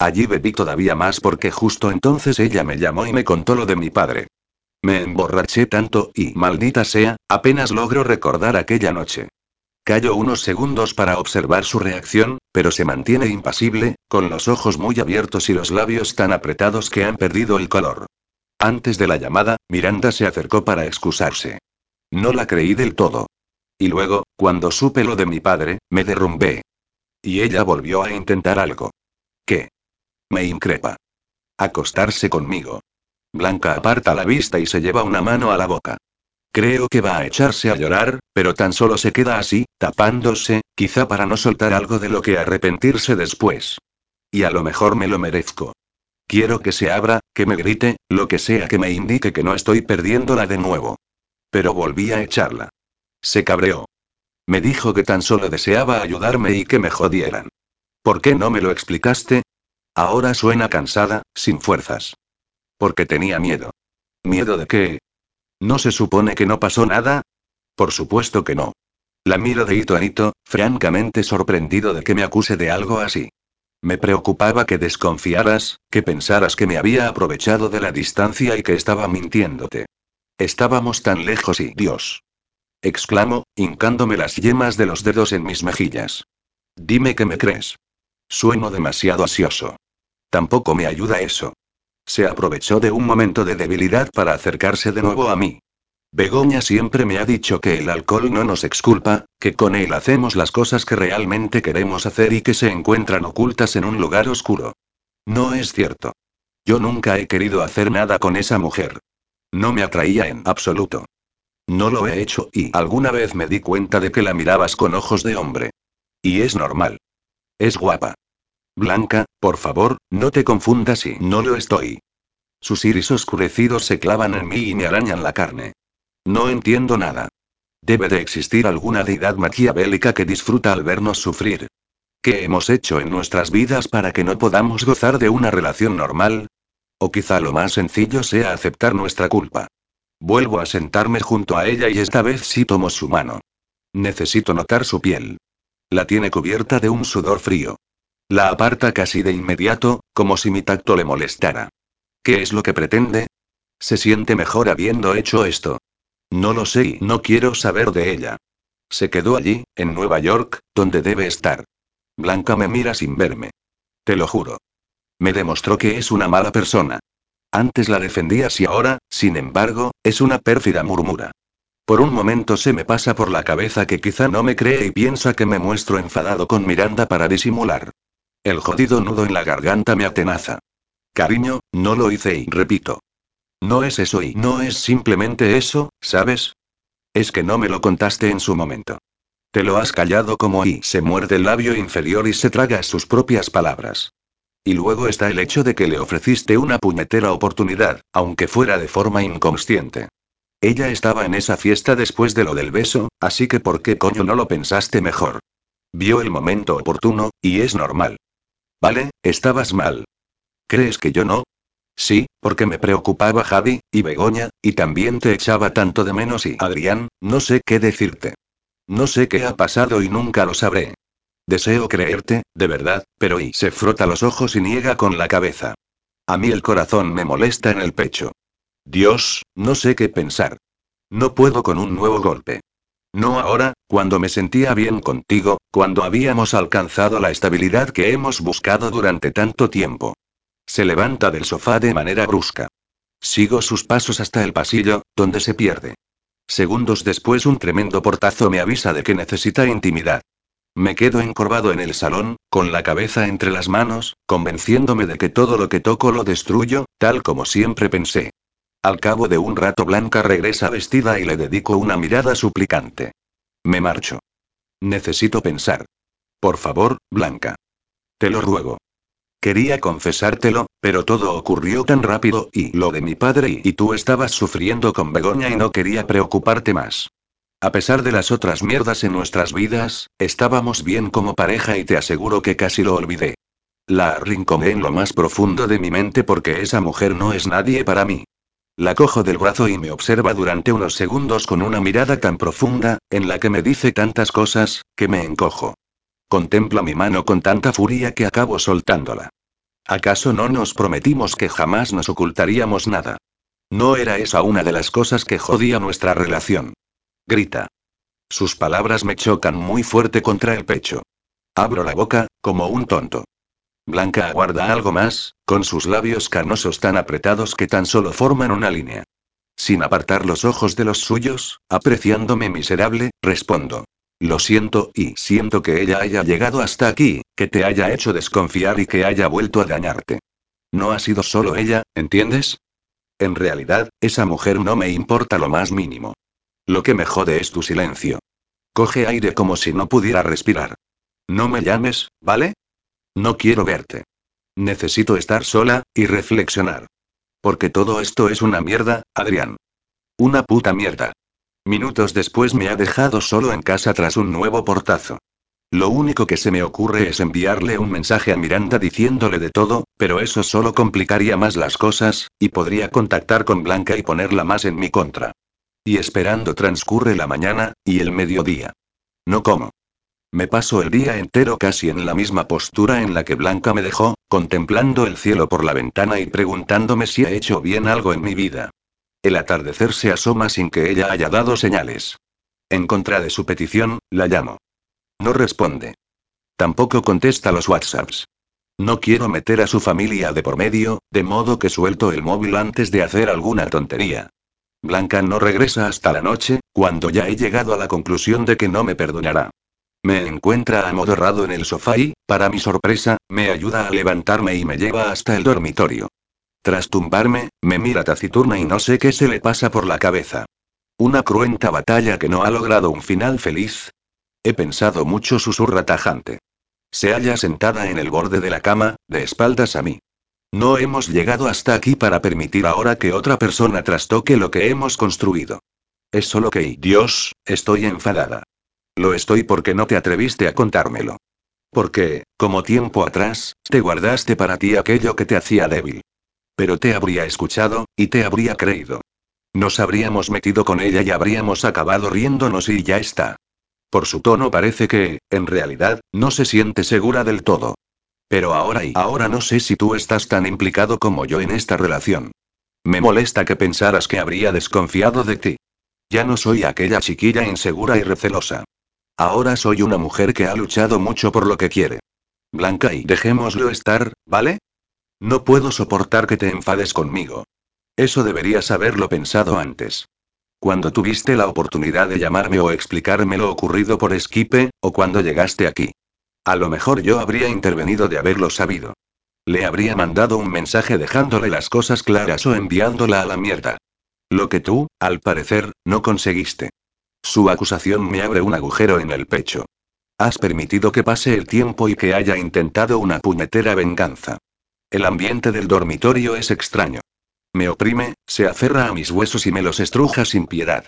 Allí bebí todavía más porque justo entonces ella me llamó y me contó lo de mi padre. Me emborraché tanto y, maldita sea, apenas logro recordar aquella noche. Callo unos segundos para observar su reacción, pero se mantiene impasible, con los ojos muy abiertos y los labios tan apretados que han perdido el color. Antes de la llamada, Miranda se acercó para excusarse. No la creí del todo. Y luego, cuando supe lo de mi padre, me derrumbé. Y ella volvió a intentar algo. ¿Qué? Me increpa. Acostarse conmigo. Blanca aparta la vista y se lleva una mano a la boca. Creo que va a echarse a llorar, pero tan solo se queda así, tapándose, quizá para no soltar algo de lo que arrepentirse después. Y a lo mejor me lo merezco. Quiero que se abra, que me grite, lo que sea que me indique que no estoy perdiéndola de nuevo. Pero volví a echarla. Se cabreó. Me dijo que tan solo deseaba ayudarme y que me jodieran. ¿Por qué no me lo explicaste? Ahora suena cansada, sin fuerzas. Porque tenía miedo. ¿Miedo de qué? ¿No se supone que no pasó nada? Por supuesto que no. La miro de hito a hito, francamente sorprendido de que me acuse de algo así. Me preocupaba que desconfiaras, que pensaras que me había aprovechado de la distancia y que estaba mintiéndote. Estábamos tan lejos y Dios. Exclamo, hincándome las yemas de los dedos en mis mejillas. Dime que me crees. Sueno demasiado ansioso. Tampoco me ayuda eso. Se aprovechó de un momento de debilidad para acercarse de nuevo a mí. Begoña siempre me ha dicho que el alcohol no nos exculpa, que con él hacemos las cosas que realmente queremos hacer y que se encuentran ocultas en un lugar oscuro. No es cierto. Yo nunca he querido hacer nada con esa mujer. No me atraía en absoluto. No lo he hecho y alguna vez me di cuenta de que la mirabas con ojos de hombre. Y es normal. Es guapa. Blanca, por favor, no te confundas y no lo estoy. Sus iris oscurecidos se clavan en mí y me arañan la carne. No entiendo nada. Debe de existir alguna deidad maquiavélica que disfruta al vernos sufrir. ¿Qué hemos hecho en nuestras vidas para que no podamos gozar de una relación normal? O quizá lo más sencillo sea aceptar nuestra culpa. Vuelvo a sentarme junto a ella y esta vez sí tomo su mano. Necesito notar su piel. La tiene cubierta de un sudor frío. La aparta casi de inmediato, como si mi tacto le molestara. ¿Qué es lo que pretende? Se siente mejor habiendo hecho esto. No lo sé y no quiero saber de ella. Se quedó allí, en Nueva York, donde debe estar. Blanca me mira sin verme. Te lo juro. Me demostró que es una mala persona. Antes la defendías y ahora, sin embargo, es una pérfida murmura. Por un momento se me pasa por la cabeza que quizá no me cree y piensa que me muestro enfadado con Miranda para disimular. El jodido nudo en la garganta me atenaza. Cariño, no lo hice y repito. No es eso y no es simplemente eso, ¿sabes? Es que no me lo contaste en su momento. Te lo has callado como y se muerde el labio inferior y se traga sus propias palabras. Y luego está el hecho de que le ofreciste una puñetera oportunidad, aunque fuera de forma inconsciente. Ella estaba en esa fiesta después de lo del beso, así que ¿por qué coño no lo pensaste mejor? Vio el momento oportuno, y es normal. Vale, estabas mal. ¿Crees que yo no? Sí, porque me preocupaba Javi, y Begoña, y también te echaba tanto de menos y Adrián, no sé qué decirte. No sé qué ha pasado y nunca lo sabré. Deseo creerte, de verdad, pero y se frota los ojos y niega con la cabeza. A mí el corazón me molesta en el pecho. Dios, no sé qué pensar. No puedo con un nuevo golpe. No ahora, cuando me sentía bien contigo, cuando habíamos alcanzado la estabilidad que hemos buscado durante tanto tiempo. Se levanta del sofá de manera brusca. Sigo sus pasos hasta el pasillo, donde se pierde. Segundos después un tremendo portazo me avisa de que necesita intimidad. Me quedo encorvado en el salón, con la cabeza entre las manos, convenciéndome de que todo lo que toco lo destruyo, tal como siempre pensé. Al cabo de un rato Blanca regresa vestida y le dedico una mirada suplicante. Me marcho. Necesito pensar. Por favor, Blanca. Te lo ruego. Quería confesártelo, pero todo ocurrió tan rápido y lo de mi padre y, tú estabas sufriendo con Begoña y no quería preocuparte más. A pesar de las otras mierdas en nuestras vidas, estábamos bien como pareja y te aseguro que casi lo olvidé. La arrinconé en lo más profundo de mi mente porque esa mujer no es nadie para mí. La cojo del brazo y me observa durante unos segundos con una mirada tan profunda, en la que me dice tantas cosas, que me encojo. Contempla mi mano con tanta furia que acabo soltándola. ¿Acaso no nos prometimos que jamás nos ocultaríamos nada? ¿No era esa una de las cosas que jodía nuestra relación? Grita. Sus palabras me chocan muy fuerte contra el pecho. Abro la boca, como un tonto. Blanca aguarda algo más, con sus labios canosos tan apretados que tan solo forman una línea. Sin apartar los ojos de los suyos, apreciándome miserable, respondo. Lo siento, y siento que ella haya llegado hasta aquí, que te haya hecho desconfiar y que haya vuelto a dañarte. No ha sido solo ella, ¿entiendes? En realidad, esa mujer no me importa lo más mínimo. Lo que me jode es tu silencio. Coge aire como si no pudiera respirar. No me llames, ¿vale? No quiero verte. Necesito estar sola, y reflexionar. Porque todo esto es una mierda, Adrián. Una puta mierda. Minutos después me ha dejado solo en casa tras un nuevo portazo. Lo único que se me ocurre es enviarle un mensaje a Miranda diciéndole de todo, pero eso solo complicaría más las cosas, y podría contactar con Blanca y ponerla más en mi contra. Y esperando transcurre la mañana, y el mediodía. No como. Me paso el día entero casi en la misma postura en la que Blanca me dejó, contemplando el cielo por la ventana y preguntándome si ha hecho bien algo en mi vida. El atardecer se asoma sin que ella haya dado señales. En contra de su petición, la llamo. No responde. Tampoco contesta los WhatsApps. No quiero meter a su familia de por medio, de modo que suelto el móvil antes de hacer alguna tontería. Blanca no regresa hasta la noche, cuando ya he llegado a la conclusión de que no me perdonará. Me encuentra amodorrado en el sofá y, para mi sorpresa, me ayuda a levantarme y me lleva hasta el dormitorio. Tras tumbarme, me mira taciturna y no sé qué se le pasa por la cabeza. Una cruenta batalla que no ha logrado un final feliz, He pensado mucho, susurra tajante. Se halla sentada en el borde de la cama, de espaldas a mí. No hemos llegado hasta aquí para permitir ahora que otra persona trastoque lo que hemos construido. Es solo que, Dios, estoy enfadada. Lo estoy porque no te atreviste a contármelo. Porque, como tiempo atrás, te guardaste para ti aquello que te hacía débil. Pero te habría escuchado, y te habría creído. Nos habríamos metido con ella y habríamos acabado riéndonos y ya está. Por su tono parece que, en realidad, no se siente segura del todo. Pero ahora y ahora no sé si tú estás tan implicado como yo en esta relación. Me molesta que pensaras que habría desconfiado de ti. Ya no soy aquella chiquilla insegura y recelosa. Ahora soy una mujer que ha luchado mucho por lo que quiere. Blanca y dejémoslo estar, ¿vale? No puedo soportar que te enfades conmigo. Eso deberías haberlo pensado antes. Cuando tuviste la oportunidad de llamarme o explicarme lo ocurrido por Esquipe, o cuando llegaste aquí. A lo mejor yo habría intervenido de haberlo sabido. Le habría mandado un mensaje dejándole las cosas claras o enviándola a la mierda. Lo que tú, al parecer, no conseguiste. Su acusación me abre un agujero en el pecho. Has permitido que pase el tiempo y que haya intentado una puñetera venganza. El ambiente del dormitorio es extraño. Me oprime, se aferra a mis huesos y me los estruja sin piedad.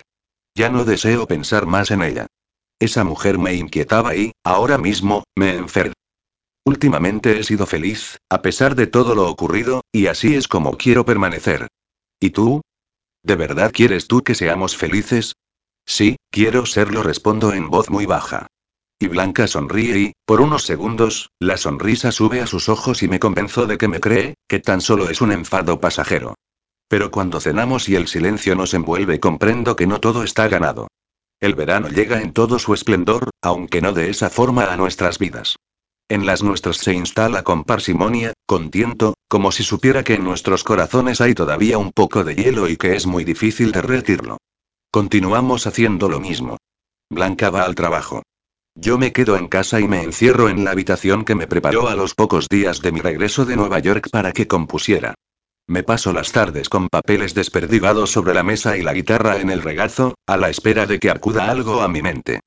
Ya no deseo pensar más en ella. Esa mujer me inquietaba y, ahora mismo, me enferma. Últimamente he sido feliz, a pesar de todo lo ocurrido, y así es como quiero permanecer. ¿Y tú? ¿De verdad quieres tú que seamos felices? Sí, quiero serlo, respondo en voz muy baja. Y Blanca sonríe y, por unos segundos, la sonrisa sube a sus ojos y me convenzo de que me cree, que tan solo es un enfado pasajero. Pero cuando cenamos y el silencio nos envuelve comprendo que no todo está ganado. El verano llega en todo su esplendor, aunque no de esa forma a nuestras vidas. En las nuestras se instala con parsimonia, con tiento, como si supiera que en nuestros corazones hay todavía un poco de hielo y que es muy difícil derretirlo. Continuamos haciendo lo mismo. Blanca va al trabajo. Yo me quedo en casa y me encierro en la habitación que me preparó a los pocos días de mi regreso de Nueva York para que compusiera. Me paso las tardes con papeles desperdigados sobre la mesa y la guitarra en el regazo, a la espera de que acuda algo a mi mente.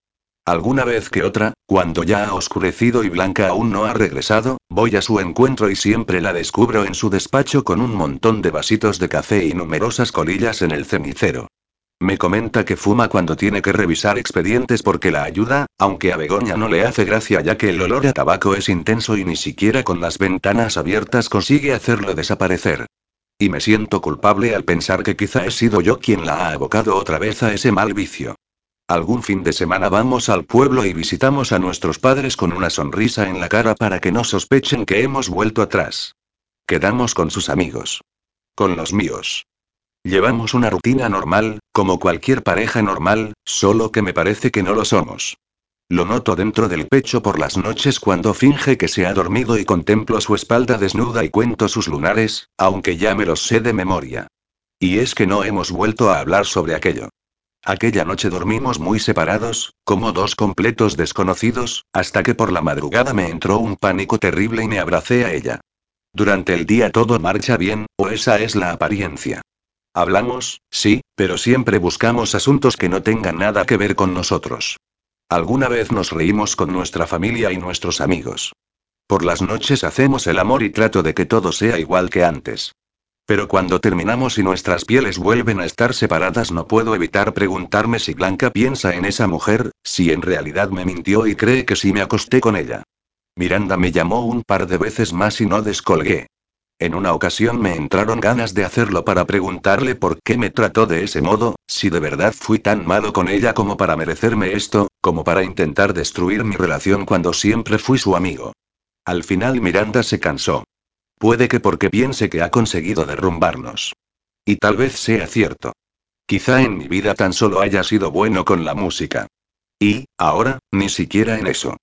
Alguna vez que otra, cuando ya ha oscurecido y Blanca aún no ha regresado, voy a su encuentro y siempre la descubro en su despacho con un montón de vasitos de café y numerosas colillas en el cenicero. Me comenta que fuma cuando tiene que revisar expedientes porque la ayuda, aunque a Begoña no le hace gracia ya que el olor a tabaco es intenso y ni siquiera con las ventanas abiertas consigue hacerlo desaparecer. Y me siento culpable al pensar que quizá he sido yo quien la ha abocado otra vez a ese mal vicio. Algún fin de semana vamos al pueblo y visitamos a nuestros padres con una sonrisa en la cara para que no sospechen que hemos vuelto atrás. Quedamos con sus amigos. Con los míos. Llevamos una rutina normal, como cualquier pareja normal, solo que me parece que no lo somos. Lo noto dentro del pecho por las noches cuando finge que se ha dormido y contemplo su espalda desnuda y cuento sus lunares, aunque ya me los sé de memoria. Y es que no hemos vuelto a hablar sobre aquello. Aquella noche dormimos muy separados, como dos completos desconocidos, hasta que por la madrugada me entró un pánico terrible y me abracé a ella. Durante el día todo marcha bien, o esa es la apariencia. Hablamos, sí, pero siempre buscamos asuntos que no tengan nada que ver con nosotros. Alguna vez nos reímos con nuestra familia y nuestros amigos. Por las noches hacemos el amor y trato de que todo sea igual que antes. Pero cuando terminamos y nuestras pieles vuelven a estar separadas no puedo evitar preguntarme si Blanca piensa en esa mujer, si en realidad me mintió y cree que sí me acosté con ella. Miranda me llamó un par de veces más y no descolgué. En una ocasión me entraron ganas de hacerlo para preguntarle por qué me trató de ese modo, si de verdad fui tan malo con ella como para merecerme esto, como para intentar destruir mi relación cuando siempre fui su amigo. Al final Miranda se cansó. Puede que porque piense que ha conseguido derrumbarnos. Y tal vez sea cierto. Quizá en mi vida tan solo haya sido bueno con la música. Y, ahora, ni siquiera en eso.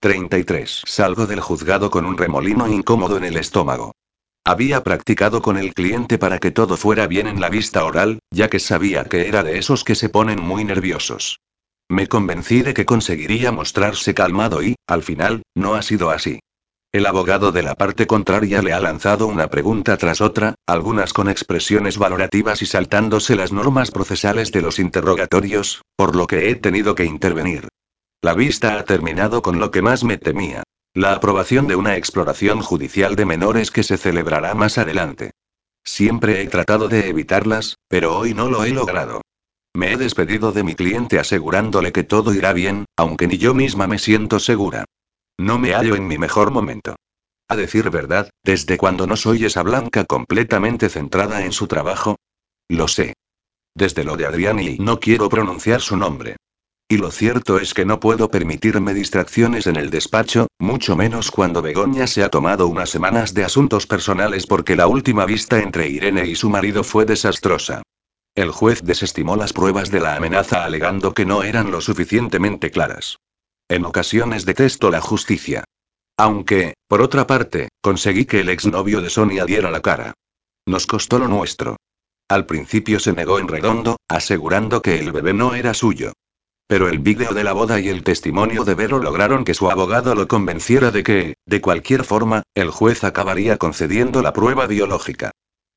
33. Salgo del juzgado con un remolino incómodo en el estómago. Había practicado con el cliente para que todo fuera bien en la vista oral, ya que sabía que era de esos que se ponen muy nerviosos. Me convencí de que conseguiría mostrarse calmado y, al final, no ha sido así. El abogado de la parte contraria le ha lanzado una pregunta tras otra, algunas con expresiones valorativas y saltándose las normas procesales de los interrogatorios, por lo que he tenido que intervenir. La vista ha terminado con lo que más me temía. La aprobación de una exploración judicial de menores que se celebrará más adelante. Siempre he tratado de evitarlas, pero hoy no lo he logrado. Me he despedido de mi cliente asegurándole que todo irá bien, aunque ni yo misma me siento segura. No me hallo en mi mejor momento. A decir verdad, ¿desde cuando no soy esa blanca completamente centrada en su trabajo? Lo sé. Desde lo de Adrián y no quiero pronunciar su nombre. Y lo cierto es que no puedo permitirme distracciones en el despacho, mucho menos cuando Begoña se ha tomado unas semanas de asuntos personales porque la última vista entre Irene y su marido fue desastrosa. El juez desestimó las pruebas de la amenaza alegando que no eran lo suficientemente claras. En ocasiones detesto la justicia. Aunque, por otra parte, conseguí que el exnovio de Sonia diera la cara. Nos costó lo nuestro. Al principio se negó en redondo, asegurando que el bebé no era suyo. Pero el vídeo de la boda y el testimonio de Vero lograron que su abogado lo convenciera de que, de cualquier forma, el juez acabaría concediendo la prueba biológica.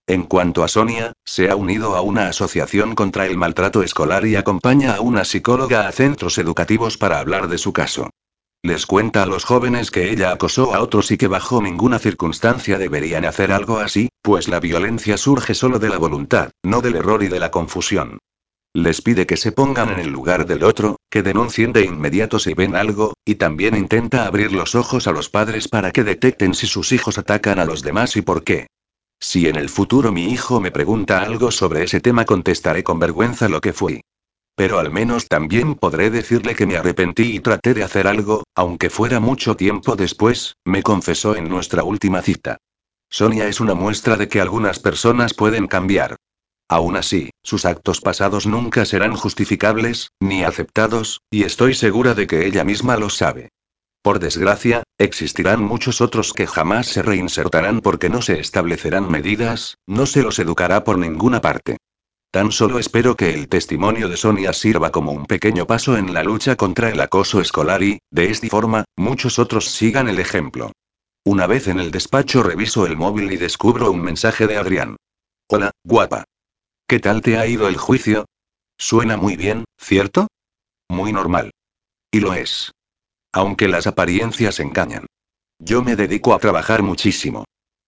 En cuanto a Sonia, se ha unido a una asociación contra el maltrato escolar y acompaña a una psicóloga a centros educativos para hablar de su caso. Les cuenta a los jóvenes que ella acosó a otros y que bajo ninguna circunstancia deberían hacer algo así, pues la violencia surge solo de la voluntad, no del error y de la confusión. Les pide que se pongan en el lugar del otro, que denuncien de inmediato si ven algo, y también intenta abrir los ojos a los padres para que detecten si sus hijos atacan a los demás y por qué. Si en el futuro mi hijo me pregunta algo sobre ese tema contestaré con vergüenza lo que fui. Pero al menos también podré decirle que me arrepentí y traté de hacer algo, aunque fuera mucho tiempo después, me confesó en nuestra última cita. Sonia es una muestra de que algunas personas pueden cambiar. Aún así, sus actos pasados nunca serán justificables, ni aceptados, y estoy segura de que ella misma lo sabe. Por desgracia, existirán muchos otros que jamás se reinsertarán porque no se establecerán medidas, no se los educará por ninguna parte. Tan solo espero que el testimonio de Sonia sirva como un pequeño paso en la lucha contra el acoso escolar y, de esta forma, muchos otros sigan el ejemplo. Una vez en el despacho reviso el móvil y descubro un mensaje de Adrián. Hola, guapa. ¿Qué tal te ha ido el juicio? Suena muy bien, ¿cierto? Muy normal. Y lo es. Aunque las apariencias engañan. Yo me dedico a trabajar muchísimo.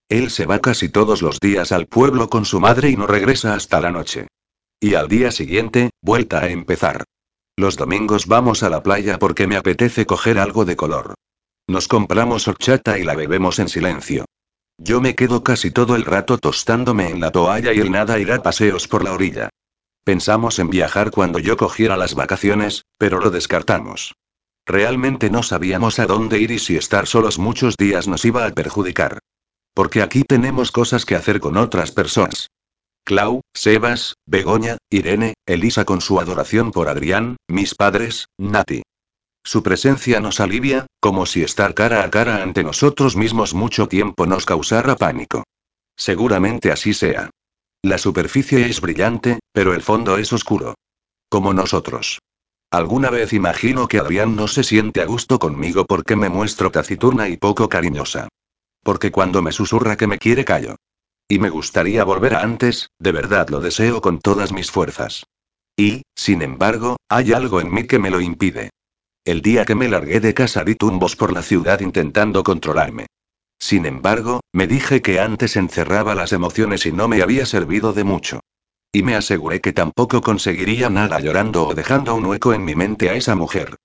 Él se va casi todos los días al pueblo con su madre y no regresa hasta la noche. Y al día siguiente, vuelta a empezar. Los domingos vamos a la playa porque me apetece coger algo de color. Nos compramos horchata y la bebemos en silencio. Yo me quedo casi todo el rato tostándome en la toalla y él nada irá paseos por la orilla. Pensamos en viajar cuando yo cogiera las vacaciones, pero lo descartamos. Realmente no sabíamos a dónde ir y si estar solos muchos días nos iba a perjudicar. Porque aquí tenemos cosas que hacer con otras personas. Clau, Sebas, Begoña, Irene, Elisa con su adoración por Adrián, mis padres, Nati. Su presencia nos alivia, como si estar cara a cara ante nosotros mismos mucho tiempo nos causara pánico. Seguramente así sea. La superficie es brillante, pero el fondo es oscuro. Como nosotros. Alguna vez imagino que Adrián no se siente a gusto conmigo porque me muestro taciturna y poco cariñosa. Porque cuando me susurra que me quiere callo. Y me gustaría volver a antes, de verdad lo deseo con todas mis fuerzas. Y, sin embargo, hay algo en mí que me lo impide. El día que me largué de casa di tumbos por la ciudad intentando controlarme. Sin embargo, me dije que antes encerraba las emociones y no me había servido de mucho. Y me aseguré que tampoco conseguiría nada llorando o dejando un hueco en mi mente a esa mujer.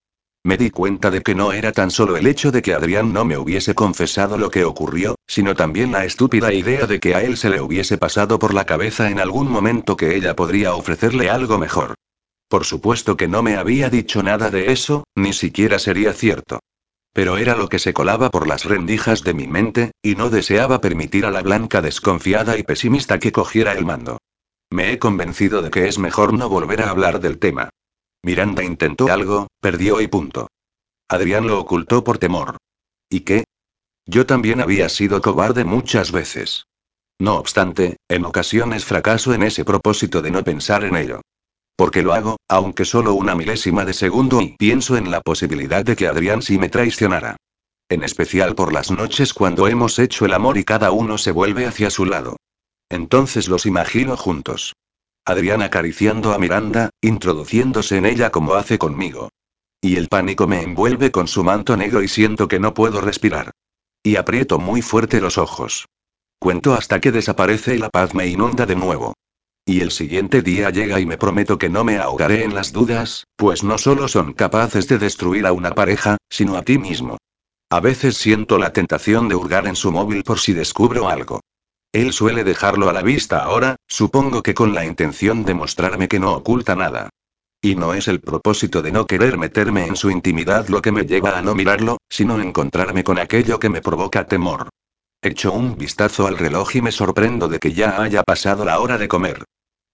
Me di cuenta de que no era tan solo el hecho de que Adrián no me hubiese confesado lo que ocurrió, sino también la estúpida idea de que a él se le hubiese pasado por la cabeza en algún momento que ella podría ofrecerle algo mejor. Por supuesto que no me había dicho nada de eso, ni siquiera sería cierto. Pero era lo que se colaba por las rendijas de mi mente, y no deseaba permitir a la blanca desconfiada y pesimista que cogiera el mando. Me he convencido de que es mejor no volver a hablar del tema. Miranda intentó algo, perdió y punto. Adrián lo ocultó por temor. ¿Y qué? Yo también había sido cobarde muchas veces. No obstante, en ocasiones fracaso en ese propósito de no pensar en ello. Porque lo hago, aunque solo una milésima de segundo y pienso en la posibilidad de que Adrián sí me traicionara. En especial por las noches cuando hemos hecho el amor y cada uno se vuelve hacia su lado. Entonces los imagino juntos. Adrián acariciando a Miranda, introduciéndose en ella como hace conmigo. Y el pánico me envuelve con su manto negro y siento que no puedo respirar. Y aprieto muy fuerte los ojos. Cuento hasta que desaparece y la paz me inunda de nuevo. Y el siguiente día llega y me prometo que no me ahogaré en las dudas, pues no solo son capaces de destruir a una pareja, sino a ti mismo. A veces siento la tentación de hurgar en su móvil por si descubro algo. Él suele dejarlo a la vista ahora, supongo que con la intención de mostrarme que no oculta nada. Y no es el propósito de no querer meterme en su intimidad lo que me lleva a no mirarlo, sino encontrarme con aquello que me provoca temor. Echo un vistazo al reloj y me sorprendo de que ya haya pasado la hora de comer.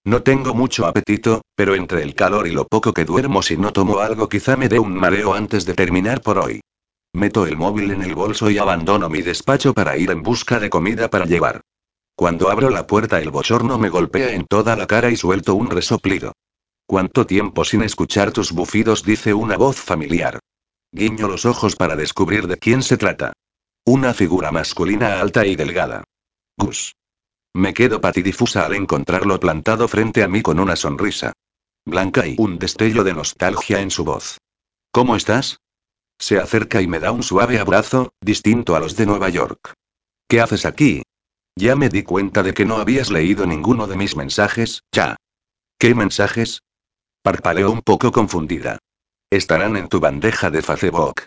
No tengo mucho apetito, pero entre el calor y lo poco que duermo si no tomo algo quizá me dé un mareo antes de terminar por hoy. Meto el móvil en el bolso y abandono mi despacho para ir en busca de comida para llevar. Cuando abro la puerta el bochorno me golpea en toda la cara y suelto un resoplido. ¿Cuánto tiempo sin escuchar tus bufidos? dice una voz familiar. Guiño los ojos para descubrir de quién se trata. Una figura masculina alta y delgada. Gus. Me quedo patidifusa al encontrarlo plantado frente a mí con una sonrisa. Blanca y un destello de nostalgia en su voz. ¿Cómo estás? Se acerca y me da un suave abrazo, distinto a los de Nueva York. ¿Qué haces aquí? Ya me di cuenta de que no habías leído ninguno de mis mensajes, ya. ¿Qué mensajes? Parpadeó un poco confundida. Estarán en tu bandeja de Facebook.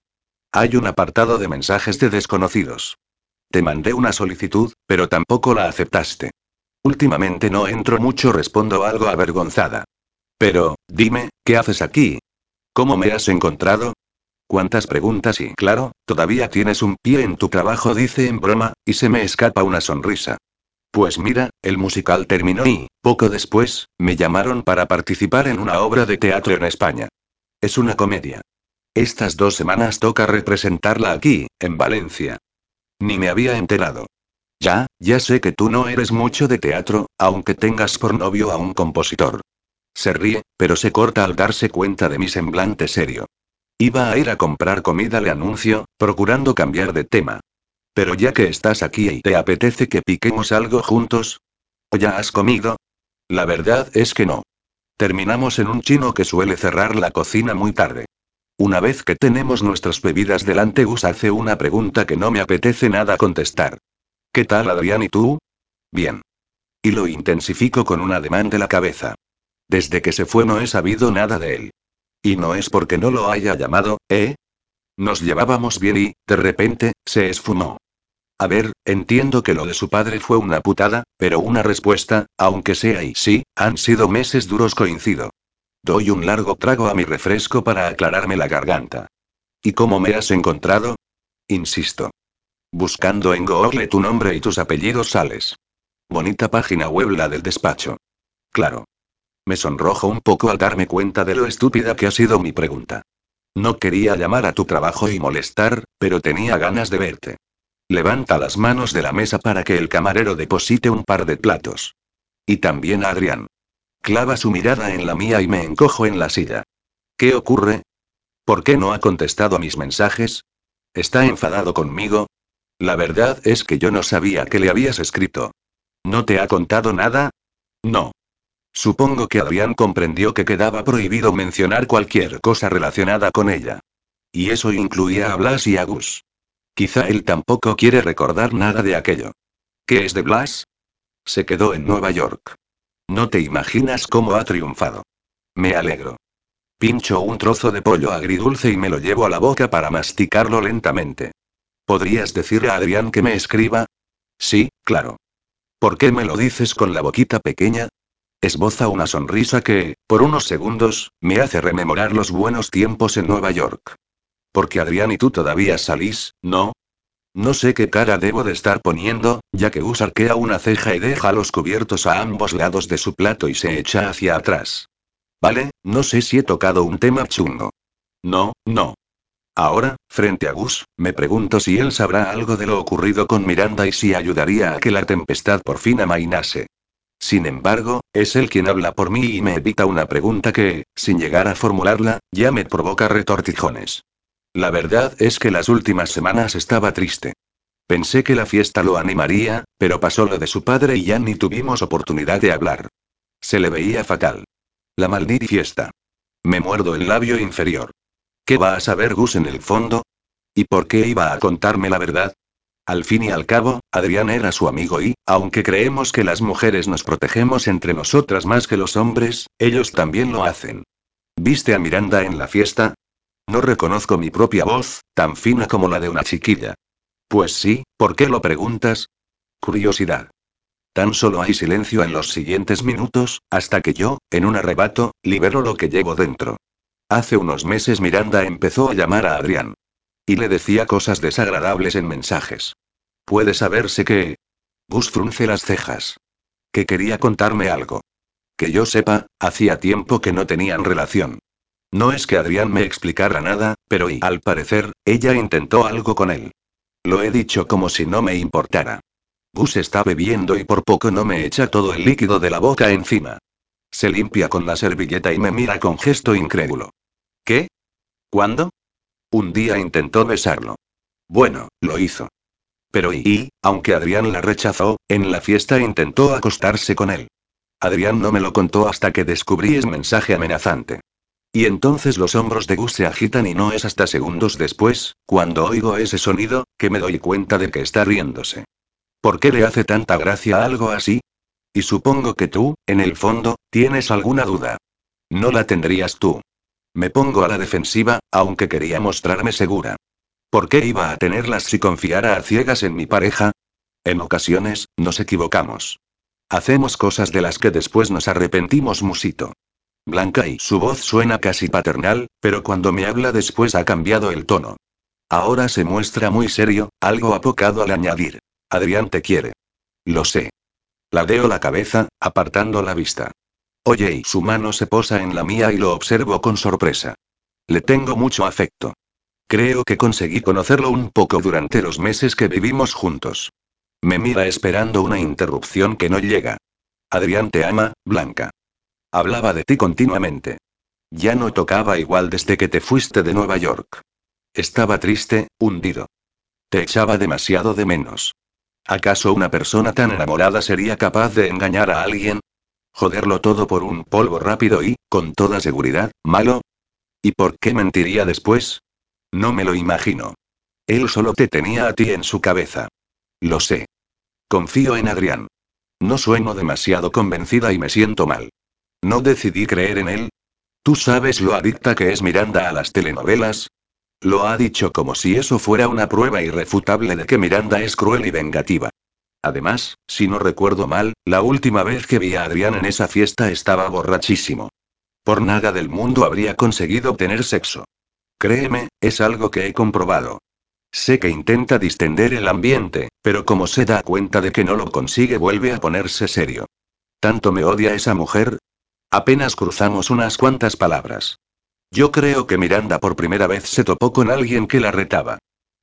Hay un apartado de mensajes de desconocidos. Te mandé una solicitud, pero tampoco la aceptaste. Últimamente no entro mucho, respondo algo avergonzada. Pero, dime, ¿qué haces aquí? ¿Cómo me has encontrado? ¿Cuántas preguntas y claro, todavía tienes un pie en tu trabajo? dice en broma, y se me escapa una sonrisa. Pues mira, el musical terminó y, poco después, me llamaron para participar en una obra de teatro en España. Es una comedia. Estas dos semanas toca representarla aquí, en Valencia. Ni me había enterado. Ya, ya sé que tú no eres mucho de teatro, aunque tengas por novio a un compositor. Se ríe, pero se corta al darse cuenta de mi semblante serio. Iba a ir a comprar comida, le anuncio, procurando cambiar de tema. Pero ya que estás aquí y te apetece que piquemos algo juntos. ¿O ya has comido? La verdad es que no. Terminamos en un chino que suele cerrar la cocina muy tarde. Una vez que tenemos nuestras bebidas delante, Gus hace una pregunta que no me apetece nada contestar. ¿Qué tal Adrián y tú? Bien. Y lo intensifico con un ademán de la cabeza. Desde que se fue no he sabido nada de él. Y no es porque no lo haya llamado, ¿eh? Nos llevábamos bien y, de repente, se esfumó. A ver, entiendo que lo de su padre fue una putada, pero una respuesta, aunque sea y sí, han sido meses duros coincido. Doy un largo trago a mi refresco para aclararme la garganta. ¿Y cómo me has encontrado? Insisto. Buscando en Google tu nombre y tus apellidos sales. Bonita página web la del despacho. Claro. Me sonrojo un poco al darme cuenta de lo estúpida que ha sido mi pregunta. No quería llamar a tu trabajo y molestar, pero tenía ganas de verte. Levanta las manos de la mesa para que el camarero deposite un par de platos. Y también a Adrián. Clava su mirada en la mía y me encojo en la silla. ¿Qué ocurre? ¿Por qué no ha contestado a mis mensajes? ¿Está enfadado conmigo? La verdad es que yo no sabía que le habías escrito. ¿No te ha contado nada? No. Supongo que Adrián comprendió que quedaba prohibido mencionar cualquier cosa relacionada con ella. Y eso incluía a Blas y a Gus. Quizá él tampoco quiere recordar nada de aquello. ¿Qué es de Blas? Se quedó en Nueva York. No te imaginas cómo ha triunfado. Me alegro. Pincho un trozo de pollo agridulce y me lo llevo a la boca para masticarlo lentamente. ¿Podrías decirle a Adrián que me escriba? Sí, claro. ¿Por qué me lo dices con la boquita pequeña? Esboza una sonrisa que, por unos segundos, me hace rememorar los buenos tiempos en Nueva York. Porque Adrián y tú todavía salís, ¿no? No sé qué cara debo de estar poniendo, ya que Gus arquea una ceja y deja los cubiertos a ambos lados de su plato y se echa hacia atrás. Vale, no sé si he tocado un tema chungo. No, no. Ahora, frente a Gus, me pregunto si él sabrá algo de lo ocurrido con Miranda y si ayudaría a que la tempestad por fin amainase. Sin embargo, es él quien habla por mí y me evita una pregunta que, sin llegar a formularla, ya me provoca retortijones. La verdad es que las últimas semanas estaba triste. Pensé que la fiesta lo animaría, pero pasó lo de su padre y ya ni tuvimos oportunidad de hablar. Se le veía fatal. La maldita fiesta. Me muerdo el labio inferior. ¿Qué va a saber Gus en el fondo? ¿Y por qué iba a contarme la verdad? Al fin y al cabo, Adrián era su amigo y, aunque creemos que las mujeres nos protegemos entre nosotras más que los hombres, ellos también lo hacen. ¿Viste a Miranda en la fiesta? No reconozco mi propia voz, tan fina como la de una chiquilla. Pues sí, ¿por qué lo preguntas? Curiosidad. Tan solo hay silencio en los siguientes minutos, hasta que yo, en un arrebato, libero lo que llevo dentro. Hace unos meses Miranda empezó a llamar a Adrián. Y le decía cosas desagradables en mensajes. Puede saberse que... Gus frunce las cejas. Que quería contarme algo. Que yo sepa, hacía tiempo que no tenían relación. No es que Adrián me explicara nada, pero y al parecer, ella intentó algo con él. Lo he dicho como si no me importara. Gus está bebiendo y por poco no me echa todo el líquido de la boca encima. Se limpia con la servilleta y me mira con gesto incrédulo. ¿Qué? ¿Cuándo? Un día intentó besarlo. Bueno, lo hizo. Pero y, aunque Adrián la rechazó, en la fiesta intentó acostarse con él. Adrián no me lo contó hasta que descubrí ese mensaje amenazante. Y entonces los hombros de Gus se agitan y no es hasta segundos después, cuando oigo ese sonido, que me doy cuenta de que está riéndose. ¿Por qué le hace tanta gracia algo así? Y supongo que tú, en el fondo, tienes alguna duda. No la tendrías tú. Me pongo a la defensiva, aunque quería mostrarme segura. ¿Por qué iba a tenerlas si confiara a ciegas en mi pareja? En ocasiones, nos equivocamos. Hacemos cosas de las que después nos arrepentimos musito. Blanca y su voz suena casi paternal, pero cuando me habla después ha cambiado el tono. Ahora se muestra muy serio, algo apocado al añadir. Adrián te quiere. Lo sé. Ladeo la cabeza, apartando la vista. Oye, y su mano se posa en la mía y lo observo con sorpresa. Le tengo mucho afecto. Creo que conseguí conocerlo un poco durante los meses que vivimos juntos. Me mira esperando una interrupción que no llega. Adrián te ama, Blanca. Hablaba de ti continuamente. Ya no tocaba igual desde que te fuiste de Nueva York. Estaba triste, hundido. Te echaba demasiado de menos. ¿Acaso una persona tan enamorada sería capaz de engañar a alguien? ¿Joderlo todo por un polvo rápido y, con toda seguridad, malo? ¿Y por qué mentiría después? No me lo imagino. Él solo te tenía a ti en su cabeza. Lo sé. Confío en Adrián. No sueno demasiado convencida y me siento mal. No decidí creer en él. ¿Tú sabes lo adicta que es Miranda a las telenovelas? Lo ha dicho como si eso fuera una prueba irrefutable de que Miranda es cruel y vengativa. Además, si no recuerdo mal, la última vez que vi a Adrián en esa fiesta estaba borrachísimo. Por nada del mundo habría conseguido tener sexo. Créeme, es algo que he comprobado. Sé que intenta distender el ambiente, pero como se da cuenta de que no lo consigue vuelve a ponerse serio. ¿Tanto me odia esa mujer? Apenas cruzamos unas cuantas palabras. Yo creo que Miranda por primera vez se topó con alguien que la retaba.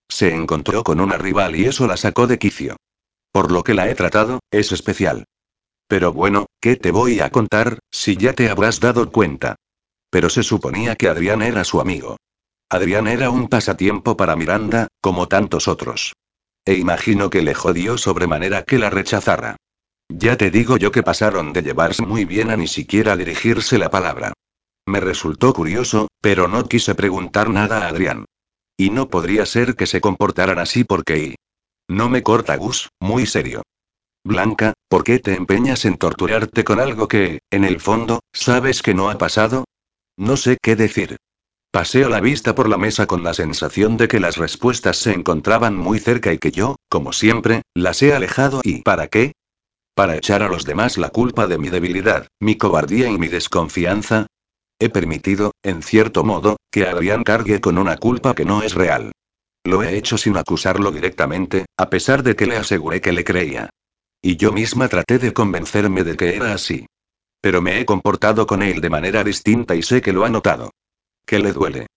Se encontró con una rival y eso la sacó de quicio. Por lo que la he tratado, es especial. Pero bueno, ¿qué te voy a contar, si ya te habrás dado cuenta? Pero se suponía que Adrián era su amigo. Adrián era un pasatiempo para Miranda, como tantos otros. E imagino que le jodió sobremanera que la rechazara. Ya te digo yo que pasaron de llevarse muy bien a ni siquiera dirigirse la palabra. Me resultó curioso, pero no quise preguntar nada a Adrián. Y no podría ser que se comportaran así porque y... No me corta Gus, muy serio. Blanca, ¿por qué te empeñas en torturarte con algo que, en el fondo, sabes que no ha pasado? No sé qué decir. Paseo la vista por la mesa con la sensación de que las respuestas se encontraban muy cerca y que yo, como siempre, las he alejado y ¿para qué? Para echar a los demás la culpa de mi debilidad, mi cobardía y mi desconfianza. He permitido, en cierto modo, que Adrián cargue con una culpa que no es real. Lo he hecho sin acusarlo directamente, a pesar de que le aseguré que le creía. Y yo misma traté de convencerme de que era así. Pero me he comportado con él de manera distinta y sé que lo ha notado. ¿Qué le duele?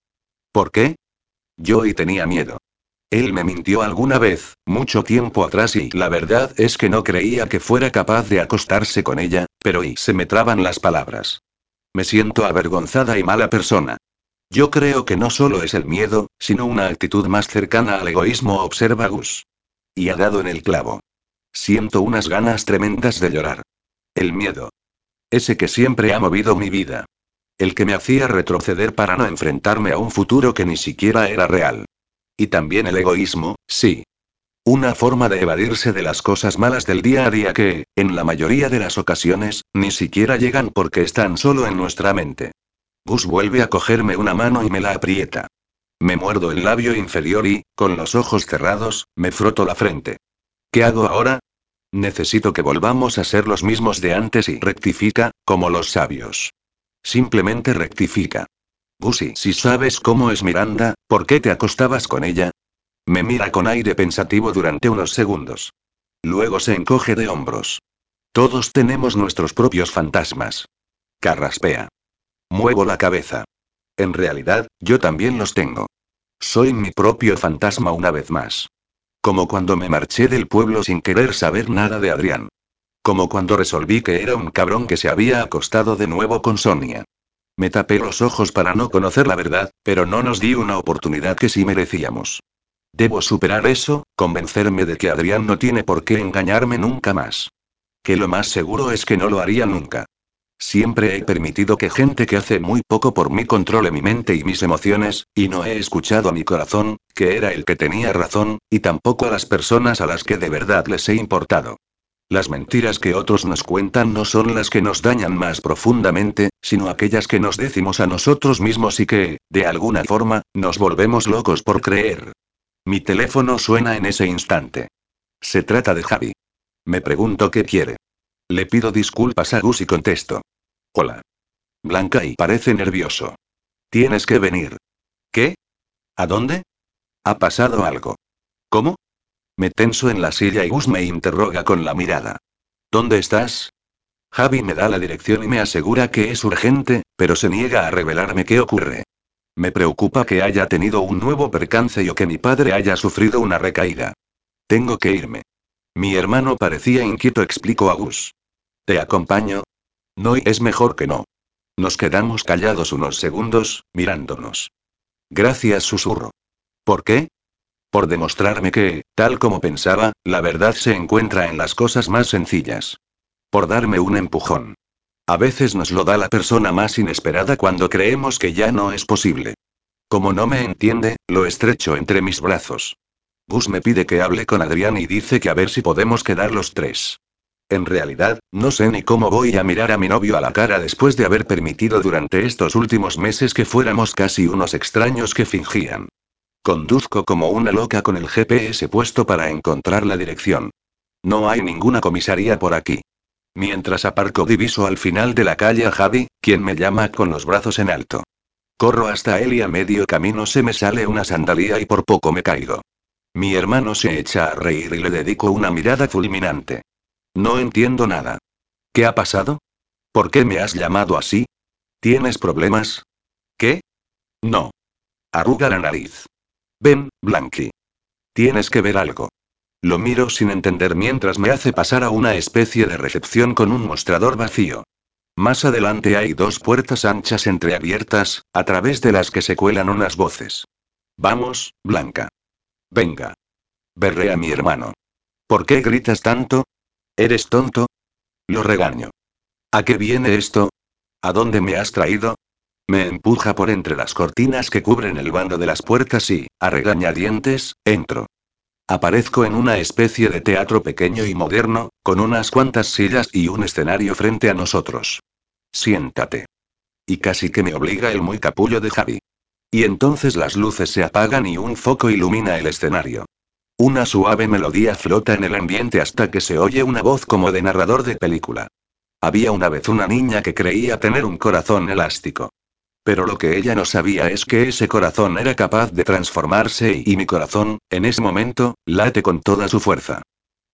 ¿Por qué? Yo y tenía miedo. Él me mintió alguna vez, mucho tiempo atrás y la verdad es que no creía que fuera capaz de acostarse con ella, pero y se me traban las palabras. Me siento avergonzada y mala persona. Yo creo que no solo es el miedo, sino una actitud más cercana al egoísmo, observa Gus. Y ha dado en el clavo. Siento unas ganas tremendas de llorar. El miedo. Ese que siempre ha movido mi vida. El que me hacía retroceder para no enfrentarme a un futuro que ni siquiera era real. Y también el egoísmo, sí. Una forma de evadirse de las cosas malas del día a día que, en la mayoría de las ocasiones, ni siquiera llegan porque están solo en nuestra mente. Gus vuelve a cogerme una mano y me la aprieta. Me muerdo el labio inferior y, con los ojos cerrados, me froto la frente. ¿Qué hago ahora? Necesito que volvamos a ser los mismos de antes y rectifica, como los sabios. Simplemente rectifica. Gusy, si sabes cómo es Miranda, ¿por qué te acostabas con ella? Me mira con aire pensativo durante unos segundos. Luego se encoge de hombros. Todos tenemos nuestros propios fantasmas. Carraspea. Muevo la cabeza. En realidad, yo también los tengo. Soy mi propio fantasma una vez más. Como cuando me marché del pueblo sin querer saber nada de Adrián. Como cuando resolví que era un cabrón que se había acostado de nuevo con Sonia. Me tapé los ojos para no conocer la verdad, pero no nos di una oportunidad que sí merecíamos. Debo superar eso, convencerme de que Adrián no tiene por qué engañarme nunca más. Que lo más seguro es que no lo haría nunca. Siempre he permitido que gente que hace muy poco por mí controle mi mente y mis emociones, y no he escuchado a mi corazón, que era el que tenía razón, y tampoco a las personas a las que de verdad les he importado. Las mentiras que otros nos cuentan no son las que nos dañan más profundamente, sino aquellas que nos decimos a nosotros mismos y que, de alguna forma, nos volvemos locos por creer. Mi teléfono suena en ese instante. Se trata de Javi. Me pregunto qué quiere. Le pido disculpas a Gus y contesto. Hola. Blanca y parece nervioso. Tienes que venir. ¿Qué? ¿A dónde? Ha pasado algo. ¿Cómo? Me tenso en la silla y Gus me interroga con la mirada. ¿Dónde estás? Javi me da la dirección y me asegura que es urgente, pero se niega a revelarme qué ocurre. Me preocupa que haya tenido un nuevo percance y o que mi padre haya sufrido una recaída. Tengo que irme. Mi hermano parecía inquieto, explico a Gus. ¿Te acompaño? No, y es mejor que no. Nos quedamos callados unos segundos, mirándonos. Gracias, susurro. ¿Por qué? Por demostrarme que, tal como pensaba, la verdad se encuentra en las cosas más sencillas. Por darme un empujón. A veces nos lo da la persona más inesperada cuando creemos que ya no es posible. Como no me entiende, lo estrecho entre mis brazos. Gus me pide que hable con Adrián y dice que a ver si podemos quedar los tres. En realidad, no sé ni cómo voy a mirar a mi novio a la cara después de haber permitido durante estos últimos meses que fuéramos casi unos extraños que fingían. Conduzco como una loca con el GPS puesto para encontrar la dirección. No hay ninguna comisaría por aquí. Mientras aparco diviso al final de la calle a Javi, quien me llama con los brazos en alto. Corro hasta él y a medio camino se me sale una sandalía y por poco me caigo. Mi hermano se echa a reír y le dedico una mirada fulminante. No entiendo nada. ¿Qué ha pasado? ¿Por qué me has llamado así? ¿Tienes problemas? ¿Qué? No. Arruga la nariz. Ven, Blanqui. Tienes que ver algo. Lo miro sin entender mientras me hace pasar a una especie de recepción con un mostrador vacío. Más adelante hay dos puertas anchas entreabiertas, a través de las que se cuelan unas voces. Vamos, Blanca. Venga. Berré a mi hermano. ¿Por qué gritas tanto? ¿Eres tonto? Lo regaño. ¿A qué viene esto? ¿A dónde me has traído? Me empuja por entre las cortinas que cubren el bando de las puertas y, a regañadientes, entro. Aparezco en una especie de teatro pequeño y moderno, con unas cuantas sillas y un escenario frente a nosotros. Siéntate. Y casi que me obliga el muy capullo de Javi. Y entonces las luces se apagan y un foco ilumina el escenario. Una suave melodía flota en el ambiente hasta que se oye una voz como de narrador de película. Había una vez una niña que creía tener un corazón elástico. Pero lo que ella no sabía es que ese corazón era capaz de transformarse y, mi corazón, en ese momento, late con toda su fuerza.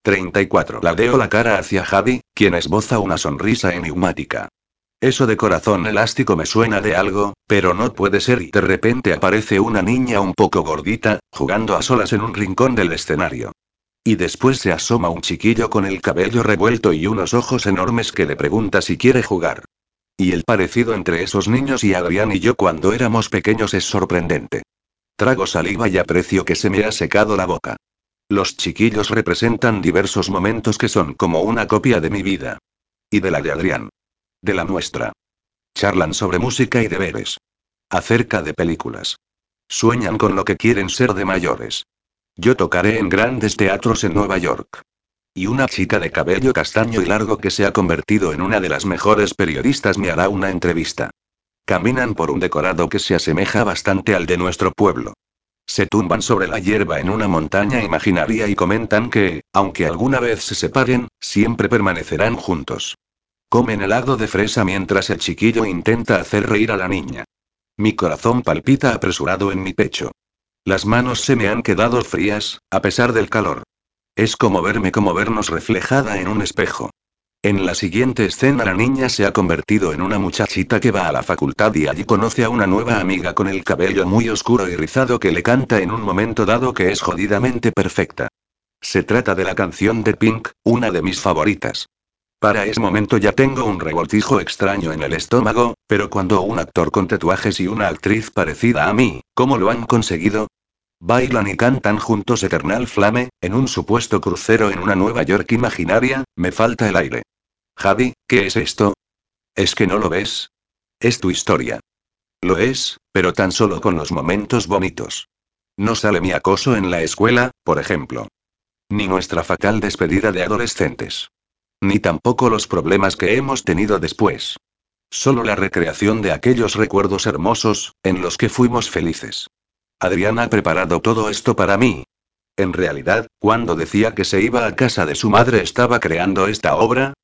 34. Ladeo la cara hacia Javi, quien esboza una sonrisa enigmática. Eso de corazón elástico me suena de algo, pero no puede ser y de repente aparece una niña un poco gordita, jugando a solas en un rincón del escenario. Y después se asoma un chiquillo con el cabello revuelto y unos ojos enormes que le pregunta si quiere jugar. Y el parecido entre esos niños y Adrián y yo cuando éramos pequeños es sorprendente. Trago saliva y aprecio que se me ha secado la boca. Los chiquillos representan diversos momentos que son como una copia de mi vida. Y de la de Adrián. De la nuestra. Charlan sobre música y deberes. Acerca de películas. Sueñan con lo que quieren ser de mayores. Yo tocaré en grandes teatros en Nueva York. Y una chica de cabello castaño y largo que se ha convertido en una de las mejores periodistas me hará una entrevista. Caminan por un decorado que se asemeja bastante al de nuestro pueblo. Se tumban sobre la hierba en una montaña imaginaria y comentan que, aunque alguna vez se separen, siempre permanecerán juntos. Comen helado de fresa mientras el chiquillo intenta hacer reír a la niña. Mi corazón palpita apresurado en mi pecho. Las manos se me han quedado frías, a pesar del calor. Es como verme como vernos reflejada en un espejo. En la siguiente escena la niña se ha convertido en una muchachita que va a la facultad y allí conoce a una nueva amiga con el cabello muy oscuro y rizado que le canta en un momento dado que es jodidamente perfecta. Se trata de la canción de Pink, una de mis favoritas. Para ese momento ya tengo un revoltijo extraño en el estómago, pero cuando un actor con tatuajes y una actriz parecida a mí, ¿cómo lo han conseguido? Bailan y cantan juntos Eternal Flame, en un supuesto crucero en una Nueva York imaginaria, me falta el aire. Javi, ¿qué es esto? ¿Es que no lo ves? Es tu historia. Lo es, pero tan solo con los momentos bonitos. No sale mi acoso en la escuela, por ejemplo. Ni nuestra fatal despedida de adolescentes. Ni tampoco los problemas que hemos tenido después. Solo la recreación de aquellos recuerdos hermosos, en los que fuimos felices. Adrián ha preparado todo esto para mí. En realidad, cuando decía que se iba a casa de su madre estaba creando esta obra.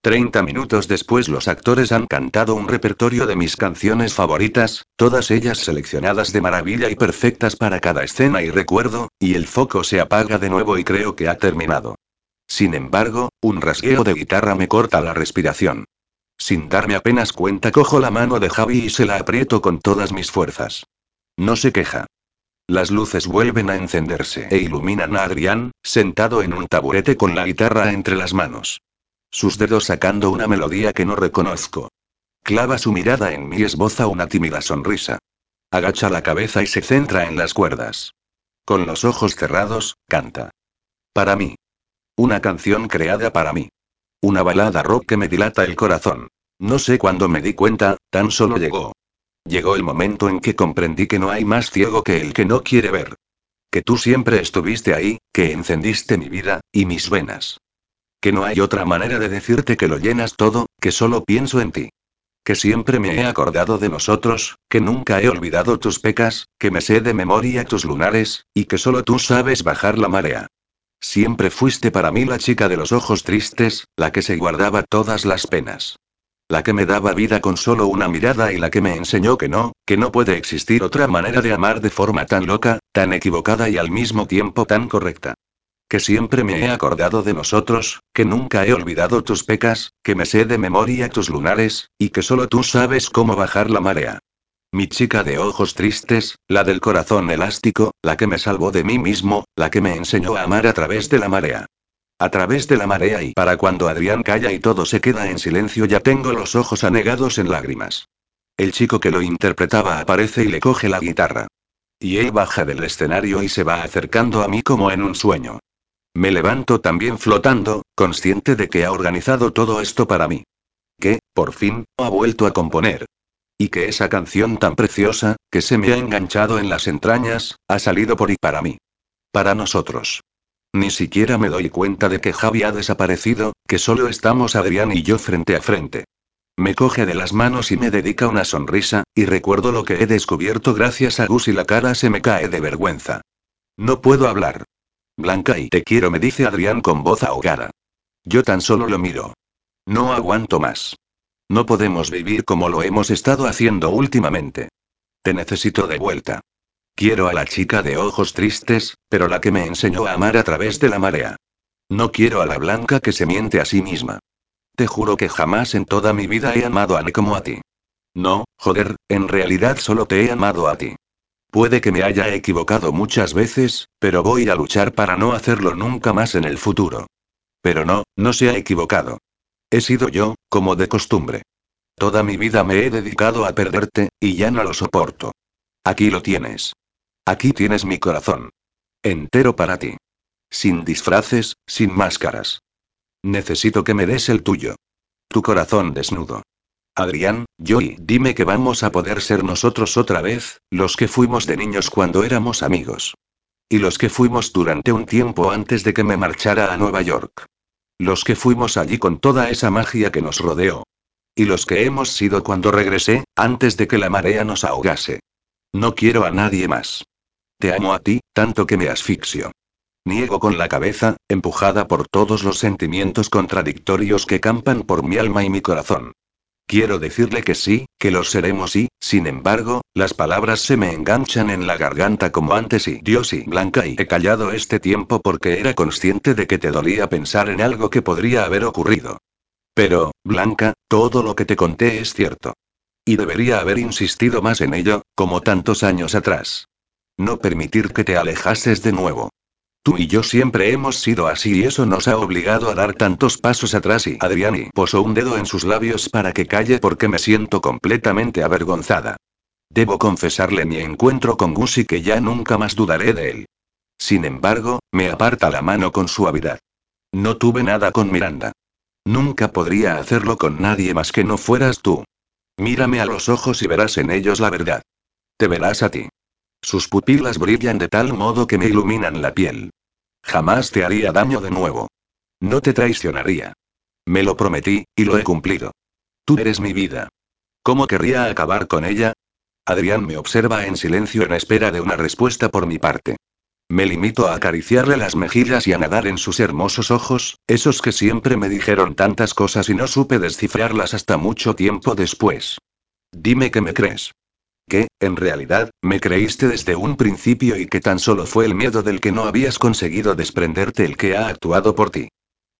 Treinta minutos después los actores han cantado un repertorio de mis canciones favoritas, todas ellas seleccionadas de maravilla y perfectas para cada escena y recuerdo, y el foco se apaga de nuevo y creo que ha terminado. Sin embargo, un rasgueo de guitarra me corta la respiración. Sin darme apenas cuenta cojo la mano de Javi y se la aprieto con todas mis fuerzas. No se queja. Las luces vuelven a encenderse e iluminan a Adrián, sentado en un taburete con la guitarra entre las manos. Sus dedos sacando una melodía que no reconozco. Clava su mirada en mí y esboza una tímida sonrisa. Agacha la cabeza y se centra en las cuerdas. Con los ojos cerrados, canta. Para mí. Una canción creada para mí. Una balada rock que me dilata el corazón. No sé cuándo me di cuenta, tan solo llegó. Llegó el momento en que comprendí que no hay más ciego que el que no quiere ver. Que tú siempre estuviste ahí, que encendiste mi vida, y mis venas. Que no hay otra manera de decirte que lo llenas todo, que solo pienso en ti. Que siempre me he acordado de nosotros, que nunca he olvidado tus pecas, que me sé de memoria tus lunares, y que solo tú sabes bajar la marea. Siempre fuiste para mí la chica de los ojos tristes, la que se guardaba todas las penas. La que me daba vida con solo una mirada y la que me enseñó que no, que no puede existir otra manera de amar de forma tan loca, tan equivocada y al mismo tiempo tan correcta. Que siempre me he acordado de nosotros, que nunca he olvidado tus pecas, que me sé de memoria tus lunares, y que solo tú sabes cómo bajar la marea. Mi chica de ojos tristes, la del corazón elástico, la que me salvó de mí mismo, la que me enseñó a amar a través de la marea. A través de la marea y para cuando Adrián calla y todo se queda en silencio ya tengo los ojos anegados en lágrimas. El chico que lo interpretaba aparece y le coge la guitarra. Y él baja del escenario y se va acercando a mí como en un sueño. Me levanto también flotando, consciente de que ha organizado todo esto para mí. Que, por fin, ha vuelto a componer. Y que esa canción tan preciosa, que se me ha enganchado en las entrañas, ha salido por y para mí. Para nosotros. Ni siquiera me doy cuenta de que Javi ha desaparecido, que solo estamos Adrián y yo frente a frente. Me coge de las manos y me dedica una sonrisa, y recuerdo lo que he descubierto gracias a Gus y la cara se me cae de vergüenza. No puedo hablar. Blanca y te quiero, me dice Adrián con voz ahogada. Yo tan solo lo miro. No aguanto más. No podemos vivir como lo hemos estado haciendo últimamente. Te necesito de vuelta. Quiero a la chica de ojos tristes, pero la que me enseñó a amar a través de la marea. No quiero a la blanca que se miente a sí misma. Te juro que jamás en toda mi vida he amado a ni como a ti. No, joder, en realidad solo te he amado a ti. Puede que me haya equivocado muchas veces, pero voy a luchar para no hacerlo nunca más en el futuro. Pero no, no se ha equivocado. He sido yo, como de costumbre. Toda mi vida me he dedicado a perderte, y ya no lo soporto. Aquí lo tienes. Aquí tienes mi corazón. Entero para ti. Sin disfraces, sin máscaras. Necesito que me des el tuyo. Tu corazón desnudo. Adrián, Joy, dime que vamos a poder ser nosotros otra vez, los que fuimos de niños cuando éramos amigos. Y los que fuimos durante un tiempo antes de que me marchara a Nueva York. Los que fuimos allí con toda esa magia que nos rodeó. Y los que hemos sido cuando regresé, antes de que la marea nos ahogase. No quiero a nadie más. Te amo a ti, tanto que me asfixio. Niego con la cabeza, empujada por todos los sentimientos contradictorios que campan por mi alma y mi corazón. Quiero decirle que sí, que lo seremos y, sin embargo, las palabras se me enganchan en la garganta como antes y Dios y Blanca y he callado este tiempo porque era consciente de que te dolía pensar en algo que podría haber ocurrido. Pero, Blanca, todo lo que te conté es cierto. Y debería haber insistido más en ello, como tantos años atrás. No permitir que te alejases de nuevo. Tú y yo siempre hemos sido así y eso nos ha obligado a dar tantos pasos atrás y Adriani posó un dedo en sus labios para que calle porque me siento completamente avergonzada. Debo confesarle mi encuentro con Gus y que ya nunca más dudaré de él. Sin embargo, me aparta la mano con suavidad. No tuve nada con Miranda. Nunca podría hacerlo con nadie más que no fueras tú. Mírame a los ojos y verás en ellos la verdad. Te verás a ti. Sus pupilas brillan de tal modo que me iluminan la piel. Jamás te haría daño de nuevo. No te traicionaría. Me lo prometí, y lo he cumplido. Tú eres mi vida. ¿Cómo querría acabar con ella? Adrián me observa en silencio en espera de una respuesta por mi parte. Me limito a acariciarle las mejillas y a nadar en sus hermosos ojos, esos que siempre me dijeron tantas cosas y no supe descifrarlas hasta mucho tiempo después. Dime que me crees que, en realidad, me creíste desde un principio y que tan solo fue el miedo del que no habías conseguido desprenderte el que ha actuado por ti.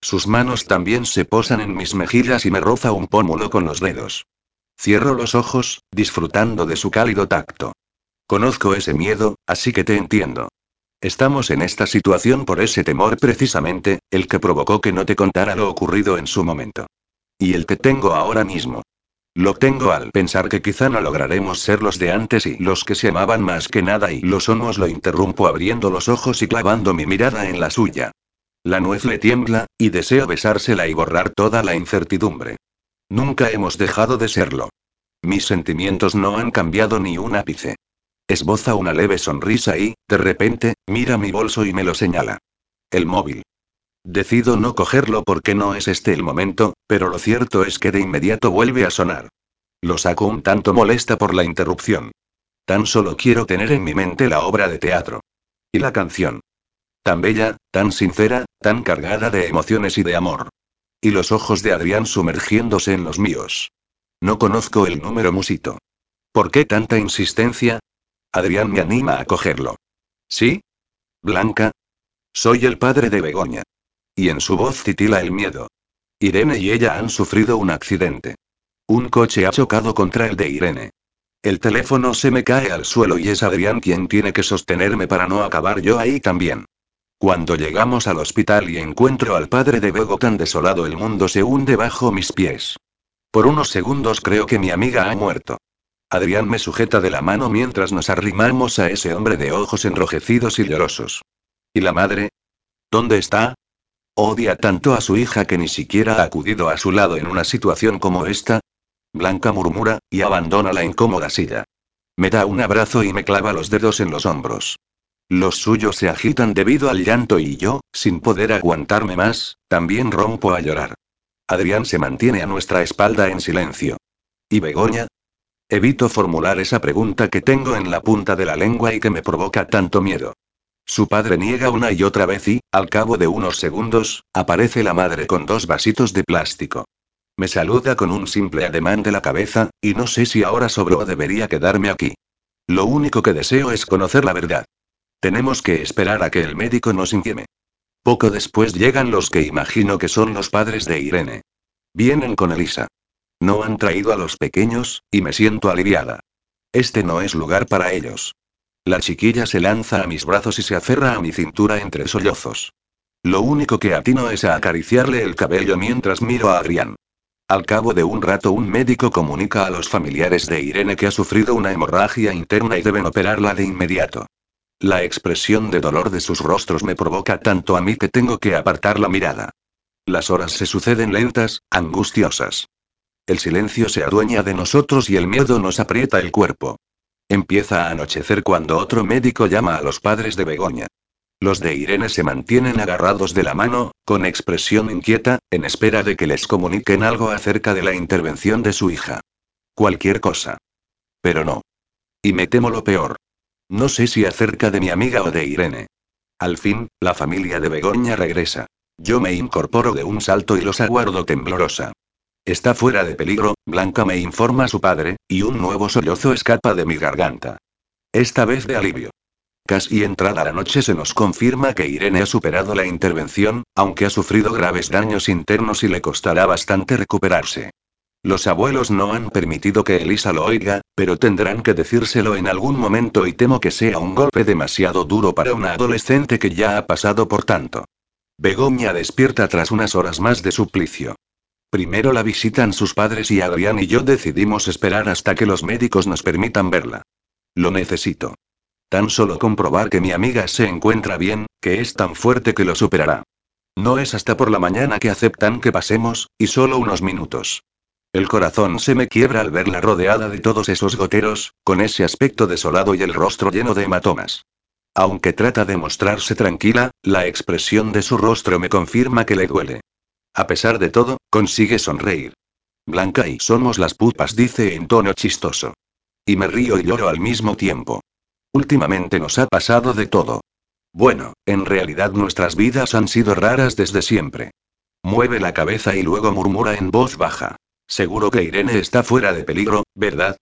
Sus manos también se posan en mis mejillas y me roza un pómulo con los dedos. Cierro los ojos, disfrutando de su cálido tacto. Conozco ese miedo, así que te entiendo. Estamos en esta situación por ese temor precisamente, el que provocó que no te contara lo ocurrido en su momento. Y el que tengo ahora mismo. Lo tengo al pensar que quizá no lograremos ser los de antes y los que se amaban más que nada y lo somos lo interrumpo abriendo los ojos y clavando mi mirada en la suya. La nuez le tiembla, y deseo besársela y borrar toda la incertidumbre. Nunca hemos dejado de serlo. Mis sentimientos no han cambiado ni un ápice. Esboza una leve sonrisa y, de repente, mira mi bolso y me lo señala. El móvil. Decido no cogerlo porque no es este el momento, pero lo cierto es que de inmediato vuelve a sonar. Lo saco un tanto molesta por la interrupción. Tan solo quiero tener en mi mente la obra de teatro. Y la canción. Tan bella, tan sincera, tan cargada de emociones y de amor. Y los ojos de Adrián sumergiéndose en los míos. No conozco el número musito. ¿Por qué tanta insistencia? Adrián me anima a cogerlo. ¿Sí? Blanca. Soy el padre de Begoña. Y en su voz titila el miedo. Irene y ella han sufrido un accidente. Un coche ha chocado contra el de Irene. El teléfono se me cae al suelo y es Adrián quien tiene que sostenerme para no acabar yo ahí también. Cuando llegamos al hospital y encuentro al padre de Bego tan desolado el mundo se hunde bajo mis pies. Por unos segundos creo que mi amiga ha muerto. Adrián me sujeta de la mano mientras nos arrimamos a ese hombre de ojos enrojecidos y llorosos. ¿Y la madre? ¿Dónde está? Odia tanto a su hija que ni siquiera ha acudido a su lado en una situación como esta. Blanca murmura, y abandona la incómoda silla. Me da un abrazo y me clava los dedos en los hombros. Los suyos se agitan debido al llanto y yo, sin poder aguantarme más, también rompo a llorar. Adrián se mantiene a nuestra espalda en silencio. ¿Y Begoña? Evito formular esa pregunta que tengo en la punta de la lengua y que me provoca tanto miedo. Su padre niega una y otra vez y, al cabo de unos segundos, aparece la madre con dos vasitos de plástico. Me saluda con un simple ademán de la cabeza, y no sé si ahora sobro o debería quedarme aquí. Lo único que deseo es conocer la verdad. Tenemos que esperar a que el médico nos infieme. Poco después llegan los que imagino que son los padres de Irene. Vienen con Elisa. No han traído a los pequeños, y me siento aliviada. Este no es lugar para ellos. La chiquilla se lanza a mis brazos y se aferra a mi cintura entre sollozos. Lo único que atino es a acariciarle el cabello mientras miro a Adrián. Al cabo de un rato un médico comunica a los familiares de Irene que ha sufrido una hemorragia interna y deben operarla de inmediato. La expresión de dolor de sus rostros me provoca tanto a mí que tengo que apartar la mirada. Las horas se suceden lentas, angustiosas. El silencio se adueña de nosotros y el miedo nos aprieta el cuerpo. Empieza a anochecer cuando otro médico llama a los padres de Begoña. Los de Irene se mantienen agarrados de la mano, con expresión inquieta, en espera de que les comuniquen algo acerca de la intervención de su hija. Cualquier cosa. Pero no. Y me temo lo peor. No sé si acerca de mi amiga o de Irene. Al fin, la familia de Begoña regresa. Yo me incorporo de un salto y los aguardo temblorosa. Está fuera de peligro, Blanca me informa su padre, y un nuevo sollozo escapa de mi garganta. Esta vez de alivio. Casi entrada la noche se nos confirma que Irene ha superado la intervención, aunque ha sufrido graves daños internos y le costará bastante recuperarse. Los abuelos no han permitido que Elisa lo oiga, pero tendrán que decírselo en algún momento y temo que sea un golpe demasiado duro para una adolescente que ya ha pasado por tanto. Begoña despierta tras unas horas más de suplicio. Primero la visitan sus padres y Adrián y yo decidimos esperar hasta que los médicos nos permitan verla. Lo necesito. Tan solo comprobar que mi amiga se encuentra bien, que es tan fuerte que lo superará. No es hasta por la mañana que aceptan que pasemos, y solo unos minutos. El corazón se me quiebra al verla rodeada de todos esos goteros, con ese aspecto desolado y el rostro lleno de hematomas. Aunque trata de mostrarse tranquila, la expresión de su rostro me confirma que le duele. A pesar de todo, consigue sonreír. Blanca y somos las pupas, dice en tono chistoso. Y me río y lloro al mismo tiempo. Últimamente nos ha pasado de todo. Bueno, en realidad nuestras vidas han sido raras desde siempre. Mueve la cabeza y luego murmura en voz baja. Seguro que Irene está fuera de peligro, ¿verdad?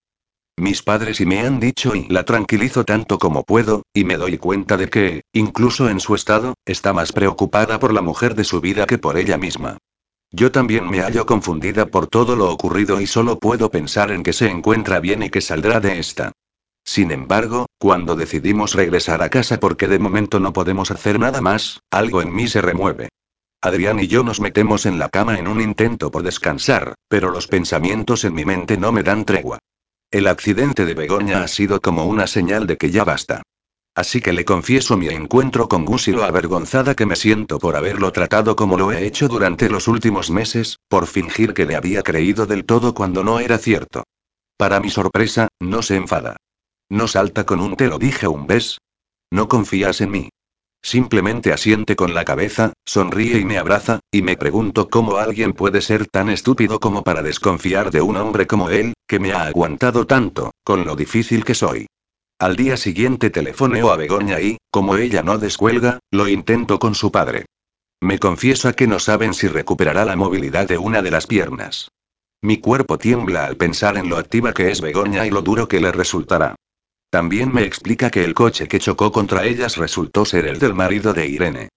Mis padres y me han dicho y la tranquilizo tanto como puedo, y me doy cuenta de que, incluso en su estado, está más preocupada por la mujer de su vida que por ella misma. Yo también me hallo confundida por todo lo ocurrido y solo puedo pensar en que se encuentra bien y que saldrá de esta. Sin embargo, cuando decidimos regresar a casa porque de momento no podemos hacer nada más, algo en mí se remueve. Adrián y yo nos metemos en la cama en un intento por descansar, pero los pensamientos en mi mente no me dan tregua. El accidente de Begoña ha sido como una señal de que ya basta. Así que le confieso mi encuentro con Gus y lo avergonzada que me siento por haberlo tratado como lo he hecho durante los últimos meses, por fingir que le había creído del todo cuando no era cierto. Para mi sorpresa, no se enfada. No salta con un te lo dije un ves. No confías en mí. Simplemente asiente con la cabeza, sonríe y me abraza, y me pregunto cómo alguien puede ser tan estúpido como para desconfiar de un hombre como él, que me ha aguantado tanto, con lo difícil que soy. Al día siguiente telefoneo a Begoña y, como ella no descuelga, lo intento con su padre. Me confiesa que no saben si recuperará la movilidad de una de las piernas. Mi cuerpo tiembla al pensar en lo activa que es Begoña y lo duro que le resultará. También me explica que el coche que chocó contra ellas resultó ser el del marido de Irene.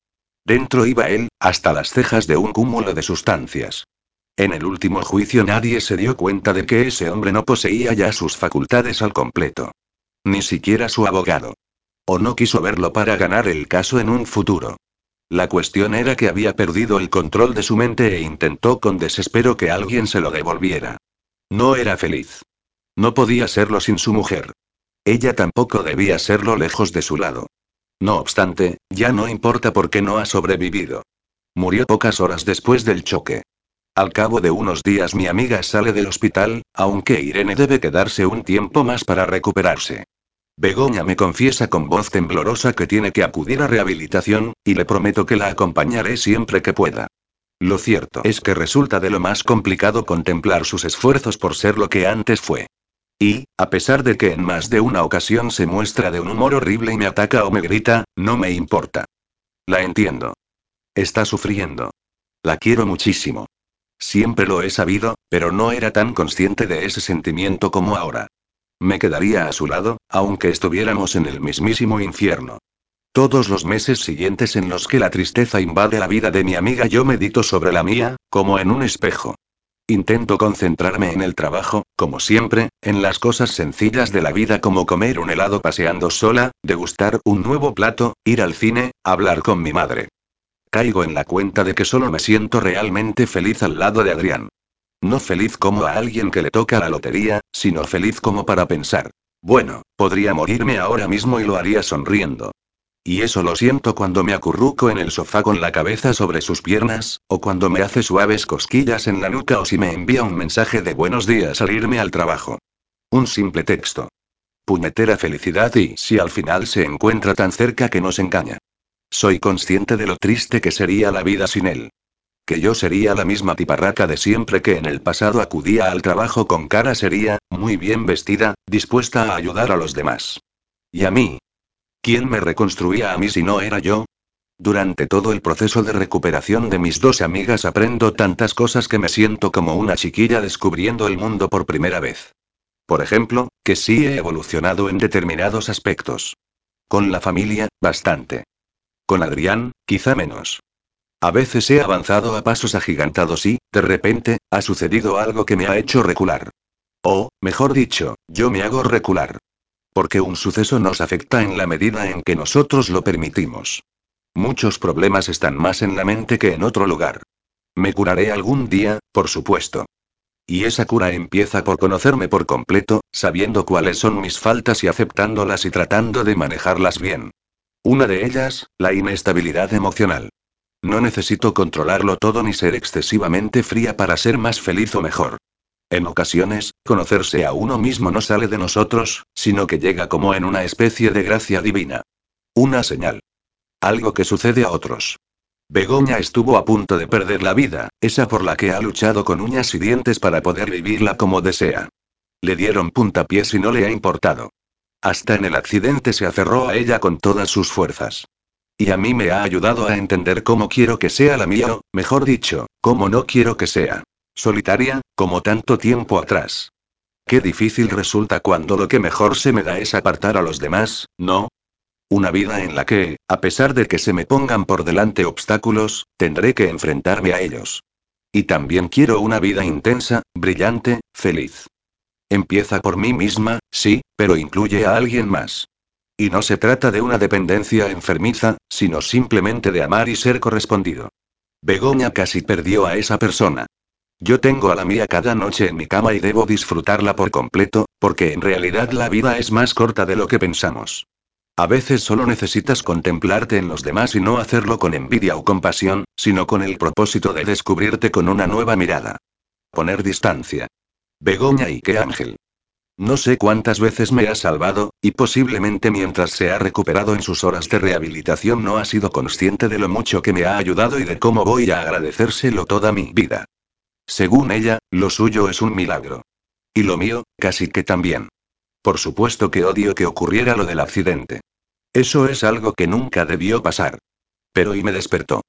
Dentro iba él, hasta las cejas de un cúmulo de sustancias. En el último juicio nadie se dio cuenta de que ese hombre no poseía ya sus facultades al completo. Ni siquiera su abogado. O no quiso verlo para ganar el caso en un futuro. La cuestión era que había perdido el control de su mente e intentó con desespero que alguien se lo devolviera. No era feliz. No podía serlo sin su mujer. Ella tampoco debía serlo lejos de su lado. No obstante, ya no importa por qué no ha sobrevivido. Murió pocas horas después del choque. Al cabo de unos días mi amiga sale del hospital, aunque Irene debe quedarse un tiempo más para recuperarse. Begoña me confiesa con voz temblorosa que tiene que acudir a rehabilitación, y le prometo que la acompañaré siempre que pueda. Lo cierto es que resulta de lo más complicado contemplar sus esfuerzos por ser lo que antes fue. Y, a pesar de que en más de una ocasión se muestra de un humor horrible y me ataca o me grita, no me importa. La entiendo. Está sufriendo. La quiero muchísimo. Siempre lo he sabido, pero no era tan consciente de ese sentimiento como ahora. Me quedaría a su lado, aunque estuviéramos en el mismísimo infierno. Todos los meses siguientes en los que la tristeza invade la vida de mi amiga yo medito sobre la mía, como en un espejo. Intento concentrarme en el trabajo, como siempre, en las cosas sencillas de la vida como comer un helado paseando sola, degustar un nuevo plato, ir al cine, hablar con mi madre. Caigo en la cuenta de que solo me siento realmente feliz al lado de Adrián. No feliz como a alguien que le toca la lotería, sino feliz como para pensar. Bueno, podría morirme ahora mismo y lo haría sonriendo. Y eso lo siento cuando me acurruco en el sofá con la cabeza sobre sus piernas, o cuando me hace suaves cosquillas en la nuca o si me envía un mensaje de buenos días al irme al trabajo. Un simple texto. Puñetera felicidad y si al final se encuentra tan cerca que nos engaña. Soy consciente de lo triste que sería la vida sin él. Que yo sería la misma tiparraca de siempre que en el pasado acudía al trabajo con cara seria, muy bien vestida, dispuesta a ayudar a los demás. Y a mí. ¿Quién me reconstruía a mí si no era yo? Durante todo el proceso de recuperación de mis dos amigas aprendo tantas cosas que me siento como una chiquilla descubriendo el mundo por primera vez. Por ejemplo, que sí he evolucionado en determinados aspectos. Con la familia, bastante. Con Adrián, quizá menos. A veces he avanzado a pasos agigantados y, de repente, ha sucedido algo que me ha hecho recular. O, mejor dicho, yo me hago recular. Porque un suceso nos afecta en la medida en que nosotros lo permitimos. Muchos problemas están más en la mente que en otro lugar. Me curaré algún día, por supuesto. Y esa cura empieza por conocerme por completo, sabiendo cuáles son mis faltas y aceptándolas y tratando de manejarlas bien. Una de ellas, la inestabilidad emocional. No necesito controlarlo todo ni ser excesivamente fría para ser más feliz o mejor. En ocasiones, conocerse a uno mismo no sale de nosotros, sino que llega como en una especie de gracia divina. Una señal. Algo que sucede a otros. Begoña estuvo a punto de perder la vida, esa por la que ha luchado con uñas y dientes para poder vivirla como desea. Le dieron puntapiés y no le ha importado. Hasta en el accidente se aferró a ella con todas sus fuerzas. Y a mí me ha ayudado a entender cómo quiero que sea la mía, o, mejor dicho, cómo no quiero que sea. Solitaria, como tanto tiempo atrás. Qué difícil resulta cuando lo que mejor se me da es apartar a los demás, ¿no? Una vida en la que, a pesar de que se me pongan por delante obstáculos, tendré que enfrentarme a ellos. Y también quiero una vida intensa, brillante, feliz. Empieza por mí misma, sí, pero incluye a alguien más. Y no se trata de una dependencia enfermiza, sino simplemente de amar y ser correspondido. Begoña casi perdió a esa persona. Yo tengo a la mía cada noche en mi cama y debo disfrutarla por completo, porque en realidad la vida es más corta de lo que pensamos. A veces solo necesitas contemplarte en los demás y no hacerlo con envidia o compasión, sino con el propósito de descubrirte con una nueva mirada. Poner distancia. Begoña y qué ángel. No sé cuántas veces me ha salvado, y posiblemente mientras se ha recuperado en sus horas de rehabilitación no ha sido consciente de lo mucho que me ha ayudado y de cómo voy a agradecérselo toda mi vida. Según ella, lo suyo es un milagro. Y lo mío, casi que también. Por supuesto que odio que ocurriera lo del accidente. Eso es algo que nunca debió pasar. Pero y me despertó.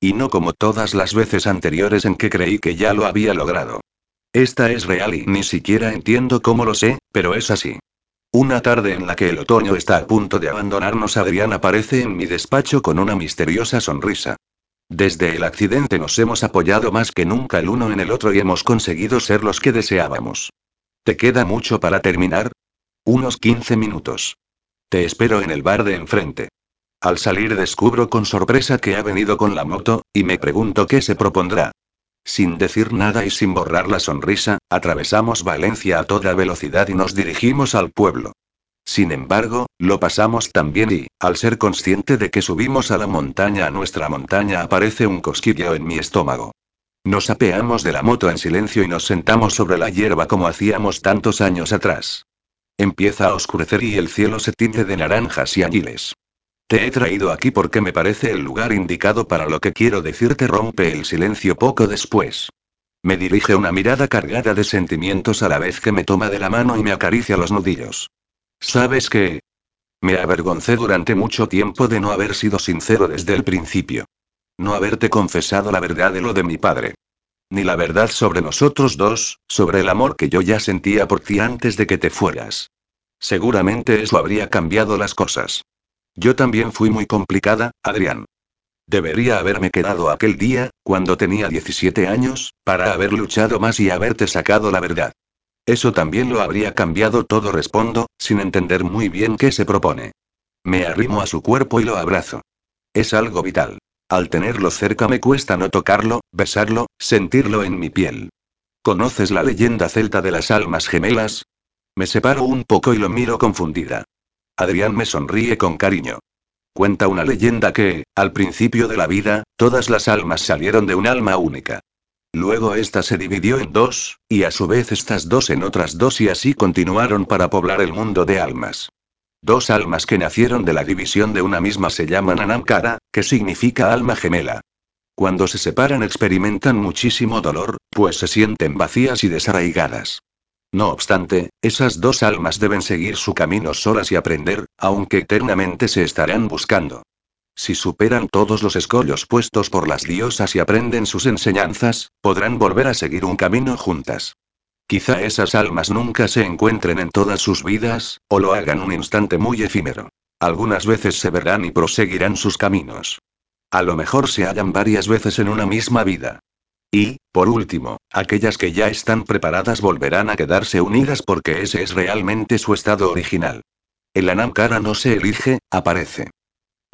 Y no como todas las veces anteriores en que creí que ya lo había logrado. Esta es real y ni siquiera entiendo cómo lo sé, pero es así. Una tarde en la que el otoño está a punto de abandonarnos, Adrián aparece en mi despacho con una misteriosa sonrisa. Desde el accidente nos hemos apoyado más que nunca el uno en el otro y hemos conseguido ser los que deseábamos. ¿Te queda mucho para terminar? Unos 15 minutos. Te espero en el bar de enfrente. Al salir descubro con sorpresa que ha venido con la moto, y me pregunto qué se propondrá. Sin decir nada y sin borrar la sonrisa, atravesamos Valencia a toda velocidad y nos dirigimos al pueblo. Sin embargo, lo pasamos tan bien y, al ser consciente de que subimos a la montaña a nuestra montaña aparece un cosquilleo en mi estómago. Nos apeamos de la moto en silencio y nos sentamos sobre la hierba como hacíamos tantos años atrás. Empieza a oscurecer y el cielo se tiñe de naranjas y añiles. Te he traído aquí porque me parece el lugar indicado para lo que quiero decirte, rompe el silencio poco después. Me dirige una mirada cargada de sentimientos a la vez que me toma de la mano y me acaricia los nudillos. ¿Sabes qué? Me avergoncé durante mucho tiempo de no haber sido sincero desde el principio. No haberte confesado la verdad de lo de mi padre. Ni la verdad sobre nosotros dos, sobre el amor que yo ya sentía por ti antes de que te fueras. Seguramente eso habría cambiado las cosas. Yo también fui muy complicada, Adrián. Debería haberme quedado aquel día, cuando tenía 17 años, para haber luchado más y haberte sacado la verdad. Eso también lo habría cambiado todo, respondo, sin entender muy bien qué se propone. Me arrimo a su cuerpo y lo abrazo. Es algo vital. Al tenerlo cerca me cuesta no tocarlo, besarlo, sentirlo en mi piel. ¿Conoces la leyenda celta de las almas gemelas? Me separo un poco y lo miro confundida. Adrián me sonríe con cariño. Cuenta una leyenda que, al principio de la vida, todas las almas salieron de un alma única. Luego esta se dividió en dos, y a su vez estas dos en otras dos y así continuaron para poblar el mundo de almas. Dos almas que nacieron de la división de una misma se llaman Anamkara, que significa alma gemela. Cuando se separan experimentan muchísimo dolor, pues se sienten vacías y desarraigadas. No obstante, esas dos almas deben seguir su camino solas y aprender, aunque eternamente se estarán buscando. Si superan todos los escollos puestos por las diosas y aprenden sus enseñanzas, podrán volver a seguir un camino juntas. Quizá esas almas nunca se encuentren en todas sus vidas, o lo hagan un instante muy efímero. Algunas veces se verán y proseguirán sus caminos. A lo mejor se hallan varias veces en una misma vida. Y, por último, aquellas que ya están preparadas volverán a quedarse unidas porque ese es realmente su estado original. El Anamkara no se elige, aparece.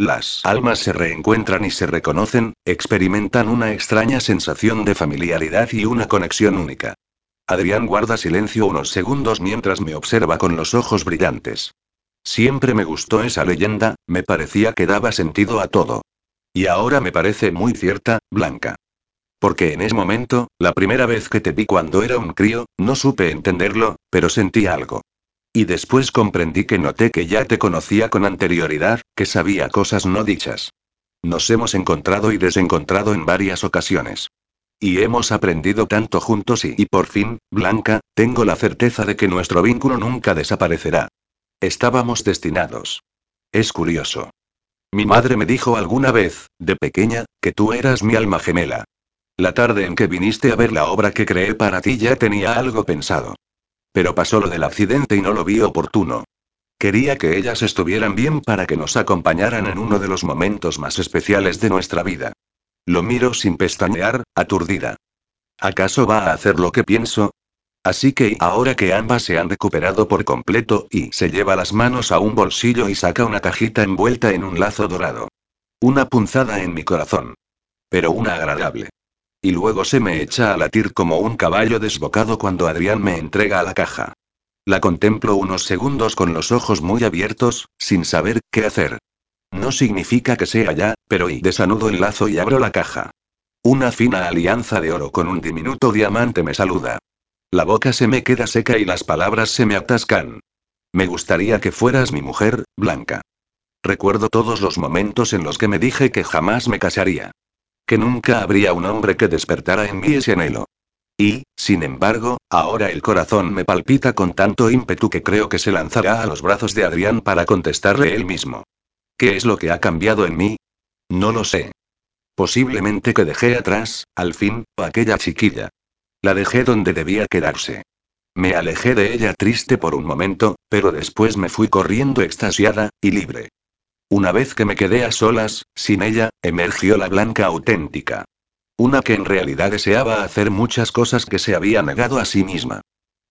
Las almas se reencuentran y se reconocen, experimentan una extraña sensación de familiaridad y una conexión única. Adrián guarda silencio unos segundos mientras me observa con los ojos brillantes. Siempre me gustó esa leyenda, me parecía que daba sentido a todo. Y ahora me parece muy cierta, Blanca. Porque en ese momento, la primera vez que te vi cuando era un crío, no supe entenderlo, pero sentí algo. Y después comprendí que noté que ya te conocía con anterioridad, que sabía cosas no dichas. Nos hemos encontrado y desencontrado en varias ocasiones. Y hemos aprendido tanto juntos y, y por fin, Blanca, tengo la certeza de que nuestro vínculo nunca desaparecerá. Estábamos destinados. Es curioso. Mi madre me dijo alguna vez, de pequeña, que tú eras mi alma gemela. La tarde en que viniste a ver la obra que creé para ti ya tenía algo pensado. Pero pasó lo del accidente y no lo vi oportuno. Quería que ellas estuvieran bien para que nos acompañaran en uno de los momentos más especiales de nuestra vida. Lo miro sin pestañear, aturdida. ¿Acaso va a hacer lo que pienso? Así que ahora que ambas se han recuperado por completo y se lleva las manos a un bolsillo y saca una cajita envuelta en un lazo dorado. Una punzada en mi corazón. Pero una agradable. Y luego se me echa a latir como un caballo desbocado cuando Adrián me entrega a la caja. La contemplo unos segundos con los ojos muy abiertos, sin saber qué hacer. No significa que sea ya, pero y desanudo el lazo y abro la caja. Una fina alianza de oro con un diminuto diamante me saluda. La boca se me queda seca y las palabras se me atascan. Me gustaría que fueras mi mujer, Blanca. Recuerdo todos los momentos en los que me dije que jamás me casaría que nunca habría un hombre que despertara en mí ese anhelo. Y, sin embargo, ahora el corazón me palpita con tanto ímpetu que creo que se lanzará a los brazos de Adrián para contestarle él mismo. ¿Qué es lo que ha cambiado en mí? No lo sé. Posiblemente que dejé atrás, al fin, aquella chiquilla. La dejé donde debía quedarse. Me alejé de ella triste por un momento, pero después me fui corriendo extasiada, y libre. Una vez que me quedé a solas, sin ella, emergió la blanca auténtica. Una que en realidad deseaba hacer muchas cosas que se había negado a sí misma.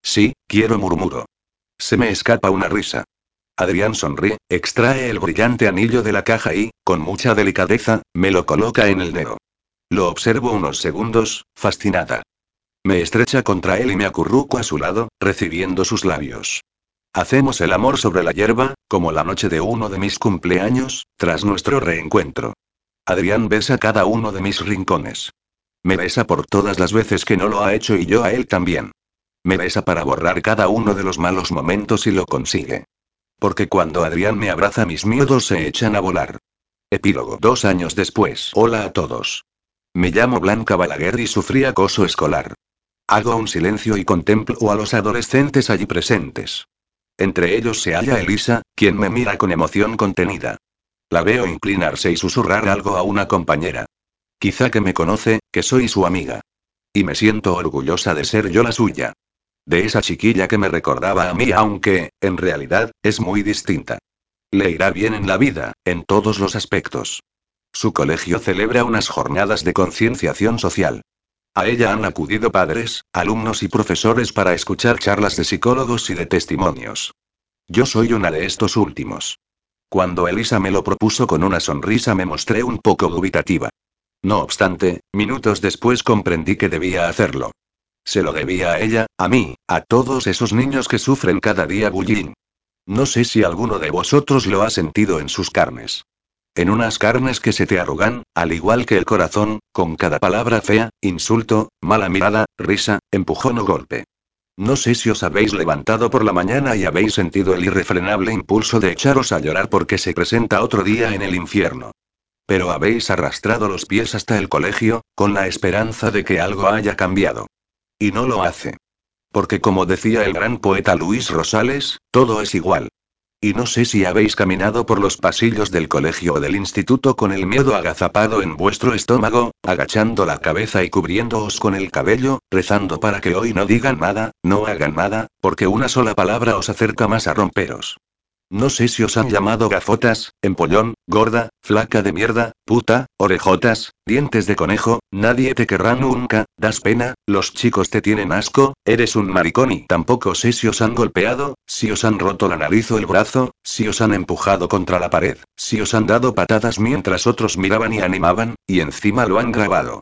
Sí, quiero murmuro. Se me escapa una risa. Adrián sonríe, extrae el brillante anillo de la caja y, con mucha delicadeza, me lo coloca en el dedo. Lo observo unos segundos, fascinada. Me estrecha contra él y me acurruco a su lado, recibiendo sus labios. Hacemos el amor sobre la hierba, como la noche de uno de mis cumpleaños, tras nuestro reencuentro. Adrián besa cada uno de mis rincones. Me besa por todas las veces que no lo ha hecho y yo a él también. Me besa para borrar cada uno de los malos momentos y lo consigue. Porque cuando Adrián me abraza mis miedos se echan a volar. Epílogo. Dos años después. Hola a todos. Me llamo Blanca Balaguer y sufrí acoso escolar. Hago un silencio y contemplo a los adolescentes allí presentes. Entre ellos se halla Elisa, quien me mira con emoción contenida. La veo inclinarse y susurrar algo a una compañera. Quizá que me conoce, que soy su amiga. Y me siento orgullosa de ser yo la suya. De esa chiquilla que me recordaba a mí, aunque, en realidad, es muy distinta. Le irá bien en la vida, en todos los aspectos. Su colegio celebra unas jornadas de concienciación social. A ella han acudido padres, alumnos y profesores para escuchar charlas de psicólogos y de testimonios. Yo soy una de estos últimos. Cuando Elisa me lo propuso con una sonrisa me mostré un poco dubitativa. No obstante, minutos después comprendí que debía hacerlo. Se lo debía a ella, a mí, a todos esos niños que sufren cada día bullying. No sé si alguno de vosotros lo ha sentido en sus carnes. En unas carnes que se te arrugan, al igual que el corazón, con cada palabra fea, insulto, mala mirada, risa, empujón o golpe. No sé si os habéis levantado por la mañana y habéis sentido el irrefrenable impulso de echaros a llorar porque se presenta otro día en el infierno. Pero habéis arrastrado los pies hasta el colegio, con la esperanza de que algo haya cambiado. Y no lo hace. Porque como decía el gran poeta Luis Rosales, todo es igual. Y no sé si habéis caminado por los pasillos del colegio o del instituto con el miedo agazapado en vuestro estómago, agachando la cabeza y cubriéndoos con el cabello, rezando para que hoy no digan nada, no hagan nada, porque una sola palabra os acerca más a romperos. No sé si os han llamado gafotas, empollón, gorda, flaca de mierda, puta, orejotas, dientes de conejo, nadie te querrá nunca, das pena, los chicos te tienen asco, eres un maricón y tampoco sé si os han golpeado, si os han roto la nariz o el brazo, si os han empujado contra la pared, si os han dado patadas mientras otros miraban y animaban, y encima lo han grabado.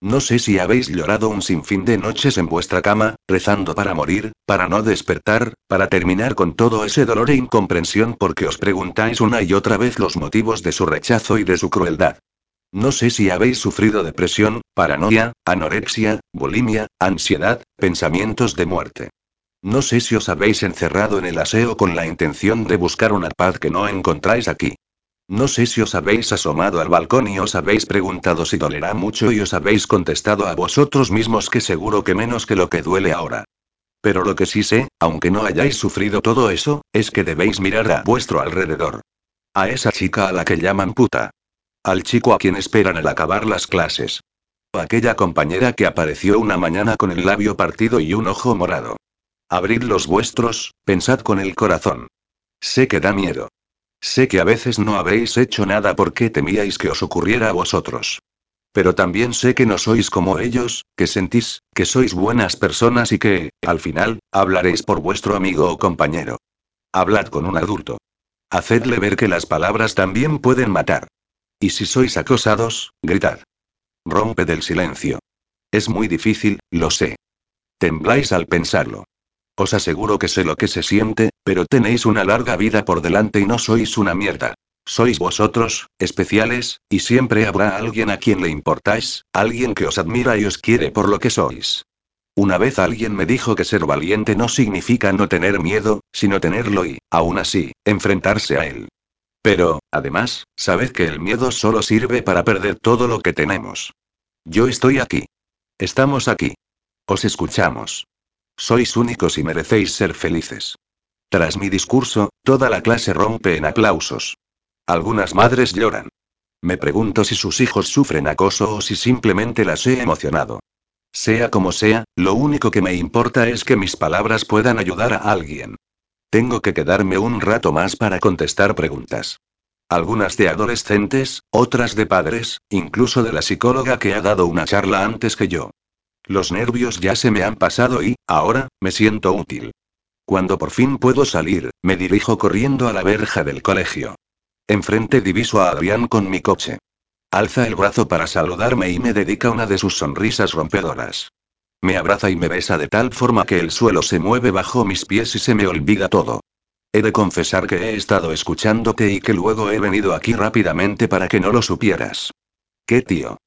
No sé si habéis llorado un sinfín de noches en vuestra cama, rezando para morir, para no despertar, para terminar con todo ese dolor e incomprensión porque os preguntáis una y otra vez los motivos de su rechazo y de su crueldad. No sé si habéis sufrido depresión, paranoia, anorexia, bulimia, ansiedad, pensamientos de muerte. No sé si os habéis encerrado en el aseo con la intención de buscar una paz que no encontráis aquí. No sé si os habéis asomado al balcón y os habéis preguntado si dolerá mucho y os habéis contestado a vosotros mismos que seguro que menos que lo que duele ahora. Pero lo que sí sé, aunque no hayáis sufrido todo eso, es que debéis mirar a vuestro alrededor. A esa chica a la que llaman puta. Al chico a quien esperan al acabar las clases. Aquella compañera que apareció una mañana con el labio partido y un ojo morado. Abrid los vuestros, pensad con el corazón. Sé que da miedo. Sé que a veces no habéis hecho nada porque temíais que os ocurriera a vosotros. Pero también sé que no sois como ellos, que sentís, que sois buenas personas y que, al final, hablaréis por vuestro amigo o compañero. Hablad con un adulto. Hacedle ver que las palabras también pueden matar. Y si sois acosados, gritad. Romped el silencio. Es muy difícil, lo sé. Tembláis al pensarlo. Os aseguro que sé lo que se siente, pero tenéis una larga vida por delante y no sois una mierda. Sois vosotros, especiales, y siempre habrá alguien a quien le importáis, alguien que os admira y os quiere por lo que sois. Una vez alguien me dijo que ser valiente no significa no tener miedo, sino tenerlo y, aún así, enfrentarse a él. Pero, además, sabed que el miedo solo sirve para perder todo lo que tenemos. Yo estoy aquí. Estamos aquí. Os escuchamos. Sois únicos y merecéis ser felices. Tras mi discurso, toda la clase rompe en aplausos. Algunas madres lloran. Me pregunto si sus hijos sufren acoso o si simplemente las he emocionado. Sea como sea, lo único que me importa es que mis palabras puedan ayudar a alguien. Tengo que quedarme un rato más para contestar preguntas. Algunas de adolescentes, otras de padres, incluso de la psicóloga que ha dado una charla antes que yo. Los nervios ya se me han pasado y, ahora, me siento útil. Cuando por fin puedo salir, me dirijo corriendo a la verja del colegio. Enfrente diviso a Adrián con mi coche. Alza el brazo para saludarme y me dedica una de sus sonrisas rompedoras. Me abraza y me besa de tal forma que el suelo se mueve bajo mis pies y se me olvida todo. He de confesar que he estado escuchándote y que luego he venido aquí rápidamente para que no lo supieras. ¿Qué tío?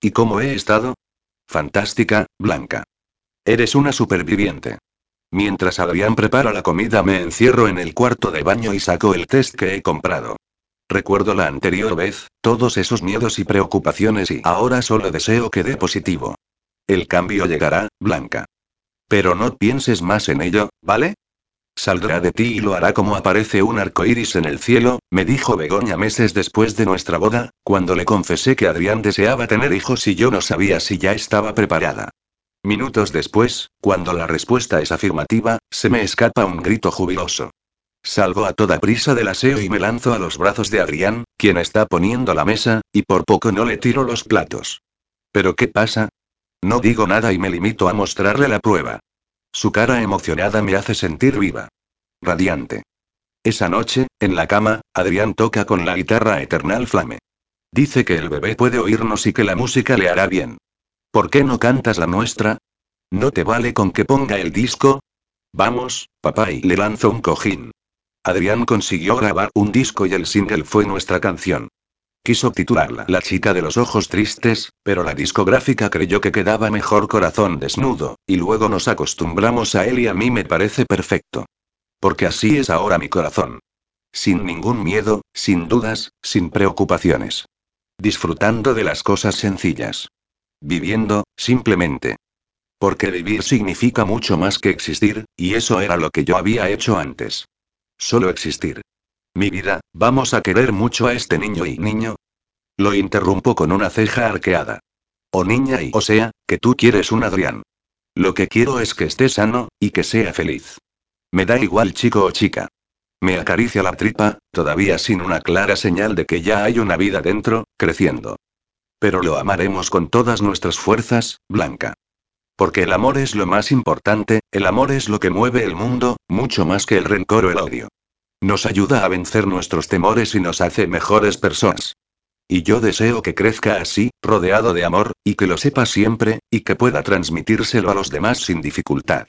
¿Y cómo he estado? Fantástica, Blanca. Eres una superviviente. Mientras Adrián prepara la comida me encierro en el cuarto de baño y saco el test que he comprado. Recuerdo la anterior vez, todos esos miedos y preocupaciones y ahora solo deseo que dé positivo. El cambio llegará, Blanca. Pero no pienses más en ello, ¿vale? Saldrá de ti y lo hará como aparece un arco iris en el cielo, me dijo Begoña meses después de nuestra boda, cuando le confesé que Adrián deseaba tener hijos y yo no sabía si ya estaba preparada. Minutos después, cuando la respuesta es afirmativa, se me escapa un grito jubiloso. Salgo a toda prisa del aseo y me lanzo a los brazos de Adrián, quien está poniendo la mesa, y por poco no le tiro los platos. ¿Pero qué pasa? No digo nada y me limito a mostrarle la prueba. Su cara emocionada me hace sentir viva. Radiante. Esa noche, en la cama, Adrián toca con la guitarra Eternal Flame. Dice que el bebé puede oírnos y que la música le hará bien. ¿Por qué no cantas la nuestra? ¿No te vale con que ponga el disco? Vamos, papá, y le lanzo un cojín. Adrián consiguió grabar un disco y el single fue nuestra canción. Quiso titularla La chica de los ojos tristes, pero la discográfica creyó que quedaba mejor corazón desnudo, y luego nos acostumbramos a él y a mí me parece perfecto. Porque así es ahora mi corazón. Sin ningún miedo, sin dudas, sin preocupaciones. Disfrutando de las cosas sencillas. Viviendo, simplemente. Porque vivir significa mucho más que existir, y eso era lo que yo había hecho antes. Solo existir. Mi vida, ¿vamos a querer mucho a este niño y niño? Lo interrumpo con una ceja arqueada. O niña y o sea, que tú quieres un Adrián. Lo que quiero es que esté sano, y que sea feliz. Me da igual chico o chica. Me acaricia la tripa, todavía sin una clara señal de que ya hay una vida dentro, creciendo. Pero lo amaremos con todas nuestras fuerzas, Blanca. Porque el amor es lo más importante, el amor es lo que mueve el mundo, mucho más que el rencor o el odio. Nos ayuda a vencer nuestros temores y nos hace mejores personas. Y yo deseo que crezca así, rodeado de amor, y que lo sepa siempre, y que pueda transmitírselo a los demás sin dificultad.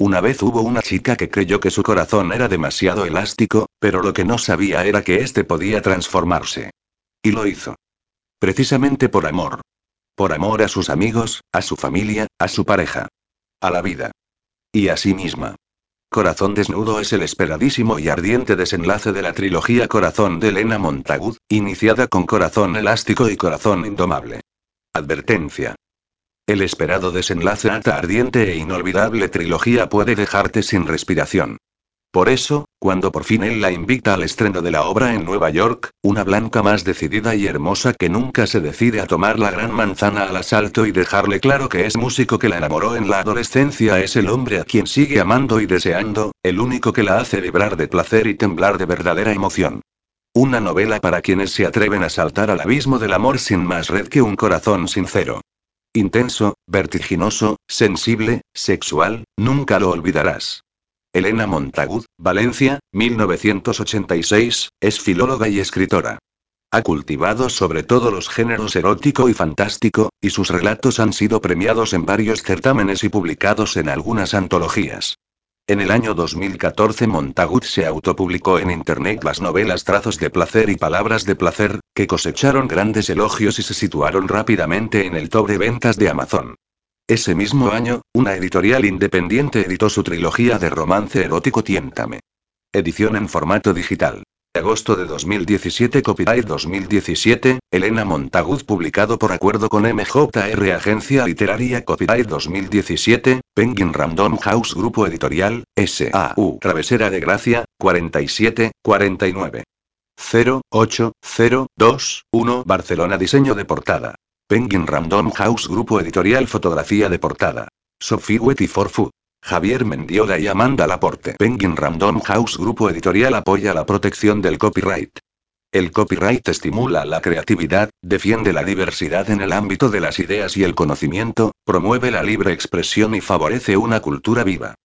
Una vez hubo una chica que creyó que su corazón era demasiado elástico, pero lo que no sabía era que éste podía transformarse. Y lo hizo. Precisamente por amor. Por amor a sus amigos, a su familia, a su pareja. A la vida. Y a sí misma. Corazón desnudo es el esperadísimo y ardiente desenlace de la trilogía Corazón de Elena Montagud, iniciada con Corazón elástico y Corazón indomable. Advertencia. El esperado desenlace alta ardiente e inolvidable trilogía puede dejarte sin respiración. Por eso, cuando por fin él la invita al estreno de la obra en Nueva York, una blanca más decidida y hermosa que nunca se decide a tomar la gran manzana al asalto y dejarle claro que es músico que la enamoró en la adolescencia es el hombre a quien sigue amando y deseando, el único que la hace vibrar de placer y temblar de verdadera emoción. Una novela para quienes se atreven a saltar al abismo del amor sin más red que un corazón sincero. Intenso, vertiginoso, sensible, sexual, nunca lo olvidarás. Elena Montagud, Valencia, 1986, es filóloga y escritora. Ha cultivado sobre todo los géneros erótico y fantástico, y sus relatos han sido premiados en varios certámenes y publicados en algunas antologías. En el año 2014 Montagud se autopublicó en Internet las novelas Trazos de Placer y Palabras de Placer, que cosecharon grandes elogios y se situaron rápidamente en el top de ventas de Amazon. Ese mismo año, una editorial independiente editó su trilogía de romance erótico Tiéntame. Edición en formato digital. Agosto de 2017 Copyright 2017, Elena Montagud publicado por acuerdo con MJR Agencia Literaria Copyright 2017, Penguin Random House Grupo Editorial, S.A.U. Travesera de Gracia, 47, 49. 0, 8, 0, 2, 1 Barcelona Diseño de portada. Penguin Random House Grupo Editorial Fotografía de portada. Sophie Wetty for. Javier Mendiola y Amanda Laporte. Penguin Random House Grupo Editorial apoya la protección del copyright. El copyright estimula la creatividad, defiende la diversidad en el ámbito de las ideas y el conocimiento, promueve la libre expresión y favorece una cultura viva.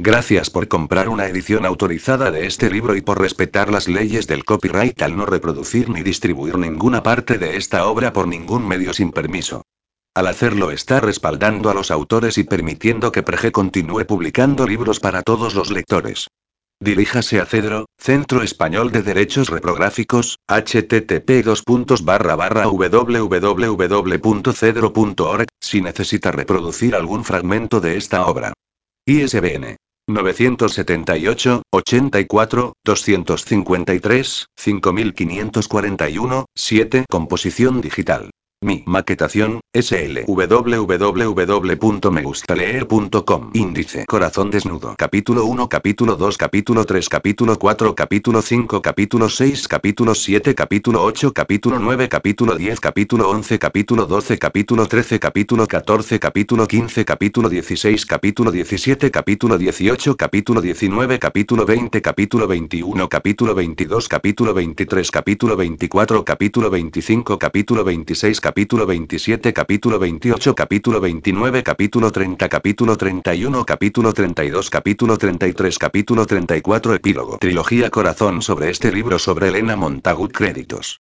Gracias por comprar una edición autorizada de este libro y por respetar las leyes del copyright al no reproducir ni distribuir ninguna parte de esta obra por ningún medio sin permiso. Al hacerlo está respaldando a los autores y permitiendo que Prege continúe publicando libros para todos los lectores. Diríjase a Cedro, Centro Español de Derechos Reprográficos, http www.cedro.org, si necesita reproducir algún fragmento de esta obra. ISBN 978, 84, 253, 5541, 7. Composición digital. Mi maquetación, SL. www.megustaleer.com. Índice. Corazón desnudo. Capítulo 1, capítulo 2, capítulo 3, capítulo 4, capítulo 5, capítulo 6, capítulo 7, capítulo 8, capítulo 9, capítulo 10, capítulo 11, capítulo 12, capítulo 13, capítulo 14, capítulo 15, capítulo 16, capítulo 17, capítulo 18, capítulo 19, capítulo 20, capítulo 21, capítulo 22, capítulo 23, capítulo 24, capítulo 25, capítulo 26, capítulo 27, capítulo 28, capítulo 29, capítulo 30, capítulo 31, capítulo 32, capítulo 33, capítulo 34, epílogo. Trilogía Corazón sobre este libro sobre Elena Montagut Créditos.